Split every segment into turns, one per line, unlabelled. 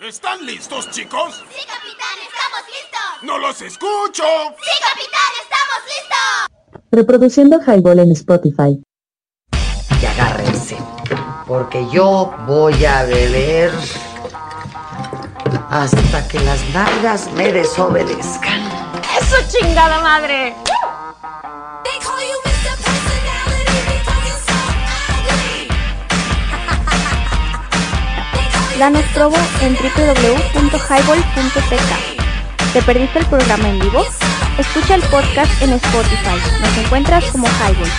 ¿Están listos, chicos?
Sí, capitán, estamos listos.
No los escucho.
Sí, capitán, estamos listos.
Reproduciendo Highball en Spotify.
Y agárrense, porque yo voy a beber hasta que las nalgas me desobedezcan.
¡Eso chingada madre! danos promo en www.highball.tk. ¿Te perdiste el programa en vivo? Escucha el podcast en Spotify. Nos encuentras como Highball.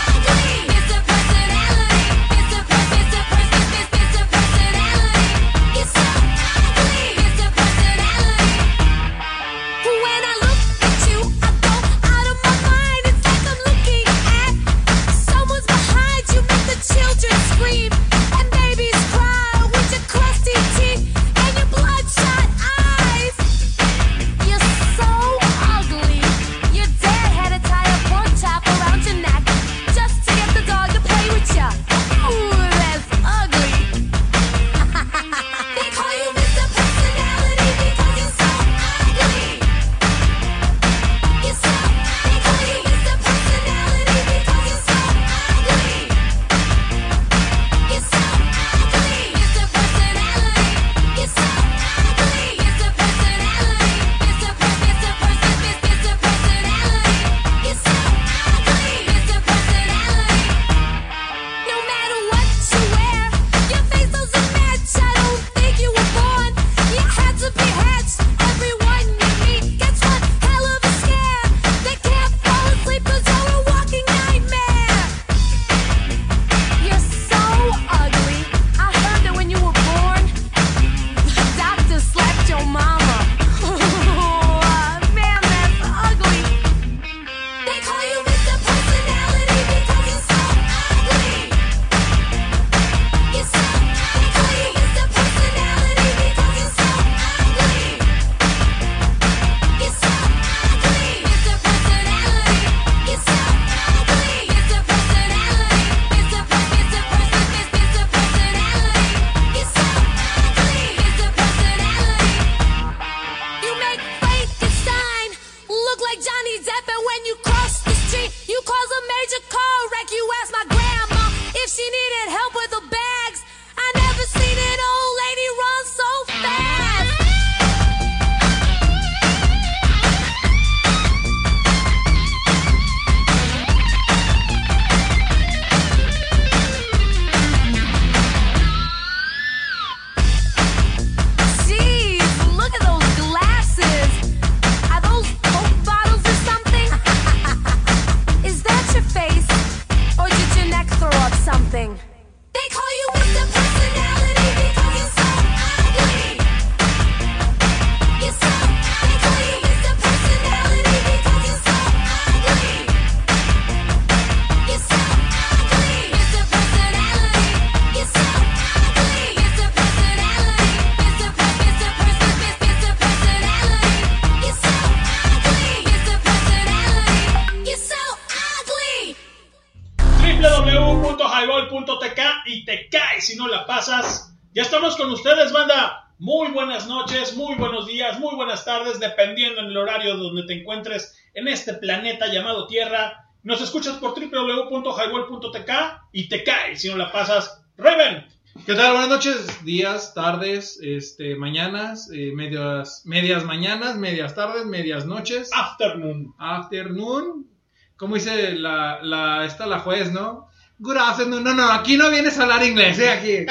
llamado Tierra. Nos escuchas por www.highball.tk y te cae si no la pasas. Raven.
¿Qué tal? Buenas noches, días, tardes, este, mañanas, eh, medias, medias mañanas, medias tardes, medias noches.
Afternoon.
Afternoon. Como dice la, la, la juez, ¿no? Good afternoon. No, no, aquí no vienes a hablar inglés. ¿eh? Aquí,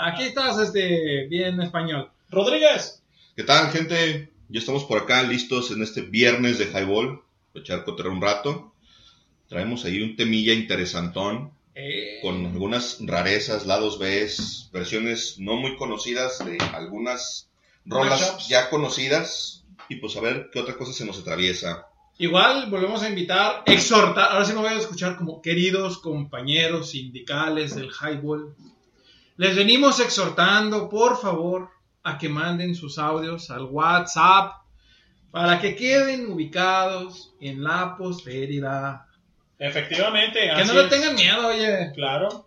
aquí estás este, bien español.
Rodríguez.
¿Qué tal, gente? Ya estamos por acá listos en este viernes de Highball echar cotorreo un rato. Traemos ahí un temilla interesantón
eh.
con algunas rarezas, lados B, versiones no muy conocidas de algunas rolas ya conocidas y pues a ver qué otra cosa se nos atraviesa.
Igual volvemos a invitar, exhortar, ahora sí me voy a escuchar como queridos compañeros sindicales del highball. Les venimos exhortando, por favor, a que manden sus audios al WhatsApp para que queden ubicados en la prosperidad.
Efectivamente.
Que no le tengan miedo, oye.
Claro.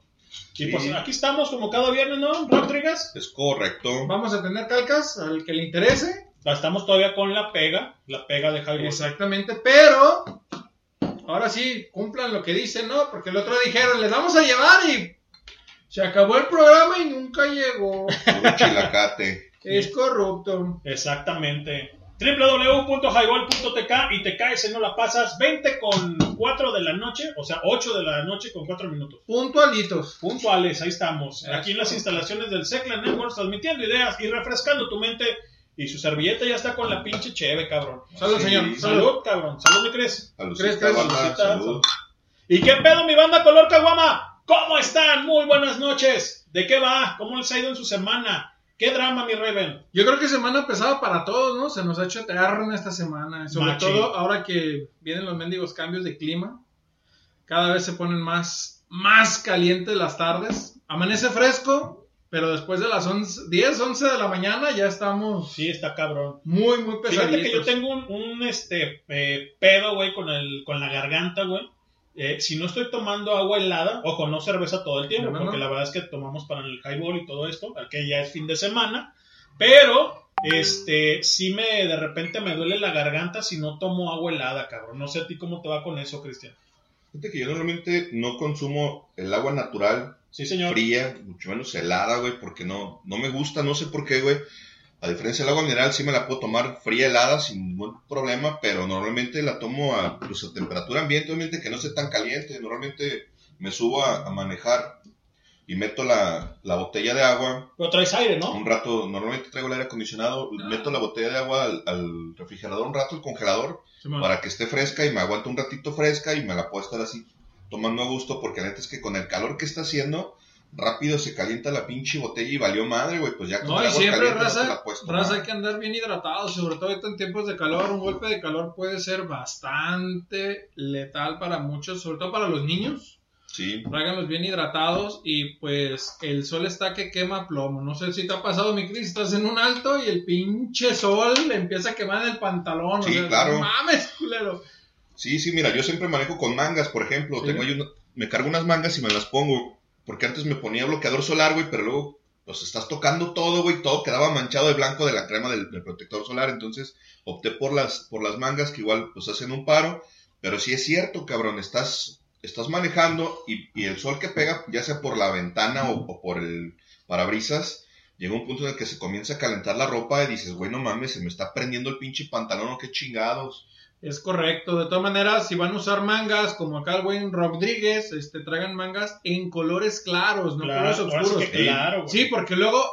Y pues aquí estamos como cada viernes, ¿no, Rodríguez?
Es correcto.
Vamos a tener calcas al que le interese.
Estamos todavía con la pega, la pega de Javier.
Exactamente, pero ahora sí, cumplan lo que dicen, ¿no? Porque el otro dijeron, les vamos a llevar y se acabó el programa y nunca llegó.
Chilacate.
Es corrupto.
Exactamente www.highball.tk y te caes si no la pasas 20 con 4 de la noche, o sea, 8 de la noche con 4 minutos.
Puntualitos.
Puntuales, ahí estamos.
Eso.
Aquí en las instalaciones del Secla Networks, transmitiendo ideas y refrescando tu mente. Y su servilleta ya está con la pinche cheve, cabrón.
Salud,
Sí,
señor.
salud.
Salud, cabrón. Salud, mi Cris.
Salucita,
¿Crees que
banda,
salucita?
salud.
¿Y qué pedo, mi banda color caguama? ¿Cómo están? Muy buenas noches. ¿De qué va? ¿Cómo les ha ido en su semana? ¿Qué drama, mi Raven?
Yo creo que semana pesada para todos, ¿no? Se nos ha hecho eterna esta semana. Sobre todo ahora que vienen los mendigos cambios de clima. Cada vez se ponen más, más calientes las tardes. Amanece fresco, pero después de las 11, 10, 11 de la mañana ya estamos
Sí, está cabrón.
muy, muy pesaditos.
Fíjate que yo tengo un, un, este eh, pedo, güey, con el con la garganta, güey. Eh, si no estoy tomando agua helada, ojo, no cerveza todo el tiempo,
No, no,
porque
no.
la verdad es que tomamos para el highball y todo esto, que ya es fin de semana, pero este sí me de repente me duele la garganta si no tomo agua helada, cabrón. No sé a ti cómo te va con eso, Cristian.
Fíjate que yo normalmente no consumo el agua natural
Sí, señor.
fría, mucho menos helada, güey, porque no, no me gusta, no sé por qué, güey. A diferencia del agua mineral, sí me la puedo tomar fría, helada, sin ningún problema, pero normalmente la tomo a, pues, a temperatura ambiente, obviamente que no esté tan caliente. Normalmente me subo a, a manejar y meto la, la botella de agua.
Pero traes aire, ¿no?
Un rato, normalmente traigo el aire acondicionado, meto la botella de agua al, al refrigerador un rato, al congelador, para que esté fresca y me aguante un ratito fresca y me la puedo estar así tomando a gusto porque la neta es que con el calor que está haciendo rápido se calienta la pinche botella y valió madre, güey, pues ya con
No,
el
y
agua
siempre,
caliente no te
raza,
la puedes tomar.
raza hay que andar bien hidratado, sobre todo en tiempos de calor. Un golpe de calor puede ser bastante letal para muchos, sobre todo para los niños.
Sí,
Tráiganlos bien hidratados y pues el sol está que quema plomo. No sé si te ha pasado, mi Cris, estás en un alto y el pinche sol le empieza a quemar en el pantalón.
Sí,
o sea,
claro.
no mames, culero.
sí, sí, mira, yo siempre manejo con mangas, por ejemplo,
Sí.
tengo ahí una- me cargo unas mangas y me las pongo, porque antes me ponía bloqueador solar, güey, pero luego pues estás tocando todo, güey, todo quedaba manchado de blanco de la crema del, del protector solar, entonces opté por las, por las mangas que igual pues hacen un paro, pero sí es cierto, cabrón, estás, estás manejando y, y el sol que pega, ya sea por la ventana o, o por el parabrisas, llega un punto en el que se comienza a calentar la ropa y dices, güey, no mames, se me está prendiendo el pinche pantalón, o qué chingados.
Es correcto. De todas maneras, si van a usar mangas, como acá el buen Rodríguez, este, traigan mangas en colores claros, no
Claro,
colores oscuros.
que claro, güey.
Sí, porque luego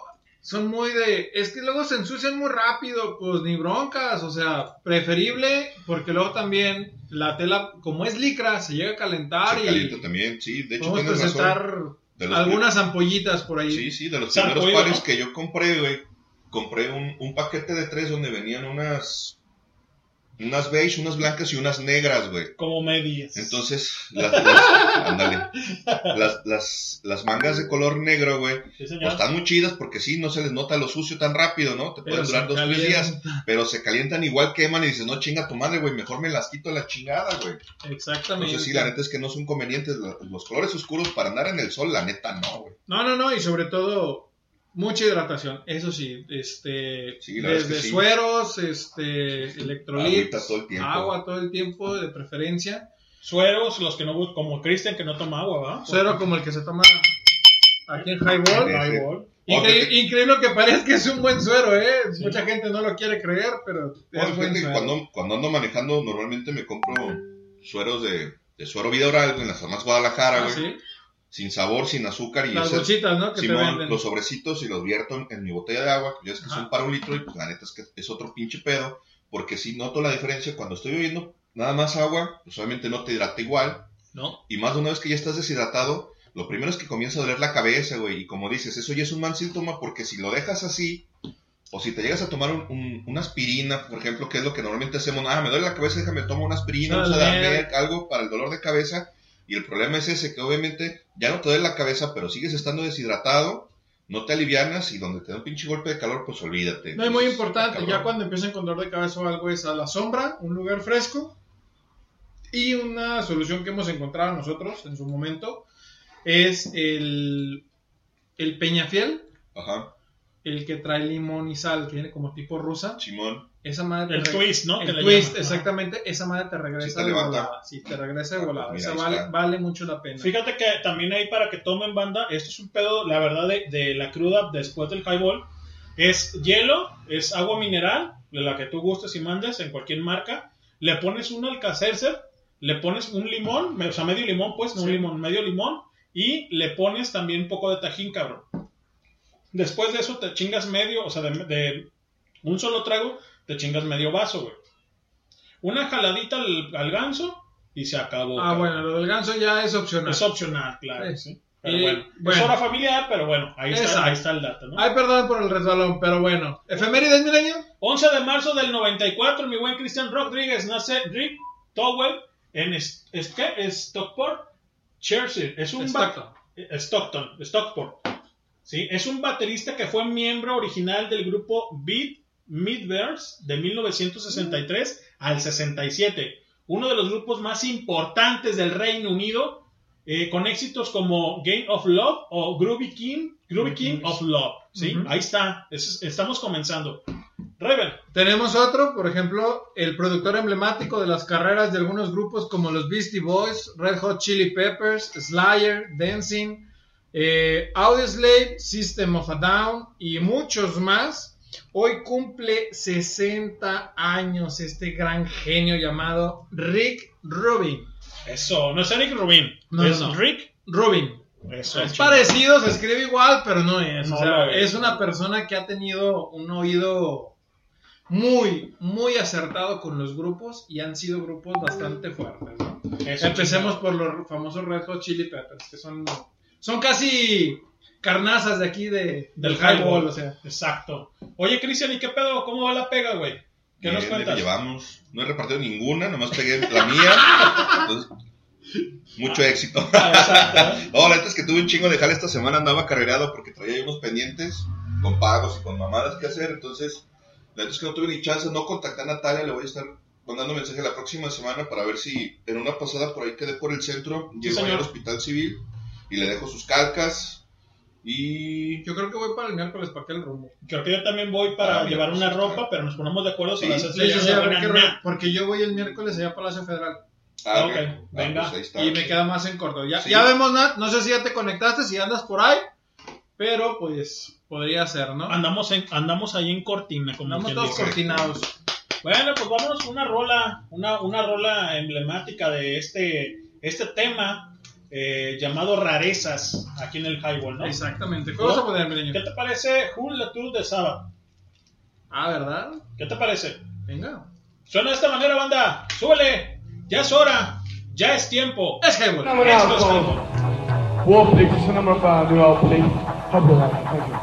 son muy de. Es que luego se ensucian muy rápido, pues ni broncas. O sea, preferible, porque luego también la tela, como es licra, se llega a calentar
Se
y
calienta también, sí, de hecho
podemos presentar
razón. De los
algunas ampollitas por ahí.
Sí, sí, de los primeros pares
¿no?
que yo compré, güey, compré un, un paquete de tres donde venían unas unas beige, unas blancas y unas negras, güey.
Como medias.
Entonces, las, las- ándale, las, las, las mangas de color negro, güey,
Sí,
pues están muy chidas porque sí, no se les nota lo sucio tan rápido, ¿no? Te
Pero
pueden durar dos, tres días,
calienta.
pero se calientan igual, queman y dices, no, chinga tu madre, güey, mejor me las quito a la chingada, güey.
Exactamente.
Entonces, sí, la neta es que no son convenientes los colores oscuros para andar en el sol, la neta no, güey.
No, no, no, y sobre todo mucha hidratación, eso sí, este,
Sí, es
desde
sí.
sueros, este, electrolitos,
todo
agua todo el tiempo, de preferencia,
Sueros, los que no, como Cristian que no toma agua, ¿va?
suero como el que se toma aquí en Highball.
Highball.
Increíble, que parezca que es un buen suero, ¿eh?
Sí.
Mucha gente no lo quiere creer, pero es buen suero.
cuando, cuando ando manejando, normalmente me compro sueros de, de suero vida oral en las farmacias Guadalajara,
Ah,
güey.
¿sí?
Sin sabor, sin azúcar y
Las bolsitas, ¿no? Que te
Simón,
venden.
los sobrecitos y los vierto en, mi botella de agua, ya es que
Ajá.
son para un litro y pues la neta es que es otro pinche pedo, porque si noto la diferencia cuando estoy bebiendo nada más agua, pues obviamente no te hidrata igual,
¿No?
y más de una vez que ya estás deshidratado, lo primero es que comienza a doler la cabeza, güey, y como dices, eso ya es un mal síntoma porque si lo dejas así, o si te llegas a tomar un- un- una aspirina, por ejemplo, que es lo que normalmente hacemos, ah, me duele la cabeza, déjame tomar una aspirina, un algo para el dolor de cabeza, y el problema es ese, que obviamente ya no te duele la cabeza, pero sigues estando deshidratado, no te alivianas, y donde te da un pinche golpe de calor, pues olvídate.
No, y muy importante, ya cuando empiecen con dolor de cabeza o algo es a la sombra, un lugar fresco y una solución que hemos encontrado nosotros en su momento es el, el Peñafiel,
Ajá,
el que trae limón y sal, que viene como tipo rusa.
Simón.
Esa madre
El twist, ¿no?
El twist,
llaman.
exactamente. Esa madre te regresa
te
de volada. Sí, te regresa de
Ah, pues
volada. Esa
ahí
vale, vale mucho la pena.
Fíjate que también ahí para que tomen banda, esto es un pedo, la verdad, de, de la cruda después del highball. Es hielo, es agua mineral, de la que tú gustes y mandes en cualquier marca. Le pones un alcacercer, le pones un limón, o sea, medio limón, pues, no un limón, medio limón. Y le pones también un poco de tajín, cabrón. Después de eso te chingas medio, o sea, de, de un solo trago, te chingas medio vaso, güey. Una jaladita al, al ganso y se acabó.
Ah,
cabrón.
bueno, lo del ganso ya es opcional.
Es opcional, claro.
Sí.
sí. Pero
Y,
bueno,
bueno.
es hora familiar, pero bueno, ahí está,
Exacto.
ahí está el dato, ¿no?
Ay, perdón por el resbalón, pero bueno. ¿Efemérides, milenio?
11 de marzo del 94, mi buen Cristian Rodríguez nace Rick Towell en es, es- ¿qué? Stockport, Cheshire. Es un
Stockton.
eh, Stockton, Stockport. ¿sí? Es un baterista que fue miembro original del grupo Beat Midverse de 1963 al 67. Uno de los grupos más importantes del Reino Unido, eh, con éxitos como Game of Love o Groovy King, Groovy King of Love. ¿sí? Ahí está, es- estamos comenzando. Rebel.
Tenemos otro, por ejemplo, el productor emblemático de las carreras de algunos grupos como los Beastie Boys, Red Hot Chili Peppers, Slayer, Dancing, eh, Audioslave, System of a Down y muchos más. Hoy cumple 60 años este gran genio llamado Rick Rubin.
Eso, no es Eric Rubin,
No,
es
no.
Rick.
Rubin.
Eso
Es parecido, se escribe igual, pero no es.
No
o sea,
lo es.
una persona que ha tenido un oído muy, muy acertado con los grupos y han sido grupos bastante fuertes. ¿no?
Eso,
Empecemos por los famosos Red Hot Chili Peppers, que son, son casi carnazas de aquí de, del highball. O sea.
Exacto. Oye, Cristian, ¿y qué pedo? ¿Cómo va la pega, güey? ¿Qué nos cuentas?
le llevamos. No he repartido ninguna, nomás pegué la mía. Entonces, mucho éxito.
Ah, exacto.
No, la neta es que tuve un chingo de jale esta semana, andaba carrereado porque traía unos pendientes con pagos y con mamadas que hacer. Entonces, la neta es que no tuve ni chance, no contacté a Natalia, le voy a estar mandando mensaje la próxima semana para ver si en una pasada por ahí quedé por el centro, llego al hospital civil y le dejo sus calcas. Y
Yo creo que voy para el miércoles para aquel rumbo.
Creo que yo también voy para
Ah,
llevar
pues,
una ropa, pero nos ponemos de acuerdo
Sí,
para hacer
porque yo voy el miércoles allá a Palacio Federal
Ah,
Ok,
ok. Ah,
venga.
pues ahí está.
y me queda más en corto. Ya,
Sí.
ya vemos, Nat, no sé si ya te conectaste, si andas por ahí, pero pues podría ser, ¿no?
Andamos, en, andamos ahí en cortina, como
Andamos todos
dice.
cortinados.
Bueno, pues vámonos con una rola, una, una rola emblemática de este, este tema eh, llamado Rarezas aquí en el Highball, ¿no?
Exactamente. ¿Qué vas a poner?
¿Qué te parece Who la Tour de Saba?
Ah, ¿verdad?
¿Qué te parece?
Venga.
Suena de esta manera, banda. Súbele. Ya es hora. Ya es tiempo.
Es Highball.
Esto es Highball.
Wolf number five, new please.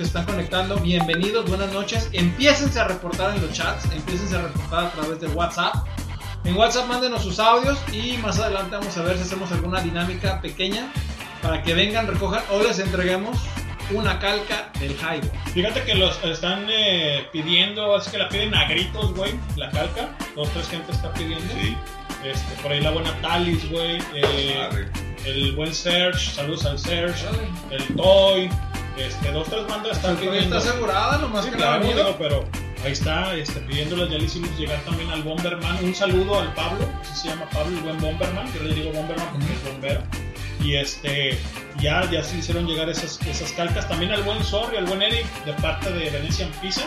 Que
están conectando, bienvenidos, buenas noches. Empiécense a reportar en los chats, empiécense a reportar a través de WhatsApp. En WhatsApp mándenos sus audios y más adelante vamos a ver si hacemos alguna dinámica pequeña para que vengan, recojan o les entreguemos una calca del Highball.
Fíjate que los están eh, pidiendo, es que la piden a gritos, güey, la calca. Dos, tres gente está pidiendo.
Sí.
Este, por ahí la buena Talis, güey. eh, el buen Serge, saludos al Serge. El Toy. Este, dos, tres bandas están
Está
pidiendo.
asegurada, nomás
Sí,
que no
claro, digo, pero ahí está, este, pidiéndoles, ya le hicimos llegar también al Bomberman. Un saludo al Pablo, así se llama Pablo, el buen Bomberman, yo le digo Bomberman porque es bombero. Y este, ya, ya se hicieron llegar esas, esas calcas. También al buen Sorry, al buen Eric, de parte de Venecian Pizza,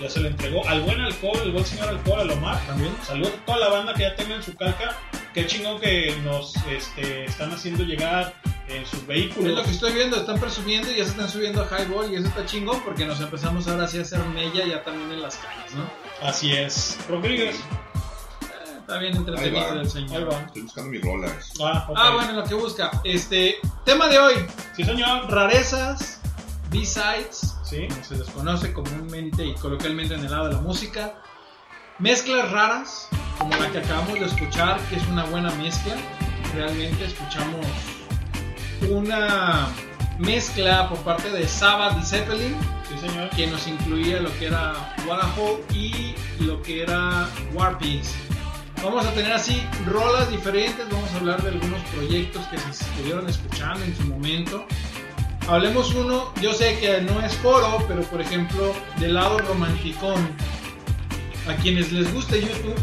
ya se le entregó. Al buen Alcohol, el buen señor Alcohol, al Omar, también. Saludos a toda la banda que ya tengan su calca. Qué chingón que nos este, están haciendo llegar en sus
Es
vehículos.
lo que estoy viendo, están presumiendo y ya se están subiendo a Highball y eso está chingón porque nos empezamos ahora sí a hacer mella ya también en las calles, ¿no?
Así es. Rodríguez.
Eh, está bien entretenido el señor.
va.
Estoy buscando mis rolas.
Ah, ok.
Ah, bueno, lo que busca. Este, tema de hoy,
Sí, señor.
rarezas, B-sides,
Sí.
como se les conoce comúnmente y coloquialmente en el lado de la música. Mezclas raras, como la que acabamos de escuchar, que es una buena mezcla. Realmente escuchamos una mezcla por parte de Sabbath y Zeppelin,
Sí, señor.
que nos incluía lo que era Wadaho y lo que era War Pigs. Vamos a tener así rolas diferentes, vamos a hablar de algunos proyectos que se estuvieron escuchando en su momento. Hablemos uno, yo sé que no es foro, pero por ejemplo, del lado romanticón. A quienes les guste YouTube,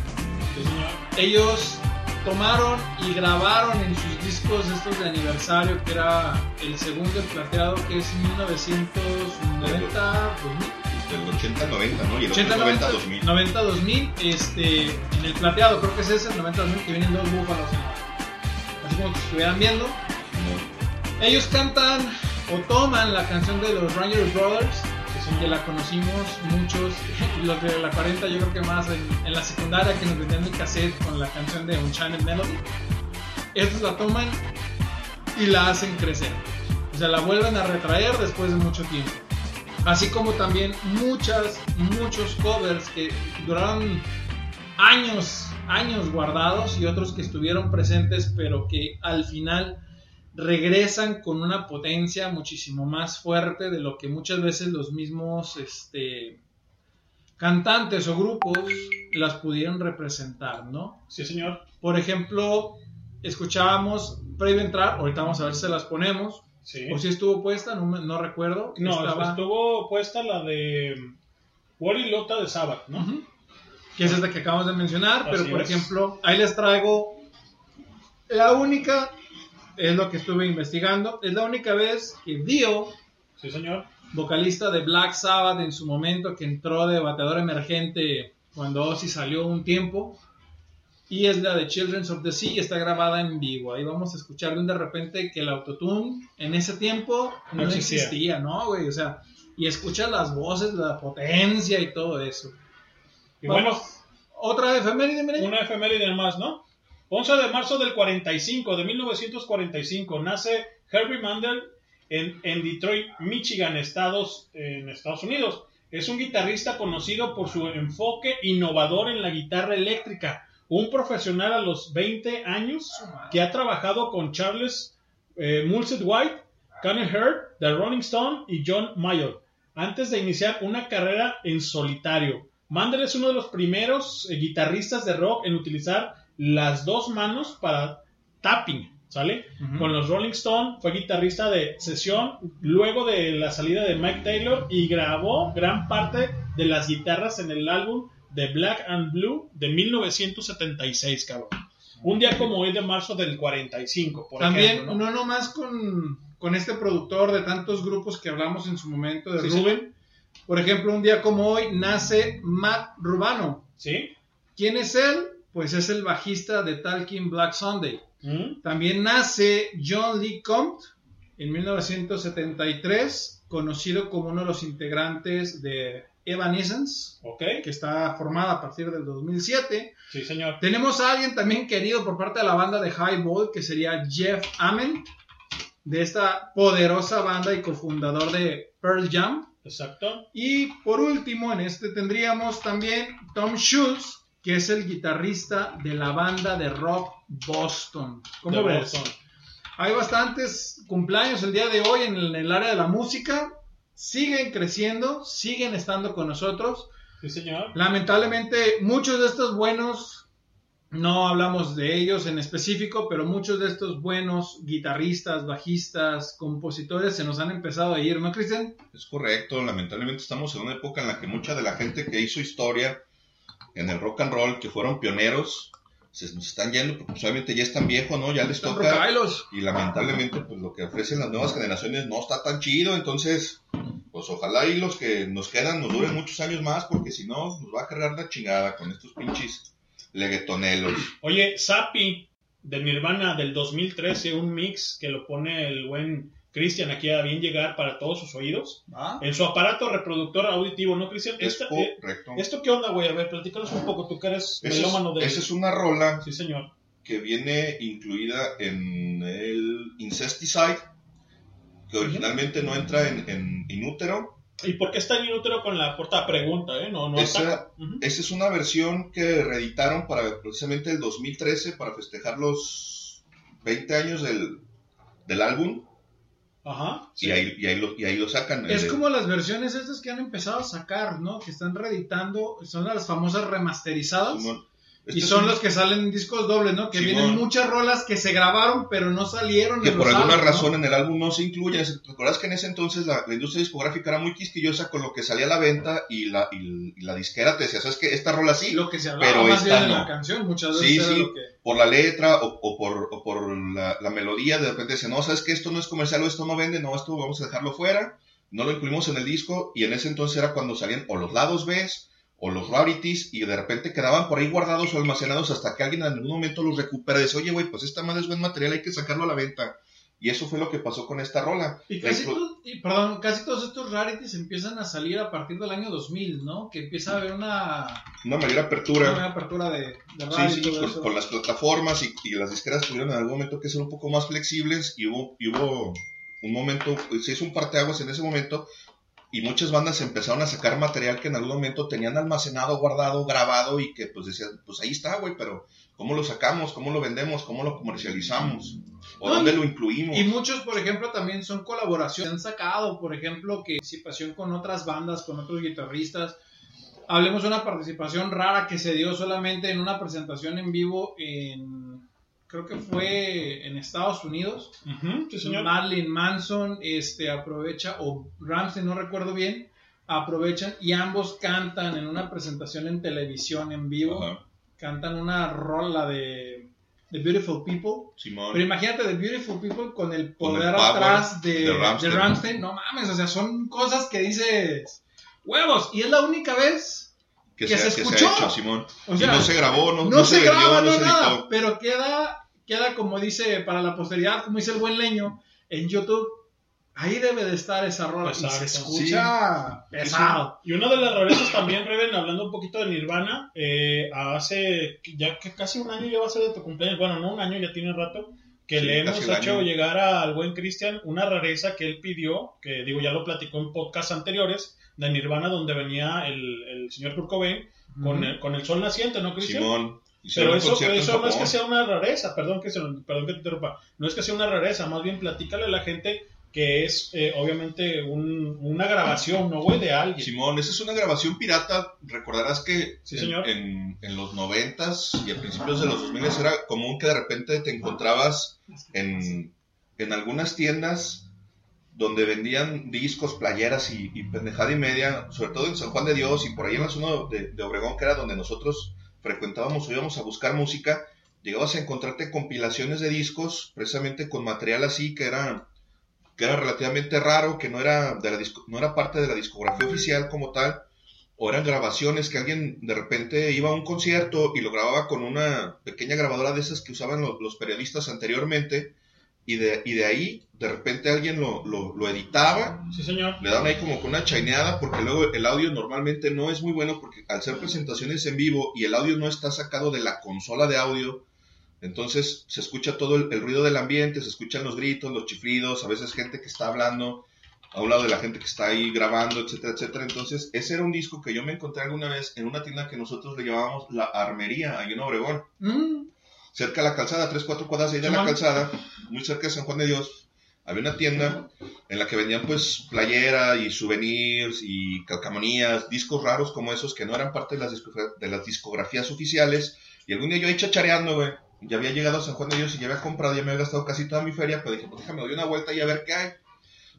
Sí, señor.
ellos tomaron y grabaron en sus discos estos de aniversario, que era el segundo plateado, que es 1990, 2000.
Del 80 al 90, ¿no? Y el
80,
otro 90
90,
2000.
90 2000, este, en el plateado creo que es ese, el 90 2000, que vienen dos búfalos, así como que estuvieran viendo. Ellos cantan o toman la canción de los Ranger Brothers, que la conocimos muchos, los de la 40 yo creo que más en, en la secundaria que nos vendían el cassette con la canción de Unchained Melody. Estos la toman y la hacen crecer. O sea, la vuelven a retraer después de mucho tiempo. Así como también muchas, muchos covers que duraron años, años guardados y otros que estuvieron presentes pero que al final regresan con una potencia muchísimo más fuerte de lo que muchas veces los mismos este, cantantes o grupos las pudieron representar, ¿no?
Sí, señor.
Por ejemplo, escuchábamos previo entrar, ahorita vamos a ver si se las ponemos,
Sí.
o si estuvo puesta, no, recuerdo.
No,
Estaba-
estuvo puesta la de Wally Lota de Sabbath, ¿no?
Que es esta que acabamos de mencionar, pero por
es.
ejemplo, ahí les traigo la única, es lo que estuve investigando, es la única vez que Dio,
Sí, señor.
vocalista de Black Sabbath en su momento, que entró de bateador emergente cuando Ozzy salió un tiempo, y es la de Children of the Sea, y está grabada en vivo. Ahí vamos a escuchar de repente que el autotune en ese tiempo no,
No existía.
existía, ¿no, güey? O sea, y escuchas las voces, la potencia y todo eso.
Y
Vamos,
bueno,
otra efeméride, miren.
una efeméride más, ¿no? 11 de marzo del 45, de 1945, nace Herbie Mandel en, en Detroit, Michigan, Estados, en Estados Unidos. Es un guitarrista conocido por su enfoque innovador en la guitarra eléctrica. Un profesional a los 20 años que ha trabajado con Charles eh, Mulset White, Connie Hurd, The Rolling Stone y John Mayer, antes de iniciar una carrera en solitario. Mandel es uno de los primeros eh, guitarristas de rock en utilizar las dos manos para tapping, ¿sale? Con los Rolling Stone fue guitarrista de sesión luego de la salida de Mike Taylor y grabó gran parte de las guitarras en el álbum de Black and Blue de 1976, cabrón. Un día como hoy de marzo del 45, por
También,
ejemplo,
no nomás con, con este productor de tantos grupos que hablamos en su momento de
Sí,
Rubén. Por ejemplo, un día como hoy nace Matt Rubano.
¿Sí?
¿Quién es él? Pues es el bajista de Talking Black Sunday.
¿Mm?
También nace John Lee Compt en 1973, conocido como uno de los integrantes de Evanescence,
Ok.
que está formada a partir del 2007.
Sí, señor.
Tenemos a alguien también querido por parte de la banda de Highball, que sería Jeff Ament, de esta poderosa banda y cofundador de Pearl Jam.
Exacto.
Y por último, en este tendríamos también Tom Schultz, que es el guitarrista de la banda de rock Boston. ¿Cómo
De
ves?
Boston.
Hay bastantes cumpleaños el día de hoy en el, en el área de la música. Siguen creciendo, siguen estando con nosotros.
Sí, señor.
Lamentablemente, muchos de estos buenos, no hablamos de ellos en específico, pero muchos de estos buenos guitarristas, bajistas, compositores se nos han empezado a ir, ¿no, Cristian?
Es correcto, lamentablemente estamos en una época en la que mucha de la gente que hizo historia en el rock and roll, que fueron pioneros, se nos están yendo porque pues, obviamente ya están viejos, ¿no? Ya les
Están
toca.
rocailos.
Y lamentablemente pues lo que ofrecen las nuevas generaciones no está tan chido, entonces pues ojalá y los que nos quedan nos duren muchos años más porque si no nos va a cargar la chingada con estos pinches leguetonelos.
Oye, Zappi de Nirvana del 2013, un mix que lo pone el buen Cristian aquí a bien llegar para todos sus oídos.
Ah,
En su aparato reproductor auditivo, ¿no, Cristian?
Es
Esta- eh,
correcto.
¿Esto qué onda, güey? A ver, platícanos un poco, tú que eres
es,
melómano de...
esa es una rola
Sí, señor.
que viene incluida en el Incesticide, que originalmente no entra en, en Inútero.
¿Y por qué está en inútero con la portada? Pregunta, ¿eh? No, no
Esa, es una versión que reeditaron para precisamente el 2013 para festejar los 20 años del, del álbum
Ajá.
y, ahí, y, ahí lo, y ahí lo sacan.
Es como las versiones estas que han empezado a sacar, ¿no? Que están reeditando, son las famosas remasterizadas.
Simón.
Y
Este
son
es un-
los que salen en discos dobles, ¿no? Que
Simón.
vienen muchas rolas que se grabaron pero no salieron.
que
en
por
los
alguna
álbumes,
razón
¿no?
en el álbum no se incluye. ¿Te acuerdas que en ese entonces la, la industria discográfica era muy quisquillosa con lo que salía a la venta y la, y, y la disquera te decía, ¿sabes qué? Esta rola sí,
Lo que se hablaba
pero
más
esta
la canción, muchas veces
Sí,
era
sí,
lo que...
por la letra o, o por, o por la, la melodía, de repente dice, no, ¿sabes que Esto no es comercial o esto no vende, no, esto vamos a dejarlo fuera. No lo incluimos en el disco y en ese entonces era cuando salían o los lados B o los rarities y de repente quedaban por ahí guardados o almacenados hasta que alguien en algún momento los recupera y dice, oye, güey, pues esta madre es buen material, hay que sacarlo a la venta. Y eso fue lo que pasó con esta rola.
Y casi,
inclu-
y, perdón, casi todos estos rarities empiezan a salir a partir del año 2000, ¿no? Que empieza a haber una,
Una mayor apertura.
una apertura de, de
Sí,
radio
sí,
y todo
con,
eso.
con las plataformas y, y las disqueras tuvieron en algún momento que ser un poco más flexibles y hubo, y hubo un momento, se hizo un parteaguas en ese momento y muchas bandas empezaron a sacar material que en algún momento tenían almacenado, guardado, grabado y que pues decían, pues ahí está, güey, pero ¿cómo lo sacamos? ¿Cómo lo vendemos? ¿Cómo lo comercializamos? ¿O
No,
dónde
y-
lo incluimos?
Y muchos, por ejemplo, también son colaboraciones. Han sacado, por ejemplo, que participación con otras bandas, con otros guitarristas. Hablemos de una participación rara que se dio solamente en una presentación en vivo en. Creo que fue en Estados Unidos.
Ujú, sí, señor.
Marilyn Manson este, aprovecha, o Ramsey, no recuerdo bien, aprovechan y ambos cantan en una presentación en televisión en vivo. Cantan una rola de The Beautiful People.
Simón.
Pero imagínate The Beautiful People con el
Con el
poder
power
atrás de,
de.
No mames, o sea, son cosas que dices huevos. Y es la única vez
que,
que
se,
se
que
escuchó.
ha hecho, Simón.
O
y
sea,
no se grabó, no,
no,
no
se,
vendió,
graba,
no
no
se
nada,
editó.
pero queda, queda como dice para la posteridad, como dice el buen leño, en YouTube. Ahí debe de estar esa rola. Y se escucha pesado.
Y una de las rarezas también, Reven, hablando un poquito de Nirvana, eh, hace ya que casi un año ya va a ser de tu cumpleaños, bueno, no un año, ya tiene rato, que
Sí,
le hemos hecho
año.
llegar al buen Cristian una rareza que él pidió, que digo, ya lo platicó en podcasts anteriores, de Nirvana, donde venía el, el señor Kurt Cobain con, el, con el sol naciente, ¿no, Cristian?
Simón.
Pero eso, eso no es que sea una rareza, perdón que, se, perdón que te interrumpa, no es que sea una rareza, más bien platícale a la gente que es eh, obviamente un- una grabación, ¿no, güey? De alguien.
Simón, esa es una grabación pirata. Recordarás que
Sí,
en-
señor.
En, en los noventas y a principios de los 2000 era común que de repente te encontrabas en, en algunas tiendas donde vendían discos, playeras y, pendejada y media, sobre todo en San Juan de Dios y por ahí en la zona de, Obregón, que era donde nosotros frecuentábamos o íbamos a buscar música, llegabas a encontrarte compilaciones de discos, precisamente con material así que era que era relativamente raro, que no era, de la disco- no era parte de la discografía oficial como tal, o eran grabaciones que alguien de repente iba a un concierto y lo grababa con una pequeña grabadora de esas que usaban lo- los, periodistas anteriormente, y de, y de ahí de repente alguien lo, lo, lo editaba,
Sí, señor.
le daban ahí como con una chaineada, porque luego el audio normalmente no es muy bueno, porque al ser presentaciones en vivo y el audio no está sacado de la consola de audio, entonces se escucha todo el, el ruido del ambiente, se escuchan los gritos, los chiflidos, a veces gente que está hablando a un lado de la gente que está ahí grabando, etcétera, etcétera. Entonces, ese era un disco que yo me encontré alguna vez en una tienda que nosotros le llamábamos La Armería, ahí en Obregón,
Mm,
cerca de la calzada, tres, cuatro cuadras ahí de la calzada, muy cerca de San Juan de Dios. Había una tienda en la que vendían pues playera y souvenirs y calcamonías, discos raros como esos que no eran parte de las, discogra- de las discografías oficiales. Y algún día yo ahí chachareando, güey, ya había llegado a San Juan de Dios y ya había comprado, ya me había gastado casi toda mi feria, pero dije, pues déjame doy una vuelta y a ver qué hay.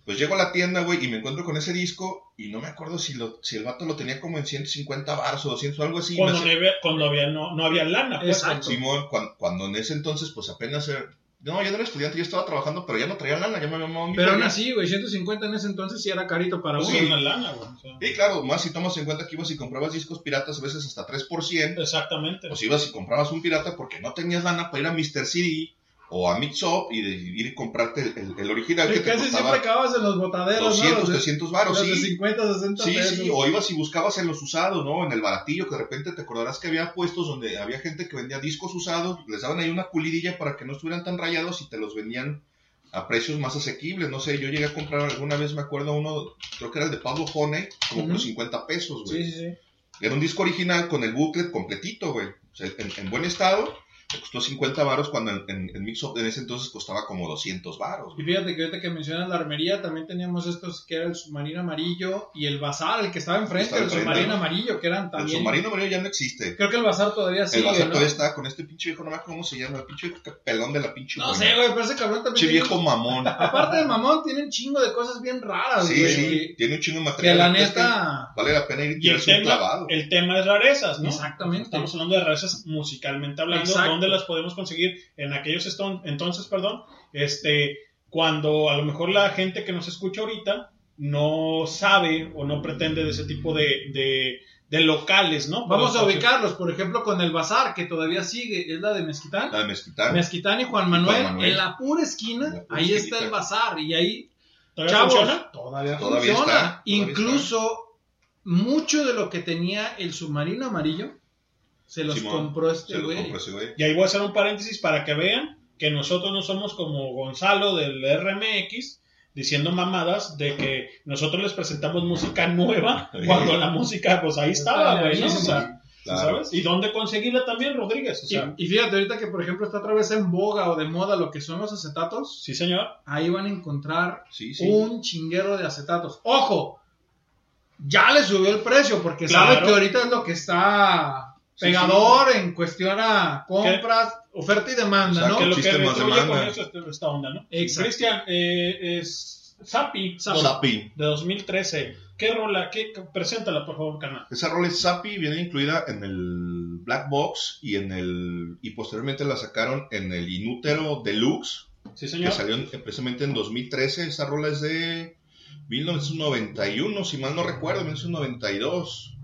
Pues llego a la tienda, güey, y me encuentro con ese disco y no me acuerdo si, lo, si el vato lo tenía como en 150 baros o 200 o algo así.
Cuando,
Me
no
hace-
había, cuando había, no, no había lana. Pues,
Exacto.
Simón, cuando, cuando en ese entonces, pues apenas era... No, yo no era estudiante, yo estaba trabajando, pero ya no traía lana, ya me había mamado mi
Pero aún así, güey, 150 en ese entonces sí era carito para
pues,
uno.
sí, una lana, güey. o sea.
Sí, claro, más si tomas en cuenta que ibas y comprabas discos piratas a veces hasta 3%,
Exactamente.
o si ibas y comprabas un pirata porque no tenías lana para ir a Mr. CD o a Mix Up y de ir y comprarte el, el- el original que te
casi siempre acabas en los botaderos,
200,
¿no? Los de-
300 varos,
de
sí.
50, 60
Sí,
pesos.
sí, o ibas y buscabas en los usados, ¿no? En el baratillo, que de repente te acordarás que había puestos donde había gente que vendía discos usados, les daban ahí una pulidilla para que no estuvieran tan rayados y te los vendían a precios más asequibles. No sé, yo llegué a comprar alguna vez, me acuerdo uno, creo que era el de Pablo Honey, como por
Ujú.
50 pesos, güey.
Sí, sí, sí.
Era un disco original con el booklet completito, güey. O sea, en, en buen estado, me costó 50 varos cuando en, en, en en ese entonces costaba como 200 varos,
Y fíjate que ahorita que mencionas la armería, también teníamos estos que era el submarino amarillo y el bazar, el que estaba enfrente,
Estaba
el
enfrente.
submarino amarillo, que eran
El
también.
submarino amarillo ya no existe.
Creo que el bazar todavía sigue,
el bazar
¿no?
todavía está con este pinche viejo, no me acuerdo cómo se llama, el pinche pelón de la pinche.
No
buena.
sé, güey, pero ese cabrón también.
Pinche
tiene-
viejo mamón.
Aparte de mamón, tiene un chingo de cosas bien raras,
Sí,
güey.
sí, tiene un chingo de
Que
material.
la
que
neta.
Vale la pena ir y
el
tirarse un clavado.
el tema es rarezas, ¿no?
Exactamente.
Estamos hablando de rarezas musicalmente hablando,
Exacto.
¿Dónde las podemos conseguir? En aquellos entonces, perdón, este, cuando a lo mejor la gente que nos escucha ahorita no sabe o no pretende de ese tipo de, de, de locales, ¿no?
Vamos a ubicarlos, por ejemplo, con el bazar, que todavía sigue, es la de Mezquitán.
La de Mezquitán.
Mezquitán y Juan Manuel,
Juan Manuel.
en la pura esquina,
La pura
ahí
esquinita.
está el bazar, y ahí,
¿Todavía
chavos,
funciona?
todavía,
Todavía
funciona.
está, todavía
Incluso, mucho de lo que tenía el submarino amarillo, se los
Simón,
compró este güey.
Y ahí voy a hacer un paréntesis para que vean que nosotros no somos como Gonzalo del RMX diciendo mamadas de que nosotros les presentamos música nueva cuando la música pues ahí estaba, güey, ¿no? O
Sí,
sea,
claro.
¿sabes? ¿Y dónde conseguirla también, Rodríguez? O sea,
y, y fíjate, ahorita que por ejemplo está otra vez en boga o de moda lo que son los acetatos,
sí, señor.
ahí van a encontrar
Sí, sí.
un chinguero de acetatos. ¡Ojo! Ya le subió el precio porque
Claro.
sabe que ahorita es lo que está
Sí,
pegador en cuestión a compras, oferta y demanda,
Exacto.
¿no?
que lo que
chiste
retribuye con eso es esta onda. Cristian, eh, es Zapi,
Zapi.
de 2013. ¿Qué rola? ¿Qué? Preséntala, por favor, canal.
Esa rola es Zapi, viene incluida en el Black Box y en el y posteriormente la sacaron en el Inútero Deluxe,
Sí,
que
señor.
salió en- precisamente en 2013. Esa rola es de 1991, si mal no recuerdo, 1992.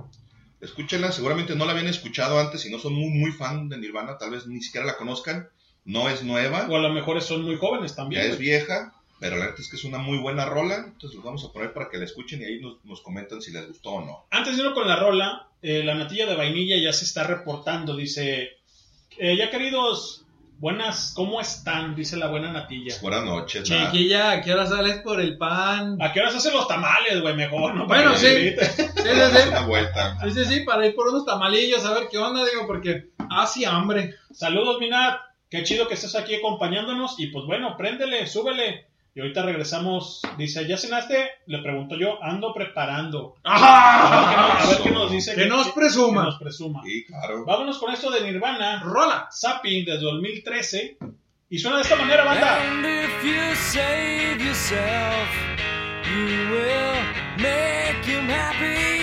Escúchenla, seguramente no la habían escuchado antes, si no son muy, muy fan de Nirvana, tal vez ni siquiera la conozcan. No es nueva,
O a lo mejor son muy jóvenes también.
ya es vieja, pero la neta es que es una muy buena rola. Entonces los vamos a poner para que la escuchen y ahí nos, nos comentan si les gustó o no.
Antes de irnos con la rola, eh, la natilla de vainilla ya se está reportando. Dice, eh, ya queridos, buenas, ¿cómo están? Dice la buena natilla.
Buenas noches. nada.
Chiquilla, ¿a qué hora sales por el pan?
¿A qué horas hacen los tamales, güey? Mejor, ¿no?
Bueno, sí.
se.
Sí, sí, sí.
una vuelta.
Sí, sí, sí, para ir por unos tamalillos, a ver qué onda, digo, porque hace hambre.
Saludos, Minat. Qué chido que estés aquí acompañándonos. Y pues bueno, préndele, súbele. Y ahorita regresamos. Dice, ¿ya cenaste? Le pregunto yo, ando preparando.
¡Ajá!
A ver qué nos dice.
Que nos presuma.
que nos presuma.
Sí, claro.
Vámonos con esto de Nirvana.
Rola.
Zapping de 2013. Y suena de esta manera, banda.
And if you save yourself, you will make him happy.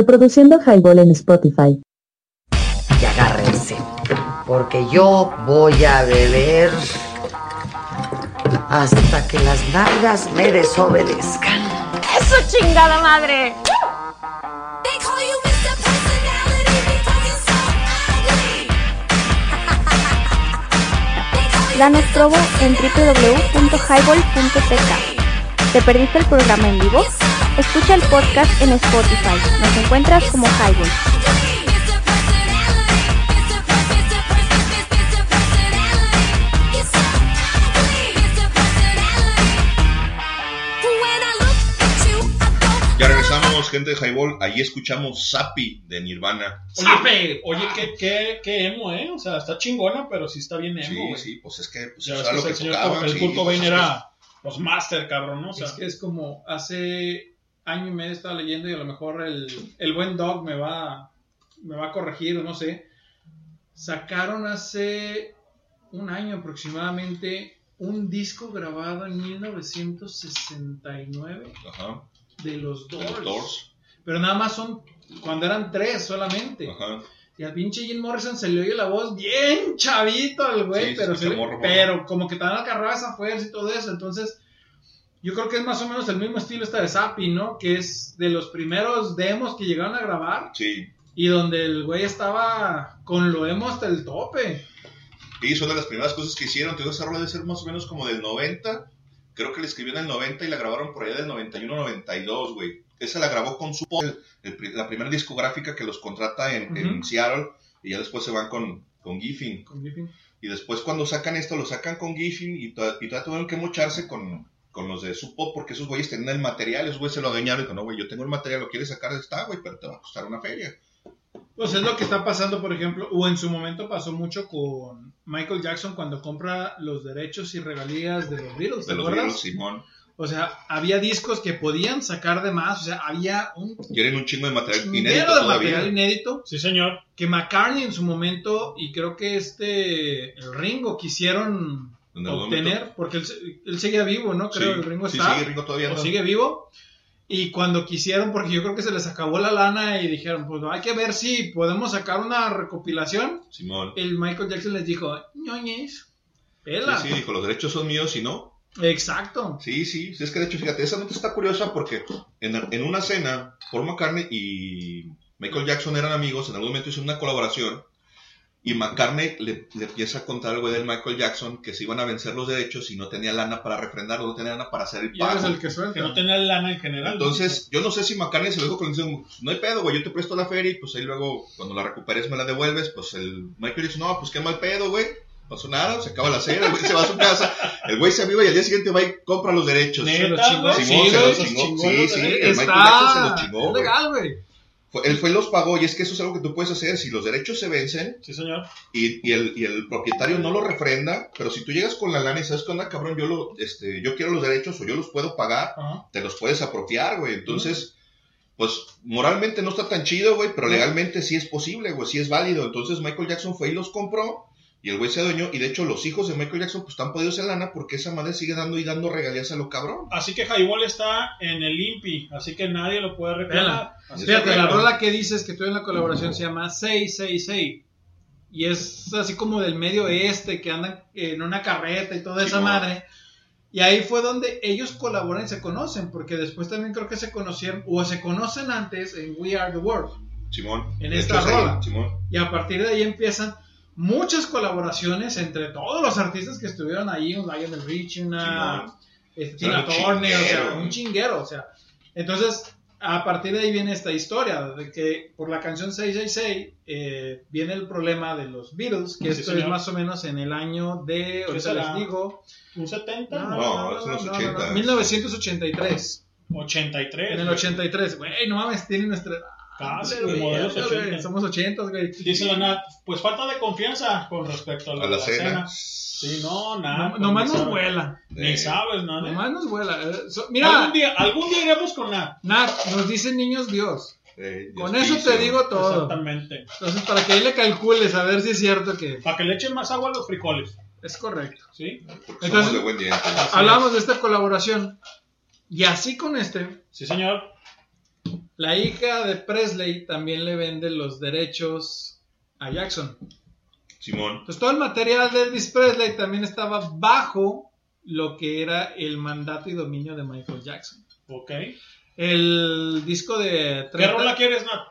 Reproduciendo Highball en Spotify.
Y agárrense, porque yo voy a beber hasta que las nalgas me desobedezcan.
¡Eso chingada madre! Danos probo en www.highball.tk. ¿Te perdiste el programa en vivo? Escucha el podcast en Spotify. Nos encuentras como
go.
Ya regresamos, gente de Highball. Ahí escuchamos Sapi de Nirvana.
Oye, oye, qué, qué, qué emo, ¿eh? O sea, está chingona, pero sí está bien emo.
Sí,
güey.
sí, pues es que pues,
Ya
eso
ves
era
que
lo que
el
tocaba.
El
sí, pues, es
era los master, cabrón, ¿no? O sea,
es que es como hace año y medio estaba leyendo y a lo mejor el, el buen dog me va, me va a corregir o no sé. Sacaron hace un año aproximadamente un disco grabado en 1969
que- Ajá,
de los Doors.
los Doors.
Pero nada más son cuando eran tres solamente.
Ajá.
Y al pinche Jim Morrison se le oye la voz bien chavito al güey,
Sí,
pero,
sí,
se
está
le-
morro, morro.
pero como que también agarraba esa fuerza y todo eso. Entonces, yo creo que es más o menos el mismo estilo esta de Zappi, ¿no? Que es de los primeros demos que llegaron a grabar
Sí.
y donde el güey estaba con lo emo hasta el tope.
Y son de las primeras cosas que hicieron. Entonces, esa rola debe ser más o menos como del 90. Creo que la escribió en el 90 y la grabaron por allá del 91-92, güey. Esa la grabó con su... el- la primera discográfica que los contrata en, en
Ujú.
Seattle y ya después se van con, con Giffin.
Con Griffin.
Y después cuando sacan esto, lo sacan con Giffin y todavía tuvieron que mocharse con, con los de Sub Pop porque esos güeyes tenían el material. Esos güeyes se lo adueñaron y dijo, no, güey, yo tengo el material, lo quieres sacar, está, güey, pero te va a costar una feria.
Pues es lo que está pasando, por ejemplo, o en su momento pasó mucho con Michael Jackson cuando compra los derechos y regalías de los Beatles, ¿te
De los? Beatles, Simón.
O sea, había discos que podían sacar de más, o sea, había un
Quieren un chingo de material inédito
de
todavía.
material inédito
sí, señor.
que McCartney en su momento y creo que este el Ringo quisieron
Algún
obtener porque él, él seguía vivo, ¿no? Creo
Sí,
el Ringo
sí,
está
sigue Ringo todavía,
o
¿no?
sigue vivo. Y cuando quisieron, porque yo creo que se les acabó la lana y dijeron, pues hay que ver si podemos sacar una recopilación.
Simón.
El Michael Jackson les dijo, ñoñes, pela.
Sí, sí, dijo, los derechos son míos y no.
Exacto.
Sí, sí, sí, es que de hecho, fíjate, esa nota está curiosa porque en, en una cena, Paul McCartney y Michael Jackson eran amigos, en algún momento hizo una colaboración y McCartney le, le empieza a contar al güey del Michael Jackson que se iban a vencer los derechos y no tenía lana para refrendarlo, no tenía lana para hacer el pago.
el que suelta.
Que no tenía lana en general.
Entonces, yo no sé si McCartney se lo dijo con pues, no hay pedo, güey, yo te presto la feria y pues ahí luego, cuando la recuperes, me la devuelves. Pues el Michael dice, no, pues qué mal pedo, güey. No pasó nada, se acaba la cena, el güey se va a su casa, el güey se aviva y al día siguiente va y compra los derechos.
Neta,
Se chingó. Sí,
se los chingó. Sí, sí, el Michael Jackson se los chingó,
es
güey.
legal, güey.
Él fue y los pagó y es que eso es algo que tú puedes hacer si los derechos se vencen
Sí, señor.
y, y el, y el propietario no lo refrenda, pero si tú llegas con la lana y sabes que onda, cabrón, yo, lo, este, yo quiero los derechos o yo los puedo pagar,
Ajá.
te los puedes apropiar, güey. Entonces, pues moralmente no está tan chido, güey, pero legalmente sí es posible, güey, sí es válido. Entonces Michael Jackson fue y los compró y el güey se adueñó y de hecho los hijos de Michael Jackson pues están podidos en lana porque esa madre sigue dando y dando regalías a lo cabrón.
Así que Highball está en el INPI, así que nadie lo puede reclamar.
Fíjate, la rola que dices que tuve en la colaboración se llama 666. Y es así como del medio oeste, que andan en una carreta y toda esa madre. Y ahí fue donde ellos colaboran y se conocen, porque después también creo que se conocieron, o se conocen antes en We Are the World.
Simón.
En esta
ahí,
rola.
Simón.
Y a partir de ahí empiezan muchas colaboraciones entre todos los artistas que estuvieron ahí, un Lionel Richie, una este, Tina
un
Turner, o sea, un chinguero, o sea. Entonces, a partir de ahí viene esta historia, de que por la canción 666 eh, viene el problema de los Beatles, que
Sí,
esto
señor.
es más o menos en el año de, ahorita les digo,
¿Un 70?
no,
No,
no, no, no, no,
80.
no, 1983,
83.
en el
güey.
83, güey, no mames, tiene nuestra edad.
Casi,
Güey,
80.
Somos 80, güey.
Dice la Nat, pues falta de confianza con respecto a la,
A la
de
cena.
Sí, no, nada.
No-
pues,
nomás nos vuela.
Ni
Eh,
sabes, nada.
Nomás nos vuela.
Algún
mira,
día, algún día iremos con Nat.
Nat, nos dicen niños Dios.
eh,
Con eso te digo todo.
Exactamente.
Entonces, para que ahí le calcules, a ver si es cierto que.
Para que le echen más agua a los frijoles.
Es correcto.
¿Sí?
Porque
Entonces,
somos de buen diente.
Hablamos de esta colaboración. Y así con este,
Sí, señor.
La hija de Presley también le vende los derechos a Jackson.
Simón.
Entonces todo el material de Elvis Presley también estaba bajo lo que era el mandato y dominio de Michael Jackson.
Ok.
El disco de
¿Qué rola quieres, Nat?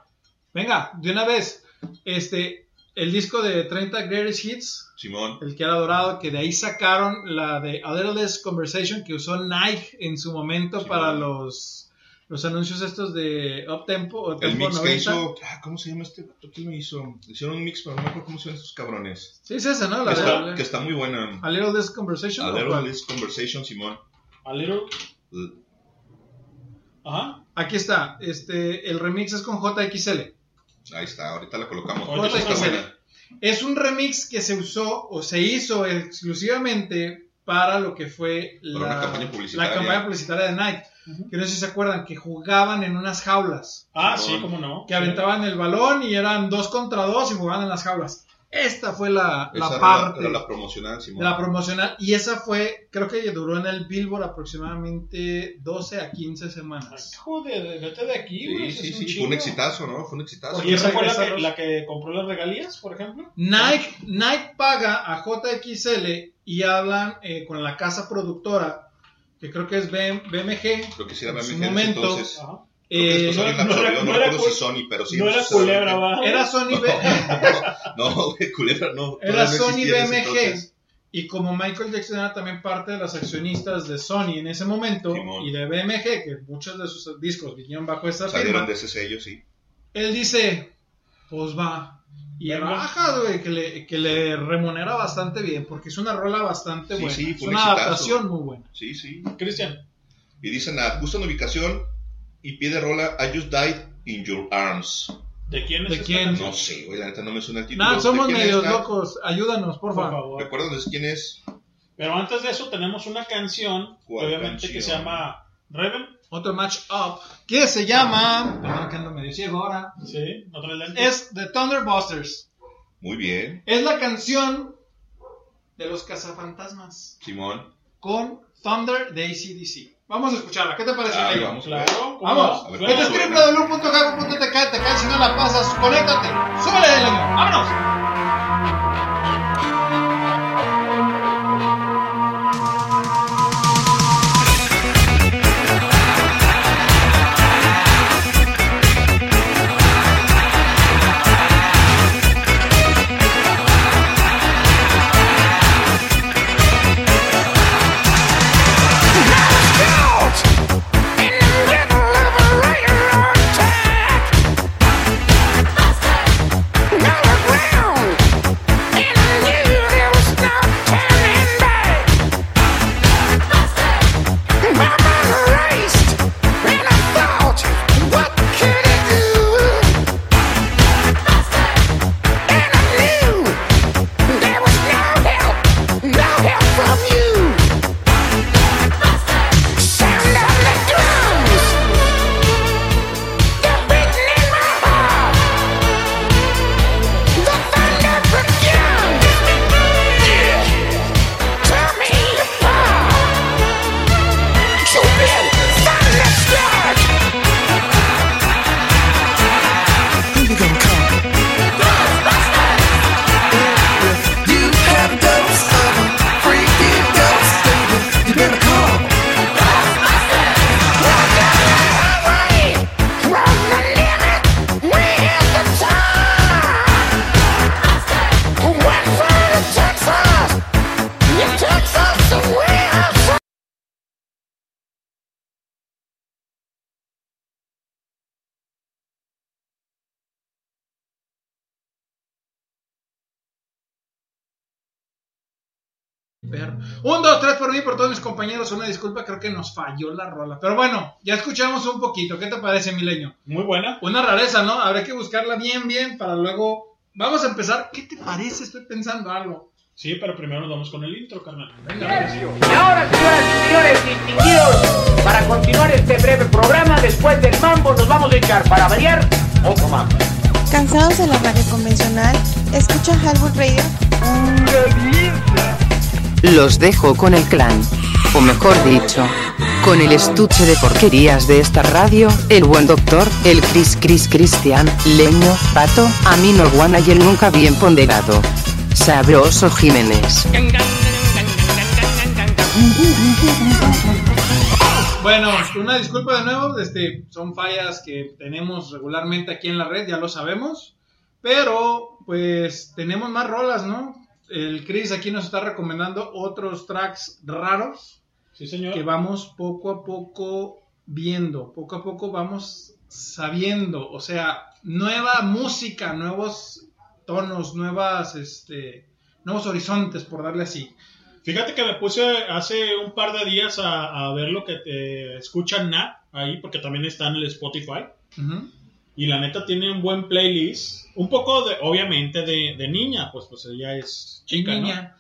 Venga, de una vez. Este, el disco de 30 Greatest Hits,
Simón.
el que era dorado, que de ahí sacaron la de A Little Less Conversation que usó Nike en su momento
Sí,
para los, los anuncios estos de Up Tempo o
El mix que
90.
hizo. ah, ¿Cómo se llama este vato? ¿Quién lo hizo? Hicieron un mix, pero no me acuerdo cómo se llaman estos cabrones.
Sí, es esa, ¿no? La
Que
de
está, que está muy buena.
A Little Less Conversation.
A
¿o
Little? Less Conversation, Simón.
A little.
L-
Ajá.
Aquí está. Este, el remix es con JXL.
Ahí está, ahorita la colocamos.
JXL. Es un remix que se usó o se hizo exclusivamente para lo que fue
una
la,
campaña publicitaria.
la campaña Que no sé si se acuerdan, que jugaban en unas jaulas.
Ah, sí, cómo no.
Que aventaban el balón y eran dos contra dos y jugaban en las jaulas. Esta fue la, la
era
parte
Era la promocional, Simón.
la promocional. Y esa fue, creo que duró en el Billboard aproximadamente 12 a 15
Ay,
semanas.
Joder, vete de aquí, güey.
Sí, sí, sí. Fue un exitazo, ¿no? Fue un exitazo.
¿Y esa fue la que, la que compró las regalías, por ejemplo?
Nike, Nike paga a JXL y hablan eh, con la casa productora, que creo que es BM BMG.
Lo que sí era
en su
BMG en ese
momento.
entonces.
Ajá.
Eh,
no era- no
no
era
recuerdo
cul-
si Sony, pero sí.
no era
necesariamente.
culebra, va.
era Sony, B-
No, culebra no.
era Sony BMG. Y como Michael Jackson era también parte de las accionistas de Sony en ese momento
Simón.
y de BMG, que muchos de sus discos vinieron bajo esa
Salieron
firma,
de ese sello, sí.
él dice, pues va. Y
Venga.
baja, güey, que le, que le remunera bastante bien, porque es una rola bastante
Sí,
buena.
sí,
es una
exitazo.
adaptación muy buena.
Sí, sí.
Cristian.
Y dicen, ah, buscan ubicación y pide rola I just died in your arms.
¿De quién es
¿De
esta
quién?
canción?
No sé, güey, la neta no me suena el título. ¿De
somos medios locos. Ayúdanos, por
Por
favor.
favor.
¿Recuerdas de quién es?
Pero antes de eso tenemos una canción,
¿Cuál
obviamente, que se llama Reven.
Otro match up que se llama. Perdón que ando medio ciego ahora.
Sí, lentes.
Es The Thunderbusters.
Muy bien,
Es la canción de los cazafantasmas
Simón.
con Thunder de ACDC. Vamos a escucharla. ¿Qué te parece?
Ah,
Leño?
vamos.
Claro. ¿cómo
Vamos. Este es
¿cómo suena?
www.jago.tk, te caes si no la pasas. Conéctate. Súbele de leño. Vámonos. Un, dos, tres por mí, por todos mis compañeros. Una disculpa, creo que nos falló la rola. Pero bueno, ya escuchamos un poquito. ¿Qué te parece, Milenio?
Muy buena.
Una rareza, ¿no? Habrá que buscarla bien, bien para luego. Vamos a empezar. ¿Qué te parece? Estoy pensando algo.
Sí, pero primero nos vamos con el intro, carnal.
Venga,
Y ahora, señoras y señores distinguidos, para continuar este breve programa, después del mambo nos vamos a echar, para variar, otro mambo.
¿Cansados de la radio convencional? ¿Escucha Hardwood Radio?
Los dejo con el clan. O mejor dicho, con el estuche de porquerías de esta radio, el buen doctor, el Cris Cris Cristian, Leño, Pato, Amino Guana y el nunca bien ponderado. Sabroso Jiménez.
Bueno, una disculpa de nuevo, este, son fallas que tenemos regularmente aquí en la red, ya lo sabemos, pero pues tenemos más rolas, ¿no? El Chris aquí nos está recomendando otros tracks raros
Sí, señor.
que vamos poco a poco viendo, poco a poco vamos sabiendo, o sea, nueva música, nuevos tonos, nuevas, este, nuevos horizontes, por darle así.
Fíjate que me puse hace un par de días a, a ver lo que te escucha Nat ahí, porque también está en el Spotify. Y la neta tiene un buen playlist. Un poco de, obviamente, de, de niña, pues, pues ella es chica, ¿no?
Niña.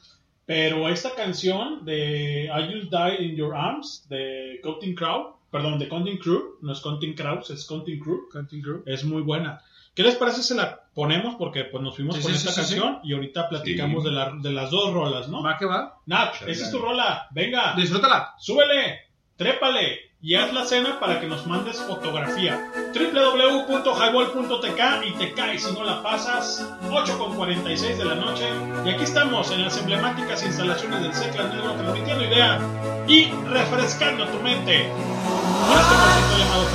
Pero esta canción de I Just Died in Your Arms de Counting Crow, perdón, de Counting Crew, no es Counting Crows, es Counting Crew,
Counting Crew.
es muy buena. ¿Qué les parece si la ponemos? Porque pues nos fuimos
Sí,
con
sí,
esta
sí, sí,
canción y ahorita platicamos
Sí.
de, la- de las dos rolas, ¿no?
¿Va que va?
Nat, esa es tu rola, venga.
Disfrútala.
Súbele, trépale y haz la cena para que nos mandes fotografía. www.highball.tk y te caes si no la pasas. 8.46 de la noche. Y aquí estamos en las emblemáticas instalaciones del Seclas Negro transmitiendo idea y refrescando tu mente. Este concierto llamado.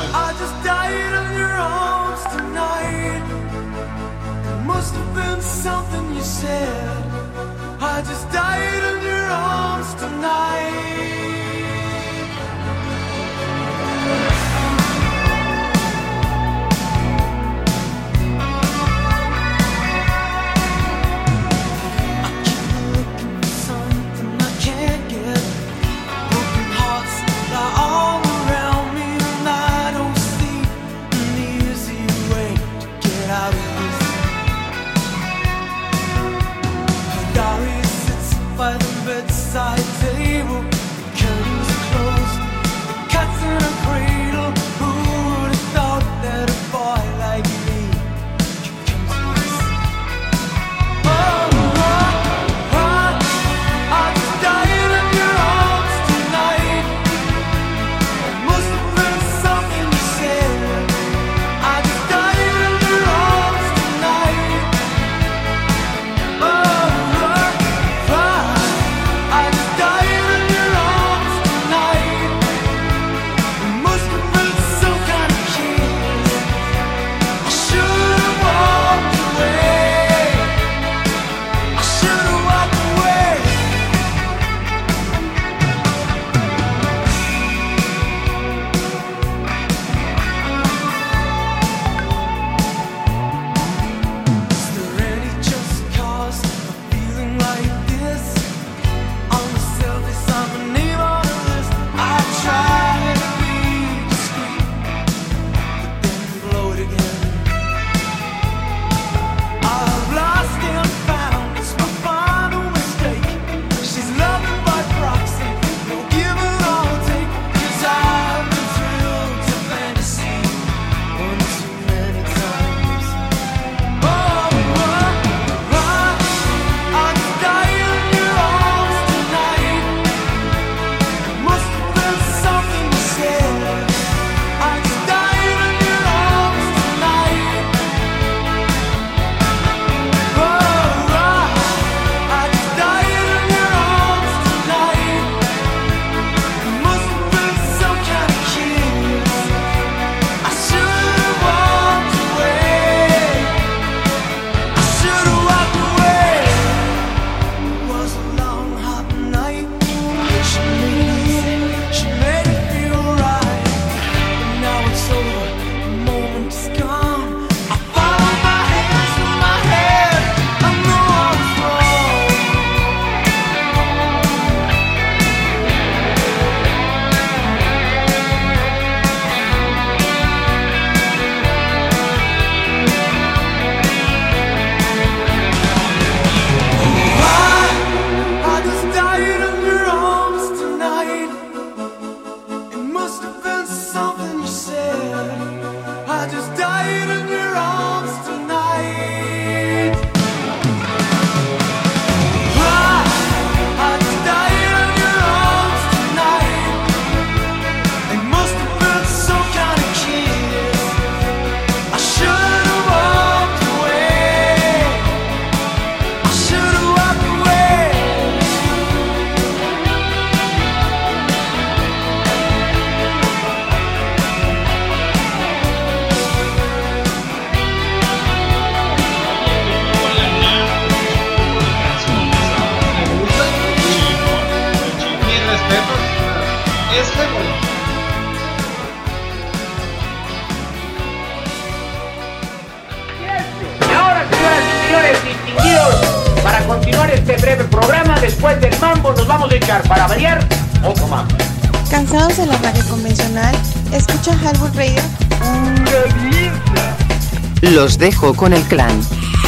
Los dejo con el clan,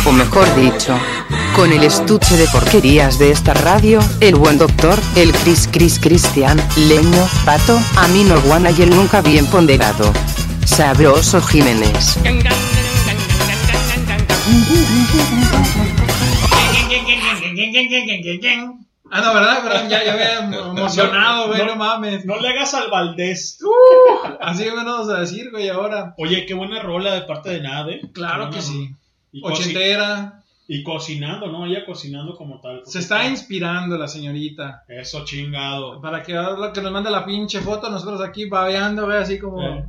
o mejor dicho, con el estuche de porquerías de esta radio, el buen doctor, el Cris Cris Cristian, Leño, Pato, Amino Guana y el nunca bien ponderado. Sabroso Jiménez.
Ah, no, ¿verdad? Pero ya, ya había emocionado, no, mames.
No le hagas al Valdés.
Así vamos a decir, güey, ahora.
Oye, qué buena rola de parte de Nade.
Claro
Qué
que sí.
Y
Ochentera.
Y cocinando, ¿no? Ella cocinando como tal.
Se está inspirando la señorita.
Eso chingado.
Para que, ahora que nos mande la pinche foto, nosotros aquí babeando, güey, así como.
Eh.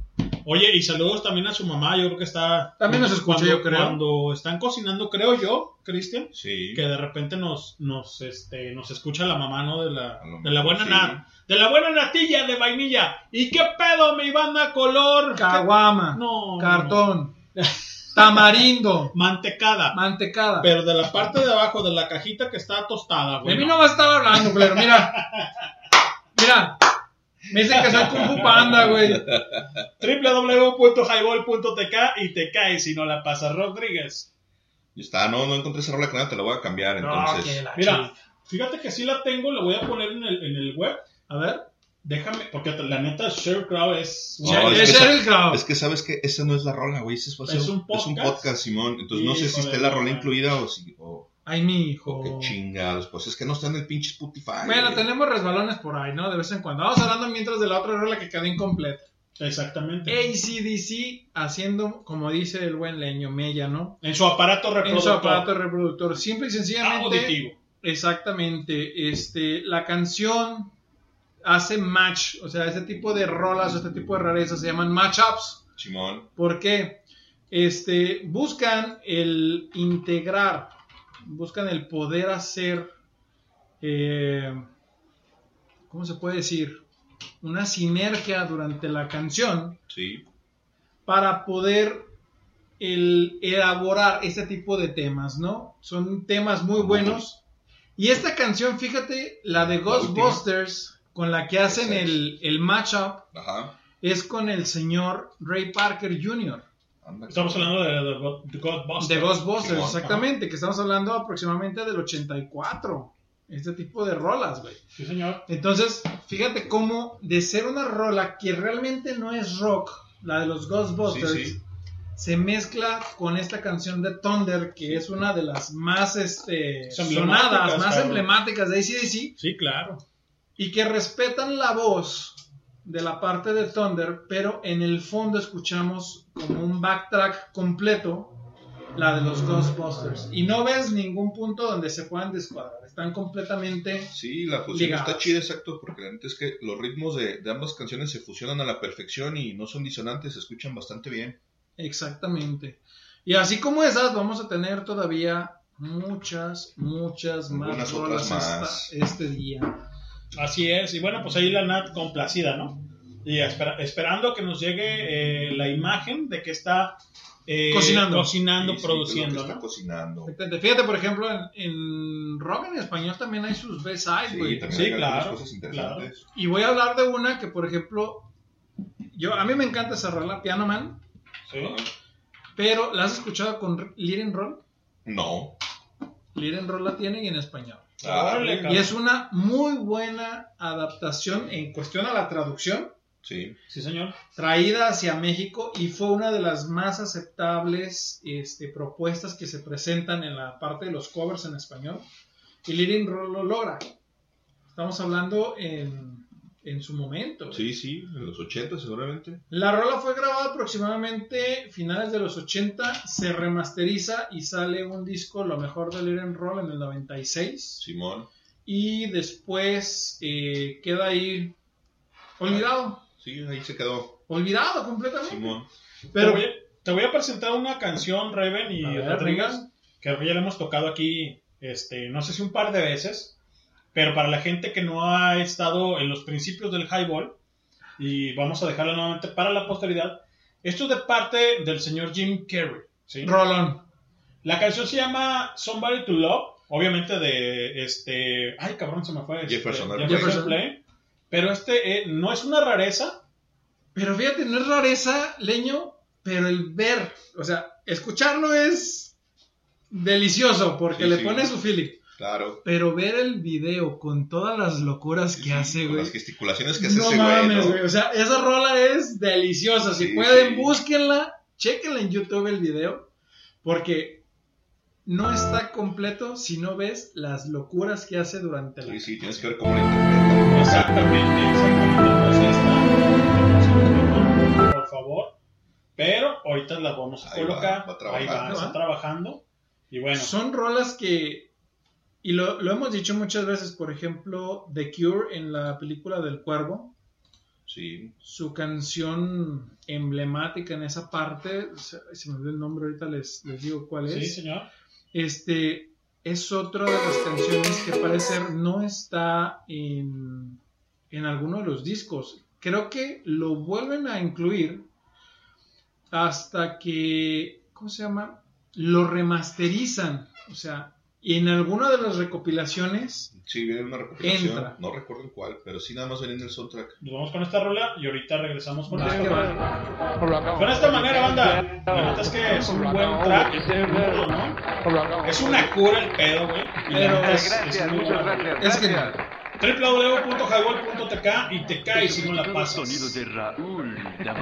Oye, y saludos también a su mamá, yo creo que está...
También nos escucha,
cuando-
yo creo.
Cuando están cocinando, creo yo, Cristian,
Sí.
que de repente nos, nos, este, nos escucha la mamá, ¿no? De la, de la buena
sí.
De la buena natilla de vainilla. ¿Y qué pedo, mi banda color?
Caguama.
No.
Cartón. Tamarindo.
Mantecada.
Mantecada.
Pero de la parte de abajo de la cajita que está tostada,
De
güey.
mí no va a estar hablando, culero. Mira. Mira. Me dicen que soy Kung Fu Panda, güey.
www.highball.tk y te caes si no la pasas, Rodríguez.
Y está, no, no encontré esa rola con nada, te la voy a cambiar entonces.
Mira, fíjate que sí la tengo, la voy a poner en el, en el web.
A ver.
Déjame, porque la neta Sheryl Crow es...
No,
Es
es, que,
Sheryl Crow.
es que sabes que esa no es la rola, güey. Es,
Es un
es un
podcast.
Simón. Entonces no sé si esté la rola incluida o si. O,
Ay, mi hijo.
qué chingados. Pues es que no está en el pinche Spotify.
Bueno, tenemos resbalones por ahí, ¿no? De vez en cuando. Vamos hablando mientras de la otra rola que quedó incompleta.
Exactamente.
ACDC haciendo, como dice el buen leño, Mella, ¿no?
En su aparato
En
reproductor.
su aparato reproductor. Simple y sencillamente.
Auditivo.
Exactamente. Este, la canción hace match. O sea, este tipo de rolas, este tipo de rarezas se llaman matchups.
Simón.
¿Por qué? Este, buscan el integrar, buscan el poder hacer, eh, ¿cómo se puede decir? Una sinergia durante la canción
Sí.
para poder el, elaborar este tipo de temas, ¿no? Son temas muy buenos. Y esta canción, fíjate, la de Ghostbusters, con la que hacen el, el matchup,
Ajá.
es con el señor Ray Parker Jr.
Estamos hablando de, de, God- de Ghostbusters.
De Ghostbusters, exactamente, que estamos hablando aproximadamente del 84. Este tipo de rolas, güey.
Sí, señor.
Entonces, fíjate cómo de ser una rola que realmente no es rock, la de los Ghostbusters,
Sí, sí.
se mezcla con esta canción de Thunder, que es una de las más este, sonadas, más emblemáticas de ACDC,
Sí, claro.
Y que respetan la voz de la parte de Thunder, pero en el fondo escuchamos como un backtrack completo la de los Ghostbusters. Y no ves ningún punto donde se puedan descuadrar. Están completamente
Sí, la fusión
ligadas.
está chida, exacto, porque la neta es que los ritmos de, de ambas canciones se fusionan a la perfección y no son disonantes, se escuchan bastante bien.
Exactamente. Y así como esas, vamos a tener todavía muchas, muchas más
otras más.
esta- este día.
Así es. Y bueno, pues ahí la Nat complacida, ¿no? Y espera- esperando que nos llegue eh, la imagen de que está eh,
Cocinando.
cocinando,
Sí, sí,
produciendo,
lo que está
¿no?
cocinando.
Fíjate, por ejemplo, en, en rock en español también hay sus B-sides,
Sí,
Sí, claro,
cosas interesantes.
Y voy a hablar de una que, por ejemplo, yo a mí me encanta esa rola, Piano Man,
Sí.
pero ¿la has escuchado con Liren Roll?
No.
Liren Roll la tiene y en español.
Ah.
Y es una muy buena adaptación en cuestión a la traducción.
Sí.
Sí, señor.
traída hacia México y fue una de las más aceptables este, propuestas que se presentan en la parte de los covers en español. Y Lirin lo logra. Estamos hablando en, en su momento.
Sí, sí, en los 80 seguramente.
La rola fue grabada aproximadamente finales de los 80, se remasteriza y sale un disco, lo mejor de Lirin Roll en el 96.
Simón.
Y después eh, queda ahí olvidado.
Sí, ahí se quedó.
Olvidado completamente.
Simón.
Pero
te, voy a, te voy a presentar una canción, Reven y Rodríguez, que ya la hemos tocado aquí, este, no sé si un par de veces, pero para la gente que no ha estado en los principios del highball, y vamos a dejarla nuevamente para la posteridad. Esto es de parte del señor Jim Carrey. ¿sí?
Rolón.
La canción se llama Somebody to Love, obviamente de este. Ay, cabrón, se me fue. este,
Jefferson
Jefferson,
Airplane.
Airplane. Pero este eh, no es una rareza.
Pero fíjate, no es rareza, leño, pero el ver, o sea, escucharlo es delicioso porque
Sí,
le
sí.
pone su feeling.
Claro.
Pero ver el video con todas las locuras que hace,
Con
güey.
las gesticulaciones que hace
No
ese güey,
mames,
¿no?
güey. O sea, esa rola es deliciosa. Si
Sí,
pueden,
sí.
búsquenla, chequenla en YouTube el video. Porque no está completo si no ves las locuras que hace durante la.
Sí, sí, tienes que ver cómo lo interpreta.
Exactamente, exactamente. Está, por favor. Pero ahorita las vamos a
Ahí va,
colocar.
va a trabajar.
Ahí va,
¿no?
está trabajando. Y bueno,
Son rolas que. Y lo, lo hemos dicho muchas veces, por ejemplo, The Cure en la película del Cuervo.
Sí.
Su canción emblemática en esa parte, se, se me olvidó el nombre, ahorita les, les digo cuál es.
sí, señor.
Este es otra de las canciones que parece ser no está en, en alguno de los discos. Creo que lo vuelven a incluir hasta que, ¿cómo se llama? Lo remasterizan. O sea, en alguna de las recopilaciones
Sí, viene una recopilación.
Entra.
No recuerdo en cuál, pero sí nada más venía en el soundtrack.
Nos vamos con esta rola y ahorita regresamos con esto.
que va.
Con esta manera, banda. La neta es que es un buen track. ¿no? Es una cura el pedo, güey. Y la
Pero
es,
Gracias,
es muy
muchas
buena.
gracias.
es genial.
www.highball.tk y te caes si no la pasas.
Sonidos de Raúl.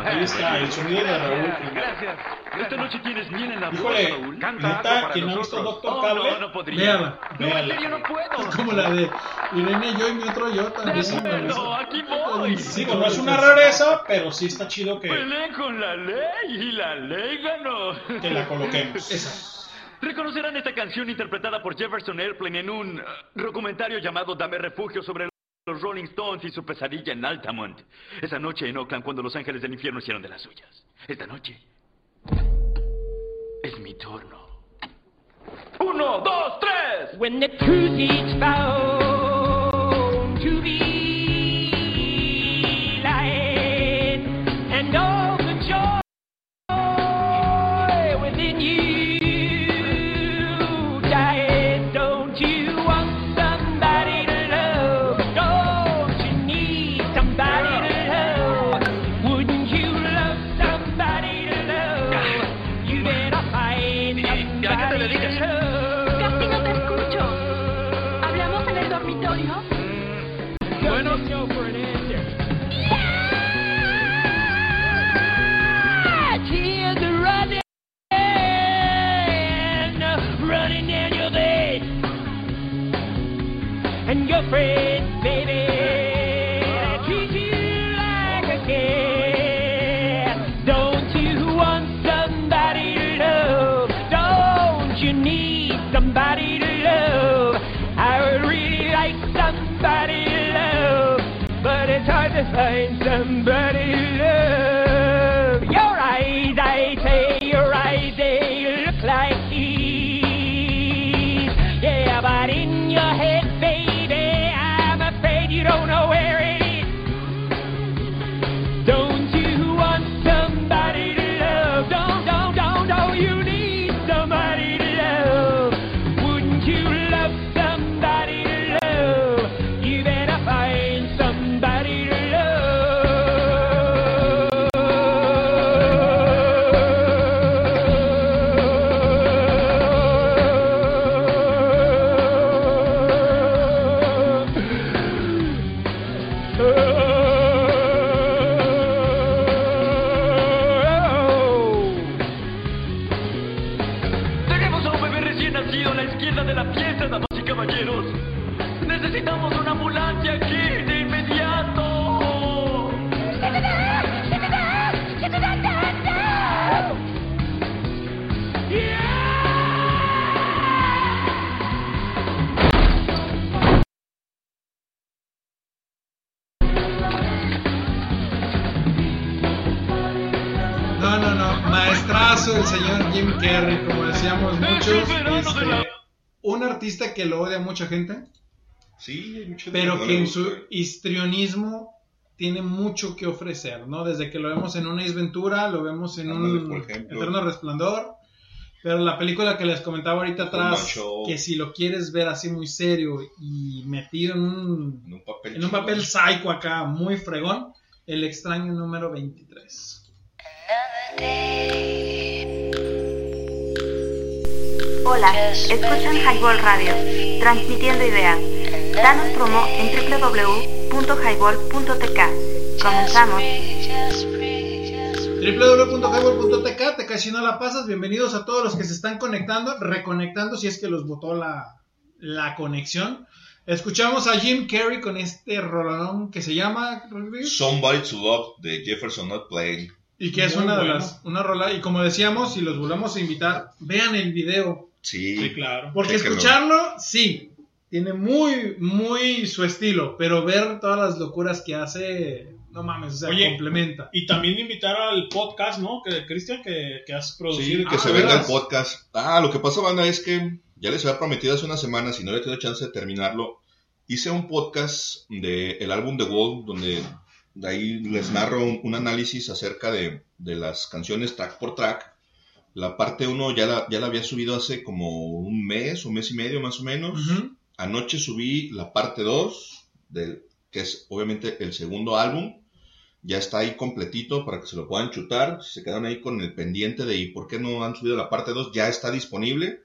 Ahí está, el sonido de Raúl.
Gracias.
Esta noche tienes miel en la
Híjole,
Raúl.
neta, quien no ha visto Doctor
Oh,
Cable,
no, no podría.
Véala.
No, no puedo.
Como la de Irene yo y mi otro yo también.
Déjamelo, aquí voy.
digo, no es una rareza, pero sí está chido que,
Peleé con la ley y la ley ganó.
que la coloquemos.
Esa.
Reconocerán esta canción interpretada por Jefferson Airplane en un eh, documentario llamado Dame Refugio sobre los Rolling Stones y su pesadilla en Altamont. Esa noche en Oakland cuando los ángeles del infierno hicieron de las suyas. Esta noche es mi turno. Uno, dos, tres.
When the truth is found to be
como decíamos muchos. este, un artista que lo odia mucha gente,
Sí, hay mucho
pero que en su histrionismo tiene mucho que ofrecer, ¿no? Desde que lo vemos en una Ace Ventura, lo vemos en
Ándale,
un
por.
Eterno Resplandor. Pero la película que les comentaba ahorita atrás, que si lo quieres ver así muy serio y metido en un,
En un papel.
en un papel psycho acá, muy fregón, El extraño número 23.
Hola, escuchan Highball Radio, transmitiendo ideas. Danos promo en www.highball.tk. Comenzamos.
www.highball.tk, te casi no la pasas. Bienvenidos a todos los que se están conectando, reconectando si es que los botó la, la conexión. Escuchamos a Jim Carrey con este rolón que se llama
Somebody to Love de Jefferson Not Playing.
y que es
Muy
una de
bueno.
las una rola y como decíamos si los volvemos a invitar vean el video
Sí.
Sí, claro.
porque
Chéquenlo.
escucharlo sí tiene muy muy su estilo pero ver todas las locuras que hace no mames o sea
Oye,
complementa
Y también invitar al podcast, ¿no? Que Cristian, que, que has producido.
Sí,
y
que
todo.
se
Ah,
venga el podcast. Ah, lo que pasa, banda, es que ya les había prometido hace unas semanas y no había tenido chance de terminarlo. Hice un podcast de el álbum The Wall, donde de ahí les narro un, un análisis acerca de, de las canciones track por track. La parte 1 ya la, ya la había subido hace como un mes, un mes y medio más o menos. Anoche subí la parte 2, del, que es obviamente el segundo álbum. Ya está ahí completito para que se lo puedan chutar. Si se quedan ahí con el pendiente de ¿y por qué no han subido la parte 2? Ya está disponible.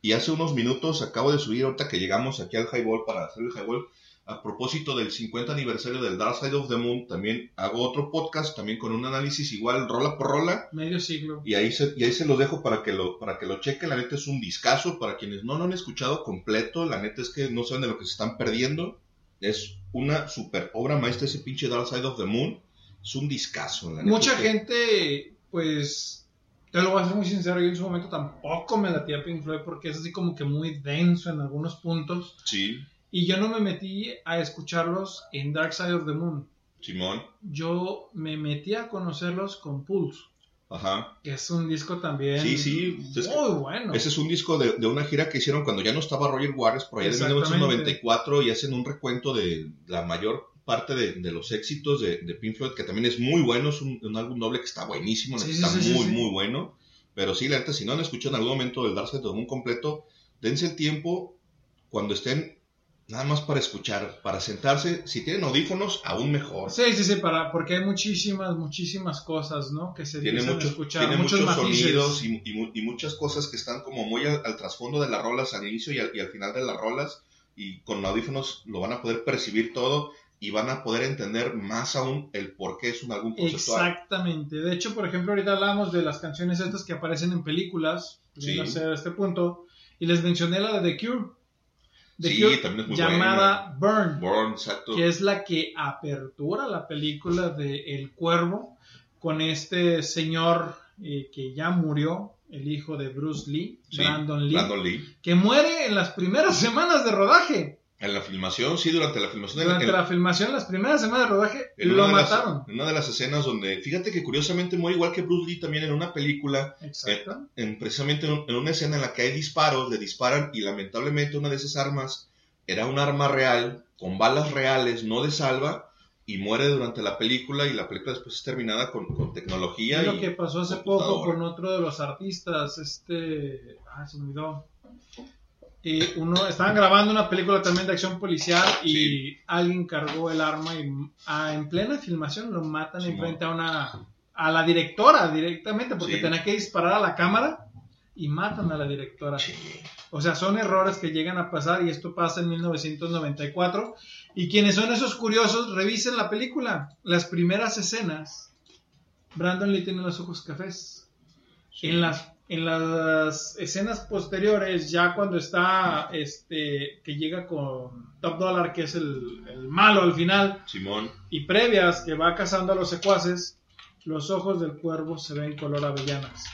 Y hace unos minutos acabo de subir, ahorita que llegamos aquí al Highball para hacer el Highball, a propósito del 50 aniversario del Dark Side of the Moon, también hago otro podcast, también con un análisis igual, rola por rola.
medio siglo
Y ahí se, y ahí se los dejo para que lo, para que lo chequen. La neta es un discazo. Para quienes no lo han escuchado completo, la neta es que no saben de lo que se están perdiendo. Es una super obra maestra ese pinche Dark Side of the Moon. Es un discazo. la neta
mucha
que-
gente pues te lo voy a ser muy sincero yo en su momento tampoco me latía Pink Floyd porque es así como que muy denso en algunos puntos
Sí,
y yo no me metí a escucharlos en Dark Side of the Moon
Simón.
yo me metí a conocerlos con Pulse,
Ajá.
que es un disco también
Sí, sí. Es que-
muy bueno.
Ese es un disco de, de una gira que hicieron cuando ya no estaba Roger Waters, por allá de
Exactamente.
1994, y hacen un recuento de la mayor parte de, de los éxitos de, de Pink Floyd, que también es muy bueno, es un, un álbum doble que está buenísimo,
Sí,
está
sí,
muy,
sí.
muy bueno. Pero sí, la neta, si no han escuchado en algún momento el Dark Side of the Moon completo, dense el tiempo cuando estén nada más para escuchar, para sentarse. Si tienen audífonos, aún mejor.
Sí, sí, sí, para, porque hay muchísimas, muchísimas cosas, ¿no? Que se
tiene
dicen
muchos,
escuchar,
tiene muchos,
matices.
sonidos y, y mu- y muchas cosas que están como muy al, al trasfondo de las rolas, al inicio y al, y al final de las rolas, y con audífonos lo van a poder percibir todo y van a poder entender más aún el por qué es un álbum conceptual.
Exactamente. De hecho, por ejemplo, ahorita hablamos de las canciones estas que aparecen en películas,
Sí.
no sé a este punto, y les mencioné la de The Cure. The
Sí,
Cure,
también es muy
llamada Burn,
exacto.
que es la que apertura la película de El Cuervo con este señor eh, que ya murió, el hijo de Bruce Lee,
Sí,
Brandon Lee,
Brandon Lee.
que muere en las primeras semanas de rodaje.
En la filmación, sí, durante la filmación.
Durante la filmación, las primeras semanas de rodaje, lo
de las-
mataron.
en una de las escenas donde, fíjate que curiosamente muere igual que Bruce Lee también en una película,
Exacto.
en, precisamente en, un- en una escena en la que hay disparos, le disparan y lamentablemente una de esas armas era un arma real, con balas reales, no de salva, y muere durante la película y la película después es terminada con, con tecnología.
Es lo
y
que pasó hace poco con otro de los artistas, este, ah, se me olvidó. Y uno, estaban grabando una película también de acción policial y alguien cargó el arma y ah, en plena filmación lo matan
Simón.
enfrente a una, a la directora directamente porque
Sí.
tenía que disparar a la cámara y matan a la directora. O sea, son errores que llegan a pasar y esto pasa en 1994. Y quienes son esos curiosos, revisen la película. Las primeras escenas, Brandon Lee tiene los ojos cafés. En las en las escenas posteriores, ya cuando está este que llega con Top Dollar, que es el, el malo al final,
Simón.
y previas que va cazando a los secuaces, los ojos del cuervo se ven color avellanas.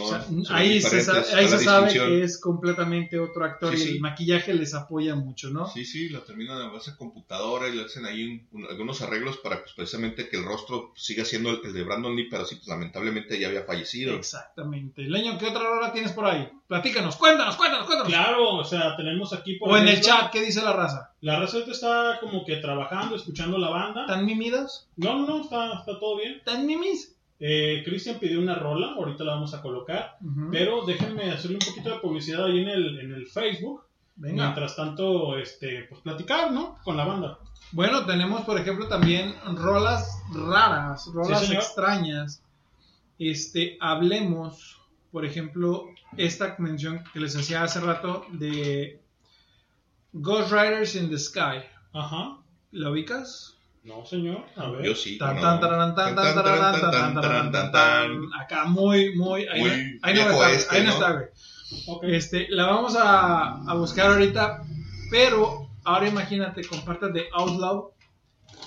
O sea, ahí se, ahí sabe que es completamente otro actor
Sí,
y
sí.
el maquillaje les apoya mucho, ¿no?
Sí, sí, lo terminan a base de computadora y le hacen ahí un- un- algunos arreglos para pues, precisamente que el rostro siga siendo el, el de Brandon Lee, pero sí, pues lamentablemente ya había fallecido.
Exactamente. Leño, ¿qué otra rola tienes por ahí? Platícanos, cuéntanos, cuéntanos, cuéntanos.
Claro, o sea, tenemos aquí por
O en el chat, ¿qué dice la raza?
La raza ahorita está como que trabajando, escuchando la banda.
¿Están mimidos?
No, no, no, está, está todo bien.
¿Están mimis?
Eh, Cristian pidió una rola, ahorita la vamos a colocar. Pero déjenme hacerle un poquito de publicidad ahí en el, en el Facebook.
Venga.
Mientras tanto, este, pues platicar, ¿no? Con la banda.
Bueno, tenemos, por ejemplo, también rolas raras, rolas
Sí,
extrañas. Este, hablemos, por ejemplo, esta mención que les hacía hace rato de Ghost Riders in the Sky.
Ajá.
¿La ubicas?
No, señor. A ver.
Yo sí.
Tan, tan, tan, tan, tan, tan, tan, tan. Acá muy, muy. Ahí, no- ahí no
viejo
está,
este,
ahí no está, güey. Este, la vamos a, a buscar ahorita, pero ahora imagínate, compartas de Outlaw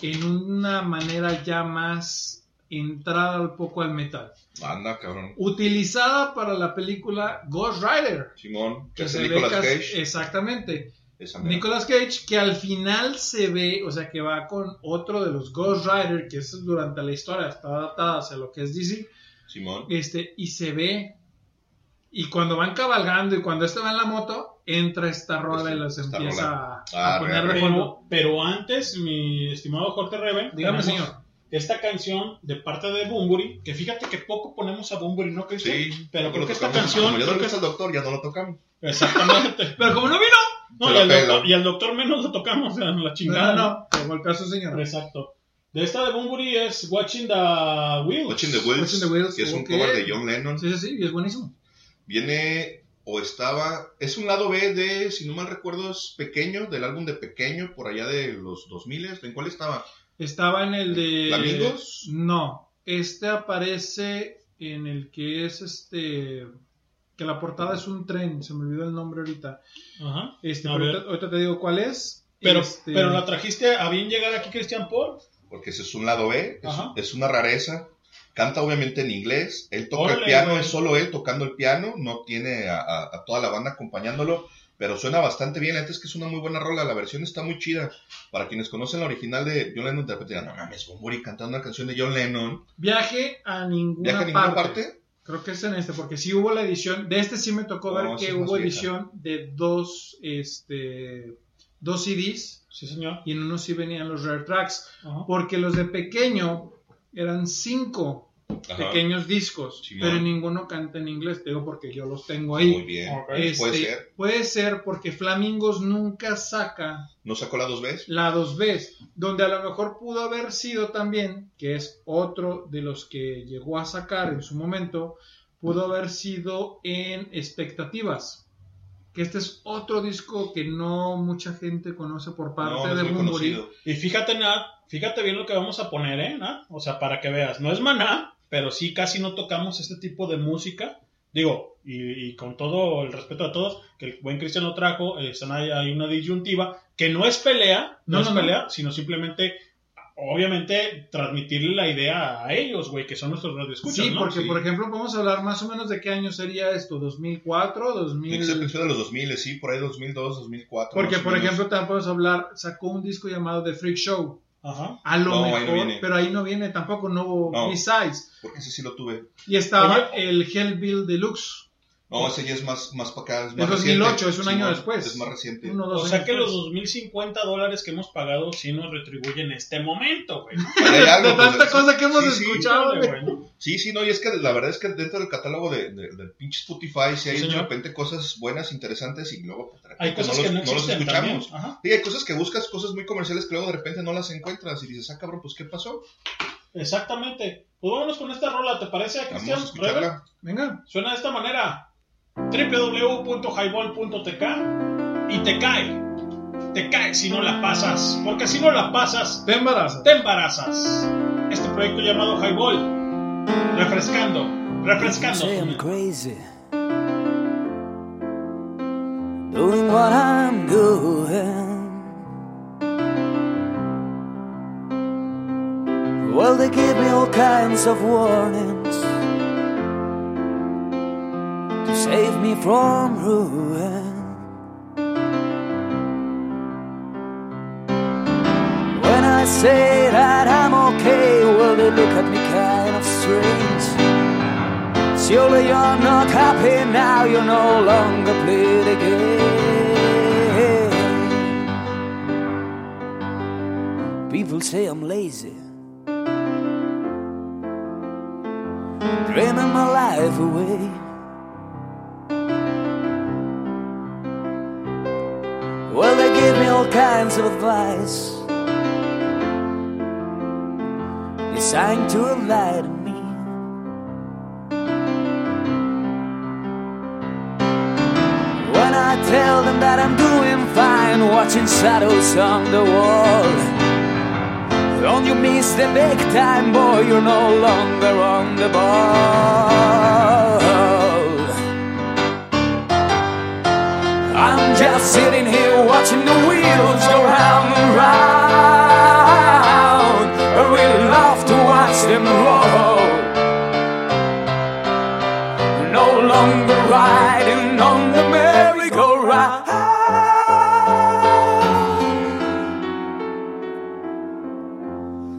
en una manera ya más entrada un poco al metal.
Anda, cabrón.
Utilizada para la película Ghost Rider.
Simón, que
Que
es
se
Nicolas Cage.
Exactamente.
Esa.
Nicolas Cage, que al final se ve, o sea, que va con otro de los Ghost Rider, que es durante la historia, está adaptada hacia lo que es DC,
Simón.
este, y se ve, y cuando van cabalgando y cuando este va en la moto, entra esta rola y los empieza a, a
Ah,
poner
re,
de fondo.
Pero, antes, mi estimado Jorge Reven,
Dígame, señor.
Esta canción de parte de Bumburi, que fíjate que poco ponemos a Bumburi, ¿no, Cristian?
Sí,
pero creo que esta
tocamos.
canción.
Como ya no
creo que
gusta al doctor, ya no lo tocamos.
Exactamente.
Pero como no vino,
No, y, al doctor, y al doctor menos lo tocamos, la
no,
chingada.
no, no, golpeó a su señor.
Exacto. De esta de Bumburi es Watching the Wheels.
Watching the Wheels,
Watching the Wheels,
que es un cover de John Lennon.
Sí, sí, sí, y es buenísimo.
Viene o estaba, es un lado B de, si no mal recuerdo, es pequeño, del álbum de pequeño, por allá de los 2000, ¿en cuál estaba?
Estaba en el de.
¿Flamingos?
No, este aparece en el que es este. Que la portada es un tren, se me olvidó el nombre ahorita.
Ajá.
Este,
A
pero ahorita, ahorita te digo cuál es.
Pero,
Este,
pero la trajiste a bien llegar aquí, Cristian, por.
Porque ese es un lado B, es, una rareza. Canta obviamente en inglés, él toca el piano,
güey.
es solo él tocando el piano, no tiene a, a- a toda la banda acompañándolo, pero suena bastante bien, la neta es que es una muy buena rola, la versión está muy chida. Para quienes conocen la original de John Lennon, de repente dirán, no mames, Bumburi cantando una canción de John Lennon.
Viaje a ninguna,
¿Viaje a ninguna
parte.
parte?
Creo que es en este, porque sí hubo la edición. De este sí me tocó
No,
ver que hubo edición de dos, este, dos CDs.
Sí, señor.
Y en uno sí venían los rare tracks.
Ajá.
Porque los de pequeño eran cinco
Ajá.
pequeños discos, pero ninguno canta en inglés, te digo porque yo los tengo ahí.
Muy bien,
Ok.
Este,
puede ser.
Puede ser porque Flamingos nunca saca
¿No sacó la dos veces?
la dos veces, donde a lo mejor pudo haber sido también, que es otro de los que llegó a sacar en su momento, pudo haber sido en Expectativas, que este es otro disco que no mucha gente conoce por parte
No, no
de
conocido.
Y fíjate, Nat, fíjate bien lo que vamos a poner, ¿eh, Nat? O sea, para que veas. No es maná, pero sí casi no tocamos este tipo de música. Digo, y, y con todo el respeto a todos, que el buen Cristian lo trajo, eh, están ahí- hay una disyuntiva, que no es pelea, no,
No,
es
no, no.
pelea, sino simplemente, obviamente, transmitirle la idea a ellos, güey, que son nuestros radioescuchas,
Sí,
¿no?
porque
Sí.
por ejemplo podemos hablar más o menos de qué año sería esto, 2004, 2000...
Tiene que ser principio de los 2000, sí, por ahí 2002, 2004.
Porque, por
menos.
ejemplo, también podemos hablar, sacó un disco llamado The Freak Show.
Ajá.
A lo
No, ahí no
mejor, pero ahí no viene tampoco, no hubo
No.
B-Sides.
Porque ese sí lo tuve.
Y estaba el Hellbill Deluxe.
No, ese ya es más, más para acá. Es, más
Es 2008,
reciente.
es un
Sí,
año
no,
después.
Es más reciente.
Uno,
O sea que los
después.
2050 dólares que hemos pagado sí nos retribuyen en este momento, güey.
Algo,
De
pues,
tanta
sí,
cosa que hemos
sí, sí.
escuchado,
Órale,
güey.
Sí, sí, no, y es que la verdad es que dentro del catálogo de, de, del pinche Spotify sí hay
Sí,
de repente cosas buenas, interesantes y luego pues, de repente
Hay cosas
no
que
los,
no
no los escuchamos. Sí, hay cosas que buscas, cosas muy comerciales que luego de repente no las encuentras y dices, ah, cabrón, pues ¿qué pasó?
Exactamente. Pues vámonos con esta rola, ¿te parece, Cristian?
Venga.
Suena de esta manera. www.highball.tk y te cae. Te cae si no la pasas. Porque si no la pasas,
Te embarazas.
te embarazas. Este proyecto llamado Highball. Refrescando. Refrescando.
I'm crazy. Doing what I'm doing. Well, they give me all kinds of warnings.
Save me from ruin. When I say that I'm okay, well, they look at me kind of strange. Surely you're not happy now, you no longer play the game. People say I'm lazy, dreaming my life away. Kinds of advice, designed to enlighten me. When I tell them that I'm doing fine, watching shadows on the wall. Don't you miss the big time, boy? You're no longer on the ball. I'm just sitting here watching the wheels go round and round. I really love to watch them roll. No longer riding on the merry-go-round.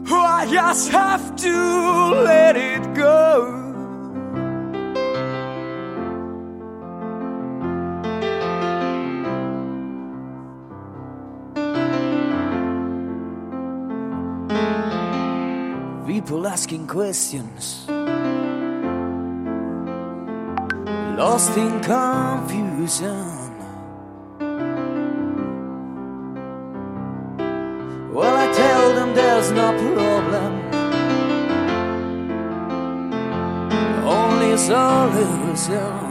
Oh, I just have to let it go. People asking questions, lost in confusion. Well, I tell them there's no problem, only solutions.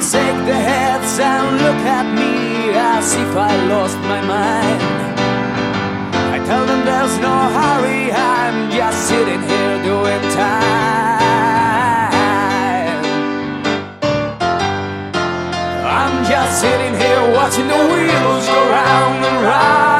They shake their heads and look at me as if I lost my mind. I tell them there's no hurry, I'm just sitting here doing time. I'm just sitting here watching the wheels go round and round.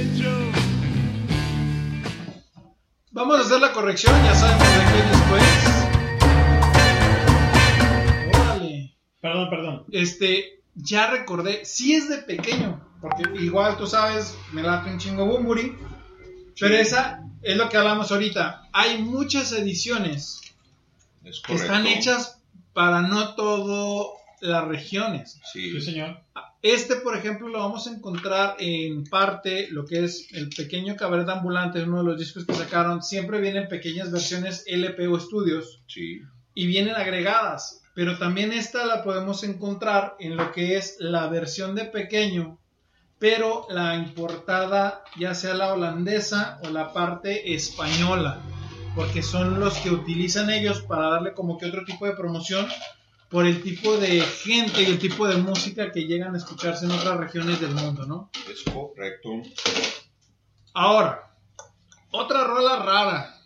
Vamos a hacer la corrección, ya sabemos de qué después. Órale.
Perdón, perdón.
Este, ya recordé, sí es de pequeño, porque igual tú sabes, me late un chingo Bumburi, pero esa es lo que hablamos ahorita. Hay muchas ediciones
Es
que están hechas para no todas las regiones.
Sí.
señor.
Este, por ejemplo, lo vamos a encontrar en parte, lo que es el pequeño cabaret ambulante, es uno de los discos que sacaron. Siempre vienen pequeñas versiones LP o estudios
Sí.
y vienen agregadas. Pero también esta la podemos encontrar en lo que es la versión de pequeño, pero la importada ya sea la holandesa o la parte española, porque son los que utilizan ellos para darle como que otro tipo de promoción por el tipo de gente y el tipo de música que llegan a escucharse en otras regiones del mundo, ¿no?
Es correcto.
Ahora, otra rola rara,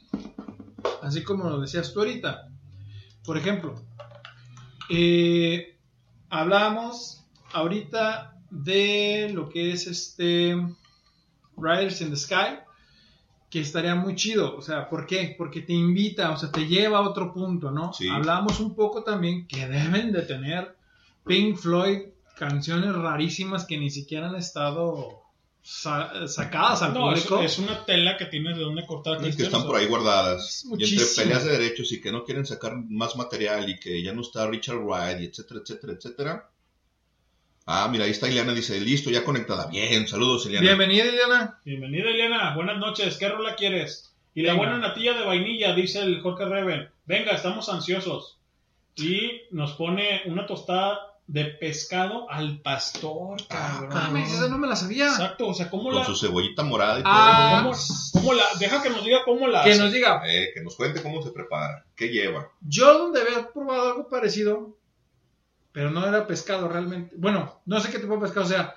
así como lo decías tú ahorita. Por ejemplo, eh, hablamos ahorita de lo que es este Riders in the Sky, que estaría muy chido. O sea, ¿por qué? Porque te invita, o sea, te lleva a otro punto, ¿no?
Sí.
Hablamos un poco también que deben de tener Pink Floyd canciones rarísimas que ni siquiera han estado sa- sacadas al
No, es,
público.
es una tela que tienes de dónde cortar.
que
Cristian,
están por ahí guardadas. Y entre peleas de derechos y que no quieren sacar más material y que ya no está Richard Wright, y etcétera, etcétera, etcétera. Ah, mira, ahí está Ileana, dice, listo, ya conectada. Bien, saludos, Ileana.
Bienvenida, Ileana.
Bienvenida, Eliana. Buenas noches. ¿Qué rola quieres? Y la
Venga.
buena natilla de vainilla, dice el Jorge Reven. Venga, estamos ansiosos. Y nos pone una tostada de pescado al pastor, cabrón.
Ah, mames, esa no me la sabía.
Exacto, o sea, ¿cómo
Con
la...?
su cebollita morada y todo.
Ah,
¿Cómo, cómo la...? Deja que nos diga cómo la
Que
hace.
nos diga.
Eh, que nos cuente cómo se prepara, qué lleva.
Yo donde había probado algo parecido, pero no era pescado realmente. Bueno, no sé qué tipo de pescado sea.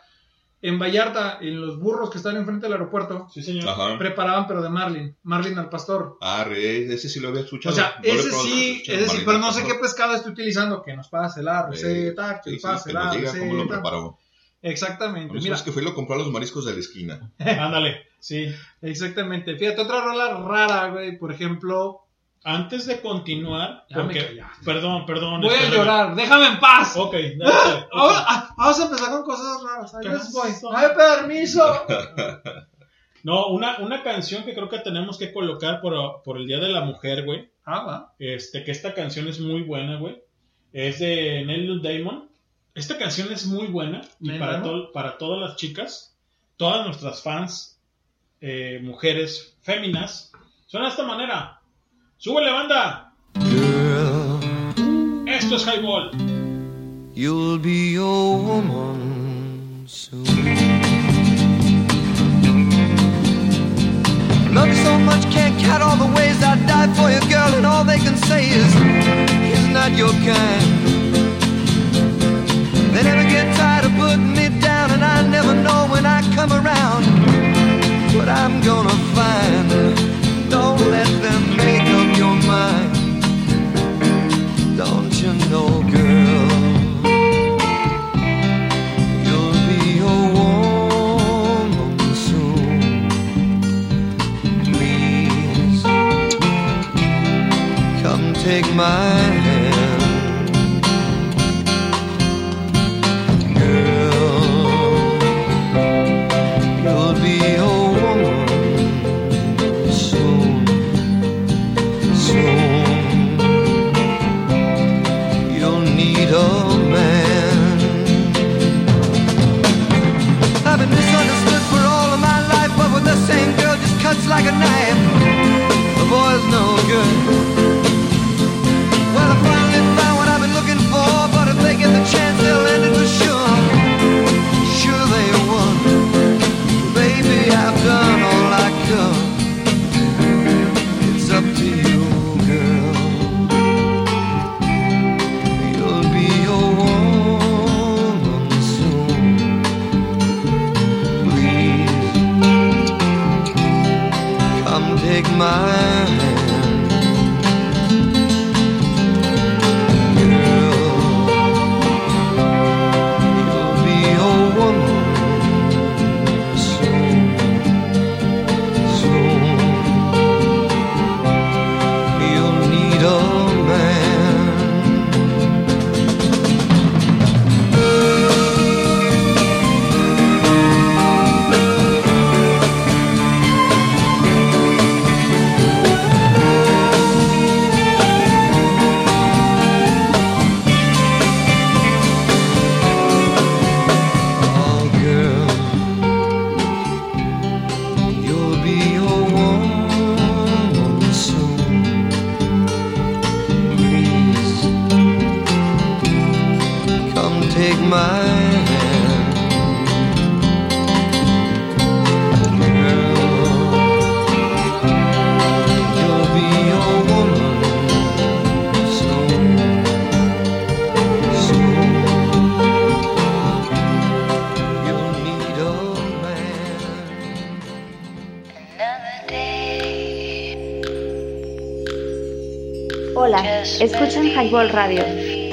En Vallarta, en los burros que están enfrente del aeropuerto,
Sí, señor.
Ajá.
preparaban, pero de marlin. Marlin al pastor.
Ah, ese sí lo había escuchado.
O sea,
No
ese sí, ese sí, pero no sé qué pescado estoy utilizando. Que nos pase la receta, que nos pase la
nos diga cómo lo
receta.
preparó.
Exactamente.
A mí
Mira,
es que fui y lo compró a los mariscos de la esquina.
Ándale, sí.
exactamente. Fíjate, otra rola rara, güey. Por ejemplo,
Antes de continuar,
Ya me
porque...
callaste.
Perdón, perdón.
voy a
espérame.
llorar. Déjame en paz.
Ok, dale,
¡Ah!
dale, ok.
Ahora, ah, vamos a empezar con cosas raras. Ahí
¿Qué
les voy. ¡Ay, permiso!
No, una, una canción que creo que tenemos que colocar por, por el Día de la Mujer, güey.
Ah, va.
Este, que esta canción es muy buena, güey. Es de Neil Damon. Esta canción es muy buena. Y
¿Neil
para, to- para todas las chicas, todas nuestras fans, eh, mujeres, féminas, suena de esta manera. ¡Súbele, banda! Esto es Highball.
You'll be a woman soon. Love so much, can't count all the ways I died for you, girl, and all they can say is, he's not your kind. They never get tired of putting me down, and I never know when I come around what I'm gonna find. Know, girl? You'll be a woman soon. Please come take my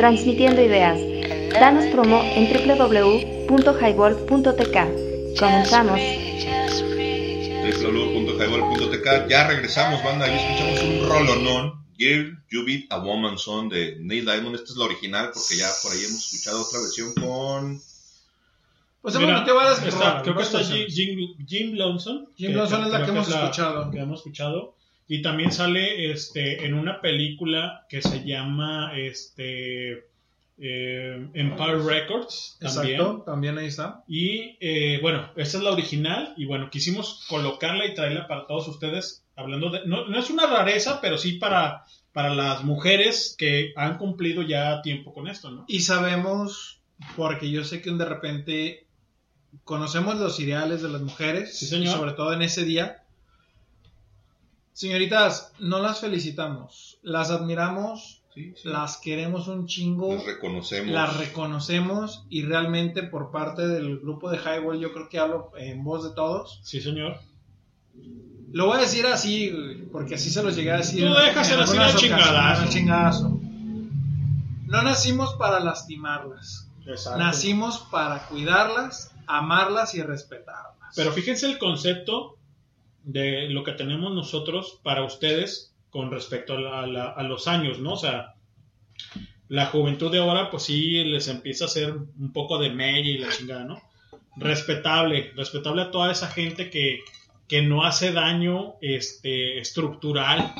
transmitiendo ideas. Danos promo en www.highball.tk. Comenzamos.
www.highball.tk Ya regresamos, banda. Ahí escuchamos un rolonón. Give You Beat a Woman Song de Neil Diamond. Esta es la original porque ya por ahí hemos escuchado otra versión con.
Pues hemos metido varias
creo que está Jim. Jim, Jim Lawson.
Jim Lawson es la que hemos escuchado.
que hemos escuchado. Y también sale este, en una película que se llama este, eh, Empire Records también.
Exacto, también ahí está.
Y eh, bueno, esta es la original y bueno, quisimos colocarla y traerla para todos ustedes, hablando de, no, no es una rareza, pero sí para, para las mujeres que han cumplido ya tiempo con esto, ¿no?
Y sabemos, porque yo sé que de repente conocemos los ideales de las mujeres,
Sí, señor.
sobre todo en ese día. Señoritas, no las felicitamos, las admiramos, las queremos un chingo,
Las reconocemos.
las reconocemos y realmente por parte del grupo de Highball yo creo que hablo en voz de todos.
Sí, señor.
Lo voy a decir así, güey, porque así se los llegué a decir.
Tú déjaselo así
algunas
al chingadazo.
No nacimos para lastimarlas.
Exacto.
Nacimos para cuidarlas, amarlas y respetarlas.
Pero fíjense el concepto de lo que tenemos nosotros para ustedes con respecto a, la- a la- a los años, ¿no? O sea, la juventud de ahora, pues sí, les empieza a hacer un poco de media y la chingada, ¿no? Respetable, respetable a toda esa gente que, que no hace daño este, estructural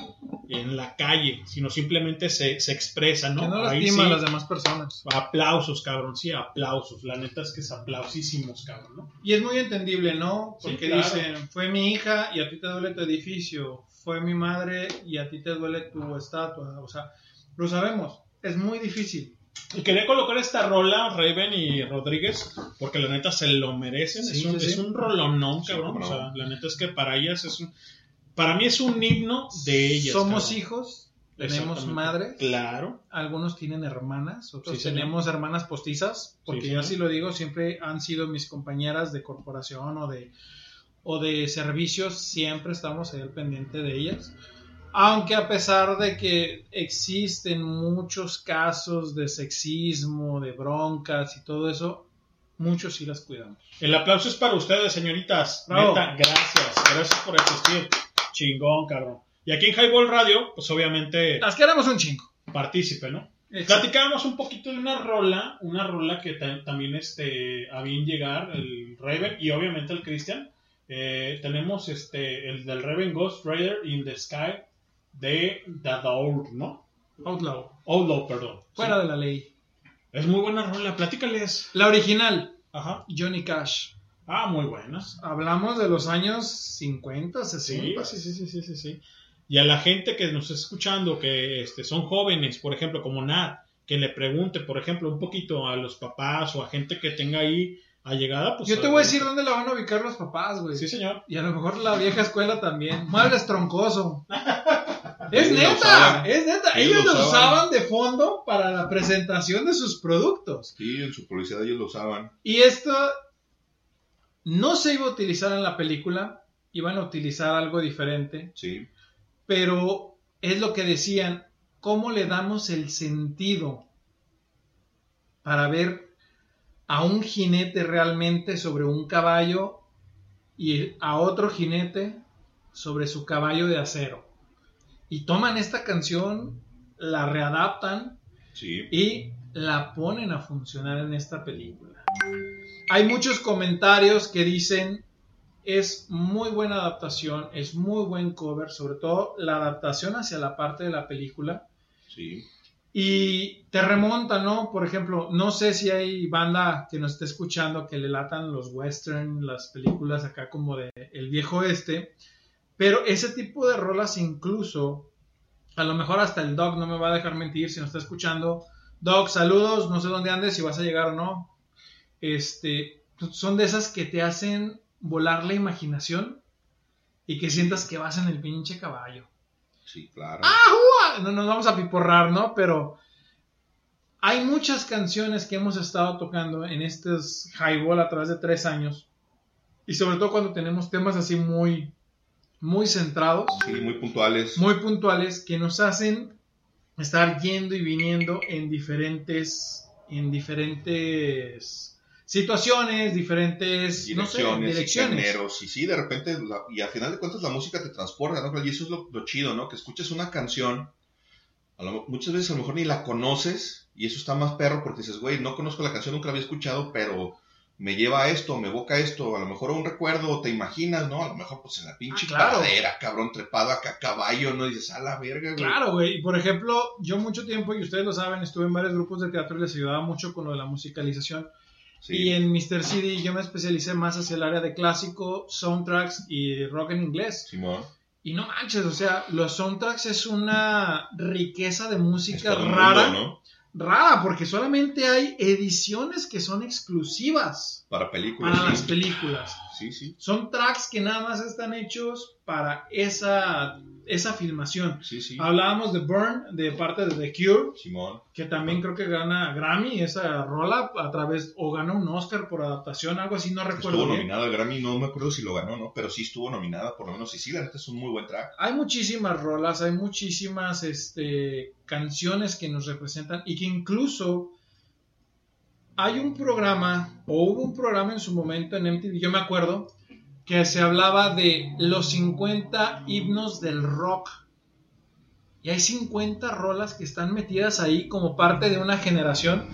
en la calle, sino simplemente se, se expresa, ¿no?
que no lastima
sí,
a las demás personas.
Aplausos, cabrón, sí, aplausos. La neta es que es aplausísimos, cabrón, ¿no?
Y es muy entendible, ¿no?
Sí,
Porque
claro.
dicen, fue mi hija y a ti te duele tu edificio, fue mi madre y a ti te duele tu estatua. O sea, lo sabemos, es muy difícil.
Y quería colocar esta rola, Raven y Rodríguez, porque la neta se lo merecen.
Sí,
es, un,
sí, sí.
es un rolonón,
Sí,
cabrón. O sea, la neta es que para ellas es un. Para mí es un himno de ellas.
Somos
cabrón.
hijos, tenemos
Exactamente.
madre,
Claro.
algunos tienen hermanas, otros
Sí, señor.
tenemos hermanas postizas, porque
Sí,
yo así lo digo, siempre han sido mis compañeras de corporación o de, o de servicios, siempre estamos ahí al pendiente de ellas. Aunque a pesar de que existen muchos casos de sexismo, de broncas y todo eso, muchos sí las cuidamos.
El aplauso es para ustedes, señoritas. Neta, gracias. Gracias por existir. Chingón, cabrón. Y aquí en Highball Radio, pues obviamente
Las queremos un chingo.
partícipe, ¿no?
Exacto.
Platicábamos un poquito de una rola, una rola que ta- también este, a bien llegar, el Raven y obviamente el Christian. Eh, tenemos este, el del Raven Ghost Rider in the Sky de The Door, ¿no?
Outlaw,
Outlaw, perdón.
fuera
Sí.
de la ley.
Es muy buena rola, platícales.
La original,
Ajá.
Johnny Cash.
Ah, muy buenas.
Hablamos de los años 50,
Sí,
60.
sí, sí, sí, sí, sí, sí. Y a la gente que nos está escuchando, que este, son jóvenes, por ejemplo, como Nat, que le pregunte, por ejemplo, un poquito a los papás o a gente que tenga ahí allegada, pues...
Yo te voy a decir dónde la van a ubicar los papás, güey.
Sí, señor.
Y a lo mejor la vieja escuela también. Muebles troncoso. es neta, es neta.
Ellos
Ellos
lo
lo
usaban.
usaban de fondo para la presentación de sus productos.
Sí, en su publicidad ellos lo usaban.
Y esto no se iba a utilizar en la película. Iban a utilizar algo diferente.
Sí.
Pero es lo que decían. ¿Cómo le damos el sentido para ver a un jinete realmente sobre un caballo y a otro jinete sobre su caballo de acero? Y toman esta canción, la readaptan
Sí.
y la ponen a funcionar en esta película. Hay muchos comentarios que dicen es muy buena adaptación, es muy buen cover, sobre todo la adaptación hacia la parte de la película.
Sí.
Y te remonta, ¿no? Por ejemplo, no sé si hay banda que nos esté escuchando que le latan los western, las películas acá como de el viejo este, pero ese tipo de rolas incluso, a lo mejor hasta el Doc no me va a dejar mentir si nos está escuchando. Doc, saludos, no sé dónde andes, si vas a llegar o no. Este, son de esas que te hacen volar la imaginación y que sientas que vas en el pinche caballo.
Sí, claro.
¡Ajua! No nos vamos a piporrar, ¿no? Pero hay muchas canciones que hemos estado tocando en estos highball a través de tres años. Y sobre todo cuando tenemos temas así muy, muy centrados,
Sí, muy puntuales.
muy puntuales, que nos hacen estar yendo y viniendo en diferentes, en diferentes situaciones, diferentes, no sé,
direcciones, y
direcciones.
géneros, y sí, de repente, la- y al final de cuentas la música te transporta, ¿no? Y eso es lo, lo chido, ¿no? Que escuches una canción, a lo- muchas veces a lo mejor ni la conoces, y eso está más perro porque dices, güey, no conozco la canción, nunca la había escuchado, pero me lleva a esto, me evoca esto, a lo mejor a un recuerdo, te imaginas, ¿no? A lo mejor pues en la pinche
Ah, claro.
pradera, cabrón, trepado acá a caballo, ¿no? Y dices, a la verga, güey.
Claro, güey. Y por ejemplo, yo mucho tiempo, y ustedes lo saben, estuve en varios grupos de teatro y les ayudaba mucho con lo de la musicalización. Y en Mr. CD yo me especialicé más hacia el área de clásico, soundtracks y rock en inglés.
Simón.
Y no manches, o sea, los soundtracks es una riqueza de música rara.
mundo, ¿no?
Rara, porque solamente hay ediciones que son exclusivas
Para películas.
para las películas.
Sí, sí.
Son tracks que nada más están hechos para esa, esa filmación.
Sí, sí.
Hablábamos de Burn de parte de The Cure,
Simón.
que también creo que gana Grammy esa rola a través, o gana un Oscar por adaptación, algo así, no recuerdo
Estuvo nominada al Grammy, no me acuerdo si lo ganó, ¿no? Pero sí estuvo nominada, por lo menos. Y sí, la neta es un muy buen track.
Hay muchísimas rolas, hay muchísimas este, canciones que nos representan y que incluso hay un programa, o hubo un programa en su momento en MTV, yo me acuerdo, que se hablaba de los 50 himnos del rock. Y hay 50 rolas que están metidas ahí como parte de una generación.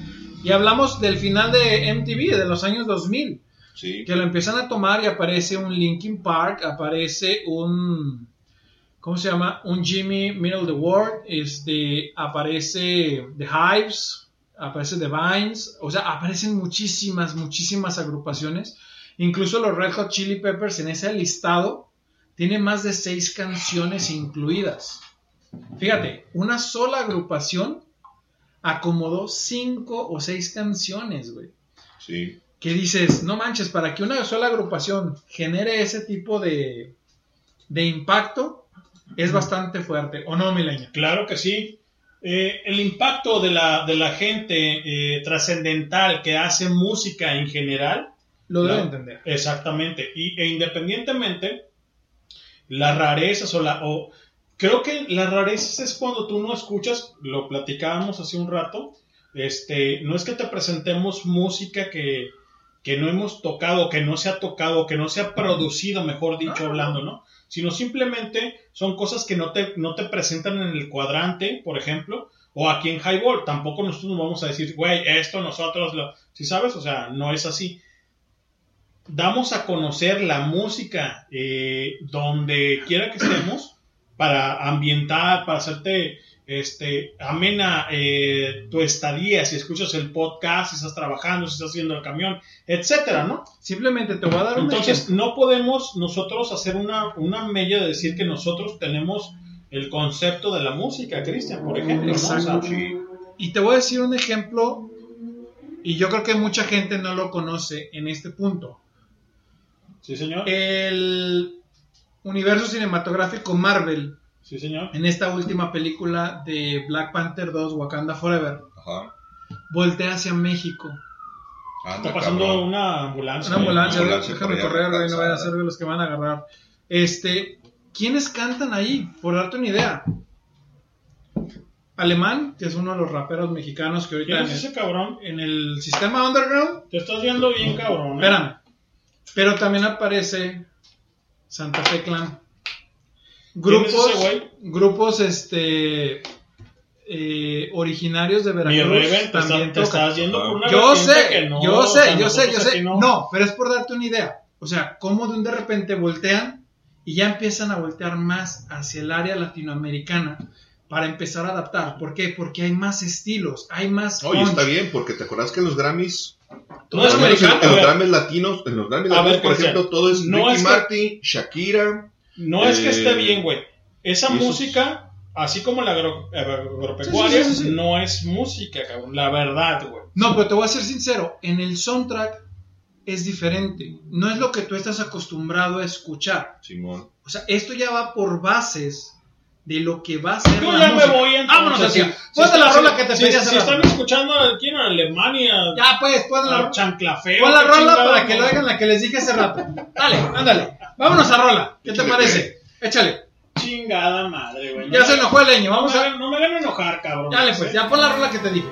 Y hablamos del final de MTV, de los años 2000
Sí.
que lo empiezan a tomar y aparece un Linkin Park, aparece un ¿cómo se llama? Un Jimmy Middle the World, este aparece The Hives, aparece The Vines, o sea, aparecen muchísimas muchísimas agrupaciones, incluso los Red Hot Chili Peppers en ese listado tiene más de seis canciones incluidas. Fíjate, una sola agrupación acomodó cinco o seis canciones, güey
Sí.
que dices, no manches, para que una sola agrupación genere ese tipo de, de impacto, es bastante fuerte, ¿o no, Milenio?
Claro que sí. Eh, el impacto de la, de la gente eh, trascendental que hace música en general.
Lo debe entender.
Exactamente. Y, e independientemente, las rarezas o la... O, creo que las rarezas es cuando tú no escuchas, lo platicábamos hace un rato, este, no es que te presentemos música que, que no hemos tocado, que no se ha tocado, que no se ha producido, mejor dicho, hablando, ¿no? Sino simplemente son cosas que no te, no te presentan en el cuadrante, por ejemplo, o aquí en Highball. Tampoco nosotros nos vamos a decir, güey, esto nosotros lo. Si sabes? O sea, no es así. Damos a conocer la música eh, donde quiera que estemos para ambientar, para hacerte este, amena eh, tu estadía, si escuchas el podcast, si estás trabajando, si estás haciendo el camión, etcétera, ¿no?
Simplemente te voy a dar un
Entonces,
ejemplo.
no podemos nosotros hacer una, una mella de decir que nosotros tenemos el concepto de la música, Cristian, por ejemplo. ¿no? O sea,
Exacto. Y te voy a decir un ejemplo, y yo creo que mucha gente no lo conoce en este punto.
Sí, señor.
El universo cinematográfico Marvel,
Sí, señor.
en esta última película de Black Panther 2, Wakanda Forever,
Ajá.
voltea hacia México.
Anda,
Está pasando
cabrón.
una ambulancia.
Una ambulancia,
Una ambulancia
déjame correr, güey, no vaya a ser de los que van a agarrar. Este, ¿quiénes cantan ahí? Por darte una idea. Alemán, que es uno de los raperos mexicanos que ahorita
¿Quién es ese cabrón?
en el sistema underground,
Te estás viendo bien, cabrón. ¿eh?
espérame. Pero también aparece Santa Fe Clan.
¿Quién es
Grupos,
ese güey?
grupos este eh, originarios de
Mi
Veracruz
te,
también
está- te estás yendo por una
Yo sé,
que no,
yo
o
sé,
sea,
yo sé, yo sé. No.
no.
pero es por darte una idea. O sea, cómo de un de repente voltean y ya empiezan a voltear más hacia el área latinoamericana para empezar a adaptar. ¿Por qué? Porque hay más estilos, hay más.
Oye,
punch.
está bien, porque te acuerdas que en los Grammys.
No es
en,
americano,
en los. Grammys latinos, en los Grammys
A
latinos,
ver,
por ejemplo, todo es
no
Ricky
es que-
Martin, Shakira.
No es que
eh,
esté bien, güey. Esa música, así como la agro- agropecuaria,
Sí, sí, sí, sí, sí.
no es música, cabrón. La verdad, güey.
No, pero te voy a ser sincero, en el soundtrack es diferente. No es lo que tú estás acostumbrado a escuchar.
Simón.
O sea, esto ya va por bases de lo que va a ser
Yo
la
ya me
música.
voy entonces.
Vámonos hacia.
Si- si
la rola que te
si-
pedí
si,
hace rato.
están escuchando aquí en Alemania,
Ya pues, pon la,
a chanclafeo.
pon la rola para que lo hagan la que les dije hace rato. Dale, ándale. Vámonos a rola. ¿Qué te parece? Échale.
Chingada madre, güey.
Ya
No
se
me-
enojó el leño. Vamos
no, me,
a.
no me hagan enojar, cabrón.
Dale pues, ya pon la rola que te dije.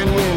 Out one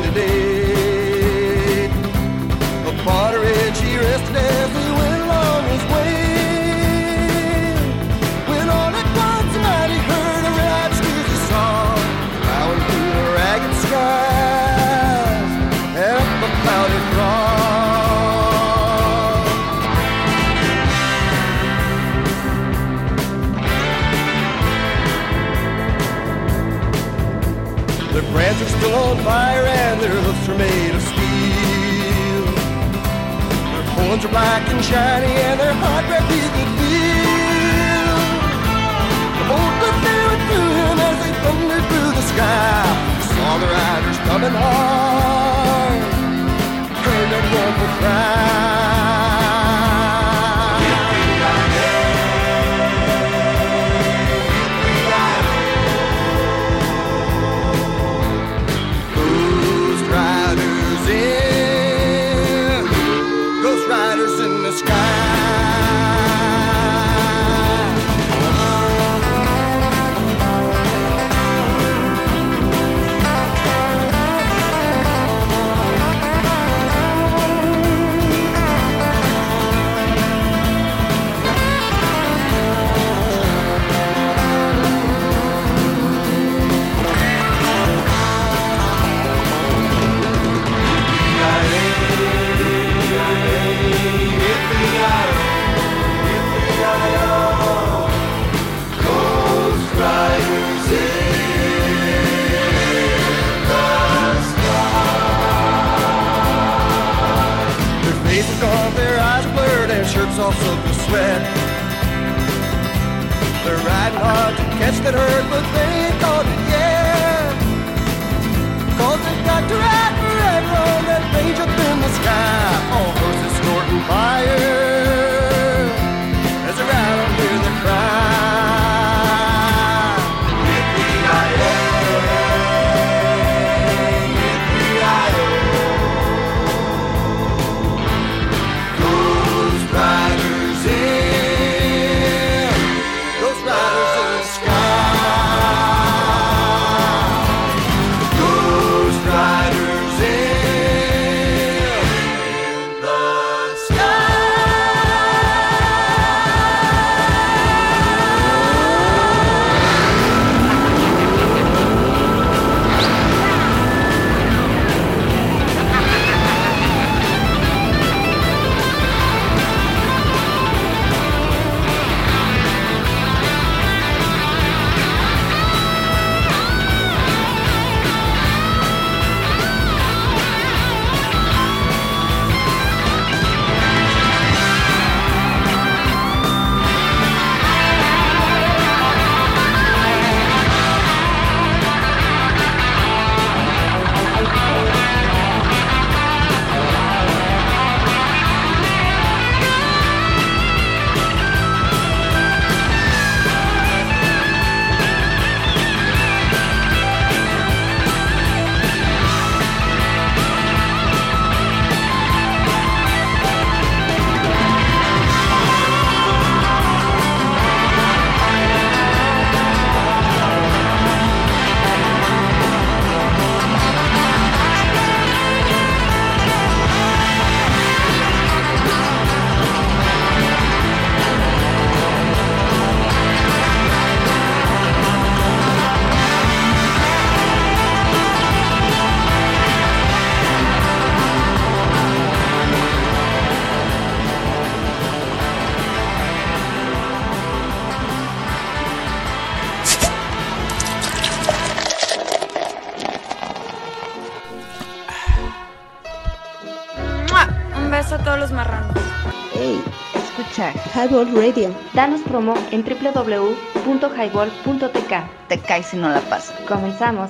Highball Radio. Danos promo en www.highball.tk. Te caes si no la pasas. Comenzamos.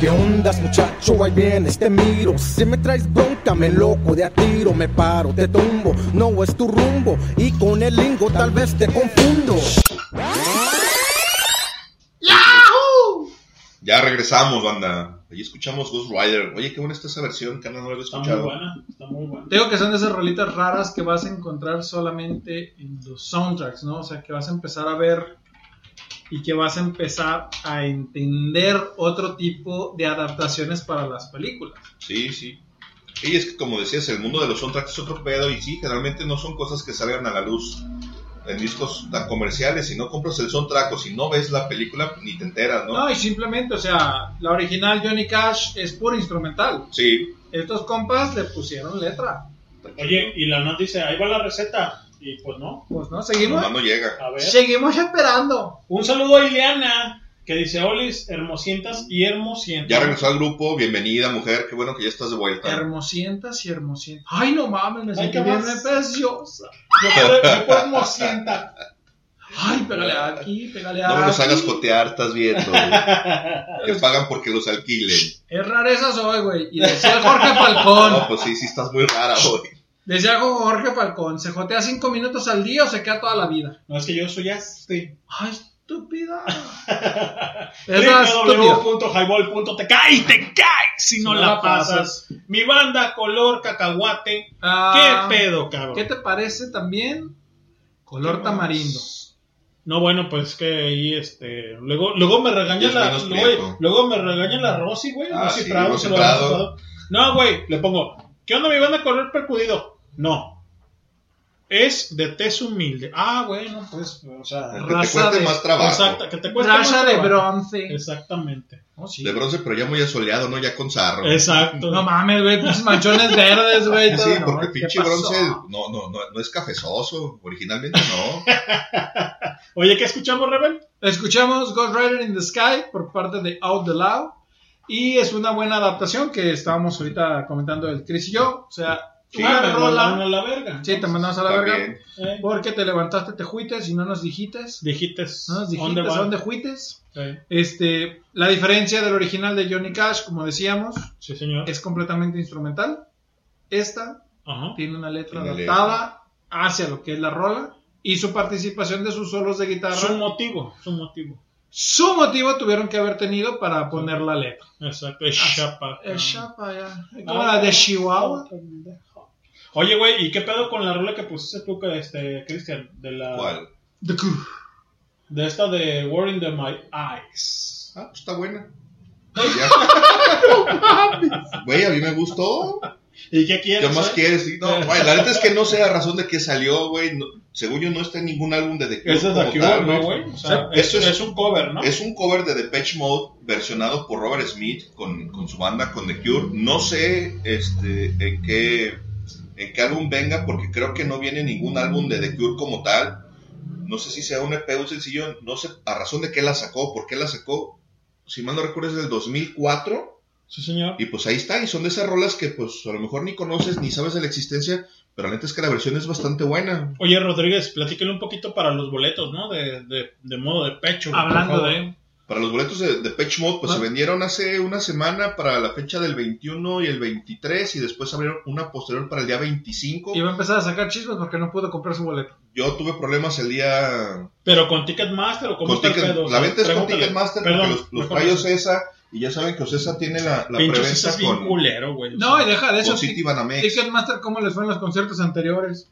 ¿Qué ondas, muchacho? Ahí vienes, te miro. Si me traes bronca, me loco de a tiro. Me paro, te tumbo. No es tu rumbo. Y con el lingo tal vez te confundo.
Regresamos, banda. Ahí escuchamos Ghost Rider. Oye, qué buena está esa versión, que no la había
Está muy
escuchado.
buena, está muy buena.
Te digo que son de esas rolitas raras que vas a encontrar solamente en los soundtracks, ¿no? O sea, que vas a empezar a ver y que vas a empezar a entender otro tipo de adaptaciones para las películas.
Sí, sí. Y es que como decías, el mundo de los soundtracks es otro pedo y sí, generalmente no son cosas que salgan a la luz en discos tan comerciales. Si no compras el soundtrack o si no ves la película, ni te enteras, ¿no?
No, y simplemente, o sea, la original Johnny Cash es pura instrumental.
Sí.
Estos compas le pusieron letra.
Oye, y la NAT dice, ahí va la receta. Y pues no.
Pues no, seguimos.
Nomás no llega.
A ver.
Seguimos esperando.
Un saludo a Ileana, que dice, Olis, hermosientas y hermosientas.
Ya regresó al grupo, bienvenida mujer, qué bueno que ya estás de vuelta.
Hermosientas y hermosientas. Ay, no mames, me sentí
¿qué
bien
más?
preciosa.
Yo por hermosienta.
Ay, pégale aquí, pégale
No me los
aquí.
hagas jotear, estás viendo. güey. Que pagan porque los alquilen.
Es rareza soy, güey. Y decía Jorge Falcón.
No, pues sí, sí estás muy rara hoy.
Decía Jorge Falcón, ¿se jotea cinco minutos al día o se queda toda la vida?
No, es que yo soy así.
Ay, estúpida. Esa estúpida.
www.highball.tk y te cae si no, la pasas. Mi banda color cacahuate.
Ah,
¿Qué pedo, cabrón?
¿Qué te parece también? Color
¿Qué
tamarindo.
No, bueno, pues que ahí, este. Luego, luego me regaña la. Luego, me regaña la Rosy, güey.
Ah,
Rosy
sí,
Prado. No, güey, le pongo. ¿Qué onda mi banda color percudido? No. Es de tez humilde. Ah, bueno, pues, o sea.
Que te cueste más trabajo.
Exacto, que te cueste
Raza
más
de
trabajo.
bronce.
Exactamente. Oh, sí.
De bronce, pero ya muy asoleado, ¿no? Ya con sarro.
Exacto.
No mames, güey, pinches manchones verdes, güey.
Sí,
todo.
porque
No,
pinche bronce no, no, no, no es cafezoso. Originalmente no.
Oye, ¿qué escuchamos, Rebel?
Escuchamos Ghost Rider in the Sky por parte de Out the Loud. Y es una buena adaptación que estábamos ahorita comentando el Chris y yo. O sea,
Sí,
una rola.
a la verga.
Sí, te mandamos a la verga.
Eh,
Porque te levantaste, te juites y no nos dijites.
Dijites.
No nos
¿dónde
dijites dónde juites.
Sí,
Este, la diferencia del original de Johnny Cash, como decíamos,
sí, señor.
es completamente instrumental. Esta
Ajá.
tiene una letra
Tiene
adaptada hacia lo que es la rola y su participación de sus solos de guitarra.
Su motivo, su motivo.
Su motivo tuvieron que haber tenido para poner la letra.
Exacto, es chapa.
Es chapa ya. Como
Ah,
la de Chihuahua.
Oye, güey, ¿y qué pedo con la rola que pusiste tú, que, este, Cristian? De la.
¿Cuál?
The.
De esta de War in the My Eyes.
Ah, pues está buena. Güey, a mí me gustó.
¿Y qué quieres?
¿Qué más
eh?
quieres? Sí, No, güey, la neta es que no sé la razón de qué salió, güey. No- según yo, no está en ningún álbum de The Cure.
Ese es
como
Cure,
tal,
¿no, güey? O sea, es,
es-
es un cover, ¿no?
Es un cover de Depeche Mode versionado por Robert Smith con, con su banda, con The Cure. No sé este, en, qué, en qué álbum venga, porque creo que no viene ningún álbum de The Cure como tal. No sé si sea un EP o un sencillo, no sé a razón de qué la sacó, por qué la sacó. Si mal no recuerdo es del 2004.
Sí, señor.
Y pues ahí está, y son de esas rolas que pues a lo mejor ni conoces ni sabes de la existencia, pero la neta es que la versión es bastante buena.
Oye, Rodríguez, platícale un poquito para los boletos, ¿no? De, de, de modo de pecho. por
Hablando
favor.
de.
Para los boletos de, de Pitch Mode, pues
Ah.
se vendieron hace una semana para la fecha del 21 y el 23 y después abrieron una posterior para el día 25.
Iba a empezar a sacar chismes porque no pudo comprar su boleto.
Yo tuve problemas el día
Pero con Ticketmaster o
con Ticket- la venta es con. Ticketmaster
Perdón,
porque los, los
eso.
Ocesa y ya saben que Ocesa tiene la, la preventa
ese es bien
con,
culero, güey.
No,
sea.
y deja de eso.
City.
Ticketmaster, ¿cómo les fue en los conciertos anteriores?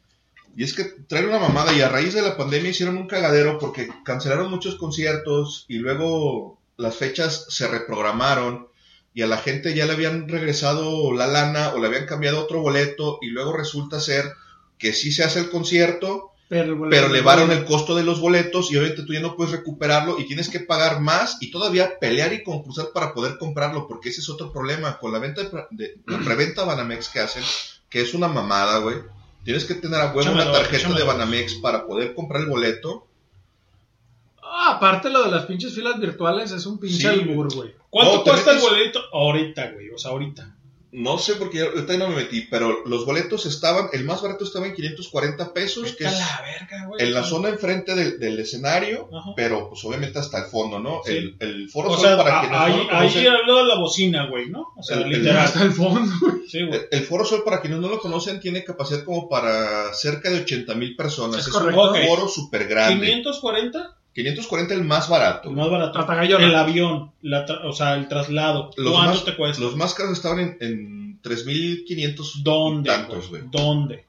Y es que traen una mamada y a raíz de la pandemia hicieron un cagadero porque cancelaron muchos conciertos y luego las fechas se reprogramaron y a la gente ya le habían regresado la lana o le habían cambiado otro boleto y luego resulta ser que sí se hace el concierto,
Pero, el
pero elevaron el costo de los boletos y obviamente tú ya no puedes recuperarlo y tienes que pagar más y todavía pelear y concursar para poder comprarlo porque ese es otro problema con la venta de, de- la preventa Banamex que hacen, que es una mamada, güey. Tienes que tener a huevo una tarjeta de. Banamex para poder comprar el boleto.
Ah, aparte lo de las pinches filas virtuales es un pinche
Sí.
albur, güey.
¿Cuánto
No,
cuesta el boleto ahorita, güey? O sea, ahorita.
No sé porque yo ahorita no me metí, pero los boletos estaban, el más barato estaba en 540 pesos, que es
a la verga, güey.
en la zona enfrente del, del escenario,
Ajá.
pero pues obviamente hasta el fondo, ¿no?
Sí.
El, el foro
O
Sol,
sea,
para
a-
quienes no
ahí,
lo
ahí
conocen,
al lado de la bocina, güey, ¿no? O sea,
El- el-
literal.
Hasta el fondo, güey.
Sí, güey.
el, el Foro Sol, para quienes no lo conocen, tiene capacidad como para cerca de 80 mil personas.
Es
Es,
correcto.
un foro súper grande.
540,
540 el más barato.
el más barato.
Hasta Gallona.
El avión, la o sea, el traslado.
Los
¿Cuánto
más,
te cuesta?
los más caros estaban en, en 3.500
¿Dónde?
tantos,
güey? ¿Dónde?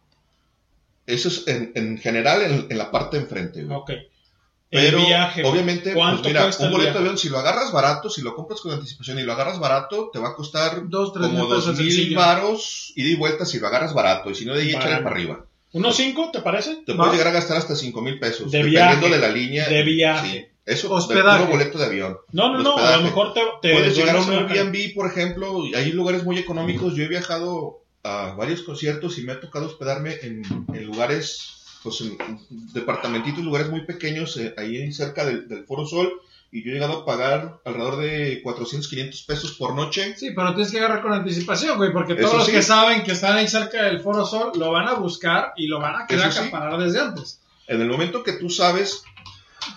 Eso es en, en general en, en la parte de enfrente, güey.
Ok. El
Pero
viaje,
obviamente, pues
¿cuánto
mira,
cuesta
un
el
boleto de avión, si lo agarras barato, si lo compras con anticipación y lo agarras barato, te va a costar
Dos, tres
como dos mil varos ida y vuelta si lo agarras barato. Y si no, de ahí para arriba.
¿Unos cinco, te parece?
Te puedes llegar a gastar hasta cinco mil pesos.
De
dependiendo
viaje.
de la línea.
De viaje.
Sí. Eso,
Hospedaje.
puro boleto de avión.
No, no, no, a lo mejor te, te
Puedes llegar a un Airbnb, por ejemplo, hay lugares muy económicos. Yo he viajado a varios conciertos y me ha tocado hospedarme en, en lugares, pues en departamentitos, lugares muy pequeños, eh, ahí cerca del, del Foro Sol. Y yo he llegado a pagar alrededor de 400, 500 pesos por noche.
Sí, pero tienes que agarrar con anticipación, güey, porque
Eso
todos los
sí.
que saben que están ahí cerca del Foro Sol lo van a buscar y lo van a querer
sí.
acaparar desde antes.
En el momento que tú sabes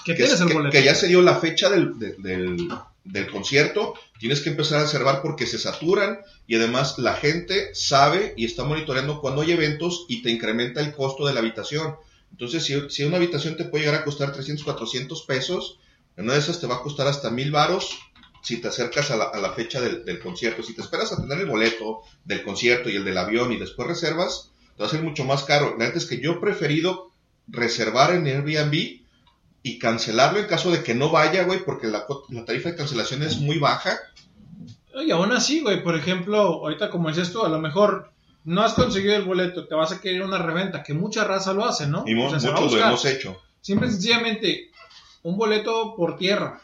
Que
que,
tienes el
que-
boleto.
que ya se dio la fecha del, de- del, del concierto, tienes que empezar a reservar porque se saturan y además la gente sabe y está monitoreando cuando hay eventos y te incrementa el costo de la habitación. Entonces, si, si una habitación te puede llegar a costar 300, 400 pesos, en una de esas te va a costar hasta mil varos si te acercas a la, a la fecha del, del concierto. Si te esperas a tener el boleto del concierto y el del avión y después reservas, te va a ser mucho más caro. La neta es que yo he preferido reservar en Airbnb y cancelarlo en caso de que no vaya, güey, porque la, tarifa de cancelación es muy baja.
Y aún así, güey, por ejemplo, ahorita como dices tú, a lo mejor no has conseguido el boleto, te vas a querer una reventa, que mucha raza lo hace, ¿no?
Y
O sea,
muchos lo hemos hecho.
Simple y sencillamente, un boleto por tierra,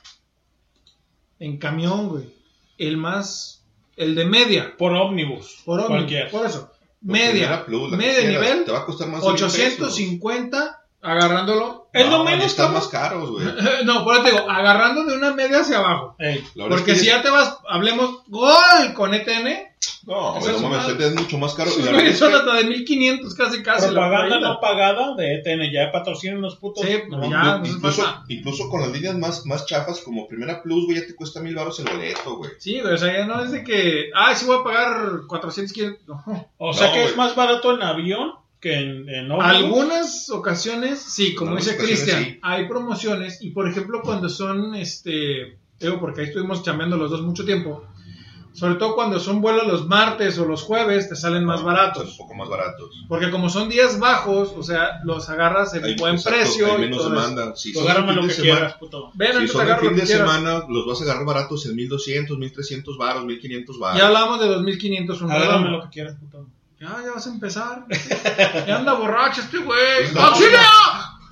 en camión, güey, el más, el de media,
Por ómnibus.
por ómnibus,
Cualquier.
por eso, media,
plus,
media
quieras,
nivel,
Te va a costar más de mil pesos.
850, agarrándolo.
Es lo
No,
menos,
y están más caros, güey.
No, por eso te digo, agarrando de una media hacia abajo.
Ey,
Porque
es que
si ya te vas, hablemos, gol con ETN,
No,
es
no mames, este es mucho más caro. Es
son
que-
hasta de 1500 casi casi. la
propaganda no pagada de ETN, ya patrocinan los putos.
Sí,
No, no,
ya.
incluso, incluso con las líneas más, más chafas, como Primera Plus, güey, ya te cuesta mil baros el boleto, güey.
Sí, güey, o sea, ya no es de que, ah, sí voy a pagar 400, 500, no.
O sea
No,
que es más barato en avión que en, en.
Algunas ocasiones, sí, como
Algunas
dice Cristian,
sí.
hay promociones y por ejemplo cuando son, este, digo, porque ahí estuvimos chambeando los dos mucho tiempo, sobre todo cuando son vuelos los martes o los jueves, te salen más
Son
baratos.
Un poco más baratos.
Porque como son días bajos, o sea, los agarras en
Hay,
buen
exacto,
precio.
hay menos demanda. Si son
agárrame
el
lo
fin
que
de semana,
quieras, puto.
Ven,
si son el fin
lo
de
que
semana, los vas a agarrar baratos en 1200, 1300 baros, 1500 baros.
Ya hablábamos de 2500 un
Agárrame lo que quieras, puto.
Ya, ya vas a empezar. ya anda borracho este güey.
Pues no,
¡Auxilio!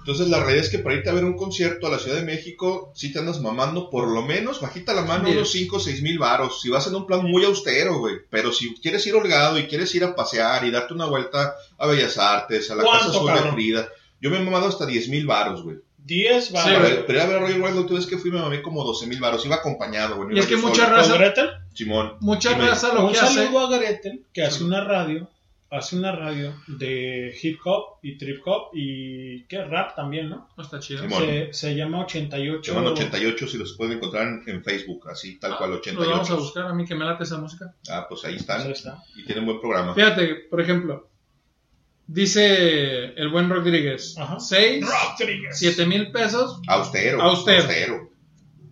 Entonces la realidad es que para irte a ver un concierto a la Ciudad de México, si te andas mamando por lo menos, bajita la mano, unos 5 o 6 mil varos. Si vas en un plan muy austero, güey. Pero si quieres ir holgado y quieres ir a pasear y darte una vuelta a Bellas Artes, a la
¿Cuánto,
Casa Azul de? Frida, yo me he mamado hasta 10 mil varos, güey.
10
Para
baros.
ver- Pero a ver a Royal Wild, la última vez que fui me mamé como 12 mil varos. Iba acompañado, güey.
Y es que mucha
solo.
raza-
¿Con Gretel?
Simón.
Mucha raza lo
Un
que hace.
saludo a Gretel, que hace una radio, hace una radio de hip hop y trip hop y ¿qué? rap también, ¿no?
No está chido.
Simón.
Se, se llama 88.
Se llaman 88 si los pueden encontrar en, en Facebook, así, tal cual,
Los vamos a
88.
buscar a mí que me late esa música.
Ah, pues ahí
Pues
están.
ahí está.
Y tienen buen programa.
Fíjate, por ejemplo, dice el buen Rodríguez:
Ajá.
6,
Rodríguez.
7 mil pesos,
Austero.
Austero.
Austero.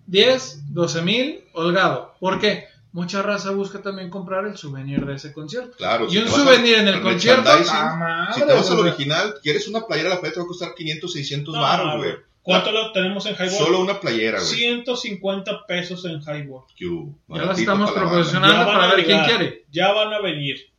10, 12 mil, holgado. ¿Por qué? Mucha raza busca también comprar el souvenir de ese concierto.
Claro.
Y un souvenir en el concierto. ¡ah, madre!
Si te vas al original, quieres una playera, la playera te va a costar 500, 600
No,
baros, güey.
¿Cuánto lo tenemos en Highball?
Solo una playera, güey.
150 pesos en Highball.
Ya las estamos
para la
proporcionando.
Ya van
para
a
ver quién
llegar,
quiere.
Ya van a venir.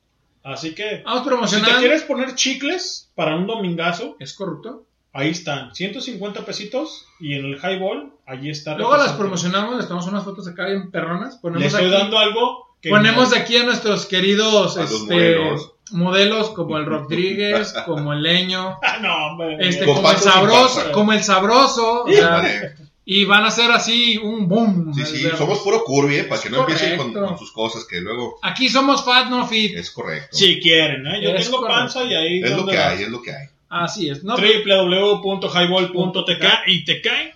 Así que,
Vamos
si
promocionando.
te quieres poner chicles para un domingazo,
¿Es corrupto?
Ahí están. 150 pesitos y en el Highball, allí está.
Luego las promocionamos, les tomamos unas fotos acá bien perronas.
Le
Ponemos
estoy
aquí,
dando algo que
ponemos
no-
aquí a nuestros queridos
A
este,
modelos.
modelos como el Rodríguez, como el Leño,
Ah, no, hombre.
este, como el sabroso, como el sabroso, o sea,
Vale.
y van a ser así un boom.
Sí, sí, somos puro curvy, eh, para que no empiecen con, con sus cosas, que luego
Aquí somos fat, no fit.
es correcto.
Si quieren, ¿eh? Yo
Es
tengo
correcto.
panza y ahí.
Es lo que hay, es lo que hay.
Así es, ¿no?
www.highball.tk y te cae.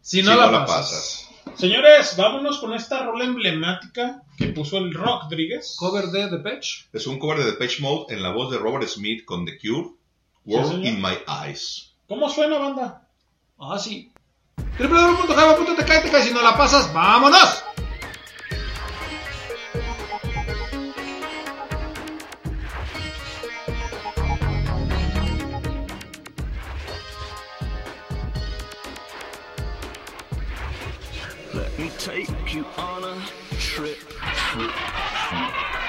Si no,
Si
la,
no la
pasas.
Señores, vámonos con esta rola emblemática que puso el Rodríguez.
Cover de The Patch.
Es un cover de Depeche Mode en la voz de Robert Smith con The Cure, World in My Eyes.
¿Cómo suena, banda?
Ah, sí. www.java.tk y te cae. Si no la pasas, ¡vámonos!
take you on a trip. trip, trip.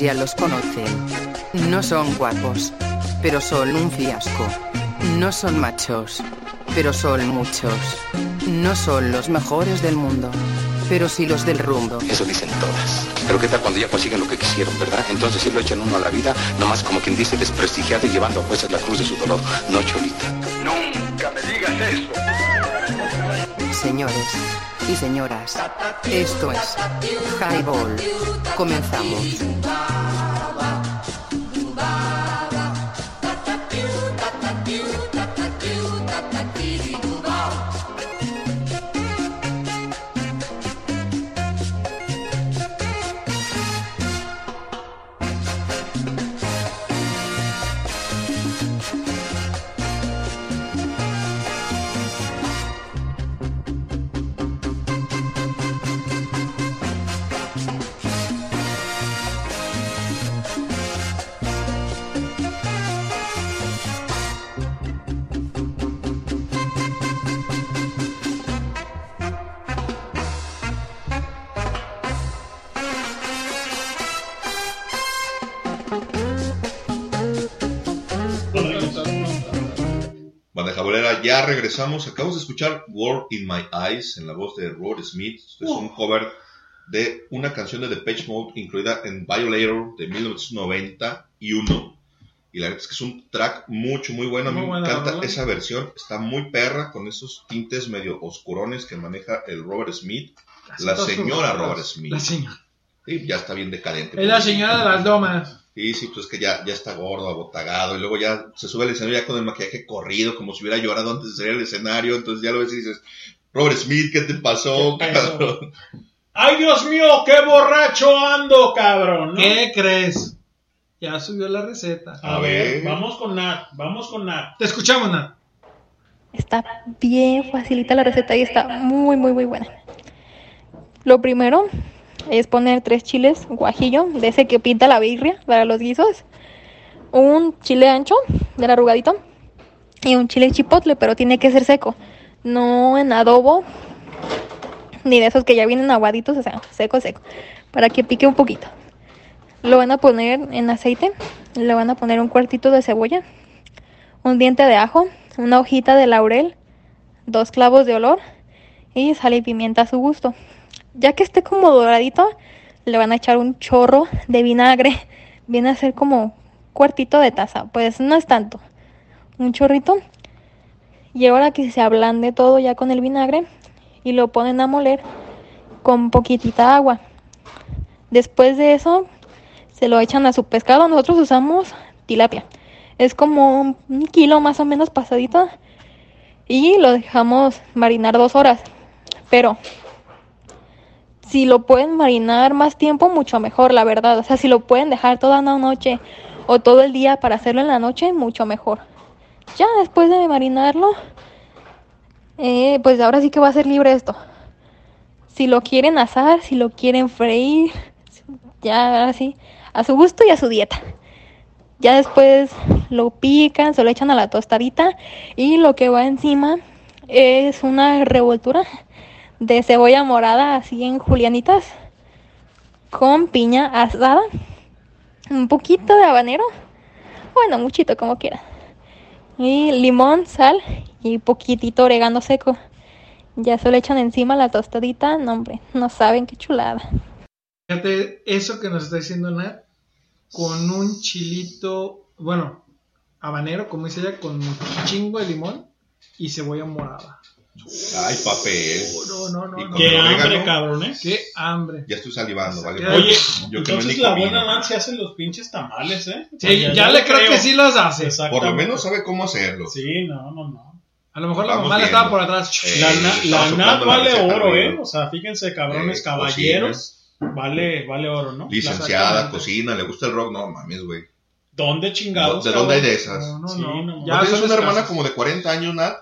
ya los conocen. No son guapos, pero son un fiasco. No son machos, pero son muchos. No son los mejores del mundo, pero sí los del rumbo.
Eso dicen todas. Pero qué tal cuando ya consiguen lo que quisieron, ¿verdad? Entonces sí lo echan uno a la vida, nomás como quien dice desprestigiado y llevando a jueces la cruz de su dolor. No, Cholita.
Nunca me digas eso.
Señores, y señoras, esto es Highball. Comenzamos.
Regresamos. Acabamos de escuchar War in My Eyes en la voz de Rod Smith. Es un cover de una canción de Depeche Mode incluida en Violator de 1991. Y la verdad es que es un track mucho, muy bueno. A mí me encanta esa versión. Está muy perra con esos tintes medio oscurones que maneja el Robert Smith. La señora. Robert Smith.
La señora.
Sí, ya está bien decadente.
Es la señora de las domas.
Sí, sí, pues es que ya, ya está gordo, abotagado, y luego ya se sube al escenario ya con el maquillaje corrido, como si hubiera llorado antes de salir al escenario, entonces ya lo ves y dices, Robert Smith, ¿qué te pasó,
¿Qué pasó?
cabrón?
¡Ay, Dios mío! ¡Qué borracho ando, cabrón! ¿no?
¿Qué crees? Ya subió la receta.
A, ver, vamos con Nat, vamos con Nat.
Te escuchamos, Nat.
Está bien facilita la receta y está muy, muy, muy buena. Lo primero es poner tres chiles guajillo, de ese que pinta la birria para los guisos. Un chile ancho, del arrugadito. Y un chile chipotle, pero tiene que ser seco. No en adobo, ni de esos que ya vienen aguaditos, o sea, seco, seco. Para que pique un poquito. Lo van a poner en aceite. Le van a poner un cuartito de cebolla. Un diente de ajo. Una hojita de laurel. Dos clavos de olor. Y sal y pimienta a su gusto. Ya que esté como doradito, le van a echar un chorro de vinagre. Viene a ser como cuartito de taza. Pues no es tanto. Un chorrito. Y ahora que se ablande todo ya con el vinagre. Y lo ponen a moler con poquitita agua. Después de eso, se lo echan a su pescado. Nosotros usamos tilapia. Es como un- kilo más o menos pasadito. Y lo dejamos marinar dos horas. Pero si lo pueden marinar más tiempo, mucho mejor, la verdad. O sea, si lo pueden dejar toda una noche o todo el día para hacerlo en la noche, mucho mejor. Ya después de marinarlo, eh, pues ahora sí que va a ser libre esto. Si lo quieren asar, si lo quieren freír, ya ahora sí, a su gusto y a su dieta. Ya después lo pican, se lo echan a la tostadita y lo que va encima es una revoltura de cebolla morada así en julianitas con piña asada, un poquito de habanero, bueno, muchito como quieran. Y limón, sal y poquitito orégano seco. Ya se lo echan encima la tostadita, no hombre, no saben qué chulada.
Fíjate, eso que nos está diciendo Nat, con un chilito, bueno, habanero, como dice ella, con un chingo de limón y cebolla morada.
Ay, papel.
No, no, no. No.
Qué
orégano,
hambre, cabrón, ¿eh?
Qué hambre.
Ya estoy salivando, vale.
Oye,
yo que no
entonces
ni
la buena se hace los pinches tamales, ¿eh?
Sí, ya le creo que sí los hace.
Por lo menos sabe cómo hacerlo.
Sí, no, no, no.
A lo mejor la
Vamos
mamá le estaba por atrás.
Eh,
La, la Nat
la
vale oro, ¿eh? O sea, fíjense, cabrones
Eh,
caballeros. Vale, vale oro, ¿no?
Licenciada, cocina, le gusta el rock, no mames, güey.
¿Dónde chingados?
¿De dónde hay de esas?
No,
Sí,
no.
no.
Ya
¿No tienes una hermana como de 40 años, Nat?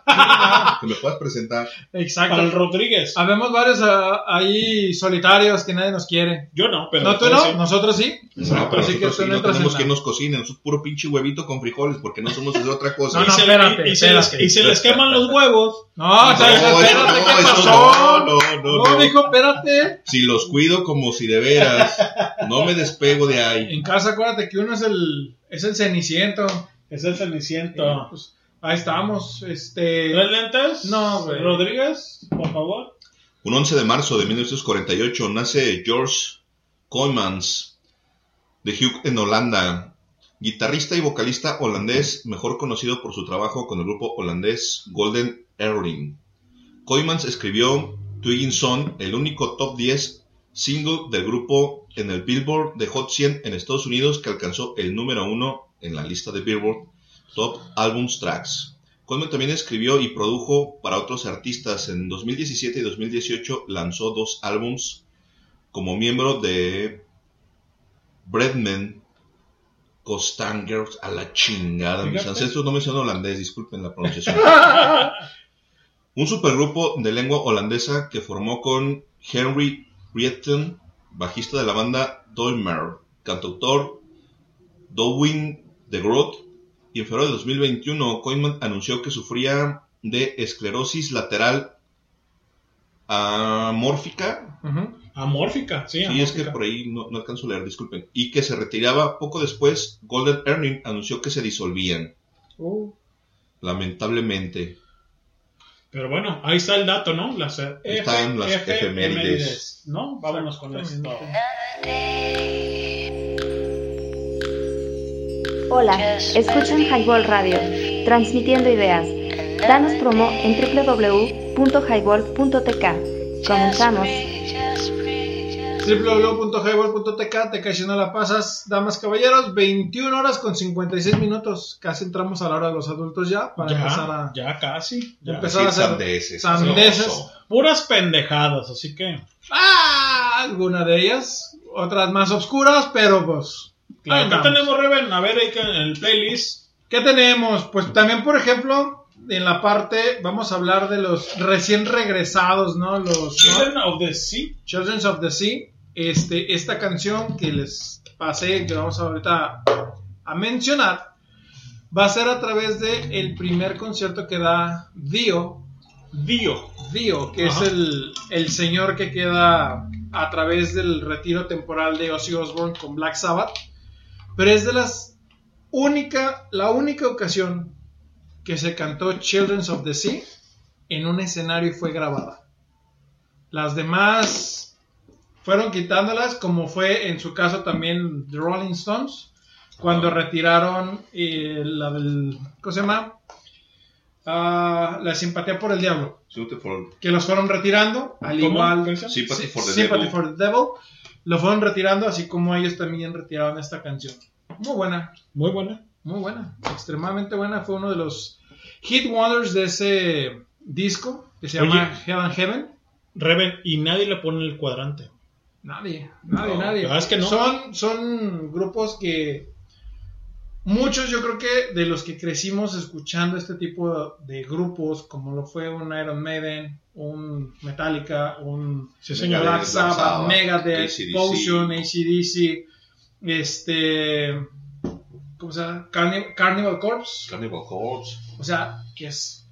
que me puedas presentar.
Exacto.
Para el Rodríguez.
Habemos varios ah, ahí solitarios que nadie nos quiere.
Yo no, pero.
no, tú no,
sí.
nosotros sí.
No, pero
Así que
nosotros
tú
sí
no
no tenemos
nada.
nos cocine, nosotros puro pinche huevito con frijoles, porque no somos de otra cosa.
No,
Y
no,
se,
espérate,
y, se les,
espérate.
y se les queman los huevos.
No,
No,
espérate,
no,
¿qué
eso
pasó?
no, no, no,
No,
no.
dijo, espérate.
Si los cuido como si de veras, no me despego de ahí.
En casa, acuérdate que uno es el, es el ceniciento.
Es el ceniciento.
Pues, ahí estamos. Este.
¿Tres lentes?
No, güey.
Rodríguez, por favor.
Un 11 de marzo de 1948 nace George Koymans de Hugh en Holanda, guitarrista y vocalista holandés, mejor conocido por su trabajo con el grupo holandés Golden Earring. Coimans escribió Twigging Son, el único top 10 single del grupo en el Billboard de Hot 100 en Estados Unidos que alcanzó el número uno en la lista de Billboard Top Albums Tracks. Coleman también escribió y produjo para otros artistas. En 2017 y 2018 lanzó dos álbums como miembro de Bredman Costangers a la chingada. Mis ancestros no mencionan holandés, disculpen la pronunciación. Un supergrupo de lengua holandesa que formó con Henry Rieten, bajista de la banda Dolmer, cantautor Dowin de Groot, y en febrero de 2021 Koeman anunció que sufría de esclerosis lateral amórfica.
Amórfica, sí.
Sí, es que por ahí no, no alcanzo a leer, disculpen. Y que se retiraba poco después. Golden Earning anunció que se disolvían.
Uh,
Lamentablemente.
Pero bueno, ahí está el dato, ¿no? Las, eh,
Están las
F-
efemérides.
¿No? Vámonos con esto.
Hola, escuchan Highball Radio, transmitiendo ideas. Danos promo en www.highball.tk. Comenzamos.
www.highball.tk, te cae si no la pasas, damas caballeros, 21 horas con 56 minutos, casi entramos a la hora de los adultos ya, para empezar a...
Ya casi. ya.
empezar a hacer
sandeces.
sandeces.
Puras pendejadas, así que.
Ah, alguna de ellas, otras más oscuras, pero pues...
Claro, ¿qué tenemos, Reven? A ver, ahí que en el playlist.
¿Qué tenemos? Pues también, por ejemplo, en la parte, vamos a hablar de los recién regresados, ¿no? Los ¿no?
Children of the Sea.
Children of the Sea. Este, esta canción que les pasé, que vamos ahorita a mencionar, va a ser a través de el primer concierto que da Dio.
Dio.
Dio, que
Ajá.
es el, el señor que queda a través del retiro temporal de Ozzy Osbourne con Black Sabbath. Pero es de las única, la única ocasión que se cantó Children of the Sea en un escenario y fue grabada. Las demás fueron quitándolas, como fue en su caso también The Rolling Stones, cuando retiraron eh, la del, ¿cómo se llama? Ah, la simpatía por el diablo, que los fueron retirando, al
¿Cómo?
igual.
Sympathy for the
Sympathy
Devil.
for the Devil, lo fueron retirando, así como ellos también retiraron esta canción. Muy buena,
Muy buena.
muy buena, extremadamente buena. Fue uno de los hit wonders de ese disco que se
Oye.
llama and Heaven.
Reven, y nadie le pone el cuadrante.
Nadie, nadie,
No,
nadie.
la verdad es que no.
Son, son grupos que muchos yo creo que de los que crecimos escuchando este tipo de grupos, como lo fue un Iron Maiden, un Metallica, un
Sí, señor.
Black Sabbath,
Sabbath,
Megadeth. Potion, ACDC, este, ¿cómo se llama? Carni- Carnival Corpse.
Cannibal Corpse.
O sea, que es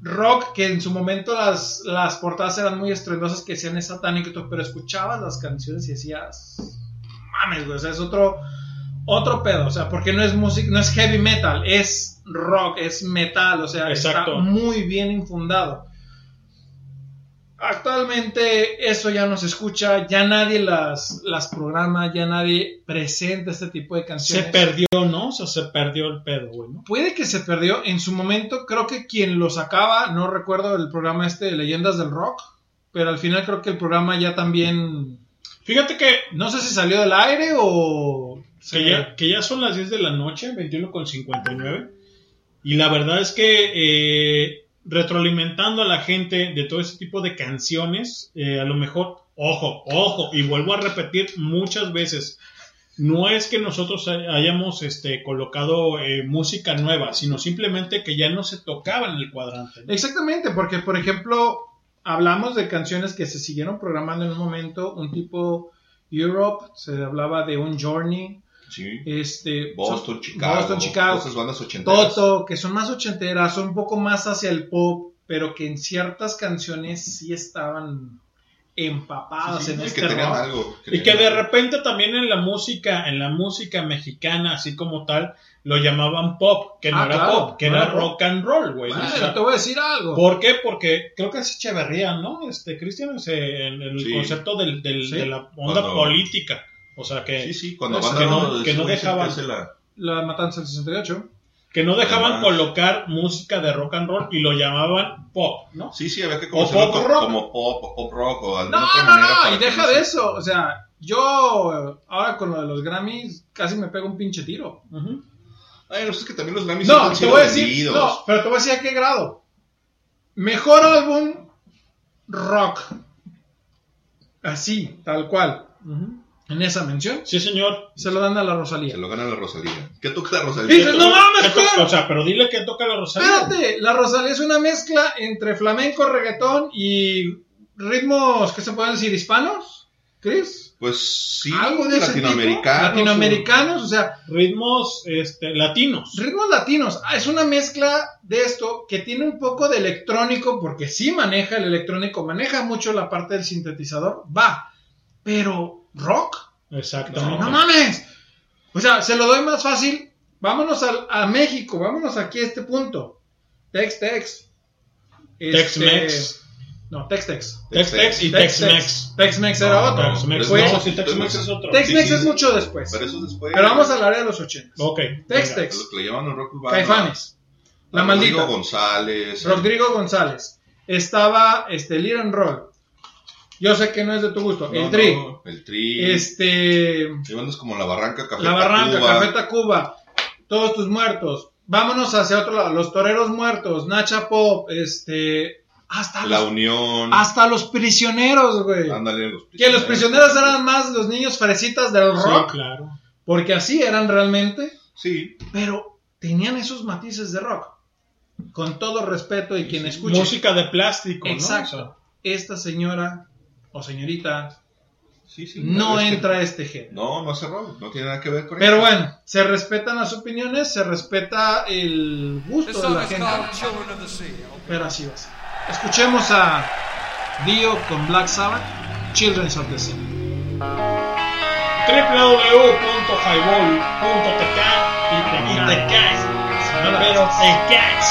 rock que en su momento las, las portadas eran muy estruendosas que decían es satánico y todo, pero escuchabas las canciones y decías mames, güey, o sea, es otro otro pedo, o sea, porque no es música, no es heavy metal, es rock, es metal, o sea,
Exacto.
está muy bien infundado. Actualmente eso ya no se escucha, ya nadie las, las programa, ya nadie presenta este tipo de
Se
canciones.
perdió, ¿no? O sea, se perdió el pedo, güey, ¿no?
Puede que se perdió. En su momento, creo que quien lo sacaba, no recuerdo el programa este de Leyendas del Rock, pero al final creo que el programa ya también.
Fíjate que,
No sé si salió del aire o.
que, ya, que ya son las 10 de la noche, 21 con 59. Y la verdad es que eh, retroalimentando a la gente de todo ese tipo de canciones, eh, a lo mejor, ojo, ojo, y vuelvo a repetir muchas veces, no es que nosotros hay- hayamos este, colocado eh, música nueva, sino simplemente que ya no se tocaba en el cuadrante.
Exactamente, porque por ejemplo, hablamos de canciones que se siguieron programando en un momento, un tipo Europe, se hablaba de un Journey,
Sí.
este,
Boston,
son-
Chicago.
Boston, Chicago,
Esas bandas ochenteras.
Toto, que son más ochenteras, son un poco más hacia el pop, pero que en ciertas canciones sí estaban empapadas
Sí, sí,
en
y
este
que tenían
rock.
algo.
Y que de repente también en la música, en la música mexicana, así como tal, lo llamaban pop, que no
Ah,
era
claro,
pop, que
no
era
era rock.
and roll, güey.
Bueno,
O sea,
te voy a decir algo.
¿Por qué? Porque creo que es Echeverría, ¿no? Este, Cristian, en el
Sí.
concepto del, de la onda
Cuando-
política. O sea que,
Sí, sí, cuando
Pues,
van
que no, que no dejaban.
la-
La matanza del 68.
que no dejaban
Además.
colocar música de rock and roll y lo llamaban pop, ¿no?
Sí, sí, había que
O
conocerlo
pop
co-
rock.
como pop, o pop rock o alguna
No,
otra
no,
manera.
no, y deja de eso. O sea, yo ahora con lo de los Grammys casi me pego un pinche tiro.
Ay, no, es que también los Grammys
No, te voy a decir,
vendidos.
no, pero te voy a decir a qué grado. Mejor álbum rock. Así, tal cual. En esa mención.
Sí, señor.
Se lo dan a la Rosalía.
Se lo gana la Rosalía. ¿Qué toca la Rosalía?
Dices, no mames,
¿Qué to-
Juan.
O sea, pero dile que toca la Rosalía.
Espérate, la Rosalía es una mezcla entre flamenco, reggaetón y ritmos, ¿qué se pueden decir? ¿Hispanos? ¿Chris?
Pues sí,
Algo de ese tipo.
latinoamericanos.
Latinoamericanos, o sea,
ritmos este, latinos.
Ritmos latinos. Ah, es una mezcla de esto que tiene un poco de electrónico, porque sí maneja el electrónico, maneja mucho la parte del sintetizador, va. Pero, ¿rock?
Exactamente.
No mames. O sea, se lo doy más fácil. Vámonos a, México, vámonos aquí a este punto. Tex Tex. Este,
Tex-Mex.
No, Tex Tex.
Tex-Tex y Tex-Mex.
Tex-Mex era
No,
otro.
Tex-Mex
Fue-
no, sí, Tex-Mex es otro.
Tex-Mex
Sí, sí,
es
sí.
mucho después.
Pero eso es después.
Pero vamos al área de los 80.
Ok.
Tex. Tex.
Le llaman el rock urbano.
Caifanes. La
Rodrigo
maldita.
González.
Rodrigo González. Estaba este Roll. Yo sé que no es de tu gusto.
No,
el Tri.
no, el Tri.
Este.
Como La Barranca, Café
La Barranca. Café Tacuba. Todos tus muertos. Vámonos hacia otro lado. Los toreros muertos. Nacha Pop. Este. Hasta
La
los,
Unión.
hasta los prisioneros, güey.
Ándale, los
Que los prisioneros eran más los niños fresitas del
Sí,
rock.
claro.
Porque así eran realmente.
Sí.
Pero tenían esos matices de rock. Con todo respeto y quien escuche.
Música de plástico, ¿no?
Exacto. Esta señora o señorita
Sí, sí.
no
es que-
entra este género.
No, no hace rock. No tiene nada que ver con
Pero
eso.
bueno, se respetan las opiniones, se respeta el gusto de la gente. Pero así va a ser. Escuchemos a Dio con Black Sabbath, Children of the Sea.
www.highball.tk y te, y te caes. Pero te caes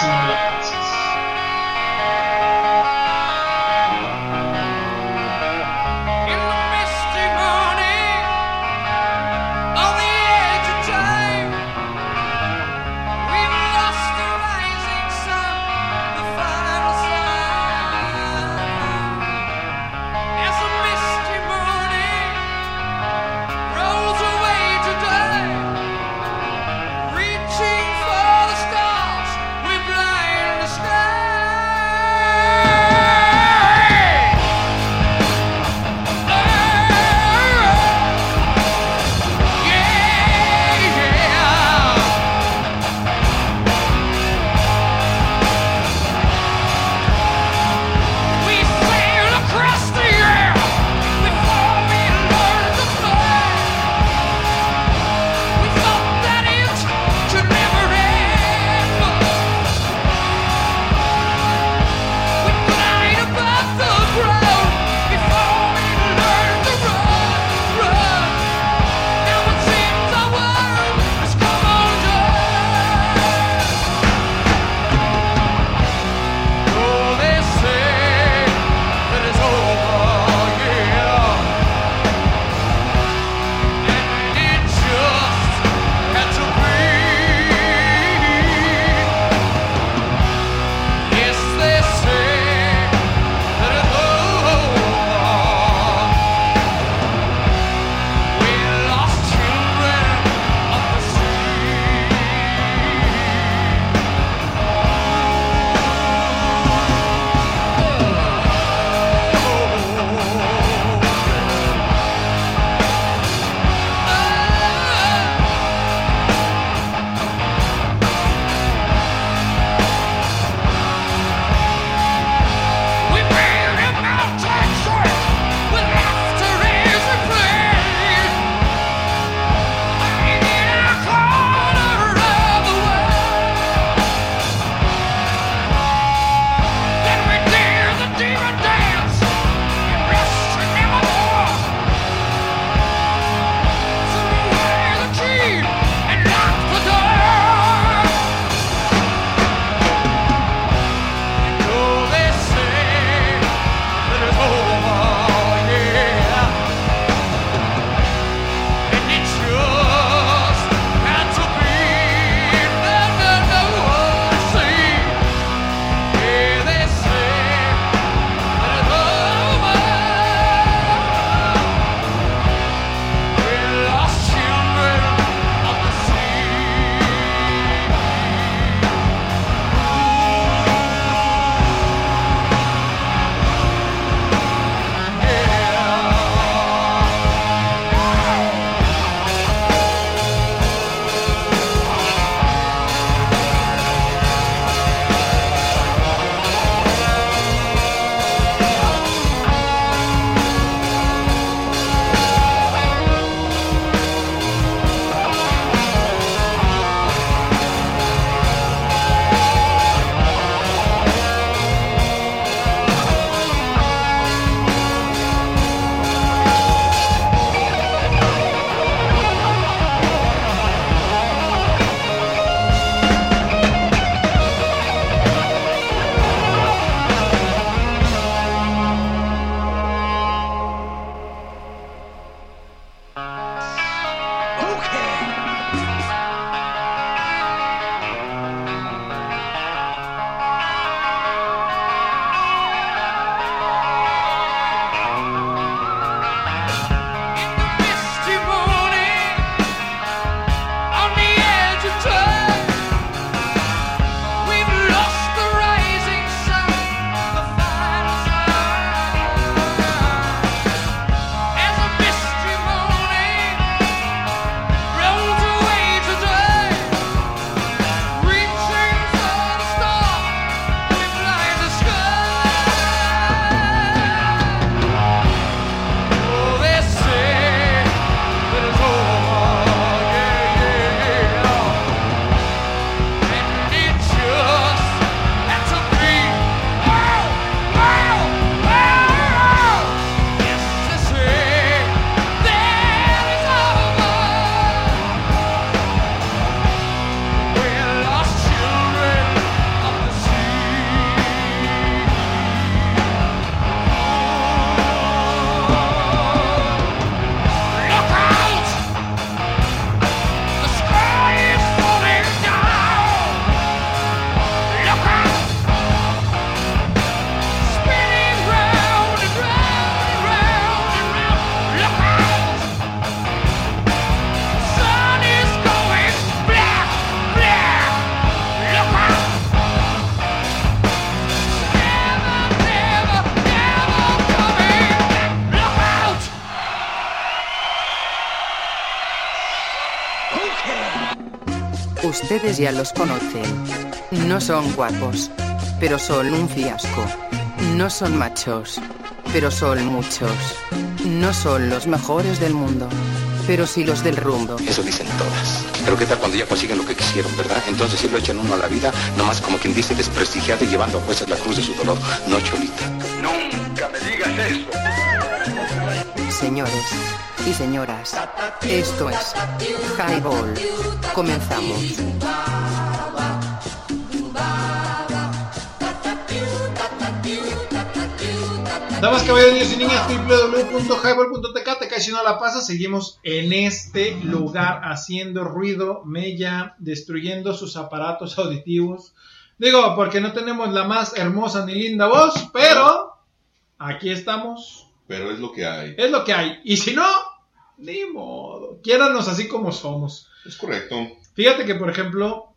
Ustedes ya los conocen. No son guapos, pero son un fiasco. No son machos, pero son muchos. No son los mejores del mundo, pero sí los del rumbo.
Eso dicen todas. Pero qué tal cuando ya consiguen lo que quisieron, ¿verdad? Entonces sí lo echan uno a la vida, nomás como quien dice desprestigiado y llevando a fuerzas la cruz de su dolor. No, Cholita.
Nunca me digas eso.
Señores y señoras, esto es Highball. Comenzamos.
Damas, caballeros y niñas, www.highball.tk, te cae si no la pasa, seguimos en este lugar haciendo ruido, mella, destruyendo sus aparatos auditivos. Digo, porque no tenemos la más hermosa ni linda voz, pero aquí estamos,
Pero es lo que hay.
es lo que hay. Y si no, ni modo, quiéranos así como somos.
Es correcto.
Fíjate que, por ejemplo,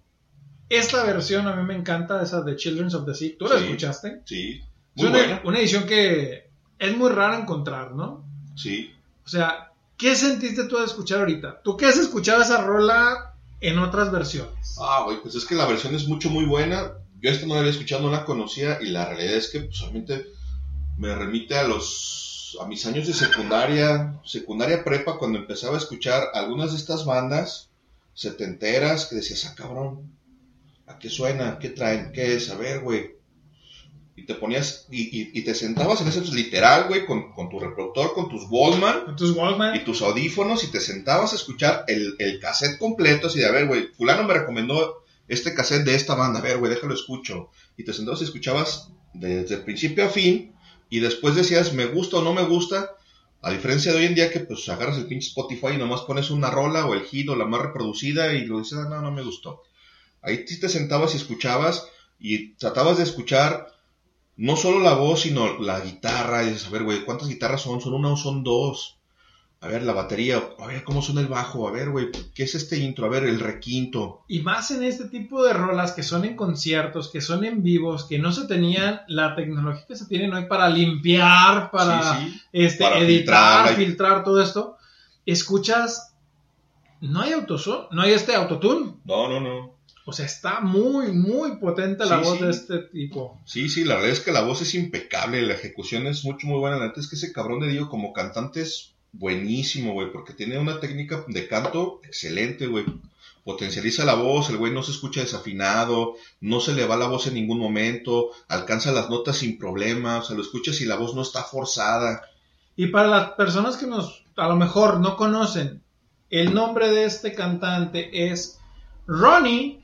esta versión a mí me encanta, esa de Children of the Sea. ¿Tú la
Sí.
escuchaste?
Sí.
Es
Muy
una,
buena.
una edición que es muy rara encontrar, ¿no?
Sí.
O sea, ¿qué sentiste tú de escuchar ahorita? ¿Tú qué has escuchado esa rola en otras versiones?
Ah, güey, pues es que la versión es mucho, muy buena. Yo esta no la había escuchado, no la conocía y la realidad es que pues, solamente me remite a los a mis años de secundaria, secundaria prepa, cuando empezaba a escuchar algunas de estas bandas setenteras que decías, ah, cabrón, ¿a qué suena? ¿Qué traen? ¿Qué es? A ver, güey. Y te ponías, y, y- y te sentabas en ese, pues, literal, güey, con, con tu reproductor, con tus Wallman,
Con tus Walkman.
y tus audífonos y te sentabas a escuchar el, el cassette completo, así de, a ver, güey, fulano me recomendó este cassette de esta banda, a ver, güey, déjalo escucho. Y te sentabas y escuchabas desde el principio a fin y después decías, me gusta o no me gusta, a diferencia de hoy en día que pues agarras el pinche Spotify y nomás pones una rola o el hit o la más reproducida y lo dices, ah, no, no me gustó. Ahí te sentabas y escuchabas y tratabas de escuchar no solo la voz, sino la guitarra. Y dices, a ver, güey, ¿cuántas guitarras son? ¿Son una o son dos? A ver, la batería, a ver cómo suena el bajo, a ver, güey, ¿qué es este intro? A ver, el requinto.
Y más en este tipo de rolas que son en conciertos, que son en vivos, que no se tenían la tecnología que se tiene hoy para limpiar, para,
Sí, sí.
Este,
Para
editar, filtrar todo esto. Escuchas, no hay autosón, no hay este autotune.
No, no, no.
O sea, está muy, muy potente la
Sí,
voz de este tipo.
Sí, sí, la verdad es que la voz es impecable, la ejecución es mucho, muy buena. La neta es que ese cabrón de Dio como cantante es buenísimo, güey, porque tiene una técnica de canto excelente, güey. Potencializa la voz, el güey no se escucha desafinado, no se le va la voz en ningún momento, alcanza las notas sin problema, o sea, lo escuchas y la voz no está forzada.
Y para las personas que nos, a lo mejor no conocen, el nombre de este cantante es Ronnie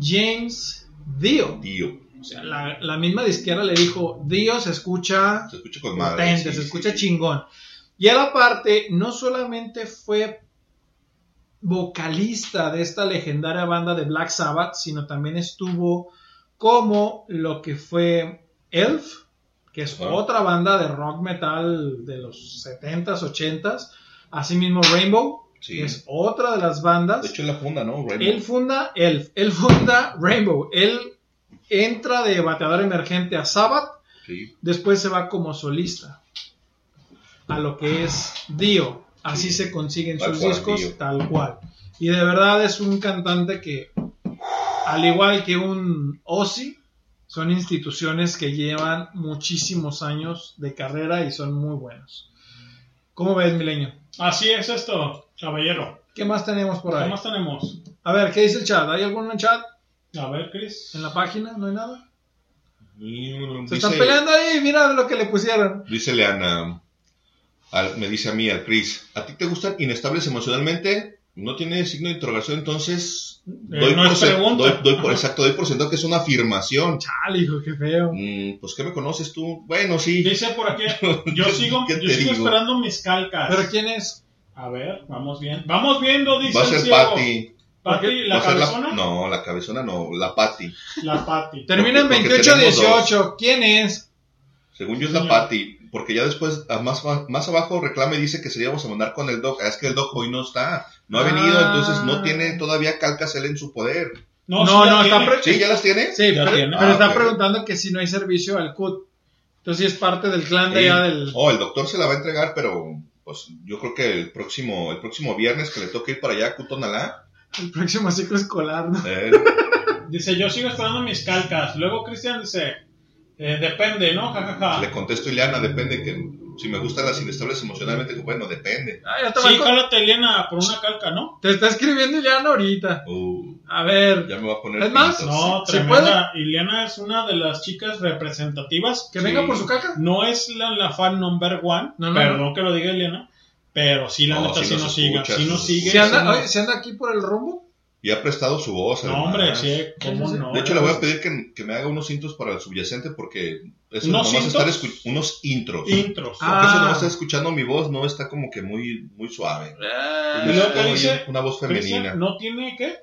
James Dio.
Dio.
O sea, la, la misma disquera le dijo, Dio se escucha,
Se escucha con madre.
potente,
sí,
se
sí,
escucha
sí.
chingón. Y él aparte, no solamente fue vocalista de esta legendaria banda de Black Sabbath, sino también estuvo como lo que fue Elf, que es otra banda de rock metal de los 70s, 80s. Asimismo Rainbow,
Sí.
que es otra de las bandas.
De hecho, él la funda, ¿no? Rainbow.
Él funda Elf, él funda Rainbow, él entra de bateador emergente a Sabbath,
Sí.
después se va como solista a lo que es Dio. Así se consiguen
Tal
sus
cual,
discos,
Dio.
tal cual. Y de verdad es un cantante que, al igual que un Ozzy, son instituciones que llevan muchísimos años de carrera y son muy buenos. ¿Cómo ves, Milenio?
Así es esto, caballero.
¿Qué más tenemos por
¿Qué
ahí?
más tenemos?
A ver, ¿qué dice el chat? ¿Hay algún en el chat?
A ver, Chris.
¿En la página? ¿No hay nada?
Mm,
Se
dice-
están peleando ahí, mira lo que le pusieron.
Dice Leana, al- me dice a mí, al Chris, ¿a ti te gustan inestables emocionalmente? No tiene signo de interrogación, entonces doy,
no
por
pregunta.
doy- doy por- exacto, doy por sentado que es una afirmación.
Chale, hijo, qué feo.
Mm, pues, ¿qué me conoces tú? Bueno, sí.
Dice por aquí, yo sigo,
¿Qué
yo sigo
digo?
esperando mis calcas.
¿Pero quién es?
A ver, vamos bien. Vamos viendo, dice
Va a ser. Patty.
La cabezona.
no, la cabezona no, la Patty.
La Patty.
Termina en
Porque- porque
28-18. ¿Quién es?
Según yo es la Patty, porque ya después, más, más abajo, reclama y dice que seríamos a mandar con el Doc. Ah, Es que el Doc hoy no está, no ha
Ah.
venido, entonces no tiene todavía calcas él en su poder.
No,
sí
no,
la
está
¿Sí? ¿Ya las tiene?
Sí,
Ya
pero,
tiene.
pero
Ah,
está preguntando que si no hay servicio al CUT. Entonces sí es parte del clan de allá del...
Oh, el doctor se la va a entregar, pero pues yo creo que el próximo, el próximo viernes que le toque ir para allá a Cutonalá,
El próximo ciclo escolar, ¿no?
eh,
Dice, yo sigo esperando mis calcas. Luego Cristian dice, eh, depende, ¿no? Ja, ja, ja.
le contesto Ileana, depende que si me gustan las inestables emocionalmente, bueno, depende.
Ah, ya te,
Sí,
va a-
jálate, Eliana, por una calca, ¿no?
te está escribiendo Ileana ahorita.
Uh,
A ver,
ya me va a poner
Es más,
pinitos.
No,
¿Se
tremenda. Ileana es una de las chicas representativas.
que venga por su caca.
No es la, la fan number one,
No, no,
perdón que lo diga Eliana, pero sí, la
No,
neta,
sí
sí
nos
nos sigue. Sí nos sigue.
¿Se anda, oye, ¿se anda aquí por el rumbo?
Y ha prestado su voz.
No,
además.
hombre, sí, cómo no.
De hecho, le voy a pedir que, que me haga unos intros para el subyacente porque eso
¿Unos
nomás estar unos intros.
Intros.
Porque
Ah.
eso nomás está escuchando mi voz, no está como que muy, muy suave.
¿Y lo que
Oye,
dice?
Una voz femenina.
¿No tiene qué?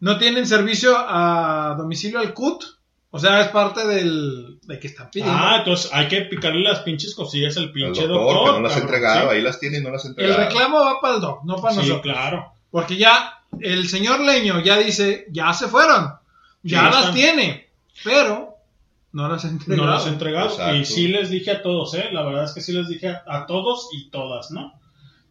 ¿No tienen servicio a domicilio al CUT? O sea, es parte del... de que están pidiendo.
Ah, entonces hay que picarle las pinches cosillas al
El
pinche
doctor,
doctor.
que no las ha entregado,
¿sí?
ahí las tiene y no las ha
el
entregado.
reclamo va para el doc, no para
Sí,
nosotros.
claro.
Porque ya el señor Leño ya dice, ya se fueron, ya
Sí,
las
están-
tiene, pero no las ha entregado.
No las he entregado.
Exacto.
Y sí les dije a todos, ¿eh? La verdad es que sí les dije a, a todos y todas, ¿no?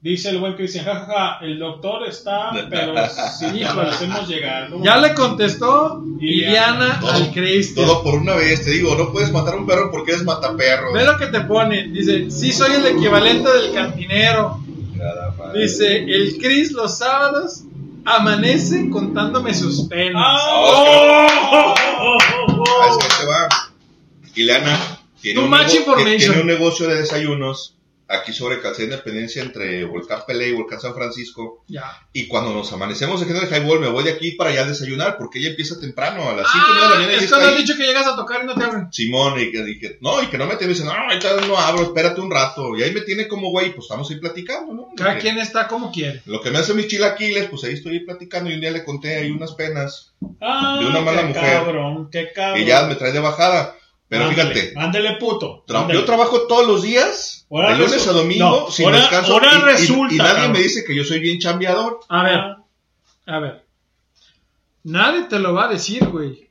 Dice el buen Cristian, jajaja, el doctor está, pero sí, lo hacemos llegar. ¿Cómo
Ya
no?
le contestó Iliana
Todo-
al Cristian.
Todo por una vez, te digo, no puedes matar a un perro porque eres mataperro.
Ve lo que te pone, dice, sí soy el equivalente del cantinero. Dice, el Cris los sábados amanece contándome sus penas.
¡Ah!
Ah, es que se va. Ileana tiene, un, tiene un negocio de desayunos aquí sobre Calzada Independencia entre Volcán Pelé y Volcán San Francisco.
Ya.
Y cuando nos amanecemos en el highball, me voy de aquí para allá a desayunar porque ella empieza temprano, a las 5 de la
Ah,
mañana. y
es cuando has
ahí.
dicho que llegas a tocar y no te abren.
Simón, y que, y que- no, y que no me tiene, dice, no, ahorita no abro, espérate un rato. Y ahí me tiene como güey, pues estamos ahí platicando, ¿no?
Cada quien está como quiere.
Lo que me hace mis chilaquiles, pues ahí estoy ahí platicando y un día le conté ahí unas penas
Ah,
de una mala
qué
mujer.
cabrón, qué cabrón.
y ya me trae de bajada. Pero
Ándale,
fíjate,
Ándele, puto. ándale.
yo trabajo todos los días,
Ahora
de lunes a domingo,
no,
sin
ahora-
descanso.
ahora
y- y-
resulta,
y, nadie
cabrón.
me dice que yo soy bien chambeador.
A ver, a ver. Nadie te lo va a decir, güey.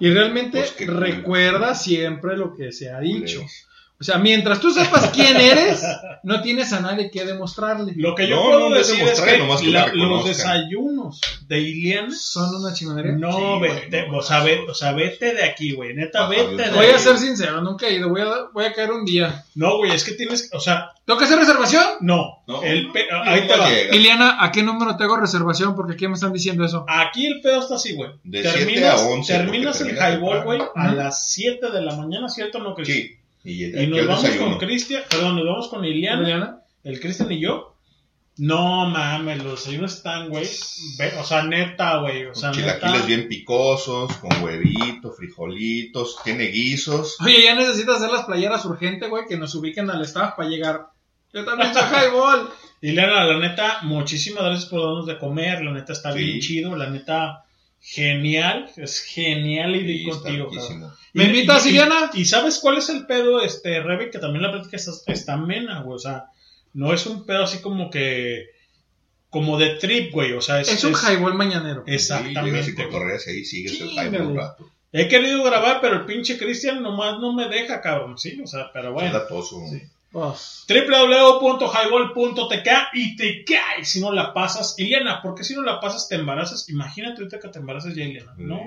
Y realmente
Pues
recuerda siempre lo que se ha dicho. O sea, mientras tú sepas quién eres, no tienes a nadie que demostrarle.
Lo que yo
No,
puedo
no,
decir es
demostrar,
que,
nomás que
la- los desayunos de Iliana
Son una chingonería.
no,
Sí,
vete,
no,
o, sea,
no.
ve- o sea, vete de aquí, güey. Neta,
Ajá,
vete de
Voy a ser sincero, nunca he ido. Voy a, voy a caer un día.
No, güey, es que tienes, o sea,
¿Tengo que hacer reservación?
no.
No,
el pe-
no,
ahí te va.
llega.
Iliana, ¿a qué número te hago reservación? Porque aquí me están diciendo eso.
Aquí el pedo está así, güey.
De
Terminas,
a once,
terminas
porque
el highball, güey, a las 7 de la mañana, ¿cierto no, Cristian?
Sí. Y,
Y nos vamos
desayuno.
con Cristian, perdón, nos vamos con Iliana,
Iliana.
el Cristian y yo. No mames, los desayunos están, güey. O sea, neta, güey. O sea,
Con
neta.
chilaquiles bien picosos, con huevitos, frijolitos, tiene guisos.
Oye, ya necesitas hacer las playeras urgente, güey, que nos ubiquen al staff para llegar Yo también soy highball.
Ileana, la neta, muchísimas gracias por darnos de comer. La neta está
Sí.
bien chido. La neta, genial. Es genial ir
Sí,
contigo.
¿Me
Y-
invitas,
y- y-? Y, sabes cuál es el pedo, este, Rebe, que también la plática está, está amena, güey. O sea, no es un pedo así como que. Como de trip, güey. O sea, es.
Es un
es-
highball mañanero.
Sí, y
Exactamente.
y ahí sigues el un rato.
He querido grabar, pero el pinche Cristian nomás no me deja, cabrón. Sí, o sea, pero
Es
bueno.
latoso.
Www.highball.tk y te cae si no la pasas. Ileana, ¿por qué si no la pasas te embarazas? Imagínate ahorita que te embarazas ya, Ileana. No,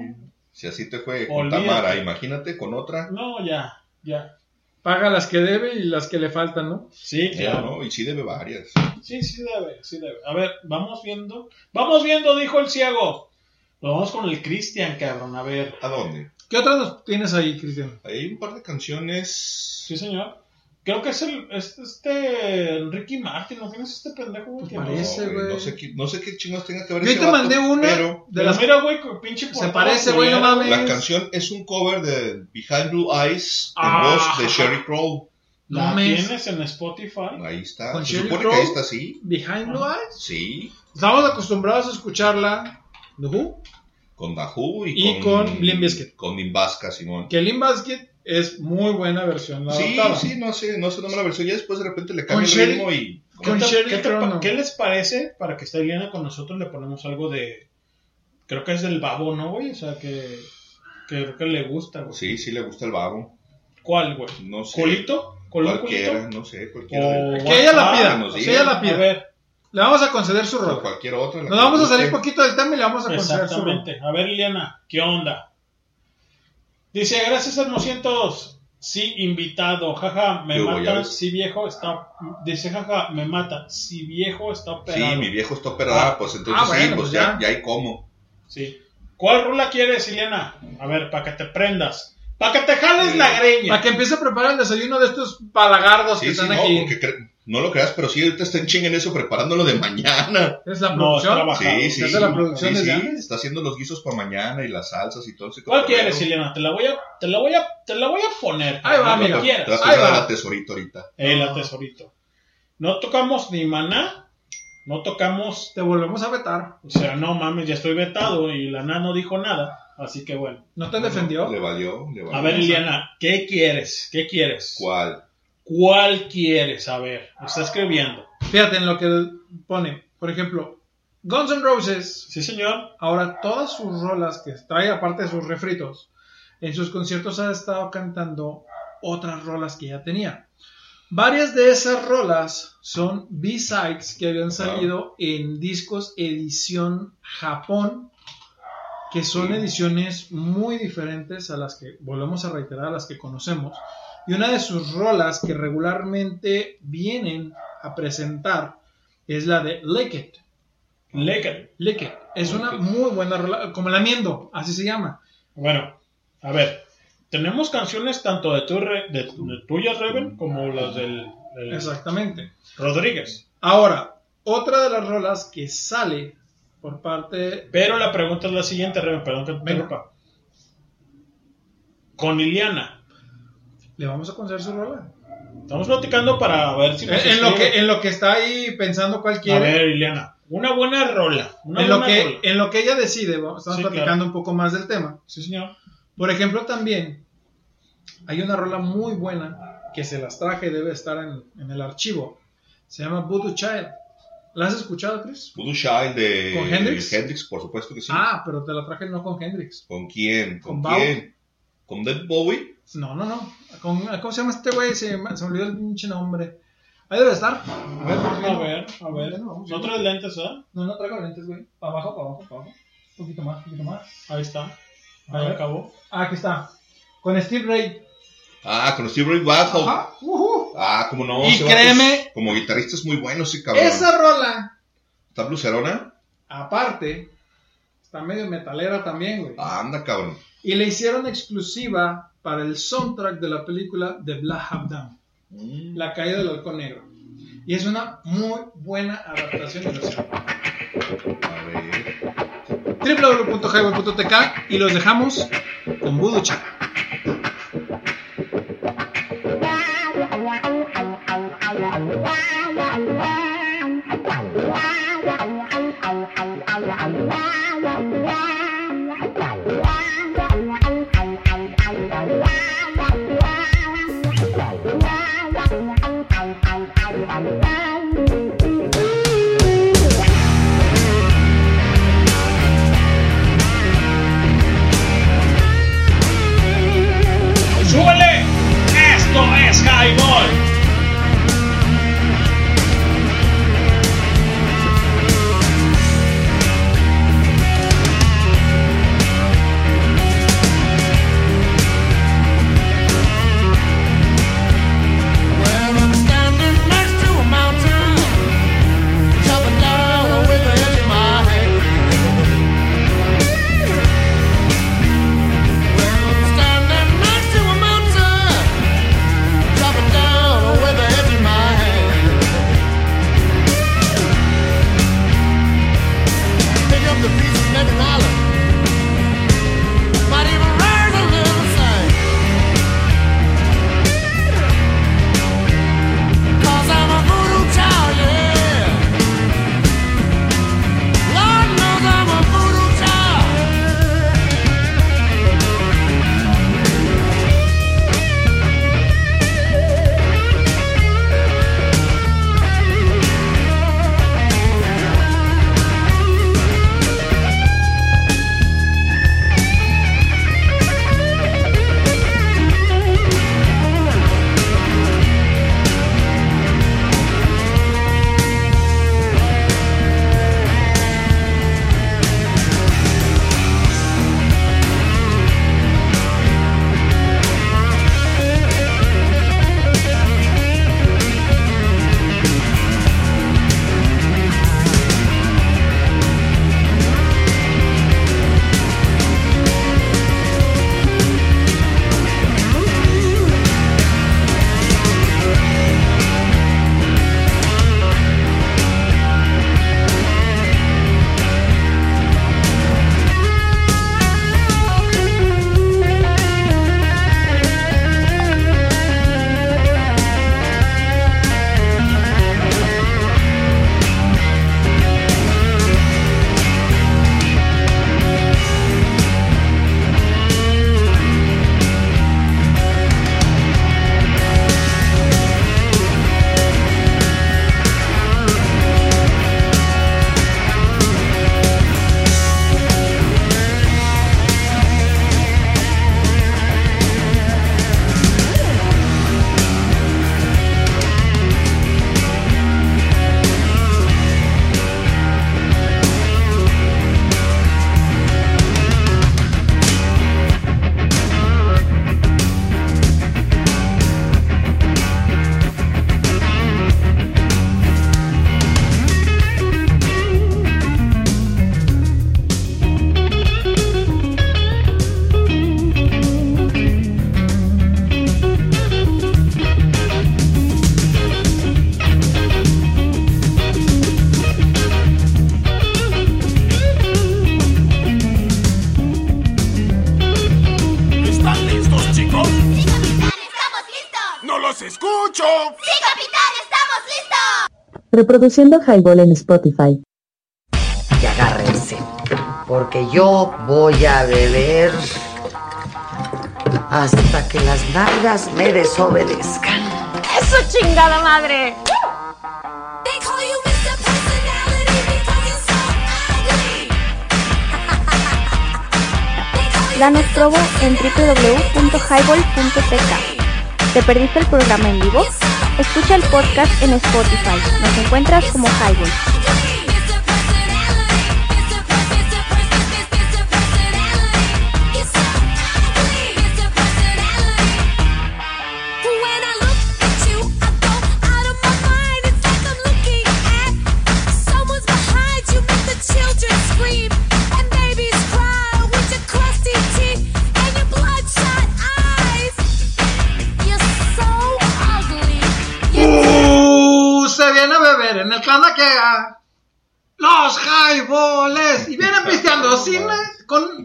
Si así te fue con
Olvídate.
Tamara, imagínate con otra.
no, ya, ya.
paga las que debe y las que le faltan, ¿no?
Sí,
Ya,
claro.
¿no? Y sí debe varias.
Sí, sí debe, sí debe. A ver, vamos viendo. Vamos viendo, dijo el ciego. Lo vamos con el Cristian, cabrón. A ver.
¿A dónde?
¿Qué otras nos tienes ahí, Cristian?
Hay un par de canciones.
Sí, señor. Creo que es el es este Ricky Martin, ¿no tienes este pendejo? güey,
Pues
que
parece,
No,
güey.
No sé, qué, no sé qué tenga que ver
Yo
ese
te
vato,
mandé una
Pero
de
Pero
las...
mira, güey, pinche
Se parece, güey, no
culera,
mames.
la canción es un cover de Behind Blue Eyes en
Ah.
voz de Sherry Crow.
¿La
No
tienes en Spotify?
Ahí está.
¿Con
Se supone
Crow?
que ahí está así.
Behind Blue Eyes.
Sí.
Estamos acostumbrados a escucharla. ¿De Who?
Con Dahu y,
Y con Limp Bizkit.
Con Nimbasca, Simón.
Que Limp Bizkit es muy buena versión. La
Sí, sí, no sé, no sé nomás la versión. Ya después de repente le cambia el
Sherry-
ritmo y.
con
¿Qué,
no.
les parece? Para que esté Eliana con nosotros le ponemos algo de... Creo que es del babo, ¿no, güey? O sea, que, que creo que le gusta, güey.
Sí, sí le gusta el vago.
¿Cuál, güey?
No sé.
¿Colito? ¿Colón
Cualquiera, no sé, cualquiera.
O
de-
Que ella la pida.
nos
Que ella la pida.
A ver,
Le vamos a conceder su
o
rol.
cualquier otra.
Nos vamos a salir poquito del tema y le vamos a conceder su rol.
exactamente. A ver, Liliana, ¿qué onda? Dice, gracias hermosientos. Sí, invitado. Jaja, me
¿Qué hubo, ya
mata. Si viejo está... Dice, jaja, me mata. Si viejo está operado.
Sí, mi viejo está operado,
Ah.
pues entonces
Ah, bueno,
sí, pues
pues
ya,
ya.
hay cómo.
Sí. ¿Cuál rola quieres, Liliana? A ver, para que te prendas. Para que te jales
Sí.
la greña.
Para que empiece a preparar el desayuno de estos palagardos que
Sí, sí,
están
no,
aquí.
porque no lo creas, pero sí, ahorita está en chinga en eso preparándolo de mañana.
Es la
No,
producción.
Bajado.
Sí, sí.
¿Es de la producción
sí, está haciendo los guisos para mañana y las salsas y todo ese
¿Cuál quieres, Liliana? Te la voy a, te la voy a, te la voy a poner.
Ahí va, mira.
Te
quieras.
vas a
va.
la tesorito ahorita.
El Eh, tesorito. No tocamos ni maná. No tocamos.
Te volvemos a vetar.
O sea, no mames, ya estoy vetado y la na no dijo nada. Así que bueno.
¿No te defendió?
Le valió, le valió.
A ver, Liliana, ¿qué quieres? ¿Qué quieres?
¿Cuál?
¿Cuál quieres? Me está escribiendo.
Fíjate en lo que pone. Por ejemplo, Guns N' Roses.
Sí, señor.
Ahora todas sus rolas que trae, aparte de sus refritos, en sus conciertos ha estado cantando otras rolas que ya tenía. Varias de esas rolas son B-sides que habían salido en discos edición Japón, que son ediciones muy diferentes a las que, volvemos a reiterar, a las que conocemos. Y una de sus rolas que regularmente vienen a presentar es la de Lick It.
Lecker.
Lick It. Es una muy buena rola, como la Miendo, así se llama.
Bueno, a ver. Tenemos canciones tanto de, tu, de, de tuyas, Reven, como las del, del
Exactamente.
Rodríguez.
Ahora, otra de las rolas que sale por parte...
Pero la pregunta es la siguiente, Reven, perdón que te interrumpa. Con Liliana.
¿Le vamos a conceder su rola?
Estamos platicando para ver si
En,
nos
en lo que, en lo que está ahí pensando cuál
A ver, Liliana. Una buena rola. Una
en, lo
buena
que,
rola.
en lo que ella decide, estamos
Sí,
platicando
claro.
un poco más del tema.
Sí, señor.
Por ejemplo, también hay una rola muy buena que se las traje, debe estar en, en el archivo. Se llama Voodoo Child. ¿La has escuchado, Chris?
Voodoo Child de
¿Con Hendrix?
por supuesto que sí.
Ah, pero te la traje no con Hendrix.
¿Con quién? ¿Con,
Con
quién? ¿Con Dead Bowie?
No, no, no. Con- ¿Cómo se llama este güey? Se, me- se me olvidó el pinche nombre. Ahí debe estar. A ver,
A ver, a ver. No traes lentes, ¿verdad?
No, no traigo lentes, güey. Para abajo, para abajo, para abajo. Un poquito más, un poquito más.
Ahí está. Ahí acabó.
Ah, aquí está. Con Steve Ray.
Ah, con Steve Ray Vaughan.
Ajá. ujú.
Ah, como no.
Y créeme-
Como guitarrista es muy bueno ese cabrón.
Esa rola,
¿Está blucerona?
aparte, está medio metalera también, güey.
Ah, anda, cabrón.
Y le hicieron exclusiva para el soundtrack de la película The Black Hawk Down.
Mm.
La caída del halcón negro. Y es una muy buena adaptación de versión.
A ver.
www.highway.tk y los dejamos con Voodoo.
Game on!
Reproduciendo Highball en Spotify.
Y agárrense, porque yo voy a beber hasta que las nalgas me desobedezcan.
¡Eso chingada madre!
Danos probo en www.highball.tk. ¿Te perdiste el programa en vivo? Escucha el podcast en Spotify. Nos encuentras como Highball.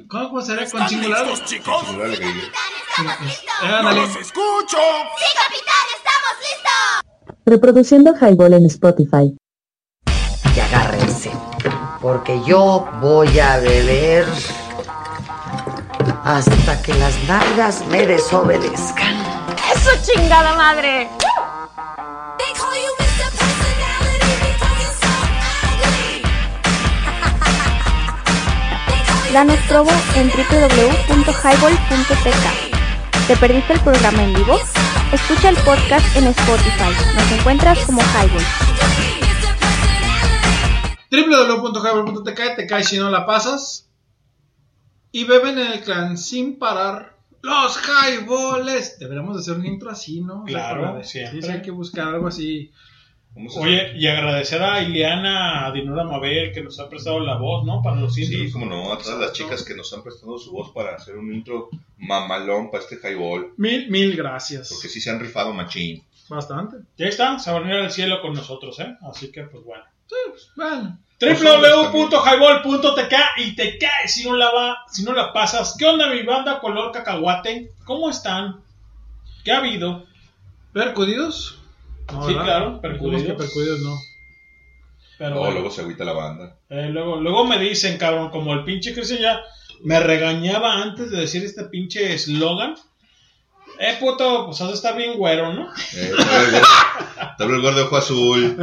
Con. ¿Cómo cómo será? Con singular.
listos, chicos?
Ándale.
¡Los escucho!
¡Sí, capitán! ¡Estamos listos!
Reproduciendo Highball en Spotify.
Y agárrense, porque yo voy a beber hasta que las nalgas me desobedezcan.
¡Eso chingada madre!
Danos probo en www.highball.tk. ¿Te perdiste el programa en vivo? Escucha el podcast en Spotify. Nos encuentras como Highball.
www.highball.tk te caes si no la pasas. Y beben en el clan sin parar. Los highballs. Deberíamos de hacer un intro así, ¿no?
Claro, siempre.
Sí, sí, hay que buscar algo así.
Oye, y agradecer a Ileana, a Dinora Mabel, que nos ha prestado la voz, ¿no? Para los
Sí,
intros.
como no, a todas las chicas que nos han prestado su voz para hacer un intro mamalón para este highball.
Mil, mil gracias.
Porque sí se han rifado machín.
Bastante.
Ya está, se van a ir al cielo con nosotros, ¿eh? Así que, pues bueno.
Sí, pues, bueno.
www.highball.tk y te cae si no la va, si no la pasas. ¿Qué onda mi banda color cacahuate? ¿Cómo están? ¿Qué ha habido?
¿Percudidos? No,
sí,
¿verdad?
claro, percudidos.
que percudidos no.
Pero
Luego, luego se agüita la banda.
Eh, luego, luego me dicen, cabrón, como el pinche Cristian ya me regañaba antes de decir este pinche eslogan. Eh, puto, pues has de estar bien güero, ¿no?
Eh, te habla el gordo- ojo azul.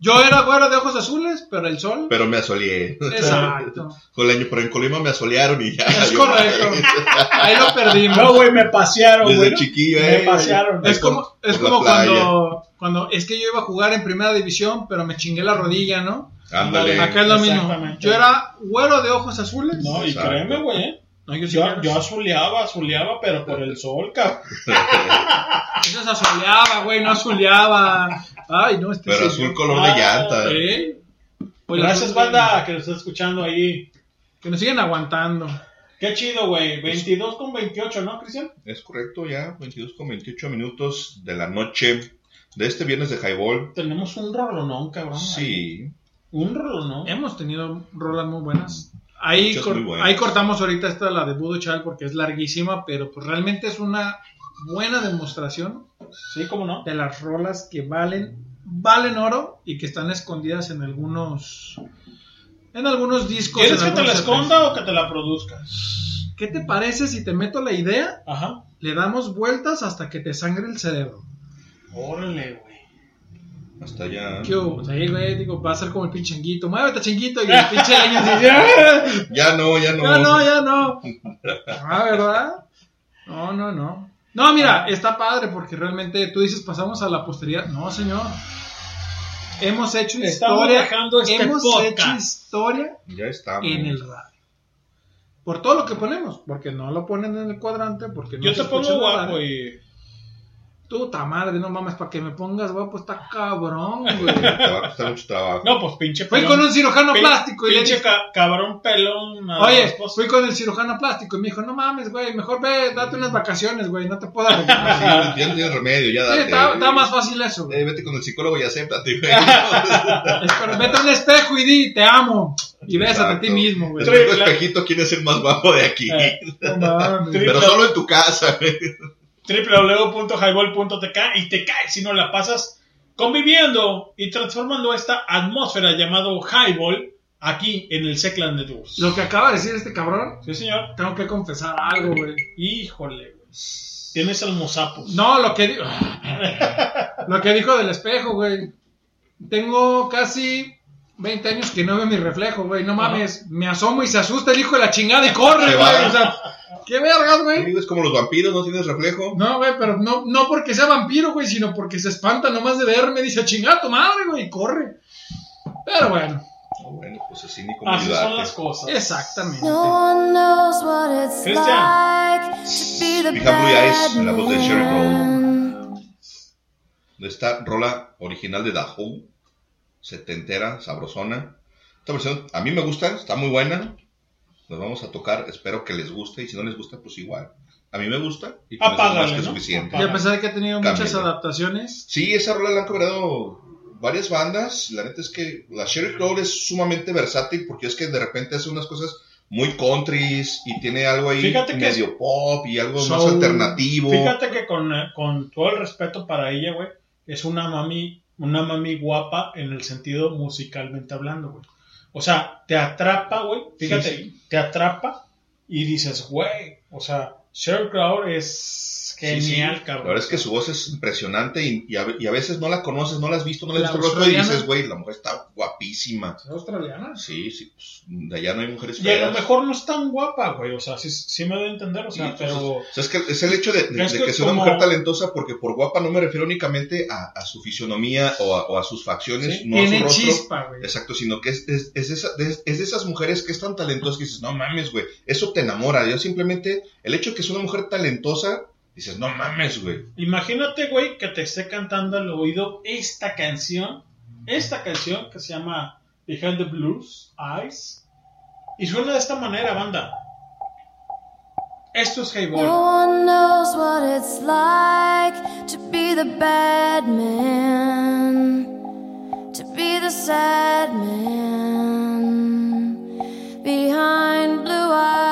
Yo era güero de ojos azules, pero el sol.
Pero me asoleé.
Exacto.
Con el año, pero en Colima me asolearon y ya.
Es correcto. Ahí lo perdimos.
No, güey, me pasearon,
Desde
güey.
chiquillo,
Me
eh.
pasearon.
Es
Por-
como, es como cuando, cuando es que yo iba a jugar en primera división, pero me chingué la rodilla, ¿no?
Ándale.
Acá es lo mismo. Yo era güero de ojos azules.
No, y
Exacto.
créeme, güey, ¿eh?
No, yo sí
Yo, yo azuleaba, azuleaba, pero por el sol, cabrón.
Eso se azuleaba, güey, no azuleaba. Ay, no, este
Pero
señor.
azul color de
Ah,
llanta.
¿Eh? Pues
Gracias, banda, que nos está escuchando ahí.
Que nos siguen aguantando.
Qué chido, güey. 22 con 28, ¿no, Cristian?
Es correcto, ya. 22 con 28 minutos de la noche de este viernes de highball.
Tenemos un rolonón, cabrón.
Sí.
Un rolonón.
Hemos tenido rolas muy buenas. Ahí, cor-
muy buenas.
ahí cortamos ahorita esta, la de Budo Child, porque es larguísima, pero pues realmente es una buena demostración
Sí, cómo no.
de las rolas que valen, valen oro y que están escondidas en algunos, en algunos discos.
¿Quieres que te la esconda o que te la produzca?
¿Qué te parece si te meto la idea?
Ajá.
Le damos vueltas hasta que te sangre el cerebro.
Órale, güey.
Hasta allá.
¿Qué hubo? Pues ahí, güey, digo, va a ser como el pinche changuito. Muévete, changuito. Y el pinche. Ya
no, ya no.
Ya no, ya no. Ah, ¿verdad? No, no, no. No, mira, está padre porque realmente tú dices pasamos a la posteridad. No, señor. Hemos hecho
Estamos
historia.
dejando este
hemos
podcast.
hecho historia
Ya estamos.
en el radio. Por todo lo que ponemos, porque no lo ponen en el cuadrante, porque no
Yo
se
te pongo guapo y.
Tú, ta madre, no mames, para que me pongas guapo está cabrón, güey.
Te va a costar mucho trabajo.
No, pues pinche
Fui
pelón.
con un cirujano
Pin-
plástico y le
Pinche
dije-
ca- cabrón pelón. a
Oye, fui con el cirujano plástico y me dijo, no mames, güey, mejor ve, date unas vacaciones, güey, no te puedo
Sí,
arreglar.
ya no tienes remedio, ya
Sí,
date.
está, está más fácil eso, güey.
Eh, vete con el psicólogo y acéptate, güey.
Es pero vete a un espejo y di, te amo. Y bésate a ti mismo, güey.
Espejo, espejito, ¿quién es el más guapo de aquí?
No mames.
Pero solo en tu casa, güey.
www.highball.tk y te caes si no la pasas conviviendo y transformando esta atmósfera llamado Highball aquí en el Seclan Networks.
Lo que acaba de decir este cabrón,
Sí, señor.
tengo que confesar algo, güey.
Híjole, güey. Tienes almozapos.
No, lo que, di- lo que dijo del espejo, güey. Tengo casi 20 años que no veo mi reflejo, güey. No mames, me asomo y se asusta el hijo de la chingada y corre, güey. O sea, qué vergas, güey.
Es como los vampiros, no tienes reflejo.
No, güey, pero no, no porque sea vampiro, güey, sino porque se espanta nomás de verme. Dice, chingada tu madre, güey, y corre. Pero bueno,
Bueno, pues así ni como
Así son las cosas.
exactamente.
No the
Fija Blue Eyes, la voz de Sherry de esta rola original de Who, setentera, sabrosona. Esta versión a mí me gusta, está muy buena. Nos vamos a tocar, espero que les guste y si no les gusta, pues igual. A mí me gusta y con eso es
Apágale,
más que
¿no?
suficiente.
Y a pesar de que ha tenido muchas
Cámbiale.
adaptaciones,
Sí, esa rola la han cobrado varias bandas. La neta es que la Sherry Crow es sumamente versátil porque es que de repente hace unas cosas muy countries y tiene algo ahí
Fíjate que
medio pop y algo más alternativo.
Fíjate que con, eh, con todo el respeto para ella, güey, es una mami, una mami guapa en el sentido musicalmente hablando, güey. O sea, te atrapa, güey. Fíjate,
Sí,
te atrapa y dices, güey, o sea, Sheryl Crow es genial,
sí.
cabrón.
La verdad es que su voz es impresionante y, y a, y a veces no la conoces, no la has visto, no la has visto el rostro y dices, güey, la mujer está guapísima.
¿es australiana?
Sí, sí, pues, de allá no hay mujeres
Y a lo mejor no es tan guapa, güey. O sea, sí, sí me doy a entender, o sea,
Sí,
pero.
O sea, es que es el hecho de, de- de
que
que sea una mujer talentosa, porque por guapa no me refiero únicamente a, a su fisionomía o a, o a sus facciones, no a su rostro.
chispa, güey.
Exacto, sino que es, es, es, esa- es- es de esas mujeres que es tan talentosa que dices, no mames, güey, eso te enamora. Yo simplemente, el hecho de que es una mujer talentosa, dices, no mames, güey.
Imagínate, güey, que te esté cantando al oído esta canción. Esta canción que se llama Behind the Blues Eyes. Y suena de esta manera, banda. Esto es Hey Boy.
No one knows what it's like to be the bad man, to be the sad man behind blue eyes.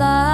What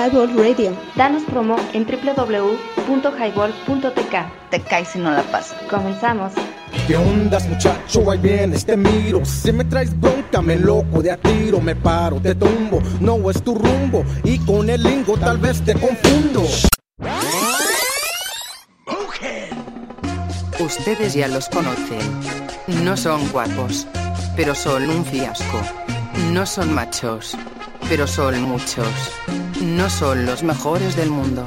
Highball Radio. Danos promo en www.highball.tk. Te caes si no la pasas. Comenzamos.
¿Qué ondas, muchacho? Ahí viene este miro. Si me traes bronca, me loco de a tiro. Me paro, te tumbo. No es tu rumbo. Y con el lingo tal vez te confundo.
Ustedes ya los conocen. No son guapos, pero son un fiasco. No son machos, pero son muchos. No son los mejores del mundo,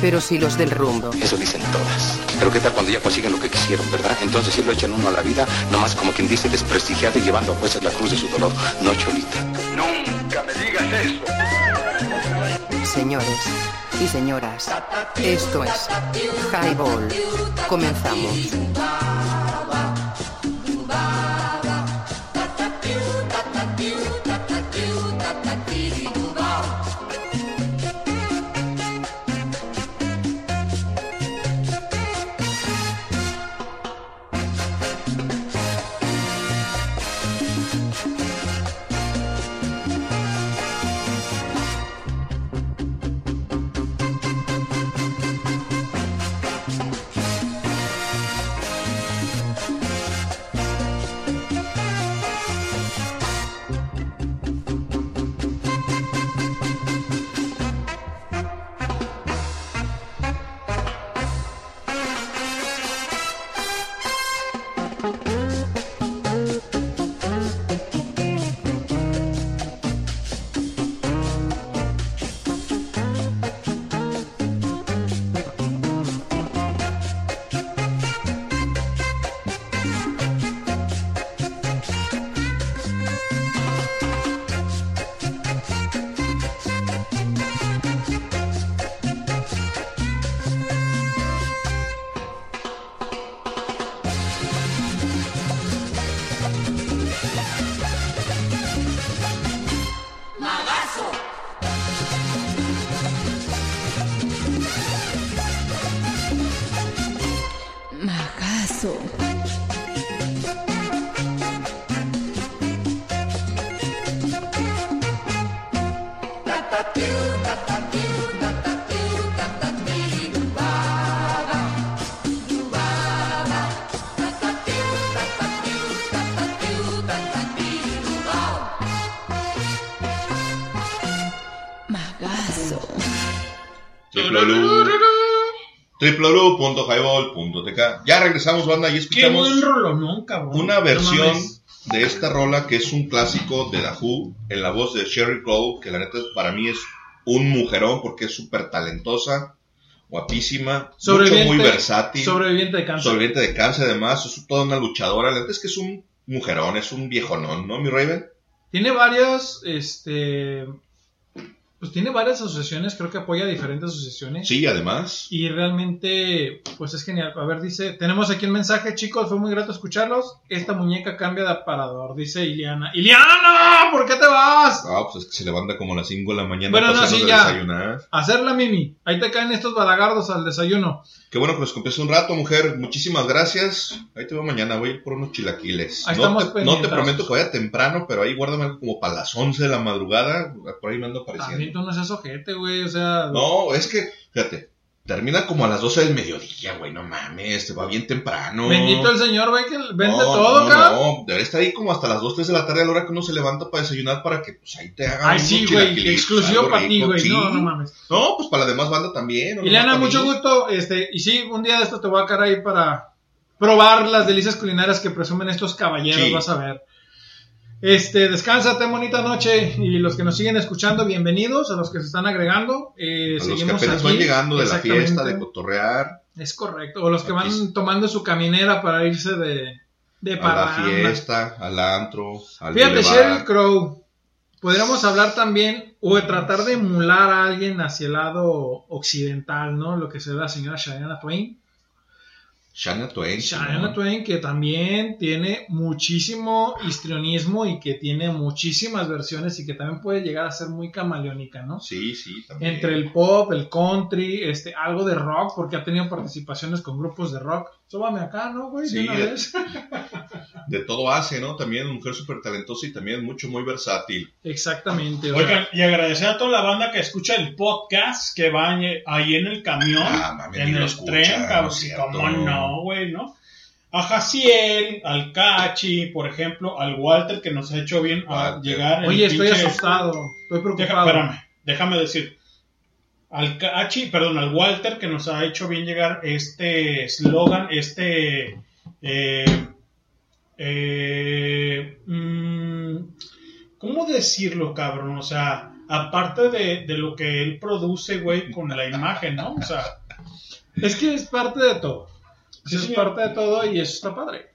pero sí los del rumbo.
Eso dicen todas. Pero qué tal cuando ya consiguen lo que quisieron, ¿verdad? Entonces sí lo echan uno a la vida, nomás como quien dice desprestigiado y llevando a jueces la cruz de su dolor. No, Cholita.
Nunca me digas eso.
Señores y señoras, esto es Highball. Comenzamos.
www.highball.tk Ya regresamos, banda, y
Qué
escuchamos
cabrón.
una versión de esta rola que es un clásico de Who en la voz de Sherry Crow, que la neta para mí es un mujerón porque es súper talentosa, guapísima, mucho muy versátil.
sobreviviente de cáncer.
Sobreviviente de cáncer, además, es toda una luchadora. La neta es que es un mujerón, es un viejonón, ¿no, mi Raven?
Tiene varias, este, pues tiene varias asociaciones, creo que apoya diferentes asociaciones.
Sí, además.
Y realmente, pues es genial. A ver, dice, tenemos aquí un mensaje, chicos, fue muy grato escucharlos. Esta muñeca cambia de aparador, dice Iliana. ¡Iliana! ¿Por qué te vas?
Ah, pues es que se levanta como a las 5 de la mañana
Bueno, no, sí, ya.
desayunar.
Hacerla, Mimi. Ahí te caen estos balagardos al desayuno.
Qué bueno que nos compraste un rato, mujer. Muchísimas gracias. Ahí te veo mañana. Voy a ir por unos chilaquiles.
Ahí
no,
estamos
te, no te prometo que vaya temprano, pero ahí guárdame algo como para las 11 de la madrugada. Por ahí me ando apareciendo.
También no seas ojete, güey. O sea,
No, es que, fíjate, termina como a las 12 del mediodía, güey. No mames, te va bien temprano.
bendito el señor, güey, que vende
No,
todo,
no,
acá.
No, debería estar ahí como hasta las 2, 3 de la tarde a la hora que uno se levanta para desayunar para que pues ahí te hagan
Ay, sí, güey, exclusivo para ti, güey.
sí.
No, no mames.
No, pues para la demás banda también. para
mucho gusto. Este, y sí, un día de esto te voy a caer ahí para probar las delicias culinarias que presumen estos caballeros,
Sí.
vas a ver. Este, descánsate, bonita noche. Y los que nos siguen escuchando, bienvenidos. A los que se están agregando, eh,
A los que
seguimos
apenas
aquí.
van llegando de la fiesta, de cotorrear,
Es correcto. O los que
Aquí
van tomando su caminera para irse de, de
a la fiesta, al antro, al
Fíjate. Sheryl Crow. Podríamos hablar también o de tratar de emular a alguien hacia el lado occidental, ¿no? Lo que se ve la señora Shania Twain.
Shania Twain.
Shania Twain, que también tiene muchísimo histrionismo y que tiene muchísimas versiones y que también puede llegar a ser muy camaleónica, ¿no?
Sí, sí, también.
Entre el pop, el country, este, algo de rock, porque ha tenido participaciones con grupos de rock. Súbame acá, ¿no, güey? De
Sí,
una
de-
vez.
De todo hace, ¿no? También mujer súper talentosa y también mucho, muy versátil.
Exactamente.
Oigan, y agradecer a toda la banda que escucha el podcast, que va ahí en el camión,
Ah, mami,
en el
escucha,
tren,
no.
¿Cómo no, güey, no? A Jaciel, al Cachi, por ejemplo, al Walter, que nos ha hecho bien a
Walter.
llegar. el
Oye, estoy
pinche-
asustado. Estoy
Deja-
preocupado.
espérame, déjame decir. Al Cachi, perdón, al Walter, que nos ha hecho bien llegar este eslogan, este. eh, eh, mm, ¿Cómo decirlo, cabrón? O sea, aparte de, de lo que él produce, güey, con la imagen, ¿no? O sea,
Es que es parte de todo.
Sí,
es
señor.
parte de todo y eso está padre.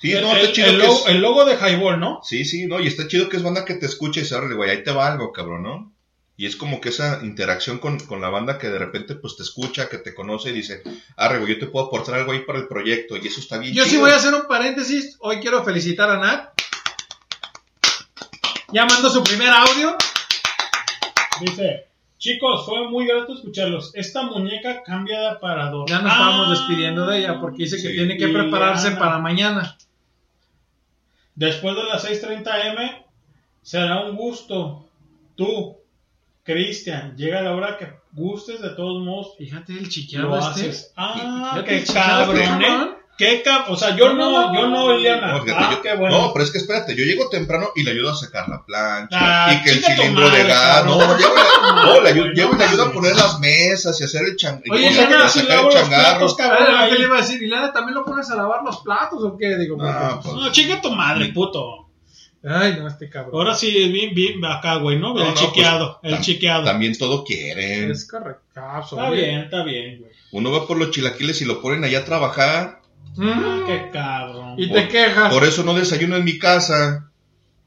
Sí,
el,
no, está
el-
chido
el
que
logo,
es-
el logo de Highball, ¿no?
Sí, sí, no, y está chido que es banda que te escucha y güey, ahí te va algo, cabrón, ¿no? Y es como que esa interacción con, con la banda que de repente pues te escucha, que te conoce y dice, arre, güey, yo te puedo aportar algo ahí para el proyecto y eso está bien
Yo sí voy a hacer un paréntesis. Hoy quiero felicitar a Nat. Ya mandó su primer audio.
Dice, chicos, fue muy grato escucharlos. Esta muñeca cambia para dos.
Ya nos estábamos despidiendo de ella porque dice que tiene que prepararse para mañana.
Después de las 6.30 M, será un gusto. Tú, Cristian, llega la hora que gustes de todos modos.
Fíjate el
Lo
chiqueado este.
haces. Ah, qué cabrón,
este,
¿eh? Qué cab- O sea, yo no, yo no, Eliana.
No, fíjate,
Ah,
yo-
qué bueno.
no, pero es que espérate, yo llego temprano y le ayudo a sacar la plancha
Ah,
y que el cilindro
madre,
de gas, no,
cabrón.
llego, no, le ayudo, llego y
no
le ayudo a poner las mesas y hacer el chan,
Oye, Eliana,
a sacar el
los
changarro.
platos, cabrón,
Ah. ¿Qué le iba a decir? Liliana, ¿también lo pones a lavar los platos o qué? Digo,
Ah, pues,
No, chinga tu madre, puto.
Ay, no, este cabrón.
Ahora sí, es bien, bien acá, güey, ¿no?
No,
el
no,
chiqueado,
pues,
el
tam-
chiqueado.
También todo quieren.
Es correcto. Ah,
Está bien, está bien, güey.
Uno va por los chilaquiles y lo ponen allá a trabajar.
Mm,
Qué cabrón.
Y
Por-
te quejas.
Por eso no desayuno en mi casa.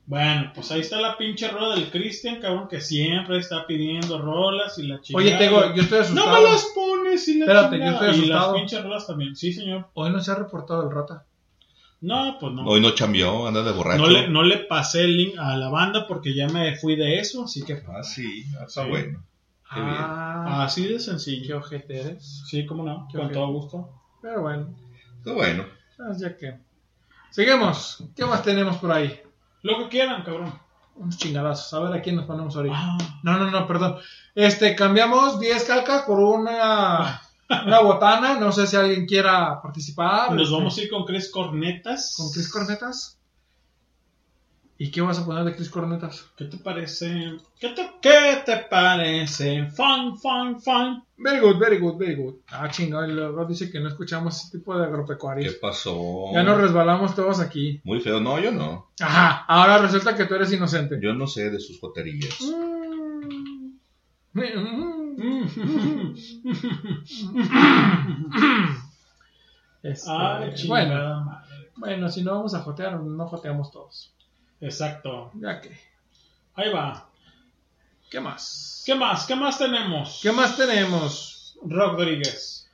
Bueno, pues ahí está la pinche rola del Cristian, cabrón, que siempre está pidiendo rolas y la chingada.
Oye, Tego, yo estoy
No
asustado.
me las pones y la
Espérate,
chingada.
yo estoy
Y las
asustado.
pinches rolas también, sí, señor.
Hoy no se ha reportado el rata.
No, pues no.
Hoy no chambeó, anda de borracho.
No le, no le pasé el link a la banda porque ya me fui de eso, así que
Ah, sí, está
Sí.
bueno. Qué bien.
Ah,
así de
qué
sencillo.
ojete eres.
Sí, cómo no,
Qué
con
ojete.
todo gusto.
Pero bueno,
Está bueno.
ah, ya que. Seguimos. ¿Qué más tenemos por ahí?
Lo que quieran, cabrón.
Unos chingadazos. A ver a quién nos ponemos ahorita.
Ah,
No, no, no, perdón. Este, cambiamos 10 calcas por una, una botana. No sé si alguien quiera participar.
nos
Este,
vamos a ir con Chris Cornetas.
¿Con Chris Cornetas? ¿Y qué vas a poner de Chris Cornetas?
¿Qué te parece? ¿Qué te, qué te parece? Fun, fun, fun.
Very good, very good, very good. Ah, chingón, el Rob dice que no escuchamos ese tipo de
¿Qué
agropecuarios.
pasó?
Ya nos resbalamos todos aquí.
Muy feo. No, yo no.
Ajá, ahora resulta que tú eres inocente.
Yo no sé de sus joterías.
Este,
Ay, chingada
bueno,
madre.
bueno, si no vamos a jotear, no joteamos todos.
Exacto.
Ya que.
Ahí va.
¿Qué más?
¿Qué más? ¿Qué más tenemos?
¿Qué más tenemos?
Rodríguez.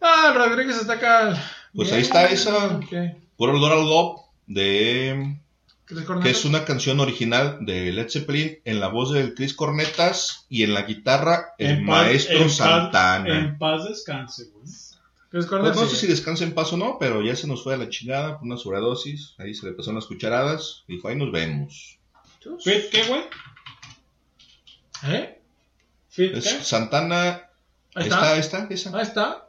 Ah, Rodríguez está acá.
Pues
Bien.
ahí está esa.
¿Qué?
Por Olor al de que es una canción original de Led Zeppelin en la voz del Chris Cornetas y en la guitarra el
En paz-
maestro
en paz-
Santana.
En paz descanse, güey.
Pues no sé si descansa en paz o no, pero ya se nos fue a la chingada por una sobredosis. Ahí se le pasaron las cucharadas. Dijo, ahí nos vemos.
¿Fit qué, güey?
¿Eh?
¿Fit
Es
qué?
Santana.
Ahí está.
esta, esa.
Ahí está.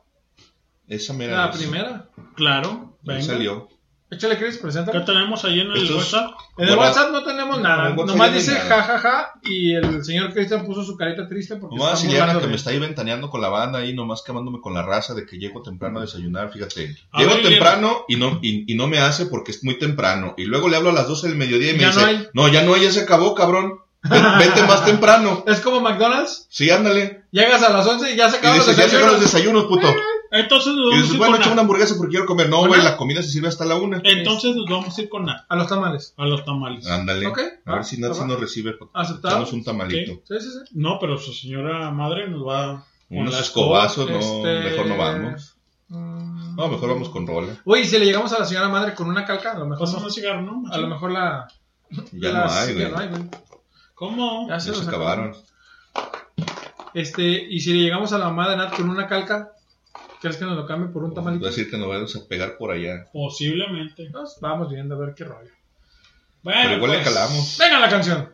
Esa mera.
La primera.
Claro.
Ahí
Venga.
salió.
Échale, Chris,
¿Qué
preséntalo.
tenemos ahí en el WhatsApp?
En el WhatsApp no tenemos nada.
No,
Nomás dice
nada.
jajaja y el señor Cristian puso su carita triste porque
Nomás
está
Ileana que
de-
me está ahí ventaneando con la banda ahí, nomás quemándome con la raza de que llego temprano a desayunar, fíjate.
A
Llego
ver,
temprano y no, y, y no me hace porque es muy temprano. Y luego le hablo a las 12 del mediodía y me
Ya
dice,
no hay.
no, ya no hay, ya se acabó, cabrón. Vete más temprano.
Es como McDonald's.
Sí, ándale.
Llegas a las 11 y ya se
Y
acaban los
dice, ya se acabaron los
desayunos.
desayunos, puto.
Entonces nos vamos a ir
bueno,
con
echa
A.
una hamburguesa porque quiero comer. No,
¿Con
güey, la comida se sirve hasta la una.
Entonces nos vamos a ir con A.
A los tamales.
A los tamales.
Ándale.
Ok,
A ver si Nancy nos recibe.
Aceptado.
un tamalito.
Sí, sí, sí. No, pero su señora madre nos va
Unos escobazos, no,
Este,
mejor no vamos.
Mm.
No, mejor vamos con rola.
Oye, y si le llegamos a la señora madre con una calca, a lo mejor no-
un cigarro, ¿no?
A lo mejor la.
Ya
la-
no hay,
ya
güey.
no hay, güey.
¿Cómo?
Ya se
Ya
los
se
acabaron.
acabaron.
Este, y si le llegamos a la mamá de Nat con una calca, ¿crees que nos lo cambie por un
Va
tamalito?
a decir que nos vamos a pegar por allá.
Posiblemente.
Pues vamos viendo a ver qué rollo.
Bueno,
Pero igual le
pues,
calamos.
Venga la canción.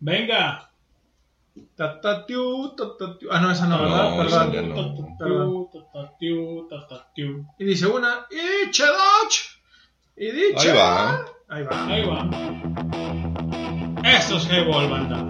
Venga.
Ta, ta, tiu, ta, ta, tiu. Ah, no, esa no,
No,
¿verdad? Perdón.
no.
Perdón.
Tatatiu, tatatiu.
Y dice una, y chedoch. Y dice.
Ahí va.
Ahí va.
Ahí va. Esto es Highball, banda.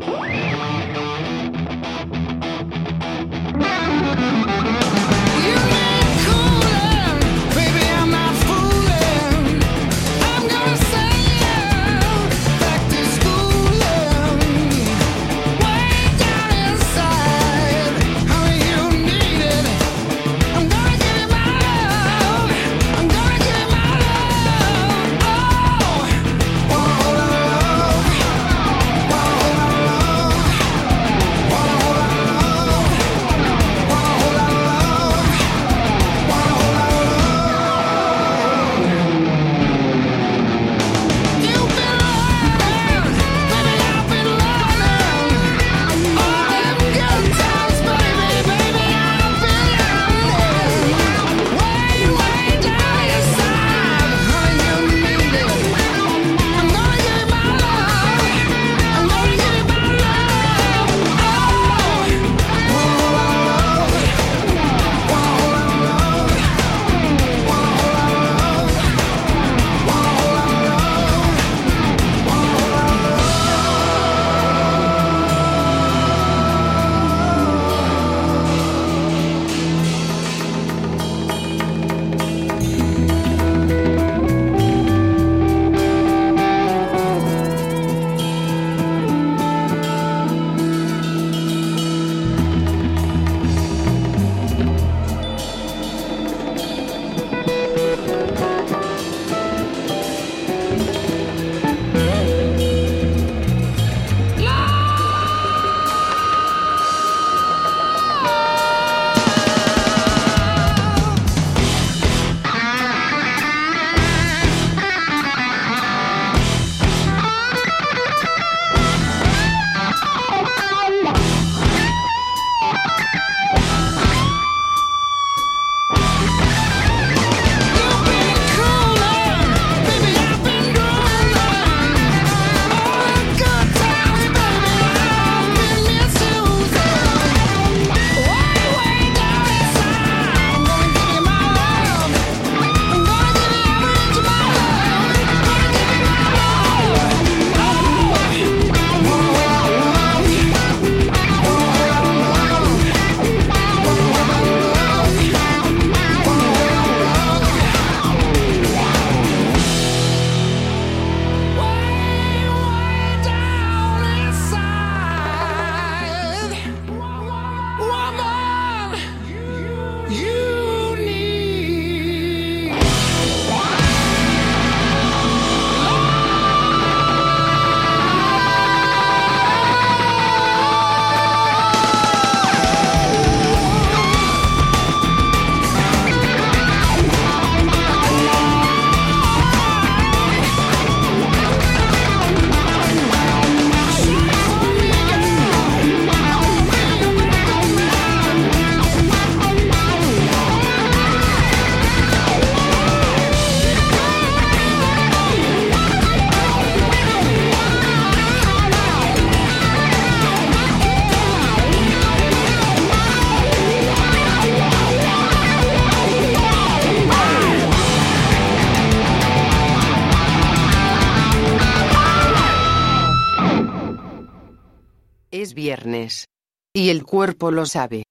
Y el cuerpo lo sabe.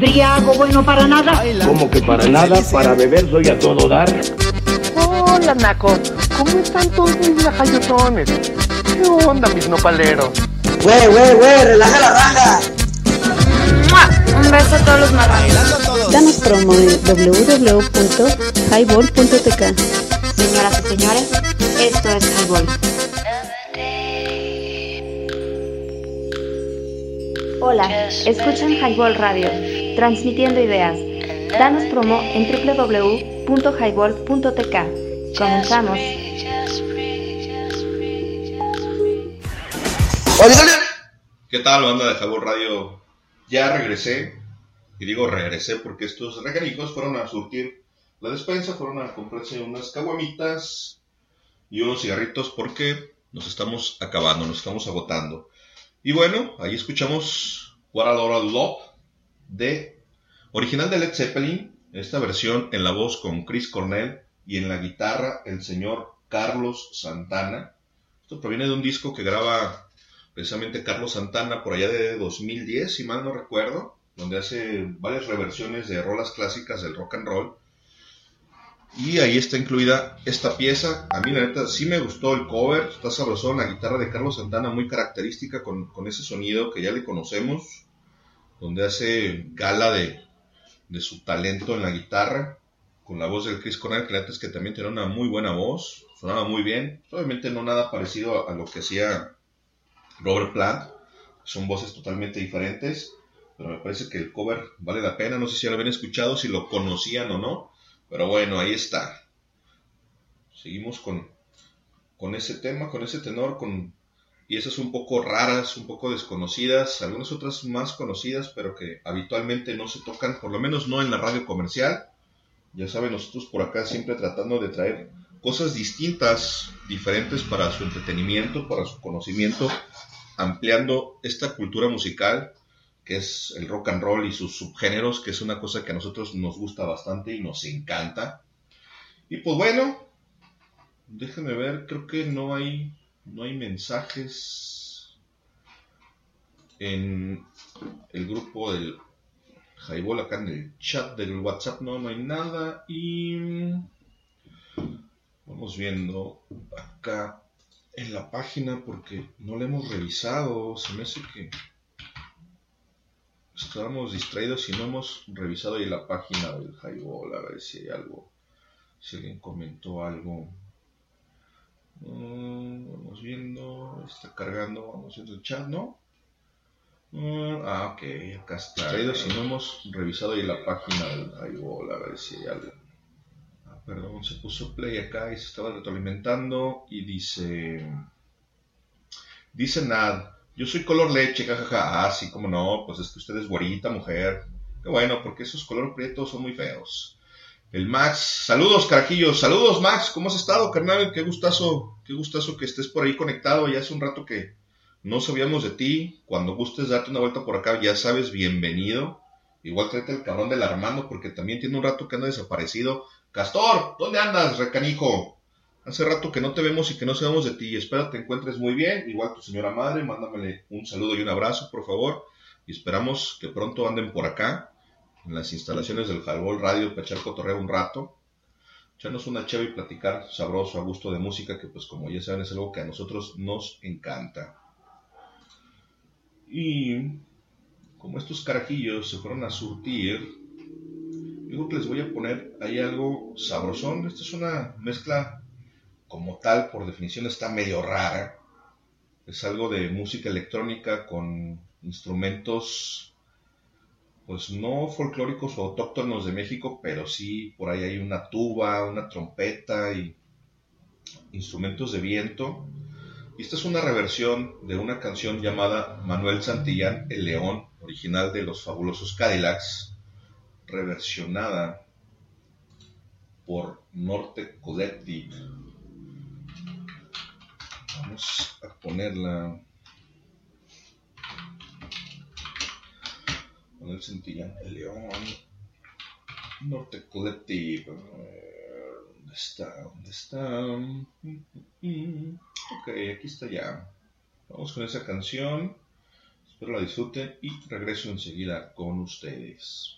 Briago bueno para nada.
Como que para nada, para beber soy a todo dar.
Hola, Naco. ¿Cómo están todos mis lajayotones? ¿Qué onda, mis nopaleros?
Güey, güey, güey, relaja la raja.
Un beso a todos los marranos.
Danos promo.
promo en www.highball.tk.
Señoras y señores, esto es Highball. Hola, escuchan Highball Radio, transmitiendo ideas. Danos promo en www.highball.tk. Comenzamos.
¿Qué tal, banda de Jabón Radio? Ya regresé, y digo regresé porque estos regalijos fueron a surtir la despensa, fueron a comprarse unas caguamitas y unos cigarritos porque nos estamos acabando, nos estamos agotando. Y bueno, ahí escuchamos What a of Love de original de Led Zeppelin, esta versión en la voz con Chris Cornell y en la guitarra el señor Carlos Santana. Esto proviene de un disco que graba precisamente Carlos Santana por allá de 2010, si mal no recuerdo, donde hace varias reversiones de rolas clásicas del rock and roll. Y ahí está incluida esta pieza. A mí la neta sí me gustó el cover, está sabrosón, la guitarra de Carlos Santana muy característica con, con ese sonido que ya le conocemos, donde hace gala de, de su talento en la guitarra, con la voz del Chris Cornell, que la neta es que también tiene una muy buena voz, sonaba muy bien, obviamente no nada parecido a, a lo que hacía Robert Plant, son voces totalmente diferentes, pero me parece que el cover vale la pena, no sé si lo habían escuchado, si lo conocían o no, pero bueno, ahí está. Seguimos con, con ese tema, con ese tenor, con piezas un poco raras, un poco desconocidas, algunas otras más conocidas, pero que habitualmente no se tocan, por lo menos no en la radio comercial. Ya saben, nosotros por acá siempre tratando de traer cosas distintas, diferentes para su entretenimiento, para su conocimiento, ampliando esta cultura musical que es el rock and roll y sus subgéneros, que es una cosa que a nosotros nos gusta bastante y nos encanta. Y pues bueno, déjenme ver, creo que no hay no hay mensajes en el grupo del Highball acá en el chat del WhatsApp no, no hay nada y vamos viendo acá en la página porque no la hemos revisado se me hace que estábamos distraídos y no hemos revisado ahí la página del Highball a ver si hay algo si alguien comentó algo Mm, vamos viendo, está cargando, vamos viendo el chat, ¿no? Mm, ah, ok, acá está. Distraído si no hemos revisado ahí la página del Highball, a ver si hay algo. Ah, perdón, se puso play acá y se estaba retroalimentando y dice... Dice Nad, yo soy color leche, jajaja. Ah, sí, como no, pues es que usted es güerita, mujer. Qué bueno, porque esos color prietos son muy feos. El Max, saludos carajillos, saludos Max, ¿cómo has estado, carnal? Qué gustazo, qué gustazo que estés por ahí conectado. Ya hace un rato que no sabíamos de ti. Cuando gustes darte una vuelta por acá, ya sabes, bienvenido. Igual tráete el cabrón del Armando, porque también tiene un rato que anda desaparecido. Castor, ¿dónde andas, recanijo? Hace rato que no te vemos y que no sabemos de ti. Espero te encuentres muy bien. Igual tu señora madre, mándamele un saludo y un abrazo, por favor. Y esperamos que pronto anden por acá en las instalaciones del Highball Radio para echar cotorreo un rato, echarnos una cheve y platicar sabroso a gusto de música que pues como ya saben es algo que a nosotros nos encanta. Y como estos carajillos se fueron a surtir, digo que les voy a poner ahí algo sabrosón. Esta es una mezcla como tal, por definición está medio rara. Es algo de música electrónica con instrumentos pues no folclóricos o autóctonos de México, pero sí por ahí hay una tuba, una trompeta y instrumentos de viento. Y esta es una reversión de una canción llamada Manuel Santillán El León, original de los fabulosos Cadillacs, reversionada por Norte Collective. Vamos a ponerla Santillán, El León, Norte Collective. ¿Dónde está? ¿Dónde está? Ok, aquí está ya. Vamos con esa canción. Espero la disfruten y regreso enseguida con ustedes.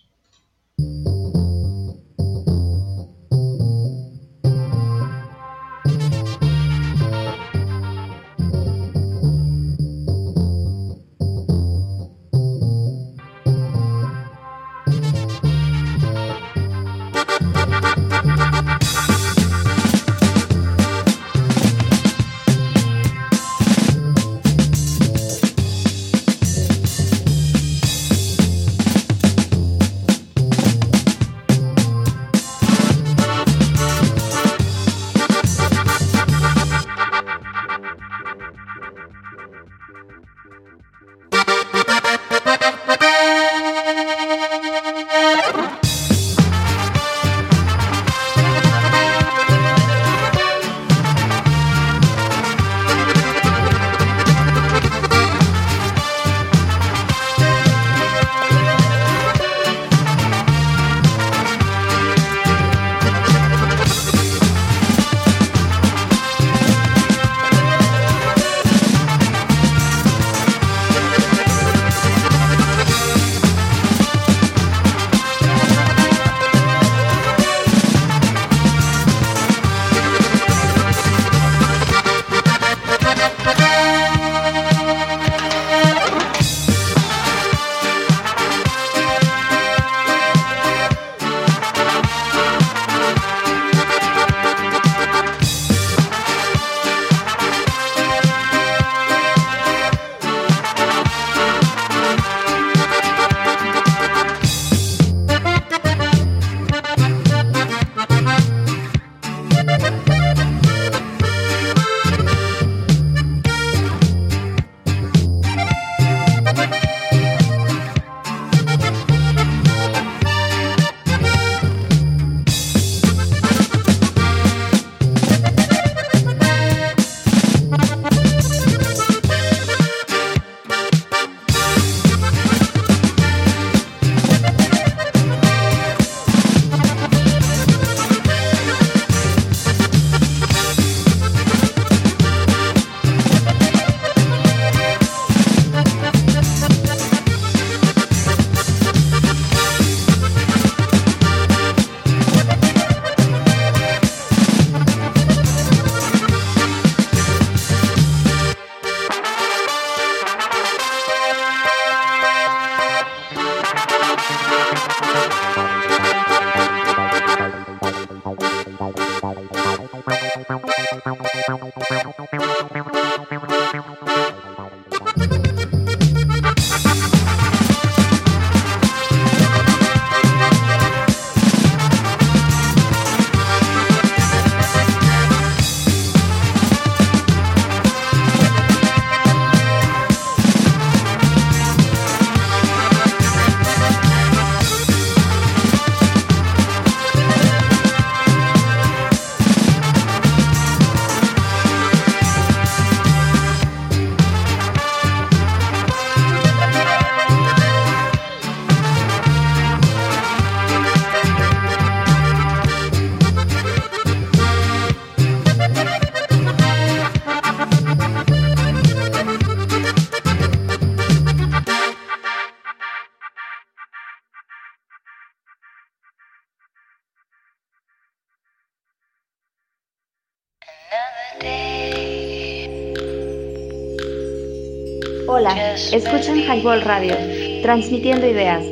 Escuchan Highball Radio, transmitiendo ideas.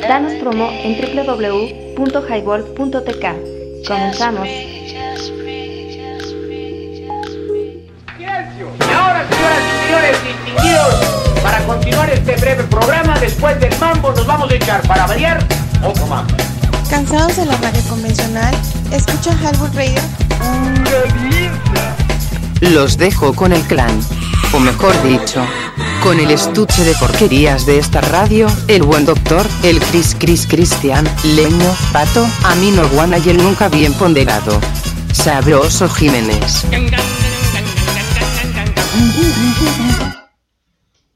Danos promo en www.highball.tk. Comenzamos.
Y ahora, señoras y señores distinguidos, para continuar este breve programa, después del mambo nos vamos a echar para variar otro mambo.
¿Cansados de la radio convencional? ¿Escuchan Highball Radio?
Los dejo con el clan, o mejor dicho, con el estuche de porquerías de esta radio, el buen doctor, el Cris Cris Cristian, Leño, Pato, Amino Guana y el nunca bien ponderado. Sabroso Jiménez.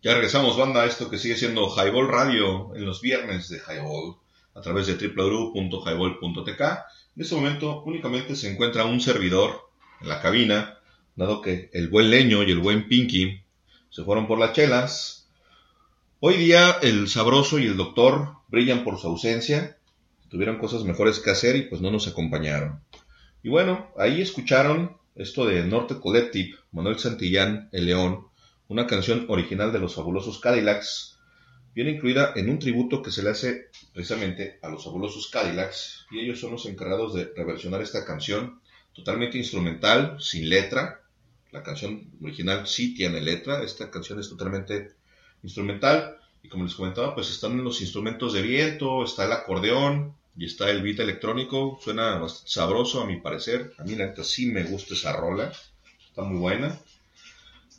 Ya regresamos, banda, a esto que sigue siendo Highball Radio en los viernes de Highball a través de www.highball.tk. En este momento únicamente se encuentra un servidor en la cabina, dado que el buen Leño y el buen Pinky se fueron por las chelas. Hoy día el sabroso y el doctor brillan por su ausencia, tuvieron cosas mejores que hacer y pues no nos acompañaron. Y bueno, ahí escucharon esto de Norte Collective, Manuel Santillán, El León, una canción original de los fabulosos Cadillacs, viene incluida en un tributo que se le hace precisamente a los fabulosos Cadillacs, y ellos son los encargados de reversionar esta canción totalmente instrumental, sin letra. La canción original sí tiene letra, esta canción es totalmente instrumental, y como les comentaba, pues están los instrumentos de viento, está el acordeón, y está el beat electrónico, suena bastante sabroso a mi parecer, a mí la neta sí me gusta esa rola, está muy buena.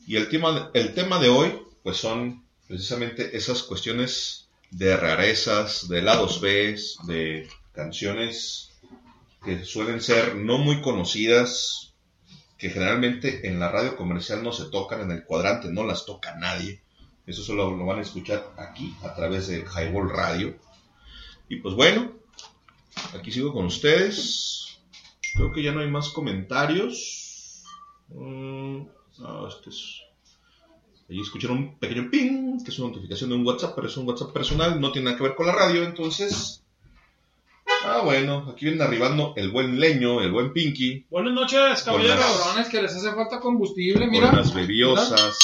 Y el tema, el tema de hoy, pues son precisamente esas cuestiones de rarezas, de lados B, de canciones que suelen ser no muy conocidas, que generalmente en la radio comercial no se tocan, en el cuadrante no las toca nadie. Eso solo lo van a escuchar aquí a través de Highball Radio. Y pues bueno, aquí sigo con ustedes. Creo que ya no hay más comentarios. Mm, este es... Ahí escucharon un pequeño ping, que es una notificación de un WhatsApp, pero es un WhatsApp personal, no tiene nada que ver con la radio, entonces... Ah, bueno, aquí viene arribando el buen Leño, el buen Pinky,
Buenas noches,
Con
caballeros.
Cabrones que les hace falta combustible,
con
mira.
unas bebiosas.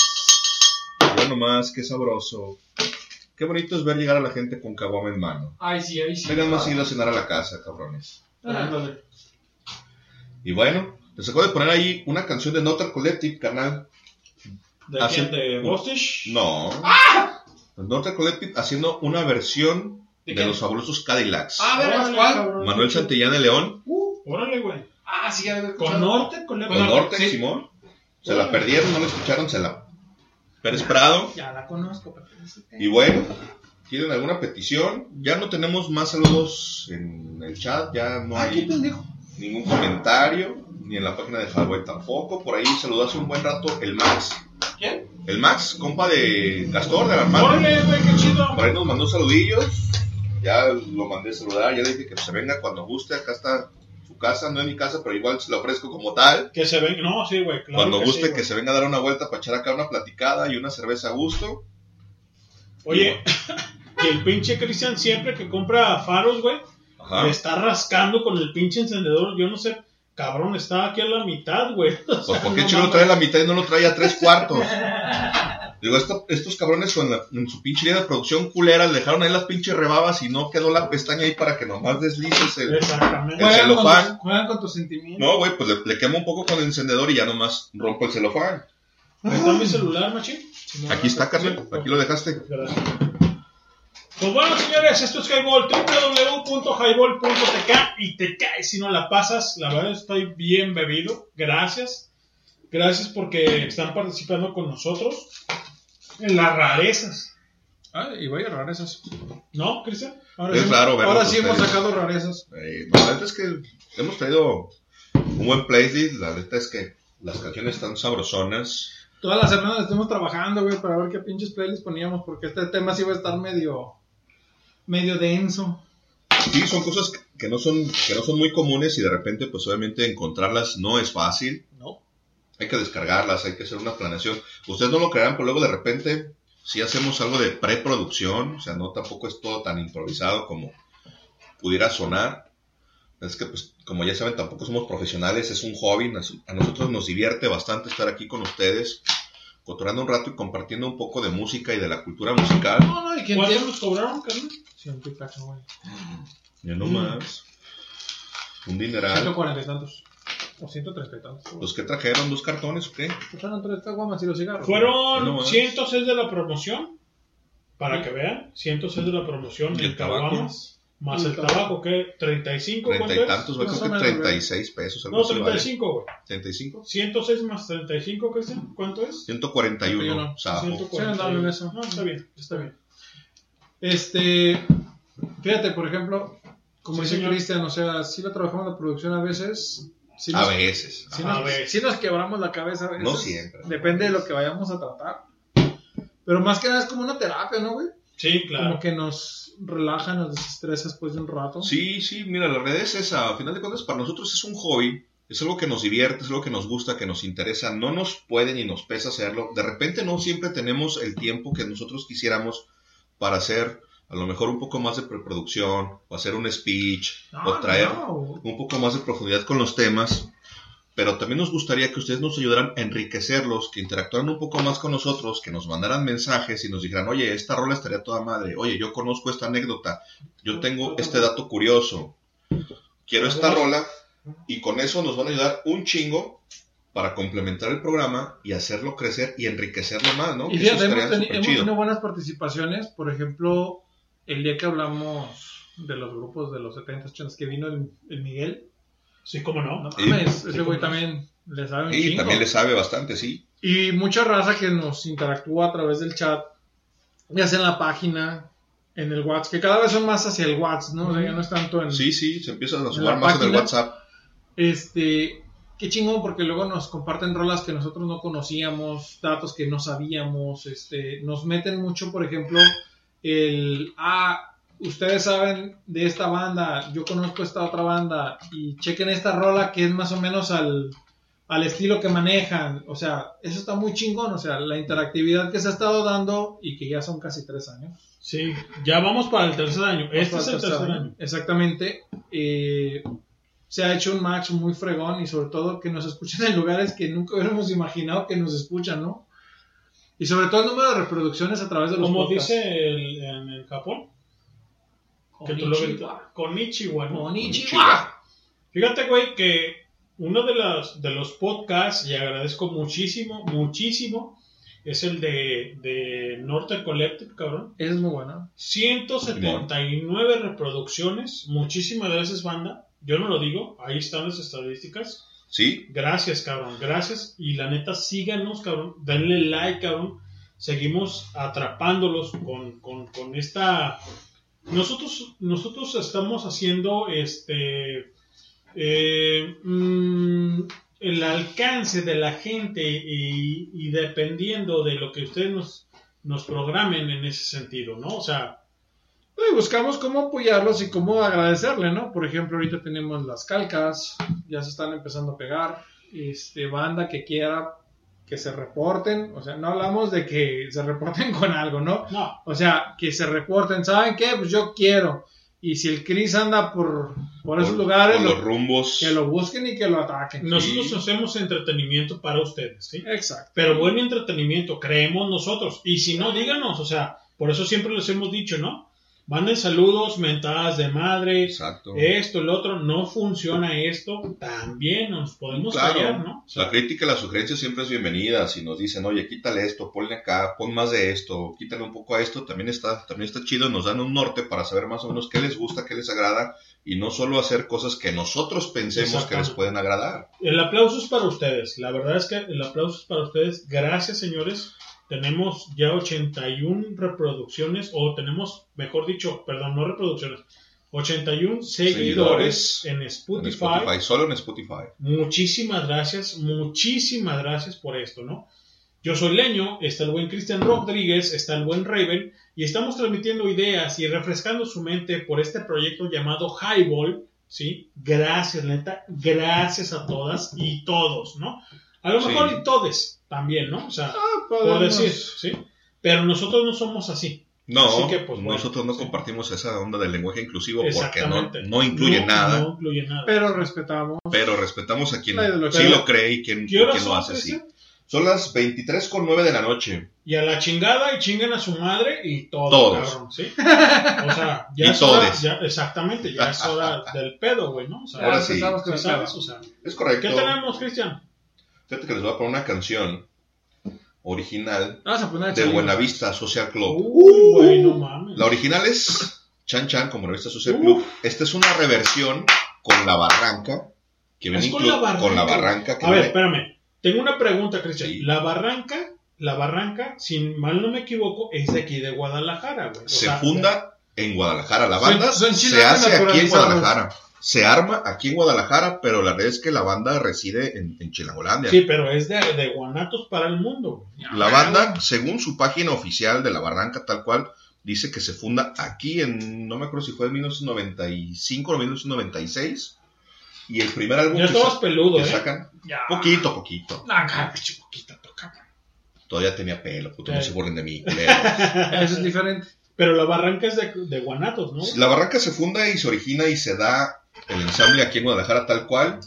Bueno más, qué sabroso. Qué bonito es ver llegar a la gente con caguama en mano.
Ay, sí, ay, sí.
Vengan más seguido a cenar a la casa, cabrones.
Ah,
Ándale.
Y bueno, les acabo de poner ahí una canción de Notre Collective, canal.
¿De quién? ¿De Bostich?
No. Notre Collective haciendo una versión
¿De
los fabulosos Cadillacs.
Ah.
Órale,
¿Cuál?
cabrón.
Manuel Santillán de León,
Órale, güey.
Ah, sí, ya lo
Con norte, con
con Norte, Simón. Se la perdieron, no la escucharon, se la Pérez Prado.
Ya la conozco. pero.
Y bueno, ¿tienen alguna petición? Ya no tenemos más saludos en el chat, ya no
Ah, qué
hay
pendejo.
ningún comentario, ni en la página de Hardware tampoco. Por ahí saludó hace un buen rato el Max.
¿Quién?
El Max, compa de Castor, de la Armada.
Órale, güey, qué chido.
Por ahí nos mandó saludillos. Ya lo mandé a saludar, ya le dije que se venga cuando guste. Acá está su casa, no es mi casa, pero igual se la ofrezco como tal.
Que se ven. No, sí, güey. Claro
cuando
que
guste
sí,
que se venga a dar una vuelta para echar acá una platicada y una cerveza a gusto.
Oye, y el pinche Cristian siempre que compra faros, güey, le está rascando con el pinche encendedor. Yo no sé, cabrón, está aquí a la mitad, güey. O
Pues ¿por qué
no mames.
trae la mitad y no lo trae a tres cuartos? Digo, esto- estos cabrones con la- en su pinche línea de producción culera le dejaron ahí las pinches rebabas y no quedó la pestaña ahí para que nomás deslices el,
Exactamente.
el
Juegan con,
celofán.
tus, juegan con tus sentimientos.
No, güey, pues le, le quemo un poco con el encendedor y ya nomás rompo el celofán.
Ahí está mi celular, machín.
Aquí está, carnal, aquí lo dejaste.
Gracias. Pues bueno, señores, esto es Highball, www.highball.tk y te caes si no la pasas. La verdad estoy bien bebido. Gracias. Gracias porque están participando con nosotros en las rarezas.
Ah, y voy a rarezas.
¿No, Cristian?
Ahora
Es
sí,
raro
ahora sí hemos
ustedes.
sacado rarezas.
Eh, no, la neta es que hemos traído un buen playlist. La neta es que las canciones están sabrosonas.
Todas las semanas estuvimos trabajando, güey, para ver qué pinches playlists poníamos, porque este tema sí va a estar medio, medio denso.
Sí, son cosas que- que no son, que no son muy comunes y de repente, pues obviamente encontrarlas no es fácil.
No.
Hay que descargarlas, hay que hacer una planeación. Ustedes no lo creerán, pero luego de repente sí hacemos algo de preproducción, o sea, no tampoco es todo tan improvisado como pudiera sonar. Es que, pues, como ya saben, tampoco somos profesionales, es un hobby. A nosotros nos divierte bastante estar aquí con ustedes, cotorando un rato y compartiendo un poco de música y de la cultura musical.
No, no, ¿y quién
¿Cuánto
tiene?
nos cobraron?
Ciento y cacho, güey.
Ya no más. Un dineral.
140 y tantos. O 130 y tantos.
¿Los que trajeron? ¿Dos cartones o qué?
Fueron tres caguamas y los cigarros.
Fueron
No más.
106 de la promoción, para que vean, 106 de la promoción
¿Y el
en
tabaco?
caguamas, más
¿Y
el
tabaco?
¿qué? ¿35?
Treinta
¿Cuánto
y
es?
tantos, güey, creo que
menos, güey.
36 pesos.
No,
así vale.
35, güey.
35.
106 más 35, Cristian, ¿cuánto es?
141, Sajo.
141.
Sí, andaba en eso.
No, está bien, está bien.
Este, fíjate, por ejemplo, como
Sí,
dice. Cristian, o sea, sí lo trabajamos la producción a veces.
A
nos,
veces.
sí
A
nos,
veces.
sí nos quebramos la cabeza a veces.
No siempre.
Depende de lo que vayamos a tratar. Pero más que nada es como una terapia, ¿no, güey?
Sí, claro.
Como que nos relaja, nos desestresa después de un rato.
Sí, sí, mira, la realidad es esa. A final de cuentas, para nosotros es un hobby. Es algo que nos divierte, es algo que nos gusta, que nos interesa. No nos puede ni nos pesa hacerlo. De repente no siempre tenemos el tiempo que nosotros quisiéramos para hacer a lo mejor un poco más de preproducción, o hacer un speech,
No,
o traer
no.
un poco más de profundidad con los temas. Pero también nos gustaría que ustedes nos ayudaran a enriquecerlos, que interactuaran un poco más con nosotros, que nos mandaran mensajes y nos dijeran, oye, esta rola estaría toda madre, oye, yo conozco esta anécdota, yo tengo este dato curioso, quiero esta rola, y con eso nos van a ayudar un chingo para complementar el programa y hacerlo crecer y enriquecerlo más, ¿no?
Y fíjate, hemos, tenido buenas participaciones. Por ejemplo, el día que hablamos de los grupos de los 70, 80 que vino el, el Miguel.
Sí, cómo no.
No
Sí.
mames,
Sí,
ese güey
no.
también le sabe un
Y
chingo.
también le sabe bastante, sí.
Y mucha raza que nos interactúa a través del chat, ya sea en la página, en el WhatsApp, que cada vez son más hacia el WhatsApp, ¿no? O sea, ya no es tanto en...
Sí, sí, se empiezan a
la
más en el
página.
WhatsApp.
Este, qué chingón porque luego nos comparten rolas que nosotros no conocíamos, datos que no sabíamos, este, nos meten mucho, por ejemplo, el, ah, ustedes saben de esta banda, yo conozco esta otra banda y chequen esta rola que es más o menos al, al estilo que manejan, o sea, eso está muy chingón, o sea, la interactividad que se ha estado dando y que ya son casi tres años.
Sí, ya vamos para el tercer año. Este es el tercer año.
Exactamente. Eh, se ha hecho un match muy fregón y sobre todo que nos escuchen en lugares que nunca hubiéramos imaginado que nos escuchan, ¿no? Y sobre todo el número de reproducciones a través de los
Como
podcasts.
dice el- en el Japón. Que tú lo ves. Konichiwa, ¿no?
Konnichiwa.
Fíjate, güey, que uno de los, de los podcasts, y agradezco muchísimo, muchísimo, es el de, de Norte Collective, cabrón.
Es muy bueno.
179 reproducciones. Muchísimas gracias, banda. Yo no lo digo, ahí están las estadísticas.
Sí,
Gracias, cabrón, gracias. Y la neta, síganos, cabrón. Denle like, cabrón. Seguimos atrapándolos con, con, con esta. Nosotros, nosotros estamos haciendo este. eh, mm, el alcance de la gente y, y dependiendo de lo que ustedes nos, nos programen en ese sentido, ¿no? O sea,
Y buscamos cómo apoyarlos y cómo agradecerle, ¿no? Por ejemplo, ahorita tenemos las calcas, ya se están empezando a pegar. Este, banda que quiera que se reporten, o sea, no hablamos de que se reporten con algo, ¿no?
no.
O sea, que se reporten, ¿saben qué? Pues yo quiero. Y si el Chris anda por, por esos
por-
lugares,
por
lo-
los rumbos.
que lo busquen y que lo ataquen.
Nosotros
Sí.
hacemos entretenimiento para ustedes, ¿sí?
Exacto.
Pero buen entretenimiento, creemos nosotros. Y si no, díganos, o sea, por eso siempre les hemos dicho, ¿no? Manden saludos, mentadas de madre,
Exacto.
esto, el otro, no funciona esto, también nos podemos
Claro.
callar, ¿no?
La crítica y la sugerencia siempre es bienvenida. Si nos dicen, oye, quítale esto, ponle acá, pon más de esto, quítale un poco a esto, también está, también está chido. Nos dan un norte para saber más o menos qué les gusta, qué les agrada y no solo hacer cosas que nosotros pensemos que les pueden agradar.
El aplauso es para ustedes, la verdad es que el aplauso es para ustedes. Gracias, señores. Tenemos ya 81 reproducciones, o tenemos, mejor dicho, perdón, no reproducciones, 81 seguidores,
Seguidores
en
En
Spotify.
Spotify, solo en Spotify.
Muchísimas gracias, muchísimas gracias por esto, ¿no? Yo soy Leño, está el buen Cristian Rodríguez, está el buen Raven, y estamos transmitiendo ideas y refrescando su mente por este proyecto llamado Highball, ¿sí? Gracias, neta, gracias a todas y todos, ¿no? A lo
Sí.
mejor y todes también, ¿no? O sea, por
podemos-
decir, ¿sí? Pero nosotros no somos así.
No,
Así que, pues, bueno,
nosotros no
sí.
compartimos esa onda del lenguaje inclusivo porque no,
Exactamente.
no incluye
No,
nada,
No incluye nada.
Pero respetamos.
pero respetamos a quien sí lo cree y quien, y
¿Qué horas
quien lo hace así. Son las 23 con 9 de la noche.
Y a la chingada y chinguen a su madre y todo,
Todos.
cabrón, ¿sí? O sea, ya
Y
es hora,
todes.
ya- exactamente, ya es hora del pedo, güey, ¿no? O sea,
Ahora sí.
el ¿sabes? O sea,
Es correcto.
¿Qué tenemos, Cristian?
Fíjate que les voy a poner una canción original de. Buenavista Social Club.
Uy, no mames.
La original es Chan Chan como Buenavista Social Club. Esta es una reversión con La Barranca. Que viene
Es con la barranca.
con La Barranca. que
A ver,
viene-
espérame. Tengo una pregunta, Cristian. La barranca, la barranca, si mal no me equivoco, es de aquí de Guadalajara, güey.
Se
sea,
funda en Guadalajara. La banda se hace aquí en. Guadalajara. Se arma aquí en Guadalajara, pero la verdad es que la banda reside en, en Chilangolandia.
Sí, pero es de, de Guanatos para el mundo.
La banda, según su página oficial de La Barranca, tal cual, dice que se funda aquí en, no me acuerdo si fue en 1995 o 1996. Y el primer álbum
Ya
que,
estabas
sa-
peludo,
que
¿eh?
sacan,
Ya.
poquito, poquito.
Pinche poquito, toca.
Todavía tenía pelo, puto, no se burlen de mí.
Eso es diferente. Pero la barranca es de, de Guanatos, ¿no?
La Barranca se funda y se origina y se da el ensamble aquí en Guadalajara tal cual.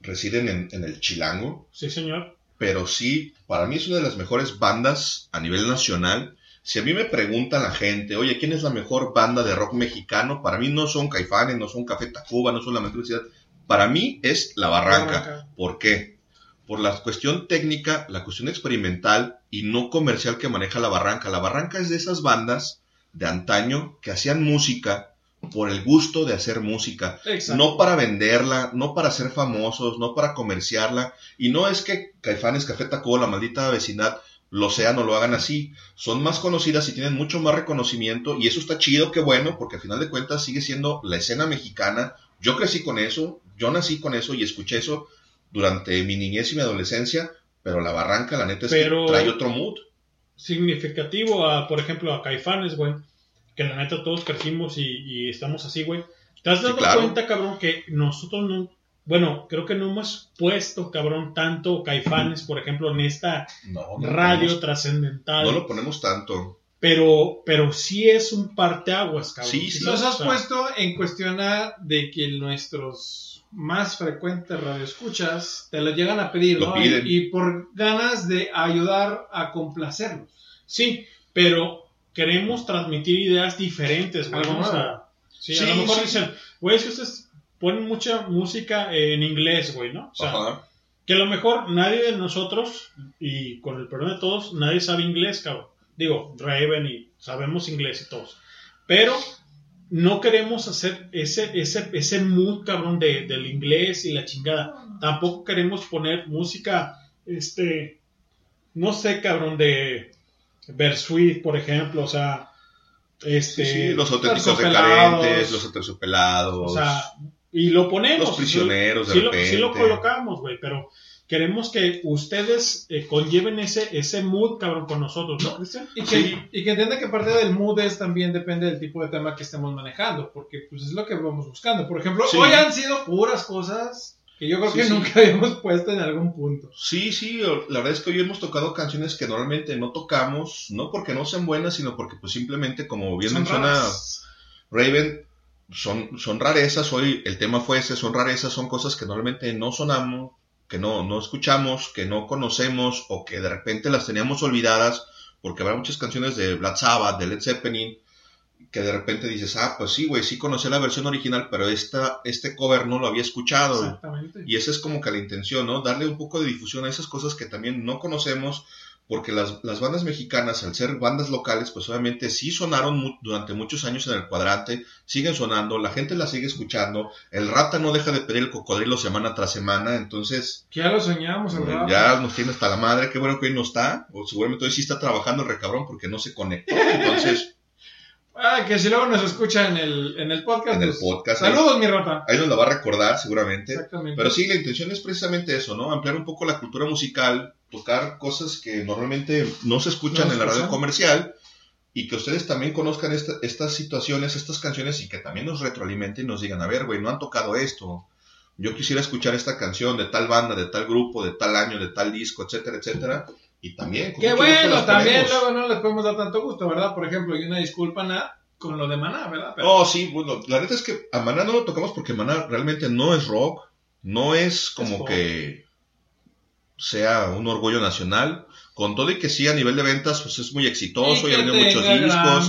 Residen en, en el Chilango.
Sí, señor.
pero sí, para mí es una de las mejores bandas a nivel nacional. Si a mí me pregunta la gente, oye, ¿quién es la mejor banda de rock mexicano? Para mí no son Caifanes, no son Café Tacuba, no son La Mejor Ciudad. Para mí es La Barranca.
Barranca.
¿Por qué? Por la cuestión técnica, la cuestión experimental y no comercial que maneja La Barranca. La Barranca es de esas bandas de antaño que hacían música por el gusto de hacer música,
Exacto.
no para venderla, no para ser famosos, no para comerciarla, y no es que Caifanes, Café Tacuba, la maldita vecindad lo sean o lo hagan así, son más conocidas y tienen mucho más reconocimiento, y eso está chido, qué bueno, porque al final de cuentas sigue siendo la escena mexicana, yo crecí con eso, yo nací con eso y escuché eso durante mi niñez y mi adolescencia, pero la barranca, la neta es
Pero-
que trae otro mood.
significativo a, por ejemplo, a Caifanes, güey, que la neta todos crecimos y, y estamos así, güey. ¿Te has
Sí,
dado
claro.
cuenta, cabrón, que nosotros no, bueno, creo que no hemos puesto, cabrón, tanto Caifanes, por ejemplo, en esta
No, no lo
radio trascendental,
No lo ponemos tanto.
pero, pero sí es un parteaguas, cabrón.
Sí, sí.
Nos
o
has
sea,
puesto en cuestionar de que nuestros más frecuentes radioescuchas te lo llegan a pedir,
Lo
¿no?
piden.
Y, y por ganas de ayudar a complacerlos.
Sí, pero queremos transmitir ideas diferentes, güey. Sea,
nuevo.
sí,
Sí,
a lo mejor
sí.
dicen, güey, es que ustedes ponen mucha música en inglés, güey, ¿no? O sea,
Ajá.
que a lo mejor nadie de nosotros, y con el perdón de todos, nadie sabe inglés, cabrón. Digo, Raven y sabemos inglés y todos. Pero no queremos hacer ese, ese, ese mood, cabrón, de, del inglés y la chingada. Tampoco queremos poner música, este, no sé, cabrón, de Bersuit, por ejemplo, o sea, este...
Sí, sí, los auténticos decadentes, los aterciopelados.
o sea, y lo ponemos.
Los prisioneros, de
sí, lo, sí lo colocamos, güey, pero queremos que ustedes eh, conlleven ese, ese mood, cabrón, con nosotros, ¿no, Cristian?
Y que,
Sí.
y que entienda que parte del mood es también depende del tipo de tema que estemos manejando, porque pues es lo que vamos buscando. Por ejemplo,
Sí.
hoy han sido puras cosas que yo creo
Sí,
que
sí.
nunca habíamos puesto en algún punto.
Sí, sí, la verdad es que hoy hemos tocado canciones que normalmente no tocamos, no porque no sean buenas, sino porque pues simplemente, como bien
Son
menciona
raras.
Raven, son, son rarezas, hoy el tema fue ese, son rarezas, son cosas que normalmente no sonamos, que no, no escuchamos, que no conocemos o que de repente las teníamos olvidadas, porque habrá muchas canciones de Black Sabbath, de Led Zeppelin, que de repente dices, ah, pues sí, güey, sí conocí la versión original, pero esta, este cover no lo había escuchado.
Exactamente.
Y esa es como que la intención, ¿no? Darle un poco de difusión a esas cosas que también no conocemos, porque las, las bandas mexicanas, al ser bandas locales, pues obviamente sí sonaron mu- durante muchos años en el cuadrante, siguen sonando, la gente las sigue escuchando, el rata no deja de pedir el cocodrilo semana tras semana, entonces
ya lo soñamos,
eh,
¿verdad?
ya nos tiene hasta la madre, qué bueno que hoy no está, o seguramente hoy sí está trabajando el recabrón porque no se conectó, entonces
Ah, que si luego nos escucha en el, en el podcast.
en el
pues,
podcast...
Saludos,
ahí-
mi rata.
Ahí nos la va a recordar seguramente.
Exactamente.
Pero sí, la intención es precisamente eso, ¿no? Ampliar un poco la cultura musical, tocar cosas que normalmente no se escuchan
No
en la radio comercial y que ustedes también conozcan esta- estas situaciones, estas canciones y que también nos retroalimenten y nos digan, a ver, güey, no han tocado esto. Yo quisiera escuchar esta canción de tal banda, de tal grupo, de tal año, de tal disco, etcétera, etcétera. Y también... gusto
bueno, también luego no les podemos dar tanto gusto, ¿verdad? Por ejemplo, y una disculpa na, con lo de Maná, ¿verdad? Pero-
Oh, sí, bueno, la neta es que a Maná no lo tocamos porque Maná realmente no es rock, no es como que... sea un orgullo nacional. Con todo y que sí, a nivel de ventas, pues es muy exitoso y,
Y
ha vendido muchos discos.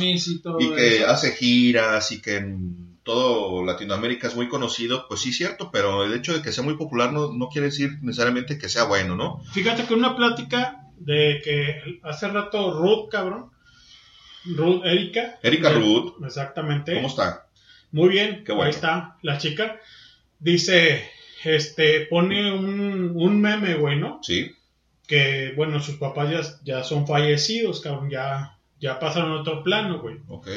Y
que
eso.
hace giras y que en todo Latinoamérica es muy conocido, pues sí, cierto, pero el hecho de que sea muy popular no, no quiere decir necesariamente que sea bueno, ¿no?
Fíjate que una plática de que hace rato Ruth, cabrón. Ruth, Erika.
Erika Ruth.
Exactamente.
¿Cómo está?
Muy bien,
Qué bueno.
ahí está la chica. Dice, este, pone un, un meme, güey, ¿no?
Sí.
Que, bueno, sus papás ya, ya son fallecidos, cabrón, ya, ya pasaron a otro plano, güey.
Ok.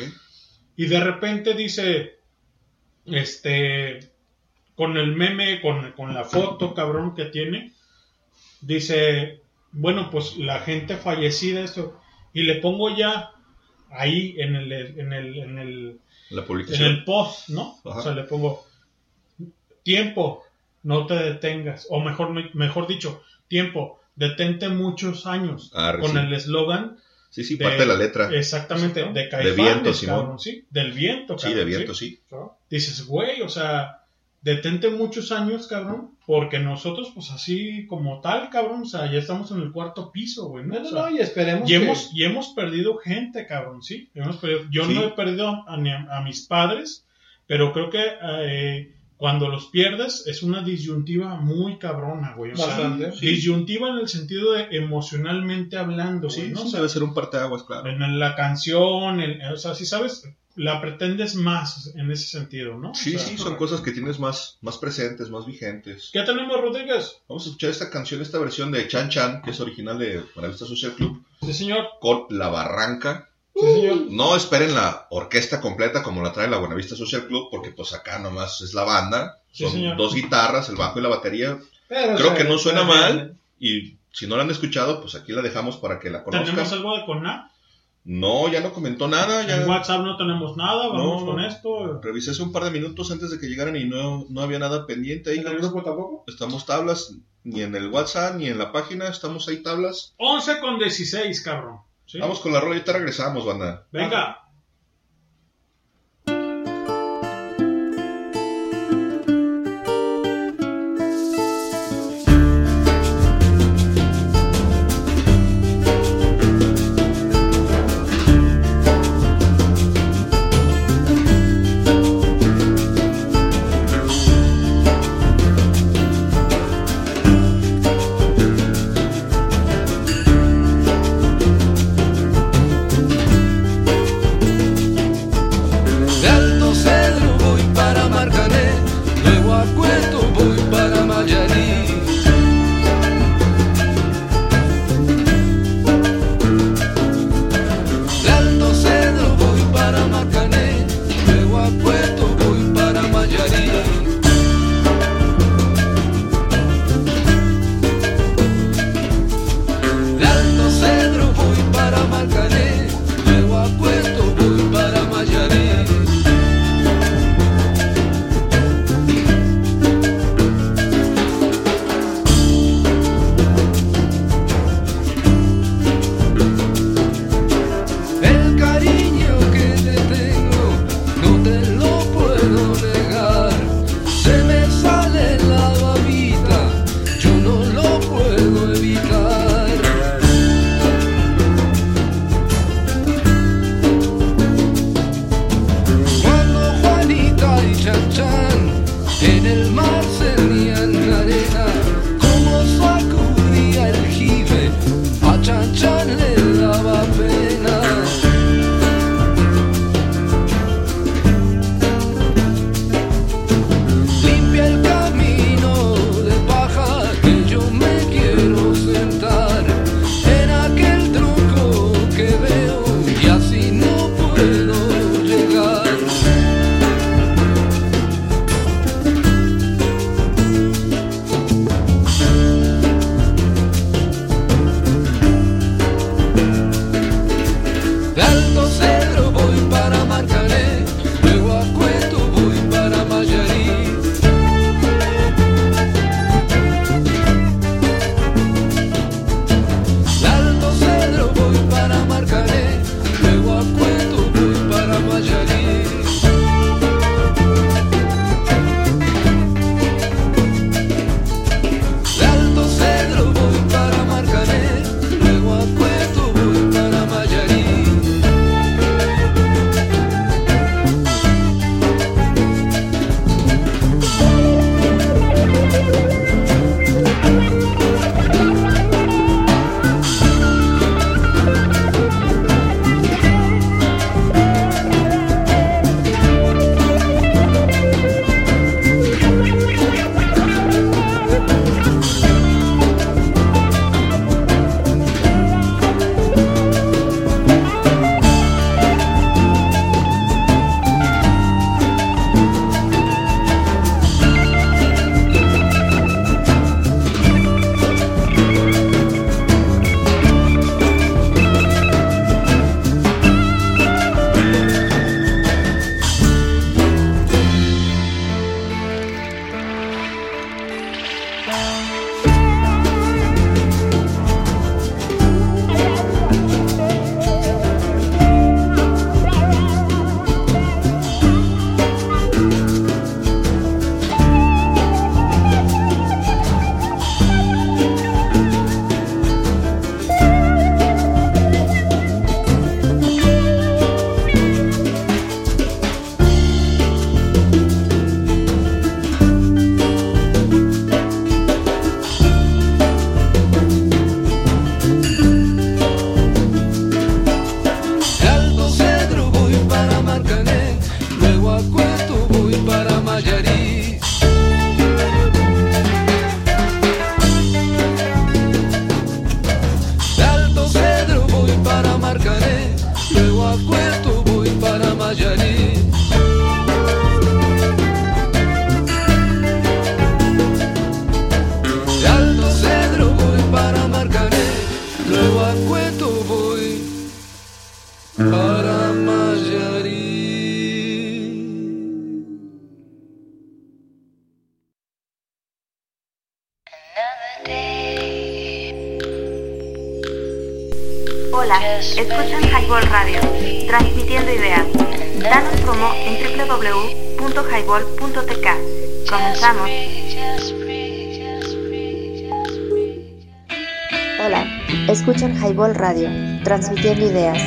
Y de repente dice, este, con el meme, con, con la foto, cabrón, que tiene, dice, bueno, pues la gente fallecida, esto, y le pongo ya ahí en el, en el, en el,
La
en el post, ¿no?
Ajá.
O sea, le pongo tiempo, no te detengas, o mejor, mejor dicho, tiempo, detente muchos años,
Arre,
con
sí.
el eslogan.
Sí, sí, parte de la letra.
Exactamente, de
De
Caifanes,
viento, Simón.
cabrón, ¿sí? Del viento,
Sí,
cabrón,
de viento, sí.
Dices, güey, o sea, detente muchos años, cabrón, porque nosotros, pues así como tal, cabrón, o sea, ya estamos en el cuarto piso, güey, ¿no?
No, no,
O sea,
no, y esperemos
y
que-
hemos, y hemos perdido gente, cabrón, sí. Hemos perdido- yo
Sí.
no he perdido a, ni a- a mis padres, pero creo que eh, cuando los pierdes es una disyuntiva muy cabrona, güey. O sea,
Bastante, sí.
disyuntiva en el sentido de emocionalmente hablando, güey,
Sí,
¿no?
sí,
O sea,
debe ser un parteaguas, claro.
en la canción, en- o sea, si sabes, la pretendes más en ese sentido, ¿no?
Sí,
O sea,
sí, son cosas que tienes más, más presentes, más vigentes.
¿Qué tenemos, Rodríguez?
Vamos a escuchar esta canción, esta versión de Chan Chan, que es original de Buenavista Social Club,
Sí, señor.
con La Barranca.
Sí, señor.
No esperen la orquesta completa como la trae la Buenavista Social Club, porque pues acá nomás es la banda.
Sí,
Son
señor.
dos guitarras, el bajo y la batería.
Pero
Creo que no suena mal. Y si no la han escuchado, pues aquí la dejamos para que la
¿Tenemos
conozcan.
algo de CONA?
No, ya no comentó nada. Ya
En WhatsApp no tenemos nada, vamos
No,
con esto.
Revisé hace un par de minutos antes de que llegaran y no, no había nada pendiente ahí.
¿En el grupo tampoco?
Estamos tablas, ni en el WhatsApp, ni en la página, estamos ahí tablas.
11 con 16, cabrón. ¿sí?
Vamos con la rola y ahorita regresamos, banda.
Venga.
www.highball.tk. Comenzamos. Hola, escuchan Highball Radio, transmitiendo ideas.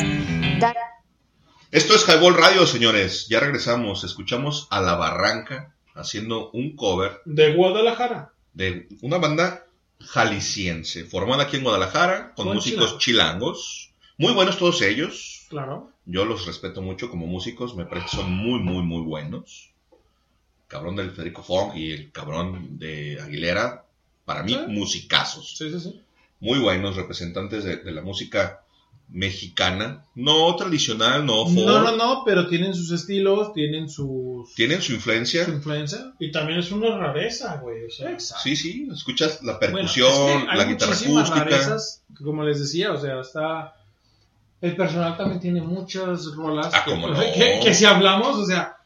Da-
Esto es Highball Radio, señores. Ya regresamos. Escuchamos a La Barranca haciendo un cover
De Guadalajara.
de una banda jalisciense, formada aquí en Guadalajara, con
Con
músicos chilangos. Muy buenos todos ellos.
Claro.
Yo los respeto mucho como músicos, me parece que son muy, muy, muy buenos. Cabrón del Federico Fong y el cabrón de Aguilera, para mí,
Sí.
musicazos.
Sí, sí, sí.
Muy buenos representantes de, de la música mexicana. No tradicional, no folk.
No, no, no, pero tienen sus estilos, tienen sus...
Tienen su influencia.
su influencia.
Y también es una rareza, güey. O sea,
Sí, sí, escuchas la
Bueno,
percusión,
es que hay
la guitarra
muchísimas
acústica.
rarezas, como les decía, o sea, está... El personal también tiene muchas rolas
Ah,
que,
no.
que, que si hablamos, o sea,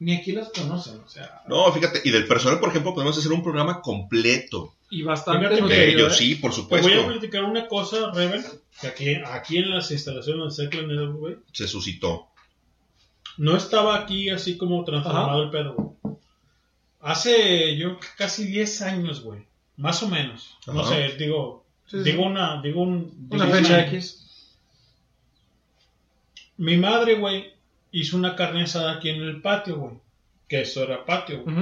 ni aquí las conocen, o sea,
No, fíjate, y del personal, por ejemplo, podemos hacer un programa completo.
y bastante
De ellos,
¿eh?
sí, por
Te
supuesto.
voy a platicar una cosa, Reven, que aquí, aquí en las instalaciones de güey,
Se suscitó.
no estaba aquí así como transformado el pedo, güey. Hace yo casi 10 años, güey. Más o menos. No sé, digo,
Sí, sí.
digo una, digo un...
Una
digo
fecha X.
Mi madre, güey, hizo una carne asada aquí en el patio, güey. Que eso era patio, güey.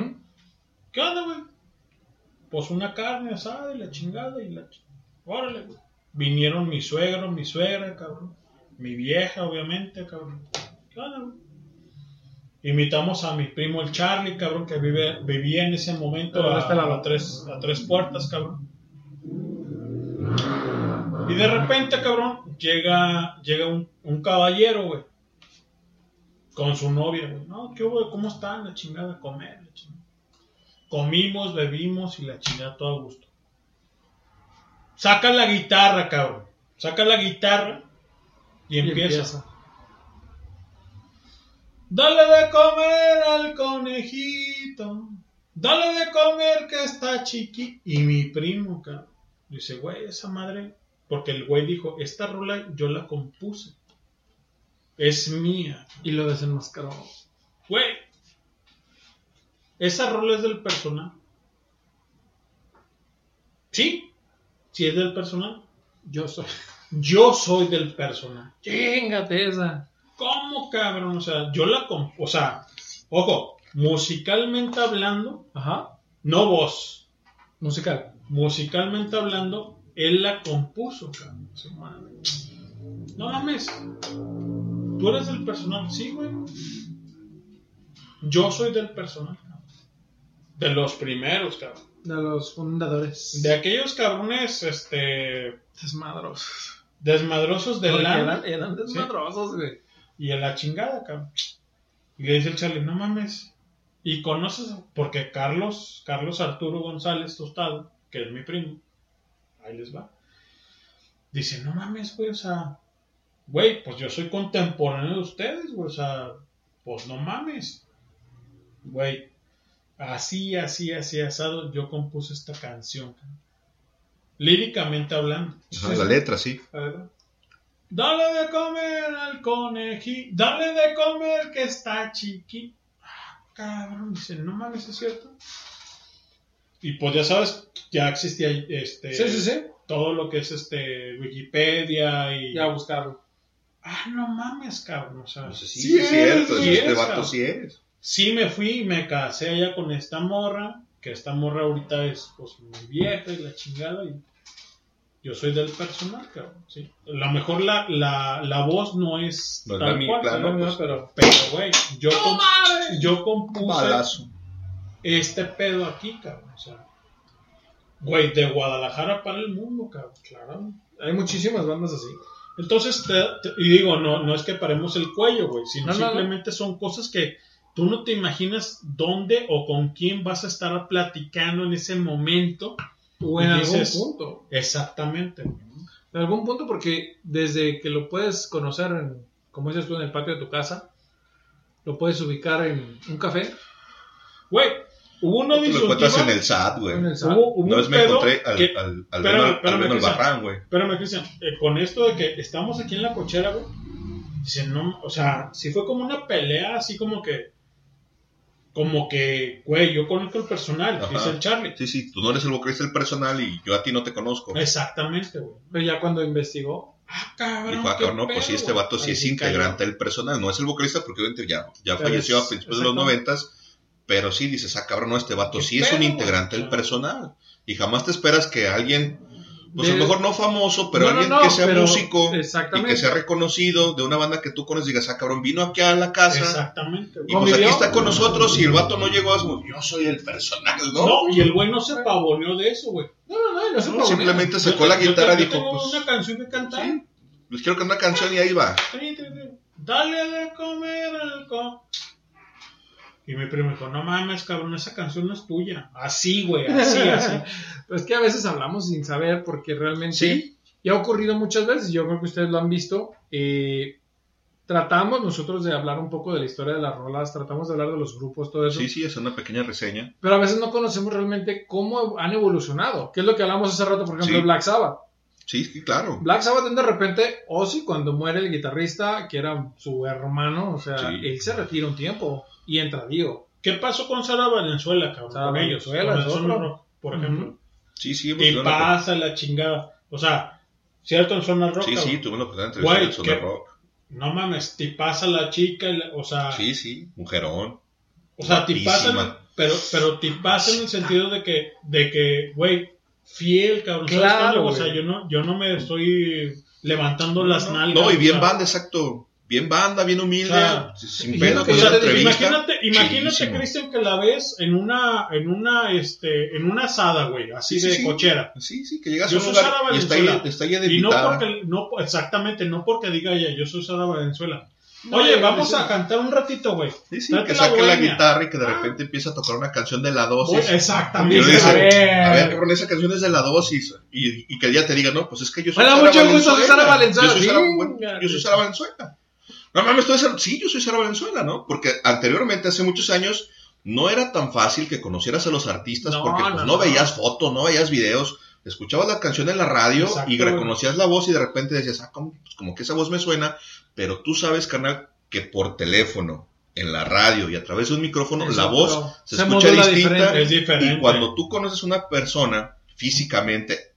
¿Qué onda, güey? Pues una carne asada y la chingada y la ch- Órale, güey. Vinieron mi suegro, mi suegra, cabrón. Mi vieja, obviamente, cabrón. ¿Qué onda, güey? Invitamos a mi primo el Charlie, cabrón, que vive, vivía en ese momento a, a tres, a tres puertas, cabrón. Y de repente, cabrón, llega, llega un, un caballero, güey. Con su novia, güey. No, ¿qué hubo? ¿Cómo están? La chingada, comer, la chingada. Comimos, bebimos y la chingada todo a gusto. Saca la guitarra, cabrón. Saca la guitarra y
Y
empieza.
empieza.
Dale de comer al conejito. Dale de comer que está chiqui. Y mi primo, cabrón. Dice, güey, esa madre. Porque el güey dijo, esta rola yo la compuse. Es mía.
Y lo desenmascaró.
Güey. Esa rola es del personal. ¿Sí? Sí es del personal.
Yo soy.
Yo soy del personal.
Chingate esa.
¿Cómo, cabrón? O sea, yo la... comp- O sea, ojo, musicalmente hablando,
Ajá.
no voz.
Musical.
Musicalmente hablando, él la compuso, cabrón. No mames. Tú eres del personal, sí, güey. Yo soy del personal, cabrón. De los primeros, cabrón.
De los fundadores.
De aquellos cabrones, este...
Desmadros.
Desmadrosos del lado.
eran, eran desmadrosos, güey.
Y en la chingada, cabrón. Y le dice el Charlie, no mames. Y conoces, porque Carlos, Carlos Arturo González Tostado, que es mi primo, ahí les va. Dice, no mames, güey, o sea, güey, pues yo soy contemporáneo de ustedes, güey, o sea, pues no mames. Güey, así, así, así, asado, yo compuse esta canción. Líricamente hablando.
Ajá, la letra, sí.
A ver. Dale de comer al conejito. Dale de comer que está chiqui. Ah, cabrón, dice, no mames, es cierto. Y pues ya sabes, ya existía este
Sí, sí, sí.
todo lo que es este Wikipedia y.
Ya buscarlo.
Ah, no mames, cabrón. O sea,
sí, sí es cierto,
sí
este
es,
vato sí es.
Sí me fui y me casé allá con esta morra, que esta morra ahorita es pues mi vieja y la chingada y yo soy del personal, cabrón, sí. A lo mejor la, la, la voz no es
No es
tal
mía,
cual,
claro,
¿no?
pues.
pero, pero güey, yo, com- yo compuse
Balazo.
este pedo aquí, cabrón, o sea, güey, de Guadalajara para el mundo, cabrón, claro.
Hay muchísimas bandas así.
Entonces, te- te- y digo, no, no es que paremos el cuello, güey, sino
No, no, no.
simplemente son cosas que tú no te imaginas dónde o con quién vas a estar platicando en ese momento.
O en algún punto.
Exactamente.
En algún punto, porque desde que lo puedes conocer, en, como dices tú, en el patio de tu casa, lo puedes ubicar en un café.
Güey, Hubo una
Tú lo encuentras en
disyuntiva.
el SAT, güey.
En el SAT.
Hubo, hubo
Una
un
vez me encontré al,
que-
al, al,
Espérame,
al
espérame.
Albarrán, güey.
Espérame, Cristian, eh, con esto de que estamos aquí en la cochera, güey. Dice, no, o sea, sí fue como una pelea así como que. Como que, güey, yo conozco el personal,
Ajá.
dice el Charlie.
Sí, sí, tú no eres el vocalista del personal y yo a ti no te conozco.
Exactamente, güey.
Pero ya cuando investigó,
Ah, cabrón.
Dijo, ah, cabrón, no, pues sí, este vato sí es integrante del personal, no es el vocalista porque obviamente ya, ya falleció
es-
a principios de los noventas, pero sí dices, ah, cabrón, no, este vato
¿Qué
sí es un integrante del personal. Y jamás te esperas que alguien, pues a
De-
lo mejor no famoso, pero
No, no,
alguien
no,
que sea
pero-
músico y que sea reconocido de una banda que tú conoces, digas, ah, cabrón, vino aquí a la casa
Exactamente,
y pues aquí está con nosotros y el vato no llegó, es como, yo soy el personal, ¿no?
No, y el güey no se pavoneó de eso, güey.
no, no, no, no se
No,
pavonea.
simplemente sacó
Yo
la guitarra y dijo,
tengo
pues,
una canción que cantar.
les quiero cantar una canción y ahí va.
Sí, sí, sí. Dale de comer al co. Y mi primo dijo, no mames, cabrón, esa canción no es tuya. Así, güey, así, así.
Pues que a veces hablamos sin saber porque realmente
Sí.
ya ha ocurrido muchas veces, yo creo que ustedes lo han visto. eh, tratamos nosotros de hablar un poco de la historia de las rolas, tratamos de hablar de los grupos, todo eso.
Sí, sí, es una pequeña reseña.
Pero a veces no conocemos realmente cómo han evolucionado. ¿Qué es lo que hablamos hace rato, por ejemplo,
Sí.
de Black Sabbath?
Sí, sí, claro.
Black Sabbath de repente, Ozzy cuando muere el guitarrista, que era su hermano, o sea,
Sí.
él se retira un tiempo y entra Dio.
¿Qué pasó con Sara Valenzuela, cabrón?
Sara
con ellos,
Valenzuela.
Rock, por ejemplo.
Ujú.
Sí, sí, tenido la-
pasa la chingada. O sea, ¿cierto? En Zona Rock.
Sí, sí, tuvimos la oportunidad de entrevistar en Zona
¿qué?
Rock.
No mames, te pasa la chica, o sea,
Sí, sí, mujerón.
o sea, te pasa, pero, pero te pasa en el sentido de que, de que, güey, fiel, cabrón. ¿sabes
Claro,
cómo? O sea, yo no, yo no me estoy levantando las nalgas.
No, y bien
o sea,
banda, exacto. Bien banda, bien humilde, sin entrevista.
Imagínate, imagínate. Cristian, que la ves en una, en una, este, en una asada, güey, así
Sí,
de
sí,
cochera.
Sí, sí, que llegas
Yo
a un
soy
lugar
Sara
y está
Valenzuela.
ahí, está ahí de
Y no porque, no, exactamente, no porque diga ella, yo soy Sara Valenzuela.
No,
Oye, vamos a cantar un ratito, güey.
Sí, sí, que saque la guitarra y que de repente empieza a tocar una canción de la dosis.
Exactamente.
Dice,
A ver.
a ver, cabrón, esa canción es de la dosis. Y, y que ella te diga, no, pues es que yo soy
Hola,
Sara
mucho gusto, soy Sara Valenzuela.
Yo soy Sara, bueno, yo soy. Sara Valenzuela. No mames, tú eres Sí, yo soy Sara Valenzuela, ¿no? Porque anteriormente, hace muchos años, no era tan fácil que conocieras a los artistas
No,
porque pues,
no,
veías fotos, no veías videos. Escuchabas la canción en la radio
Exacto,
y reconocías la voz y de repente decías, ah, como, pues, como que esa voz me suena, pero tú sabes, carnal, que por teléfono, en la radio y a través de un micrófono, la voz se,
Se
escucha distinta.
diferente.
Es diferente.
Y cuando tú conoces una persona físicamente,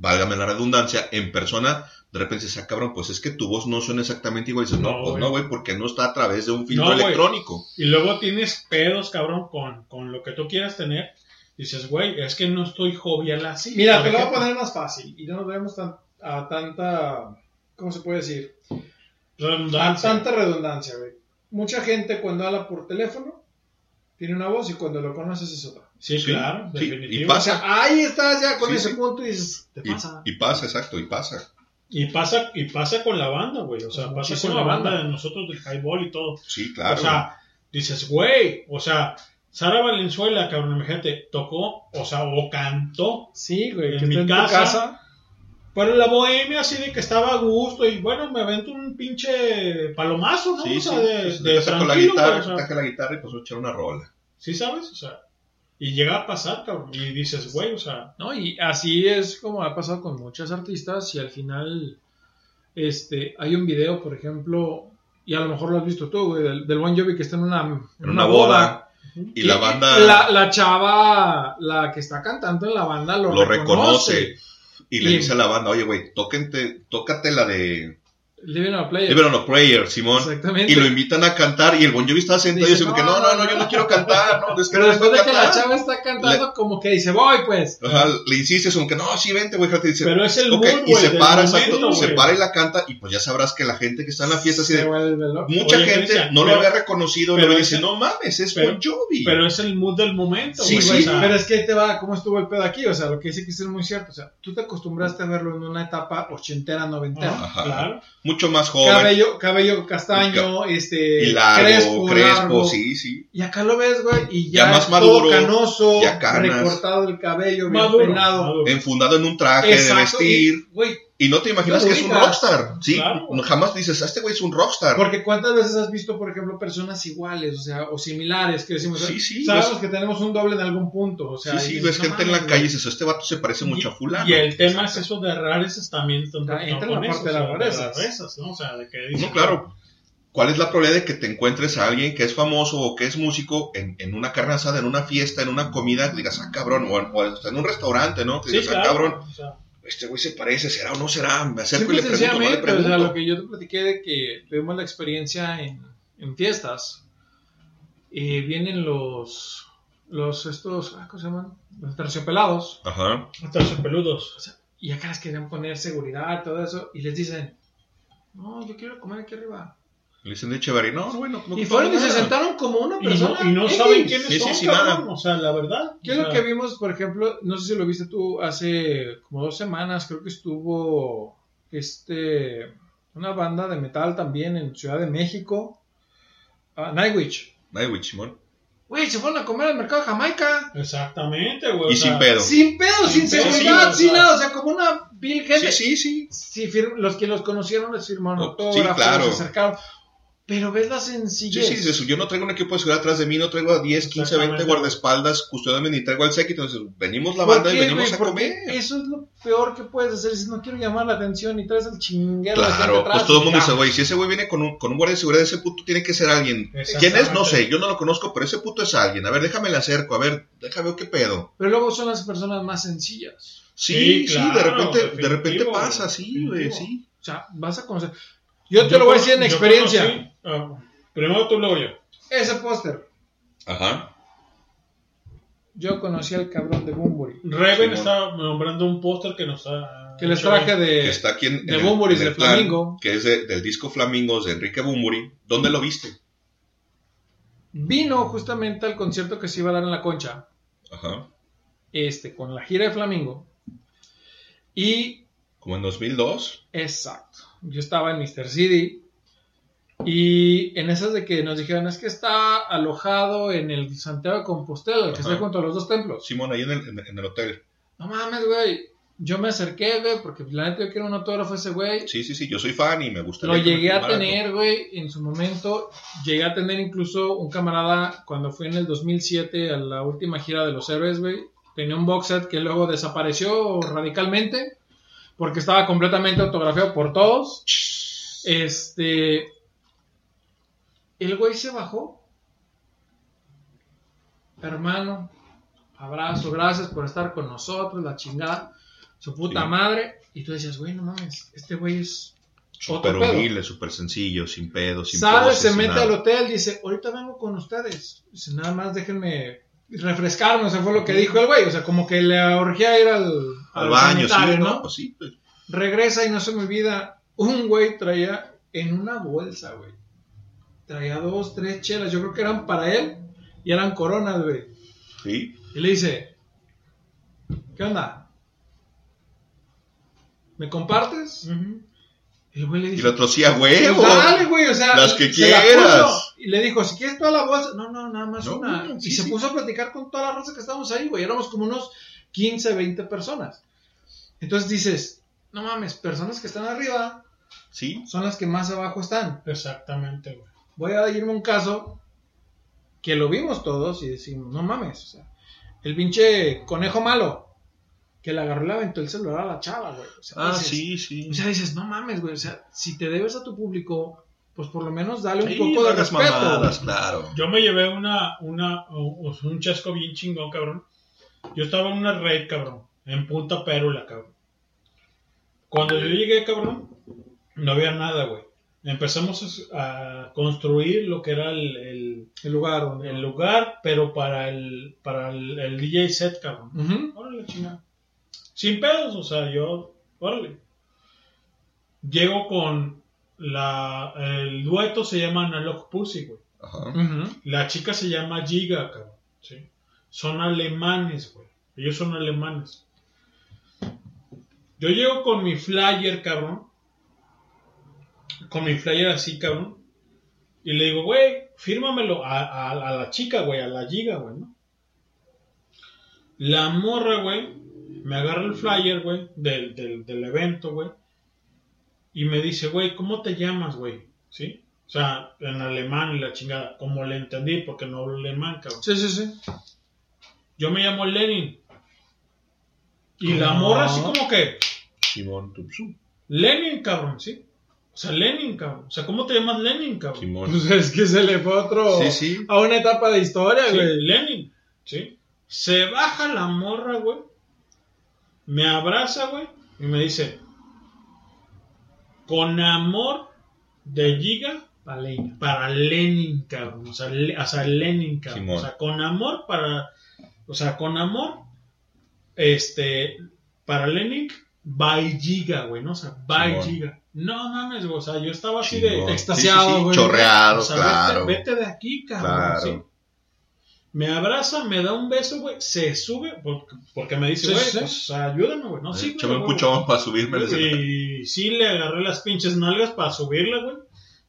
válgame la redundancia, en persona, de repente dices, ah, cabrón, pues es que tu voz no suena exactamente igual. Y dices, no,
No,
pues
güey.
no, güey, porque no está a través de un filtro
No,
electrónico.
Y luego tienes pedos, cabrón, con, con lo que tú quieras tener. Dices, güey, es que no estoy jovial así.
Mira, te lo voy a poner más fácil y no nos vemos tan, a tanta, ¿cómo se puede decir? A
redundancia.
tanta redundancia, güey. Mucha gente cuando habla por teléfono tiene una voz y cuando lo conoces es otra.
Sí,
Sí,
claro,
sí,
definitivo.
y
O
pasa.
sea, ahí estás ya con
Sí,
ese
sí.
punto y dices, te
Y,
pasa.
y pasa, exacto, y pasa.
Y pasa, y pasa con la banda, güey. O sea, pasa con la banda
banda.
de nosotros del highball y todo.
Sí, claro.
O sea, dices, güey, o sea, Sara Valenzuela, cabrón, imagínate, tocó, o sea, o cantó
Sí, güey,
en
que
mi
está en tu
casa.
casa.
Pero la bohemia así de que estaba a gusto y bueno, me avento un pinche palomazo, ¿no?
sí,
o
sí.
sea, de,
Pues,
de
te saco la
tranquilo,
guitarra,
o sea,
la guitarra y pues echar una rola.
¿Sí sabes? O sea, y llega a pasar, cabrón, y dices, güey, o sea,
¿no? Y así es como ha pasado con muchas artistas y al final este, hay un video, por ejemplo, y a lo mejor lo has visto tú, güey, del, del Bon Jovi que está en una, en
una boda. Y la banda
La, la chava, la que está cantando en la banda, lo,
lo
reconoce.
reconoce. Y le
Y-
dice a la banda, oye, güey, tóquente, tócate la de
Living on a Player.
On a Prayer, Simón.
Exactamente.
Y lo invitan a cantar y el Bon Jovi está sentado y
Dice,
como que
"No,
no, no,
no,
no, yo
no".
no quiero cantar, no, es que
Pero
no
después de que la chava está cantando, como que dice, voy pues.
Ajá, le insistes como que no, sí, vente, güey, fíjate, dice,
Pero es el
ok,
mood,
y se para, exacto, se para y la canta y pues ya sabrás que la gente que está en la fiesta así de, mucha
Oye,
gente
Cristian,
no lo había reconocido
pero ese-
dice, no mames, es Bon Jovi.
pero es el mood del momento,
Sí,
güey.
sí,
sea,
Pero es que ahí te va, ¿cómo estuvo el pedo aquí? O sea, lo que dice que es muy cierto. O sea, tú te acostumbraste a verlo en una etapa ochentera, noventera.
Claro.
Mucho más joven.
Cabello, cabello castaño, este,
y largo,
crespo,
crespo,
largo.
sí, sí.
Y acá lo ves, güey, y ya,
Ya más maduro,
todo canoso,
ya canas.
recortado el cabello, bien
Maduro,
peinado.
maduro.
Enfundado en un traje
Exacto,
de vestir.
y, Güey,
Y no te imaginas que es un rockstar, ¿sí?
Claro.
Jamás dices, "Ah, este güey es un rockstar.
Porque cuántas veces has visto, por ejemplo, personas iguales, o sea, o similares, que decimos,
Sí, sí,
sabemos
ves-
que tenemos un doble en algún punto, o sea,
sí, sí, ves gente
"No
en la calle y
güey".
dices, este vato se parece mucho a fulano.
Y el tema es eso de rarezas también. Entra
entra en la parte de las rarezas.
¿no? O sea, de que
No, claro. ¿Cuál es la probabilidad de que te encuentres a alguien que es famoso o que es músico en, en una carne asada, en una fiesta, en una comida, que digas, ah, cabrón, o, en- o hasta en un restaurante, ¿no? Que
Sí,
digas, ah, cabrón,
o sea,
este güey se parece, ¿será o no será? Me acerco
Simple
y le pregunto, no le
sencillamente, o sea,
pregunto.
lo que yo te platiqué de que tuvimos la experiencia en, en fiestas, y vienen los, los estos, ah, ¿cómo se llaman? Los terciopelados,
Ajá.
terciopeludos.
y acá les querían poner seguridad, todo eso, y les dicen, no, yo quiero comer aquí arriba.
Le dicen de Echeverry, no, bueno, no
y fueron y se sentaron como una
Y no,
persona.
y no saben quiénes
Sí, sí,
son,
sí,
cabrón.
nada.
O sea, la verdad.
¿Qué es lo que vimos, por ejemplo? No sé si lo viste tú hace como dos semanas, creo que estuvo este una banda de metal también en Ciudad de México, ah, Nightwish.
Nightwish, Simón.
Güey, se fueron a comer al mercado de Jamaica.
Exactamente, güey.
Y
sea,
sin pedo.
Sin pedo, sin
Sin pedo,
seguridad,
sí,
sin nada, o sea, como una vil gente.
Sí, sí, sí.
Los que los conocieron les firmaron
Oh,
autógrafos,
sí, claro.
se acercaron. Pero ves la
Sí,
sencillez.
sí, dices, yo no traigo un equipo de seguridad atrás de mí, no traigo a 10, 15, 20
Exactamente.
guardaespaldas custodiándome ni traigo al séquito. Entonces, venimos la
¿Por
banda y venimos a comer.
Eso es lo peor que puedes hacer. Si no quiero llamar la atención y traes al chinguero
Claro,
atrás,
pues todo el mundo dice, güey, si ese güey viene con un, con un guardia de seguridad, ese puto tiene que ser alguien. ¿Quién es? No sé, yo no lo conozco, pero ese puto es alguien. A ver, déjame le acerco, a ver, déjame ver qué pedo.
Pero luego son las personas más sencillas.
Sí, sí,
Sí,
de repente, de repente pasa, sí, güey, sí.
O sea, vas a conocer. Yo te lo voy a decir en experiencia.
conocí, ah, primero tú, luego yo.
Ese póster.
Ajá.
Yo conocí al cabrón de Bumburi.
Reven
Simón.
está nombrando un póster que nos ha.
Que les traje de.
Que está aquí en,
de
en el
de
plan,
Flamingo.
Que es de- del disco Flamingos de Enrique Bumburi. ¿Dónde lo viste?
Vino justamente al concierto que se iba a dar en la concha.
Ajá.
Este, con la gira de Flamingo. Y
Como en 2002.
Exacto. Yo estaba en Mr. City y en esas de que nos dijeron es que está alojado en el Santiago de Compostela, el que está junto a los dos templos.
Simón, ahí en el, en, en el hotel.
No mames, güey. Yo me acerqué, güey, porque la neta yo quiero un autógrafo ese güey.
Sí, sí, sí, yo soy fan y me gusta.
Lo llegué a tener, güey, en su momento. Llegué a tener incluso un camarada cuando fui en el 2007 a la última gira de los héroes, güey. Tenía un box set que luego desapareció radicalmente porque estaba completamente autografiado por todos. Este. El güey se bajó. Hermano, abrazo, gracias por estar con nosotros, la chingada, su puta
Sí.
madre. Y tú decías, güey, no mames, este güey es
Súper humilde, súper sencillo, sin pedo, sin
Sale,
poses,
se mete al hotel, dice, ahorita vengo con ustedes. Dice, nada más déjenme refrescarme, o sea, fue lo que dijo el güey. O sea, como que le urgía ir al,
Al baño, sí, ¿no? Pues sí, pues.
Regresa y no se me olvida, un güey traía en una bolsa, güey. Traía dos, tres chelas, yo creo que eran para él y eran coronas, güey.
Sí.
Y le dice, ¿qué onda? ¿Me compartes? Y el güey le
Y
dice,
sí, a huevo.
"Pues dale, güey, o sea,
Las que quieras.
Y le dijo, si quieres toda la bolsa, no, no, nada más
No,
una.
no,
y se
sí.
puso a platicar con toda la raza que estábamos ahí, güey. Éramos como unos 15, 20 personas. Entonces dices, no mames, personas que están arriba
Sí.
son las que más abajo están.
Exactamente, güey.
Voy a irme a un caso que lo vimos todos y decimos, no mames, o sea, el pinche conejo malo que le agarró y le aventó el celular a la chava, güey. O sea,
Ah,
dices-
sí, sí.
O sea, dices, no mames, güey, o sea, si te debes a tu público, pues por lo menos dale un
Sí,
poco de respeto.
mamadas, claro.
Yo me llevé una, una, o- o un chasco bien chingón, cabrón. Yo estaba en una red, cabrón, en Punta Pérula, cabrón. Cuando yo llegué, cabrón, no había nada, güey. Empezamos a construir lo que era el, el,
El lugar donde...
el lugar, pero para el, para el, el DJ set, cabrón. Órale, chingada. Sin pedos, o sea, yo, órale. Llego con la, el dueto se llama Analog Pussy, güey.
Ajá.
La chica se llama Giga, cabrón. ¿sí? Son alemanes, güey. Ellos son alemanes. Yo llego con mi flyer, cabrón. Con mi flyer así, cabrón. Y le digo, güey, fírmamelo a, a- a la chica, güey, a la Giga, güey, ¿no? La morra, güey, me agarra el flyer, güey, del, del, del evento, güey. Y me dice, güey, ¿cómo te llamas, güey? ¿Sí? O sea, en alemán y la chingada. Como le entendí, porque no hablo alemán, cabrón.
Sí, sí, sí.
Yo me llamo Lenin. Y la morra así como que,
Simón Tupsu.
Lenin, cabrón, ¿sí? O sea, Lenin, cabrón. O sea, ¿cómo te llamas Lenin, cabrón?
Simón.
Pues es que se le fue otro.
Sí, sí.
A una etapa de historia,
Sí,
güey.
Lenin, ¿sí? Se baja la morra, güey. Me abraza, güey. Y me dice, con amor de Giga
Para leña.
para Lenin, cabrón. O sea, le- o sea, Lenin, cabrón.
Simón.
O sea, con amor para. O sea, con amor. Este. Para Lenin, by Giga, güey, ¿no? O sea, by
Simón.
Giga. No mames, güey. O sea, yo estaba así
Chingón.
de.
extasiado,
Sí, sí, sí,
güey.
Chorreado,
O sea,
claro.
vete, vete de aquí, cabrón.
Claro.
¿sí? Me abraza, me da un beso, güey. Se sube porque, porque me dice,
Sí,
güey,
sí.
pues, o sea, ayúdame, güey. No, sí, güey,
Échame un
güey,
puchón para subirme.
y sí le agarré las pinches nalgas para subirla, güey.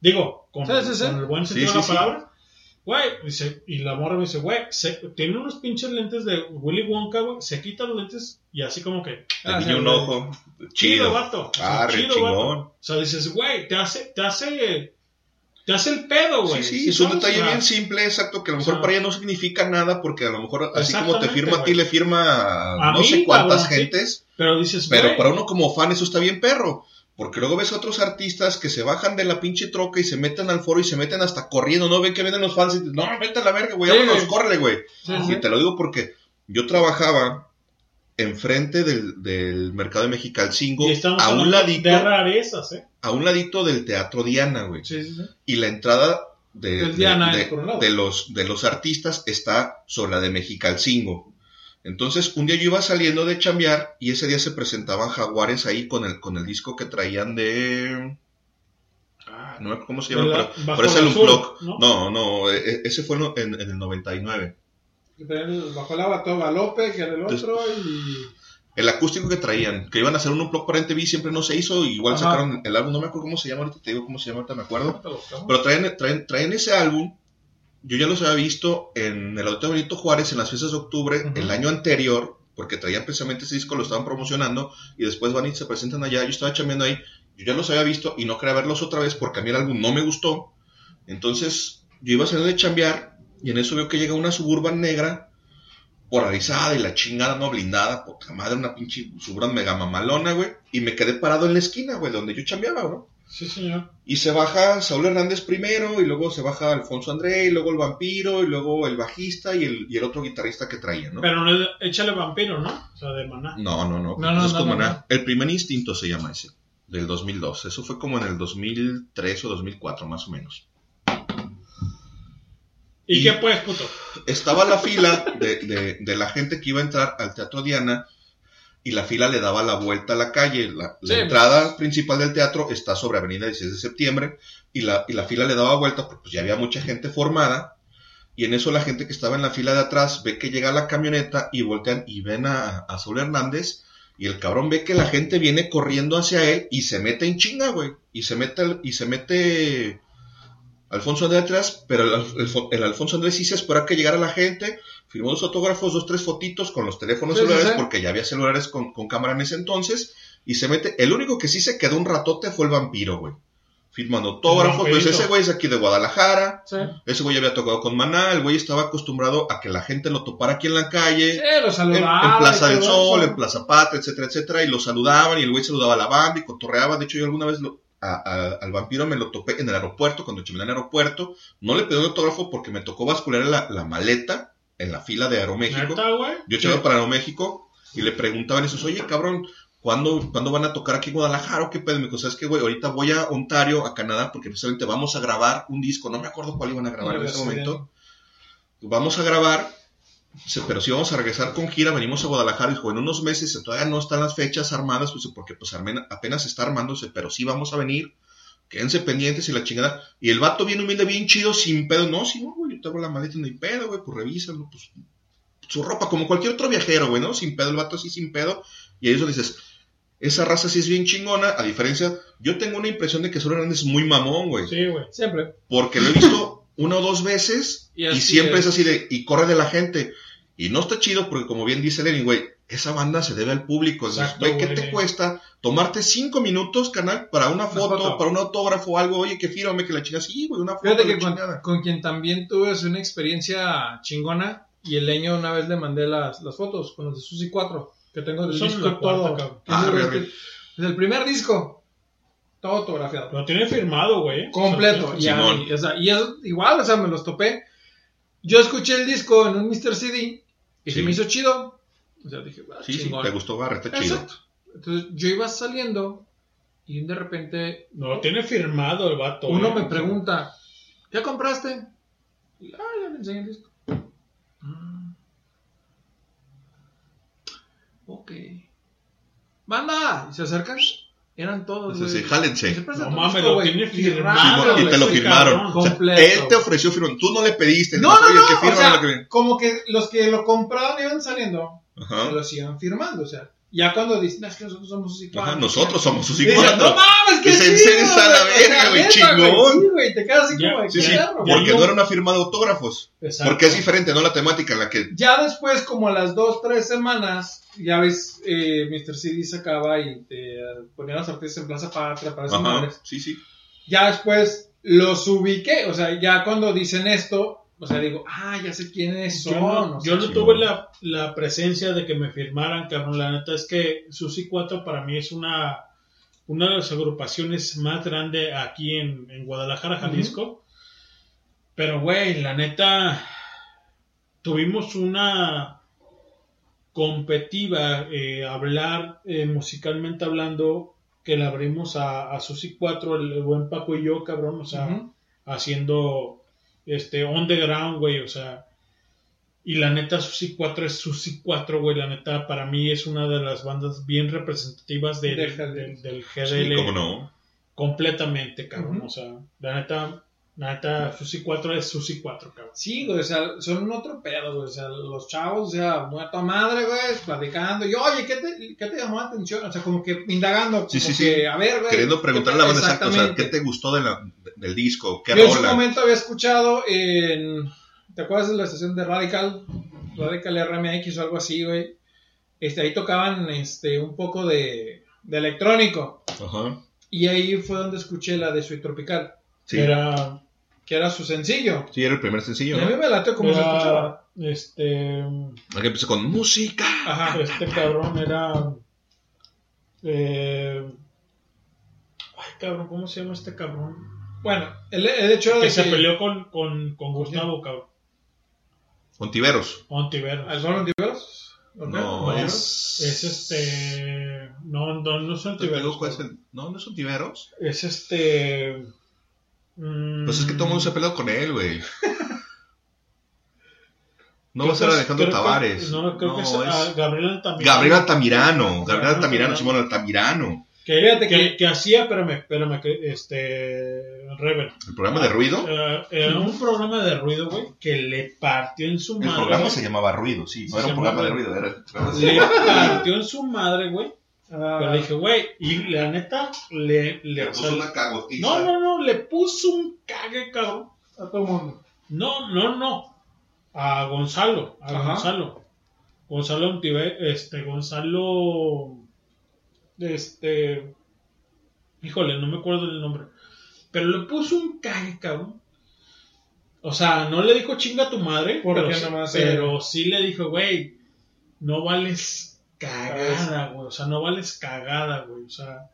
Digo, con,
Sí, sí, sí.
con el buen
Sí,
sentido
sí,
de la
sí.
palabra. Güey, dice, y la morra me dice, güey, se- tiene unos pinches lentes de Willy Wonka, güey. Se quita los lentes y así como que.
Te
ah,
un ojo.
Chido, vato.
Ah, re
chido,
chingón.
vato. O sea, dices, güey, te hace, te hace, te hace el pedo, güey.
Sí, sí, es un detalle
O
bien simple, exacto, que a lo mejor
o sea,
para ella no significa nada, porque a lo mejor así como te firma a ti, le firma a no
mí,
sé cuántas
cabrón, sí.
gentes,
Pero dices,
pero para uno como fan eso está bien perro, porque luego ves a otros artistas que se bajan de la pinche troca y se meten al foro y se meten hasta corriendo, no ven que vienen los fans y dicen, no, vete a la verga, güey,
Sí,
vámonos,
güey.
córrele, güey.
Sí,
Y
sí.
te lo digo porque yo trabajaba enfrente del, del mercado de Mexicalcingo, a un ladito,
de rarezas, ¿eh?
a un ladito del Teatro Diana, güey
Sí, sí, sí.
y la entrada
Diana
de los, de los artistas está sobre la de Mexicalcingo. Entonces, un día yo iba saliendo de chambear y ese día se presentaban jaguares ahí con el, con el disco que traían de... Ah, no me acuerdo cómo se llama, pero,
Bajo
pero es el Unplug.
¿no?
No, no, e- e- ese fue en, en- el 99.
Bajo el agua todo galope, que era el otro, y.
El acústico que traían, que iban a hacer un Unplug para MTV, siempre no se hizo, igual
Ajá.
sacaron el álbum, no me acuerdo cómo se llama, ahorita te digo cómo se llama, ahorita me acuerdo. Pero traen, traen, traen ese álbum. Yo ya los había visto en el Auditorio Benito Juárez en las fiestas de octubre el año anterior, porque traían precisamente ese disco, lo estaban promocionando y después van y se presentan allá. Yo estaba chambeando ahí, yo ya los había visto y no quería verlos otra vez porque a mí el álbum no me gustó. Entonces yo iba a salir de chambear y en eso veo que llega una suburban negra, polarizada y la chingada no blindada, poca madre, una pinche suburban mega mamalona, güey. Y me quedé parado en la esquina, güey, donde yo chambeaba, ¿no?
Sí, señor.
Y se baja Saúl Hernández primero, y luego se baja Alfonso André, y luego el vampiro, y luego el bajista y el, y el otro guitarrista que traía, ¿no?
Pero no échale vampiro, ¿no? O sea, de maná.
No, no, no.
No, no,
es
no,
como
no.
El primer instinto se llama ese, del 2002. Eso fue como en el 2003 o 2004, más o menos.
¿Y,
Y-
qué pues, puto?
Estaba la fila de, de- de la gente que iba a entrar al Teatro Diana, y la fila le daba la vuelta a la calle. La, entrada principal del teatro está sobre Avenida 16 de septiembre, y la, y la fila le daba vuelta porque pues, ya había mucha gente formada. Y en eso la gente que estaba en la fila de atrás ve que llega la camioneta y voltean y ven a, a Saúl Hernández. Y el cabrón ve que la gente viene corriendo hacia él y se mete en chinga, güey. Y se mete, y se mete Alfonso Andrés atrás, pero el, el- el Alfonso Andrés sí se espera que llegara la gente, firmó dos autógrafos, dos, tres fotitos con los teléfonos
Sí,
celulares,
sí.
porque ya había celulares con, con cámara en ese entonces, y se mete. El único que sí se quedó un ratote fue el vampiro, güey. Firmando autógrafos, pues ese güey es aquí de Guadalajara,
Sí.
ese güey había tocado con Maná, el güey estaba acostumbrado a que la gente lo topara aquí en la calle,
Sí, lo
en,
saludaba.
en Plaza
y
del Sol, en Plaza Patria, etcétera, etcétera, y lo saludaban, y el güey saludaba a la banda y cotorreaba. De hecho, yo alguna vez lo- a- a- al vampiro me lo topé en el aeropuerto, cuando chimé en el aeropuerto. No le pedí un autógrafo porque me tocó bascular la, la maleta en la fila de Aeroméxico. Yo echaba para Aeroméxico y le preguntaban esos, oye, cabrón, ¿cuándo, ¿cuándo van a tocar aquí en Guadalajara o qué pedo? Me dijo, ¿sabes qué, güey? Ahorita voy a Ontario, a Canadá, porque precisamente vamos a grabar un disco. No me acuerdo cuál iban a grabar en ese momento. Vamos a grabar, pero si vamos a regresar con gira, venimos a Guadalajara, dijo, en unos meses todavía no están las fechas armadas, pues porque pues apenas está armándose, pero sí vamos a venir, quédense pendientes y la chingada. Y el vato bien humilde, bien chido, sin pedo, no, sí, no, güey, yo tengo la maleta, no hay pedo, güey, pues revísalo, pues su ropa, como cualquier otro viajero, güey, ¿no? Sin pedo, el vato así sin pedo, y ahí eso dices, esa raza sí es bien chingona, a diferencia, yo tengo una impresión de que Solo Hernández es muy mamón, güey.
Sí, güey.
Siempre.
Porque lo he visto una o dos veces
Y
siempre
es.
es. así de, y corre de la gente. Y no está chido porque como bien dice Lenin, güey, esa banda se debe al público. Entonces,
Exacto,
güey, ¿qué
güey.
te cuesta tomarte cinco minutos, canal, para una foto,
foto.
para un autógrafo o algo? Oye, que fírame que la chinga. Sí, güey, una foto.
Fíjate
la
que con, con quien también tuve una experiencia chingona y el leño una vez le mandé las, las fotos con los de Susi 4 que tengo del
Son
disco
cuarta,
todo. Que
Ah,
es el-
re.
es el primer disco, todo autografiado.
Lo tiene firmado, güey.
Completo.
O
Y,
sea,
a mí, o sea, y es igual, o sea, me los topé. Yo escuché el disco en un Mr. CD y se me hizo chido. O sea, dije, ah,
Sí, sí,
chingón.
te gustó Barra, está chido.
Entonces yo iba saliendo y de repente
No, lo tiene firmado el vato.
uno
eh.
me pregunta, ¿ya compraste? Y, ah, ya le enseñé el disco. "Mm". Ok. Banda, y se acercan. Eran todos.
Sí, sí, jálense.
No mames, lo
güey,
tiene
firmado,
y te lo firmaron. O sea,
completo.
él te ofreció firmar. Tú no le pediste.
No, no, no.
que
o sea,
lo que-
como que los que lo compraron iban saliendo,
Ajá.
se lo sigan firmando. O sea, ya cuando dicen, "No, es que nosotros somos
Ajá,
Cuatro",
nosotros somos Cuatro.
No mames, que
Dicen,
sí.
"Seres a la verga, güey, chingón".
Sí, güey, te quedas así
Ya,
como de
Sí, sí,
"Perro, güey".
porque no era una firma de autógrafos.
Exacto.
Porque es diferente, ¿no? La temática en la que.
Ya después, como a las dos, tres semanas, ya ves, eh, Mr. CD sacaba y te ponía los artistas en Plaza Patria para esas
Ajá,
madres.
sí, sí.
Ya después los ubiqué, o sea, ya cuando dicen esto, o sea, digo, ah, ya sé quiénes son.
Yo, no-
o
yo tuve la, la presencia de que me firmaran, cabrón. La neta es que Susi 4 para mí es una, una de las agrupaciones más grande aquí en, en Guadalajara, Jalisco. Pero, güey, la neta, tuvimos una competitiva, eh, hablar eh, musicalmente hablando, que le abrimos a, a Susi 4, el, el buen Paco y yo, cabrón, o sea, haciendo este on the ground, güey, o sea, y la neta Susi 4 es Susi 4, güey, la neta para mí es una de las bandas bien representativas de-
Del
del,
GDL.
Sí, cómo no.
completamente, cabrón, o sea, la neta, la neta Susi 4 es Susi 4, cabrón.
Sí, güey, o sea, son otro pedo, güey. O sea, los chavos, o sea, muerto a madre, güey, platicando. Y, oye, ¿qué te, ¿qué te llamó la atención? O sea, como que indagando, como
Sí, sí,
que,
sí.
a ver, güey.
Queriendo preguntarle a la banda exacta, o sea, ¿qué te gustó de la, del disco? ¿Qué
Yo en su momento había escuchado en. ¿Te acuerdas de la estación de Radical? Radical RMX o algo así, güey. Este, ahí tocaban este, un poco de, de electrónico.
Ajá.
Y ahí fue donde escuché la de Sweet Tropical.
Sí.
Que era, que era su sencillo.
Sí, era el primer sencillo,
y a mí me late como se escuchaba.
este,
Aquí empecé con música.
Ajá.
este cabrón era, eh, ay, cabrón, ¿cómo se llama este cabrón?
Bueno, el, el hecho de
Que se peleó con, con, con Gustavo, cabrón.
Ontiveros.
Ontiveros.
¿Alfaro Ontiveros? Ok,
No,
Ontiveros.
es.
Es este. No, no, no es Ontiveros.
¿Cuál es No, no es Ontiveros.
Es este. mm,
Pues es que todo el mundo se peleó con él, güey. No va a ser
que es-
Alejandro
creo que-
Tavares.
No, creo que es, ah, Gabriel Altamirano.
Gabriel Altamirano. Gabriel Altamirano. Simón Altamirano.
Que,
Fíjate
que,
que-
que hacía, espérame, espérame, que este. Rever.
¿El programa de ruido?
Eh, era un programa de ruido, güey, que le partió en su
El
madre.
programa
güey.
se llamaba Ruido, sí. No
Se
era un programa de ruido, era el programa de
Le partió en su madre, güey.
Ah,
Pero dije, güey, y la neta, le. le
Le puso una cagotiza.
no, no, no, le puso un cague, cabrón.
a todo el mundo.
No, no, no. A Gonzalo, a
Ajá.
Gonzalo. Gonzalo Ontive, este, Gonzalo, este, híjole, no me acuerdo del nombre. Pero le puso un cague, cabrón. O sea, no le dijo chinga a tu madre,
Porque
pero, sí-
nomás,
pero
eh,
sí le dijo, güey, no vales cagada, güey. O sea, no vales cagada, güey. O sea,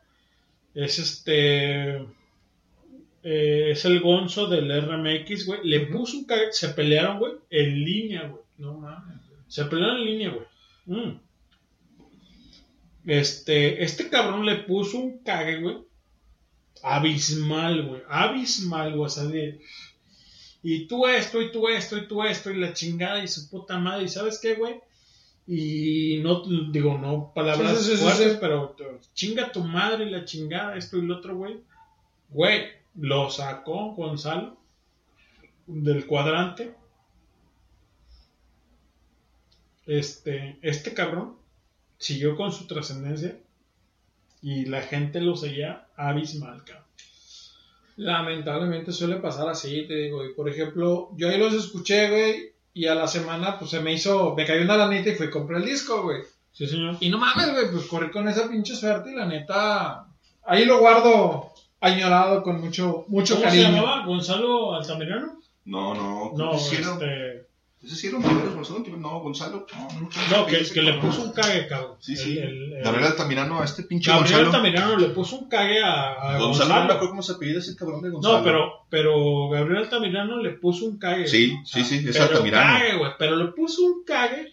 es este. eh, es el Gonzo del RMX, güey. Le puso un cague. Se pelearon, güey, en línea, güey.
No mames.
Se pelearon en línea, güey. Mm. Este, este cabrón le puso un cague, güey. Abismal, güey. Abismal, güey. O sea, de- Y tú esto, y tú esto, y tú esto, y la chingada, y su puta madre. ¿Y sabes qué, güey? Y no, digo, no palabras
Sí, sí,
fuertes,
sí.
pero chinga tu madre y la chingada, esto y lo otro, güey. Güey, lo sacó Gonzalo del cuadrante. Este, este cabrón siguió con su trascendencia y la gente lo seguía abismal, cabrón.
Lamentablemente suele pasar así, te digo. Y por ejemplo, yo ahí los escuché, güey, y a la semana, pues se me hizo, me cayó una lanita y fui y compré el disco, güey.
Sí, señor.
Y no mames, güey, pues corrí con esa pinche suerte y la neta. Ahí lo guardo añorado con mucho, mucho
¿Cómo
cariño.
se llamaba? ¿Gonzalo Altamirano?
No, no.
No, este...
ese sí era un Tiberos, Gonzalo No, Gonzalo. No, no,
No, que, que le puso un cague, cabrón.
Sí, sí.
El- el- el-
Gabriel Altamirano a este pinche
Gabriel
Gonzalo.
Altamirano le puso un cague a, a
Gonzalo,
Gonzalo.
no me acuerdo cómo se apellida ese cabrón de Gonzalo.
No, pero, pero Gabriel Altamirano le puso un cague.
Sí,
O
sí, sí, es
pero
Altamirano.
cague, güey, pero le puso un cague,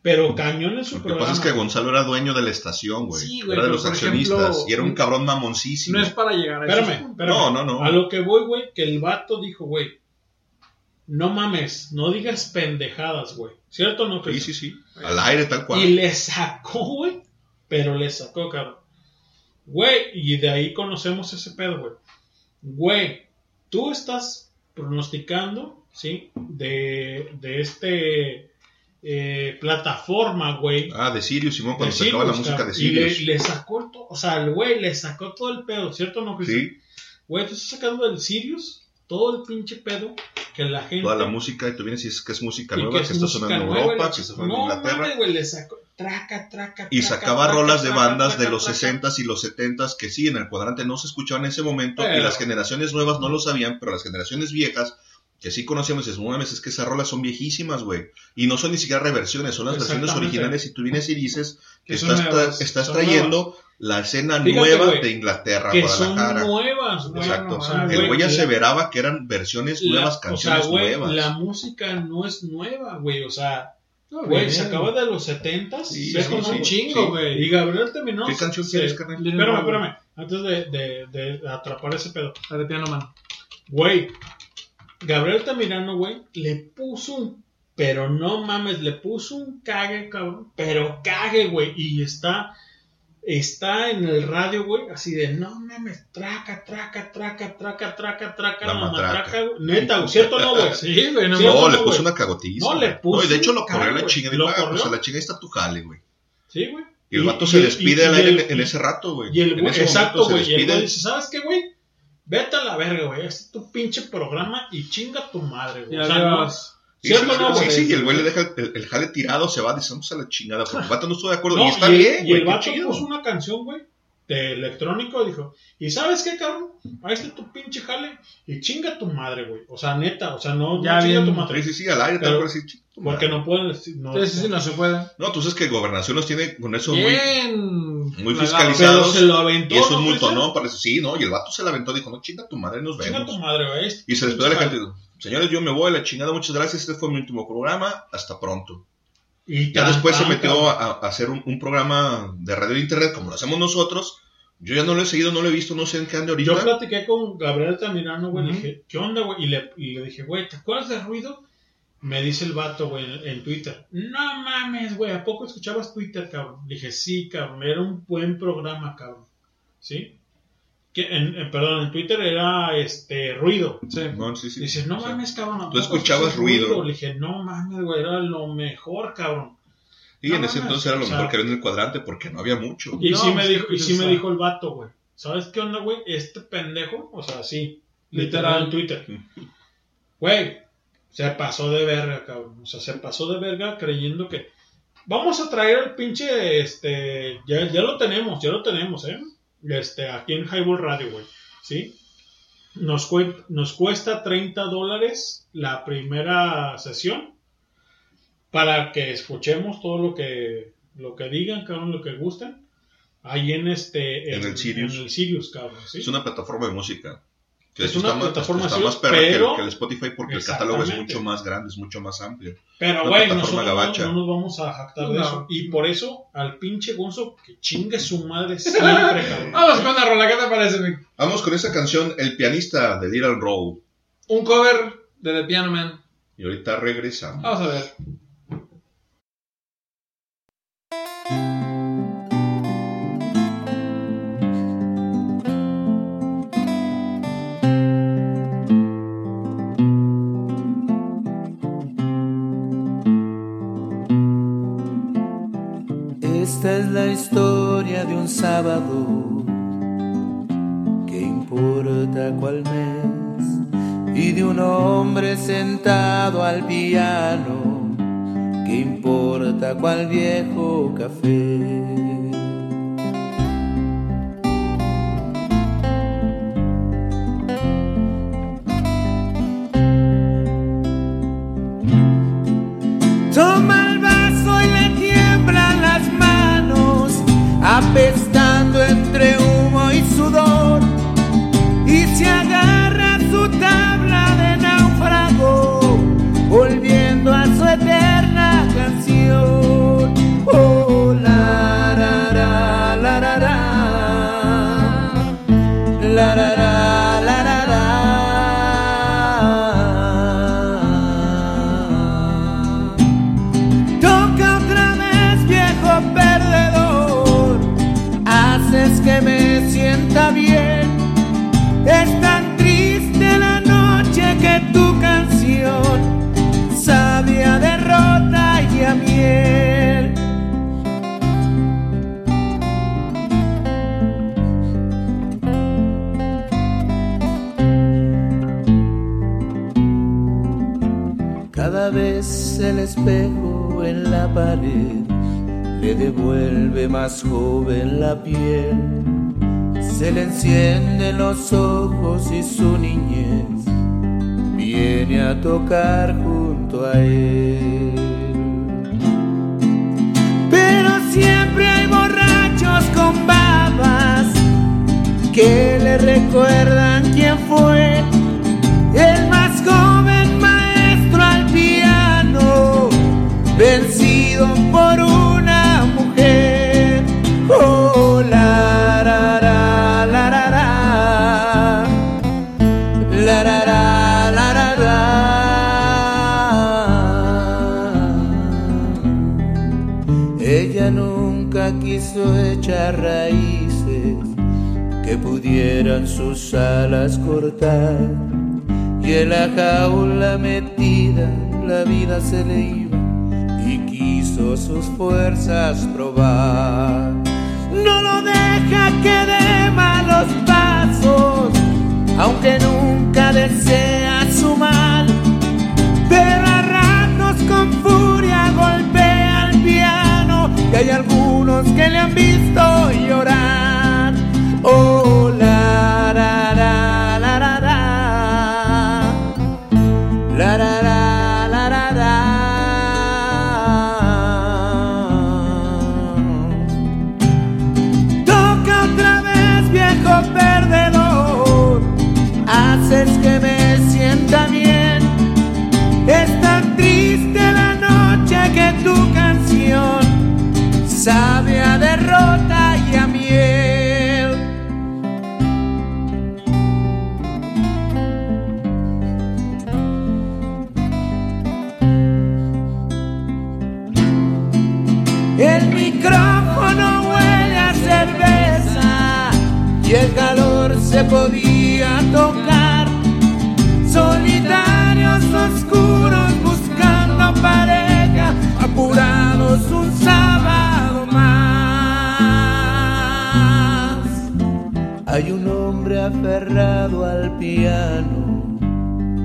pero cañón en su
Lo que
programa.
pasa es que Gonzalo era dueño de la estación, güey.
Sí, güey,
era de los
por
accionistas.
ejemplo,
y era un cabrón mamoncísimo.
No es para llegar a
Espérame,
punto.
espérame.
No, no, no.
A lo que voy, güey, que el vato dijo, güey, no mames, no digas pendejadas, güey. ¿Cierto o no?
Sí, sí, sí. Al aire, tal cual.
Y le sacó, güey. Pero le sacó, cabrón. Güey, y de ahí conocemos ese pedo, güey. Güey, tú estás pronosticando, ¿sí? De, de este eh, plataforma, güey.
Ah, de Sirius, Simón, cuando
de
sacaba la
Sirius,
música de
cabrón. Y le,
Sirius.
le sacó el to- o sea, el güey le sacó todo el pedo, ¿cierto o no, Cristian?
Sí,
Güey, tú estás sacando del Sirius todo el pinche pedo que la gente.
toda la música, y tú vienes y dices que es música
y
nueva,
es
que está sonando en Europa, que está sonando en
no,
Inglaterra.
güey, le sacó traca, traca,
Y
traca,
sacaba
traca,
rolas de
traca,
bandas de
traca,
los
traca.
60s y los 70s que sí, en el cuadrante no se escuchaban en ese momento y
Pero-
las generaciones nuevas no lo sabían, pero las generaciones viejas que sí conocíamos, dices, no es que esas rolas son viejísimas, güey. Y no son ni siquiera reversiones, son las versiones originales y tú vienes y dices que
son
estás, tra-
nuevas,
estás
son
trayendo la escena
Fíjate,
nueva
güey,
de Inglaterra,
que son
Guadalajara.
nuevas, güey.
Exacto.
O sea,
el güey aseveraba que eran versiones
la-
nuevas,
o sea,
canciones
güey,
nuevas.
La música no es nueva, güey. O sea,
No,
güey,
bien.
se acaba de los 70
Sí,
se
sí,
con
sí,
un chingo,
sí.
güey. Y Gabriel terminó.
¿Qué canción
se-
quieres, carnal?
Espérame, espérame. Antes de, de, de atrapar ese pedo.
La de piano man.
Güey, Gabriel Tamirano, güey, le puso un. Pero no mames, le puso un cague, cabrón. Pero cague, güey. Y está. Está en el radio, güey, así de no mames, traca, traca, traca, traca, traca, traca,
La
matraca, güey. Neta, güey, ¿cierto o no, güey?
Sí, güey, no
¿Cierto
No,
o
le puso una cagotiza.
No, le puso
No, y de hecho lo corrió la chinga. Dijo, pues
corrió.
a la chinga está tu jale, güey.
Sí, güey.
Y el vato se despide al aire en, ese rato, güey.
Y el güey, exacto, güey. Y el güey dice, ¿sabes qué, güey? Vete a la verga, güey. Este es tu pinche programa y chinga tu madre, güey. O sea, no.
Sí,
¿Cierto
sí,
o no,
sí,
güey?
sí, y el güey le deja el, el jale tirado, se va, dice, vamos a la chingada, porque el vato no estuvo de acuerdo.
No,
y está
y
bien,
Y
güey,
el vato
chido.
puso una canción, güey, de electrónico, dijo, ¿y sabes qué, cabrón? Ahí está tu pinche jale y chinga tu madre, güey. O sea, neta, o sea, no,
Ya
no chinga
bien.
tu madre.
Sí, sí, sí, al aire, tal cual, sí, chinga tu madre.
Porque no pueden decir, no.
Sí, sí, sí, no se puede.
No, tú sabes que Gobernación los tiene con eso muy,
Bien.
Muy fiscalizados.
Pero se lo aventó,
y es
¿no,
un multo? ¿no? Parece, sí, ¿no? Y el vato se la aventó, dijo, no, chinga tu madre, nos
Chinga
vemos.
tu madre, güey.
Y se despidió de la gente, señores, yo me voy a la chingada, muchas gracias, este fue mi último programa, hasta pronto.
Y
Ya después se metió a, a hacer un, un programa de radio de internet, como lo hacemos nosotros. Yo ya no lo he seguido, no lo he visto, no sé en qué ande ahorita.
Yo platiqué con Gabriel Tamirano, güey, le
Ujú.
dije, ¿qué onda, güey? Y le, y le dije, güey, ¿te acuerdas de ruido? Me dice el vato, güey, en, en Twitter. No mames, güey, ¿a poco escuchabas Twitter, cabrón? Le dije, sí, cabrón, era un buen programa, cabrón. ¿Sí? Que en, en- perdón, en Twitter era este ruido.
Sí.
No, sí, sí.
Dices, no
O sea,
mames, cabrón. ¿a
tú
poco
escuchabas ruido.
Le dije, no mames, güey, era lo mejor, cabrón.
Y
No
en ese entonces era lo mejor que había en el cuadrante porque no había mucho.
Y
No,
sí me dijo, y sí me dijo el vato, güey. ¿Sabes qué onda, güey? Este pendejo, o sea, sí,
Literal.
literal en Twitter. Güey, se pasó de verga, cabrón. O sea, se pasó de verga creyendo que vamos a traer el pinche, este, ya, ya lo tenemos, ya lo tenemos, ¿eh? Este, aquí en Highball Radio, güey. ¿Sí? Nos, cue- nos cuesta 30 dólares la primera sesión para que escuchemos todo lo que, lo que digan, cabrón, lo que gusten. Ahí en este,
En el Sirius.
en el Sirius, cabrón, ¿sí?
Es una plataforma de música. Que
Es una
está más-
plataforma
está
así,
más perra que el-
pero-
que, el Spotify porque el catálogo es mucho más grande, es mucho más amplio.
Pero, güey, nosotros no,
gabacha.
no nos vamos a jactar de
No.
eso. Y por eso, al pinche Gonzo, que chingue su madre siempre, cabrón.
Vamos con la rola, ¿qué te parece, Mick?
Vamos con esa canción, El pianista de Little Roll.
Un cover de The Piano Man.
Y ahorita regresamos.
Vamos a ver.
Historia de un sábado, que importa cuál mes, y de un hombre sentado al piano,
¿Qué importa cuál viejo café? Espejo en la pared le devuelve más joven la piel. Se le encienden los ojos y su niñez viene a tocar junto a él. Pero siempre hay borrachos con babas que le recuerdan quién fue vencido por una mujer. Oh, la, la. La. Ella nunca quiso echar raíces que pudieran sus alas cortar. Y en la jaula metida la vida se le sus fuerzas probar. No lo deja que dé malos pasos, aunque nunca desea su mal. Pero a con furia golpea el piano y hay algunos que le han visto llorar. Oh, sabe a derrota y a miel. El micrófono huele a cerveza y el calor se podía tocar. Solitarios oscuros buscando pareja, apurados un sábado aferrado al piano,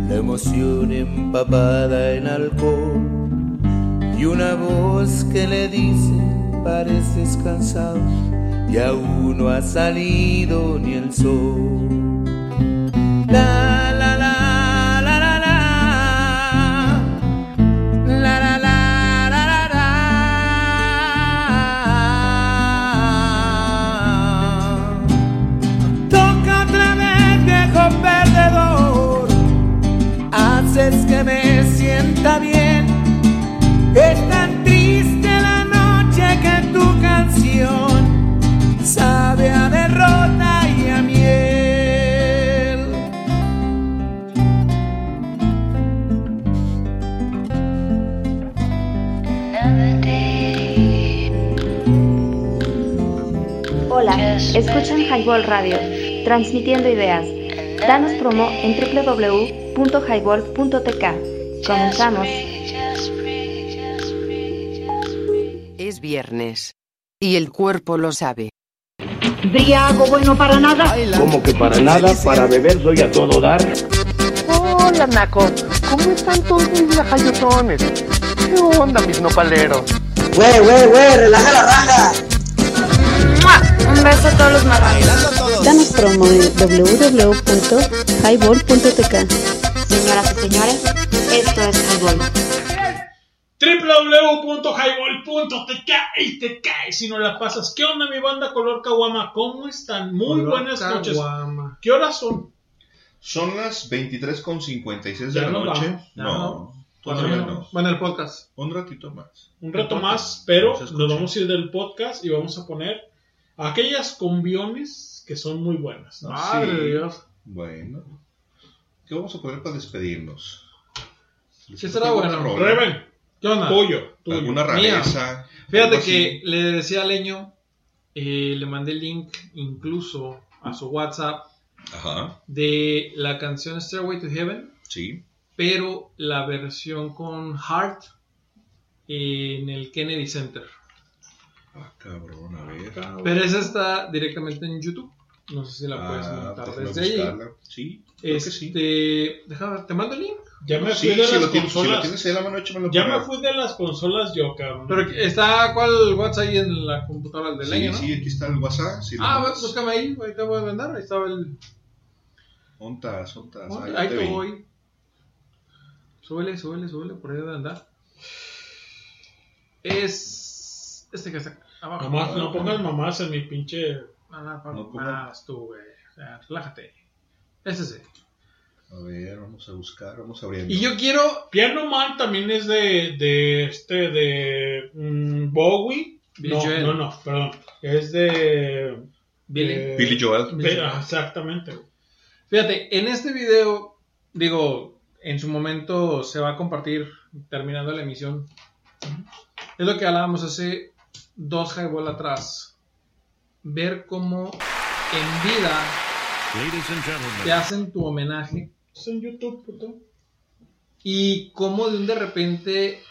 la emoción empapada en alcohol y una voz que le dice pareces cansado y aún no ha salido ni el sol. La la la sienta bien es tan triste la noche que tu canción sabe a derrota y a miel.
Hola, escuchan Highball Radio, transmitiendo ideas. Danos promo en www.highball.tk. Comenzamos.
Es viernes. Y el cuerpo lo sabe.
Briago bueno para nada.
Como que para nada, para beber soy a todo dar.
Hola, Naco. ¿Cómo están todos mis lajayotones? ¿Qué onda, mis nopaleros?
Güey, güey, güey, relaja la raja.
Un beso a todos los marranos.
Danos promo en www.highball.tk.
Señoras y señores, esto es Highball.
www.highball.tk y te caes si no la pasas. ¿Qué onda mi banda color caguama? ¿Cómo están? Muy
Color
buenas noches. ¿Qué horas son?
Son las 23.56 de la noche.
vamos,
no,
no.
todavía
Bueno,
no.
Bueno, el podcast.
Un ratito más.
Un rato más, pero nos vamos a ir del podcast y vamos a poner aquellas combiones que son muy buenas. ¿no?
Madre
Sí.
de Dios.
Bueno. ¿Qué vamos a poner para despedirnos?
¿Qué será bueno?
rola?
Reven,
¿Qué onda?
tuyo, tuyo.
¿Alguna
Mía.
rareza?
Fíjate que le decía a Leño, eh, le mandé el link incluso a su WhatsApp
Ajá,
de la canción Stairway to Heaven,
sí.
pero la versión con Heart en el Kennedy Center.
Ah, cabrón, a ver.
Pero esa está directamente en YouTube. No sé si la puedes
Ah,
montar desde ahí.
Sí, creo que
Este,
sí.
déjame, te mando el link.
Ya me
Sí,
fui de
si
las
lo, tienes, si lo
consolas.
tienes ahí la mano, échamelo
ya me fui de las consolas yo, cabrón.
Pero está, ¿cuál WhatsApp ahí en la computadora del
Sí,
Leño, no?
sí, aquí está el WhatsApp. Si
Ah, bu- búscame ahí, ahí te voy a mandar. Ahí estaba el.
Ontas, ontas. Ahí
ahí
te
te voy. Súbele, súbele, súbele, por ahí debe andar. Es. Este que está abajo.
No pongas mamás en mi pinche.
No, no,
No pongas-
más tú, güey. O sea, relájate. Ese sí.
A ver, vamos a buscar, vamos abriendo.
Y yo quiero.
Piano Man también es de, de este, de mm, Bowie.
Billy
No,
Joel.
no, no, perdón. Es de.
Billy.
de-
Billy Joel.
de- exactamente.
Fíjate, en este video, digo, en su momento se va a compartir terminando la emisión. Es lo que hablábamos hace dos highball atrás. Ver cómo en vida
Ladies and
te
gentlemen,
hacen tu homenaje
Es en YouTube, puto.
y cómo de un de repente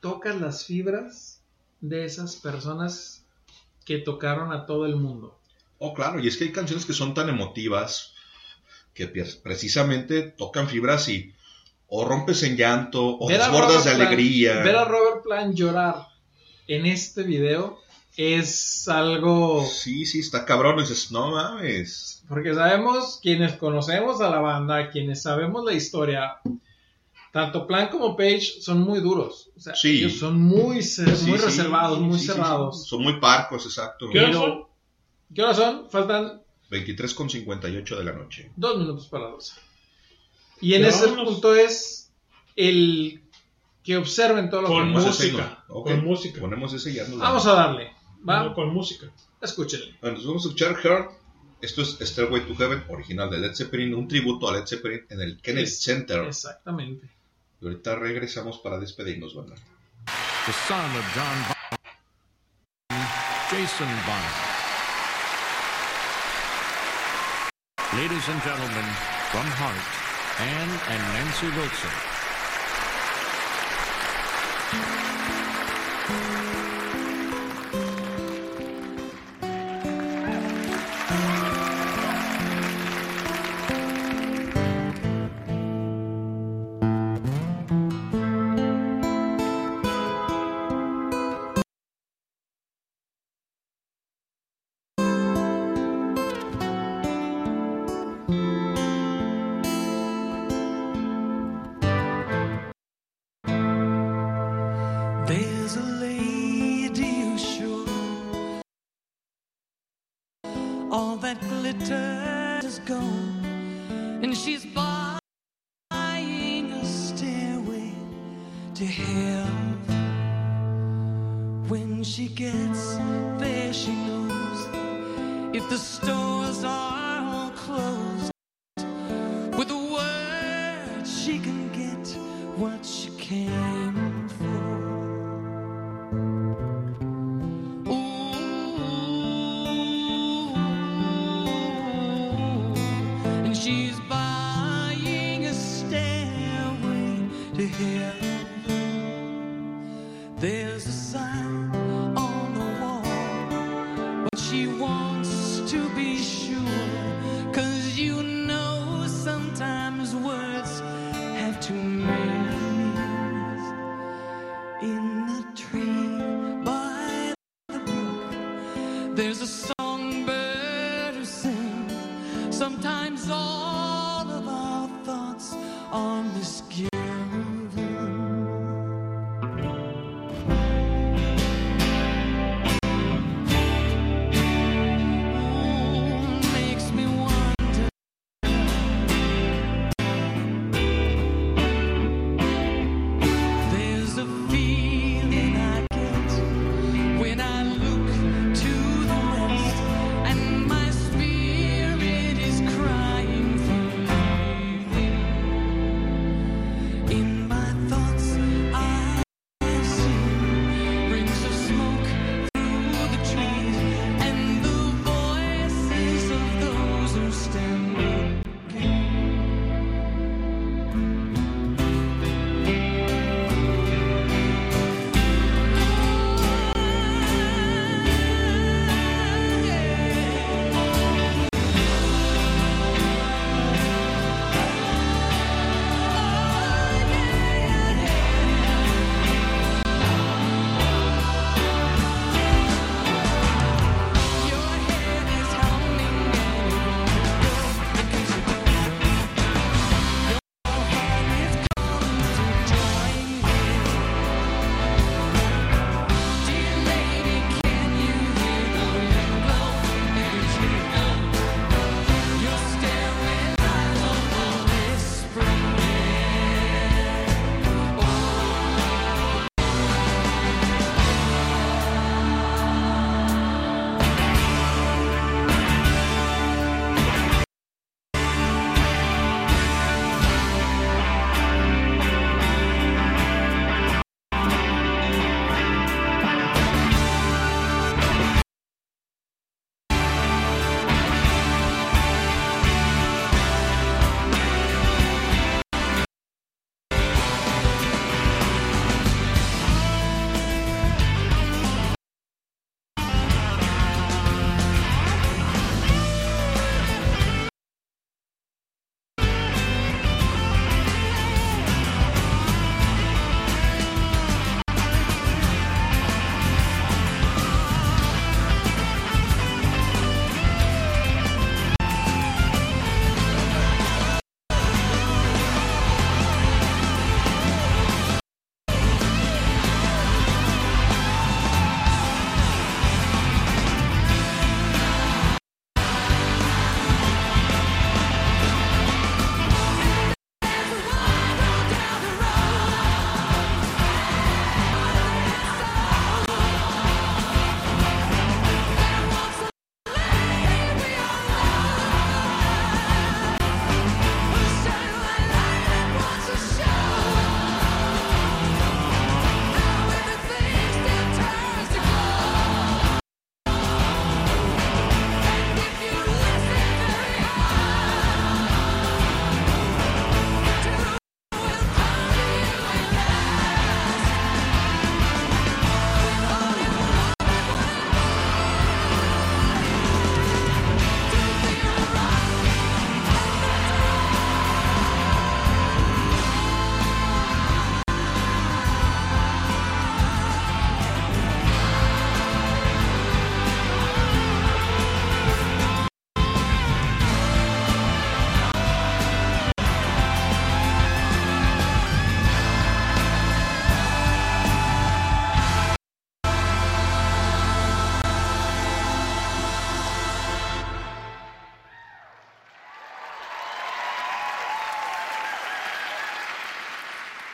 tocas las fibras de esas personas que tocaron a todo el mundo.
Oh, claro, y es que hay canciones que son tan emotivas que precisamente tocan fibras y o rompes en llanto o desbordas de alegría.
ver a Robert Plant llorar en este video es algo.
Sí, sí, está cabrón. y Dices, no mames.
Porque sabemos, quienes conocemos a la banda, quienes sabemos la historia, tanto Plant como Page son muy duros. O sea,
Sí.
ellos son muy,
Sí,
muy
sí,
reservados, muy
sí, sí,
cerrados.
sí. Son muy parcos, exacto.
¿Qué
Pero-
son?
¿Qué horas son? Faltan
23 con 58 de la noche.
dos minutos para las 12. Y en ese
vámonos.
punto es el que observen todo lo
Con
que
música, con música.
Ponemos ese y ya nos
Vamos
vamos.
a darle. ¿Va?
No, Con música.
Escúchenle.
Bueno, nos vamos a escuchar Her. Esto es Stairway to Heaven, original de Led Zeppelin, un tributo a Led Zeppelin en el Kennedy
Es-
Center.
Exactamente.
Y ahorita regresamos para despedirnos, banda.
the son of John Bonham, Jason Bonham. Ladies and gentlemen, from Heart, Anne and Nancy Wilson.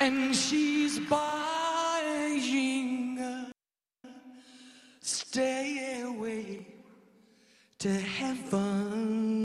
And she's buying uh, a stairway to heaven.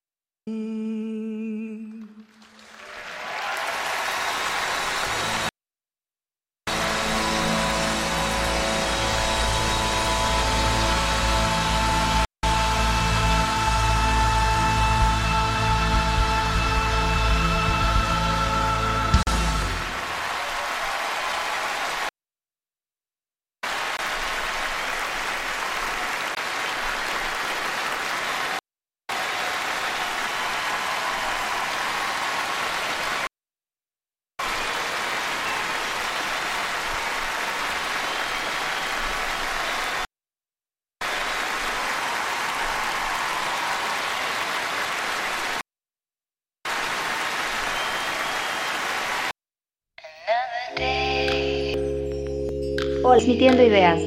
Transmitiendo ideas.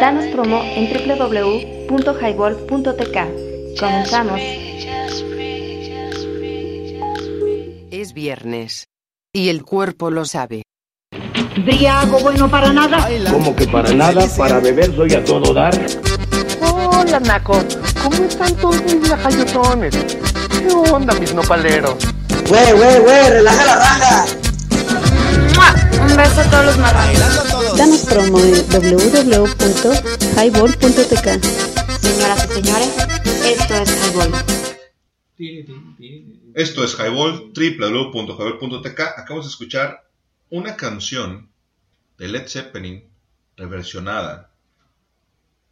Danos promo en www.highball.tk. Comenzamos.
Es viernes. Y el cuerpo lo sabe.
Briago bueno para nada.
Como que para nada, para beber doy a todo dar. Hola, Naco. ¿Cómo están todos mis lajayotones? ¿Qué onda, mis nopaleros?
Güey, güey, güey, relaja la raja.
Un beso a todos los marranos.
Danos promo en www.highball.tk.
Señoras y señores, esto es Highball.
Esto es Highball, www.highball.tk. Acabamos de escuchar una canción de Led Zeppelin reversionada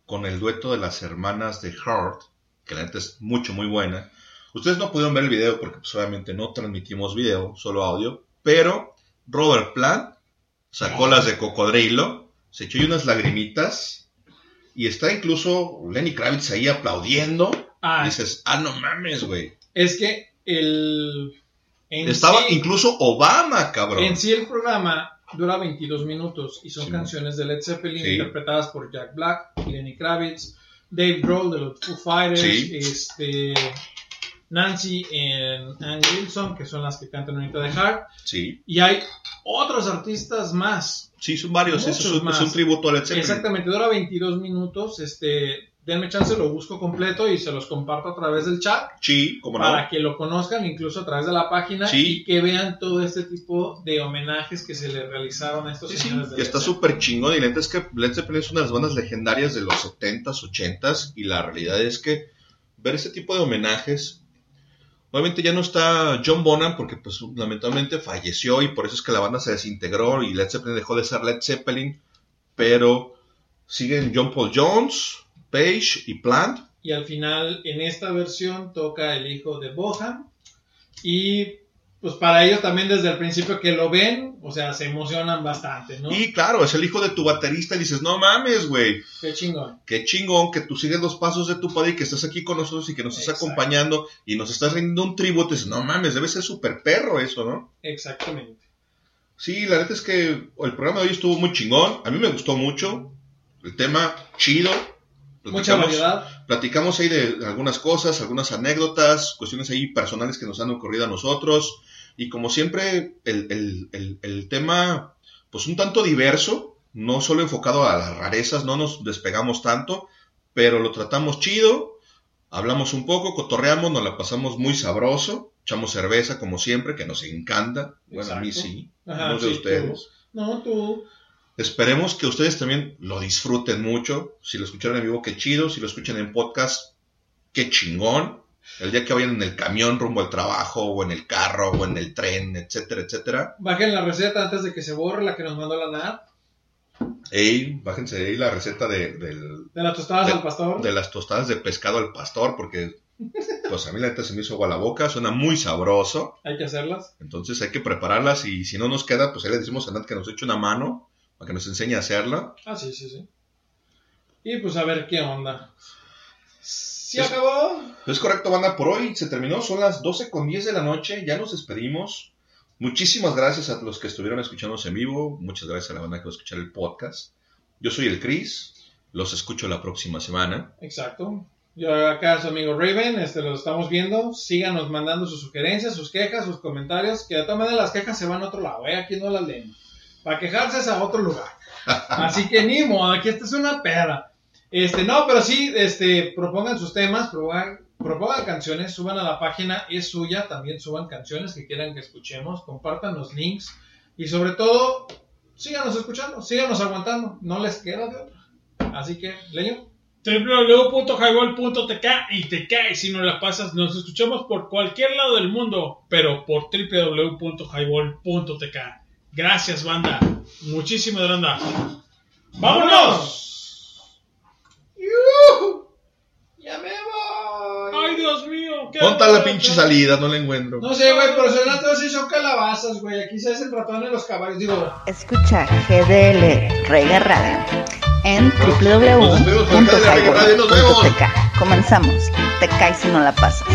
con el dueto de las hermanas de Heart, que la neta es mucho, muy buena. Ustedes no pudieron ver el video porque pues, obviamente no transmitimos video, solo audio, pero Robert Plant sacó las de cocodrilo, se echó unas lagrimitas y está incluso Lenny Kravitz ahí aplaudiendo.
Ah.
Dices, ah, no mames, güey.
Es que el.
Estaba
sí-
incluso Obama, cabrón.
En sí el programa dura 22 minutos y son
Sí.
canciones de Led Zeppelin
Sí.
interpretadas por Jack Black, Lenny Kravitz, Dave Grohl de los Foo Fighters, este, Nancy y Ann Wilson, que son las que cantan ahorita de Heart,
Sí,
y hay otros artistas más.
sí, son varios. Eso es, un-
más.
es un tributo a Led Zeppelin.
Exactamente, dura 22 minutos. Este, denme chance, lo busco completo y se los comparto a través del chat
Sí, como no.
para que lo conozcan incluso a través de la página
Sí.
y que vean todo este tipo de homenajes que se le realizaron a estos
Sí, sí,
señores de
que
Led
está súper chingón. Y la neta es que Led Zeppelin es una de las bandas legendarias de los 70s, 80s. Y la realidad es que ver este tipo de homenajes. Obviamente ya no está John Bonham porque pues lamentablemente falleció y por eso es que la banda se desintegró y Led Zeppelin dejó de ser Led Zeppelin. Pero siguen John Paul Jones, Page y Plant.
Y al final, en esta versión, toca el hijo de Boham. Y pues para ellos también desde el principio que lo ven, o sea, se emocionan bastante, ¿no?
Y claro, es el hijo de tu baterista y dices, no mames, güey.
Qué chingón.
Qué chingón que tú sigues los pasos de tu padre y que estás aquí con nosotros y que nos estás
Exacto.
acompañando y nos estás rindiendo un tributo. Dices, no mames, debe ser súper perro eso, ¿no?
Exactamente.
Sí, la neta es que el programa de hoy estuvo muy chingón. A mí me gustó mucho. El tema chido.
Mucha variedad.
Platicamos ahí de algunas cosas, algunas anécdotas, cuestiones ahí personales que nos han ocurrido a nosotros. Y como siempre, el, el- el- el tema, pues un tanto diverso, no solo enfocado a las rarezas, no nos despegamos tanto, pero lo tratamos chido, hablamos un poco, cotorreamos, nos la pasamos muy sabroso, echamos cerveza como siempre, que nos encanta. Bueno, a mí sí,
Ajá,
no
sí,
ustedes.
tú. No, tú.
Esperemos que ustedes también lo disfruten mucho. Si lo escucharon en vivo, qué chido. Si lo escuchan en podcast, qué chingón. El día que vayan en el camión rumbo al trabajo, o en el carro, o en el tren, etcétera, etcétera.
Bajen la receta antes de que se borre la que nos mandó la NAT.
Ey, bájense ahí la receta de, del-
De las tostadas
de-
al pastor.
de las tostadas de pescado al pastor, porque pues a mí la neta se me hizo agua la boca. Suena muy sabroso.
Hay que hacerlas.
Entonces hay que prepararlas y si no nos queda, pues ahí le decimos a Nat que nos eche una mano para que nos enseñe a hacerla.
Ah, sí, sí, sí. Y pues a ver qué onda. ¿Sí
Es-
acabó?
Es correcto, banda, por hoy se terminó, son las 12 con 10 de la noche, ya nos despedimos. Muchísimas gracias a los que estuvieron escuchándonos en vivo, muchas gracias a la banda que va a escuchar el podcast. Yo soy el Chris, los escucho la próxima semana.
Exacto. Yo acá su amigo Raven, este lo estamos viendo. Síganos mandando sus sugerencias, sus quejas, sus comentarios. Que de todas maneras las quejas se van a otro lado, ¿eh? Aquí no las leemos. Para quejarse es a otro lugar. Así que ni modo, aquí esta es una pera. Este, no, pero sí, este, propongan sus temas, propongan, propongan canciones, suban a la página, es suya, también suban canciones que quieran que escuchemos, compartan los links y sobre todo, síganos escuchando, síganos aguantando, no les queda de otra. Así que, Leño.
www.highball.tk y te caes si no la pasas. Nos escuchamos por cualquier lado del mundo, pero por www.highball.tk. Gracias, banda. Muchísimas banda. ¡Vámonos!
¡Ya me voy!
¡Ay, Dios mío! ¿qué
¿Dónde está la pinche salida? No la encuentro.
No sé, güey, pero son las sí son calabazas, güey. Aquí se hacen ratones los caballos. Digo,
Escucha GDL Reggae Radio en www.highball.tk. Comenzamos. Te caes si no la pasas.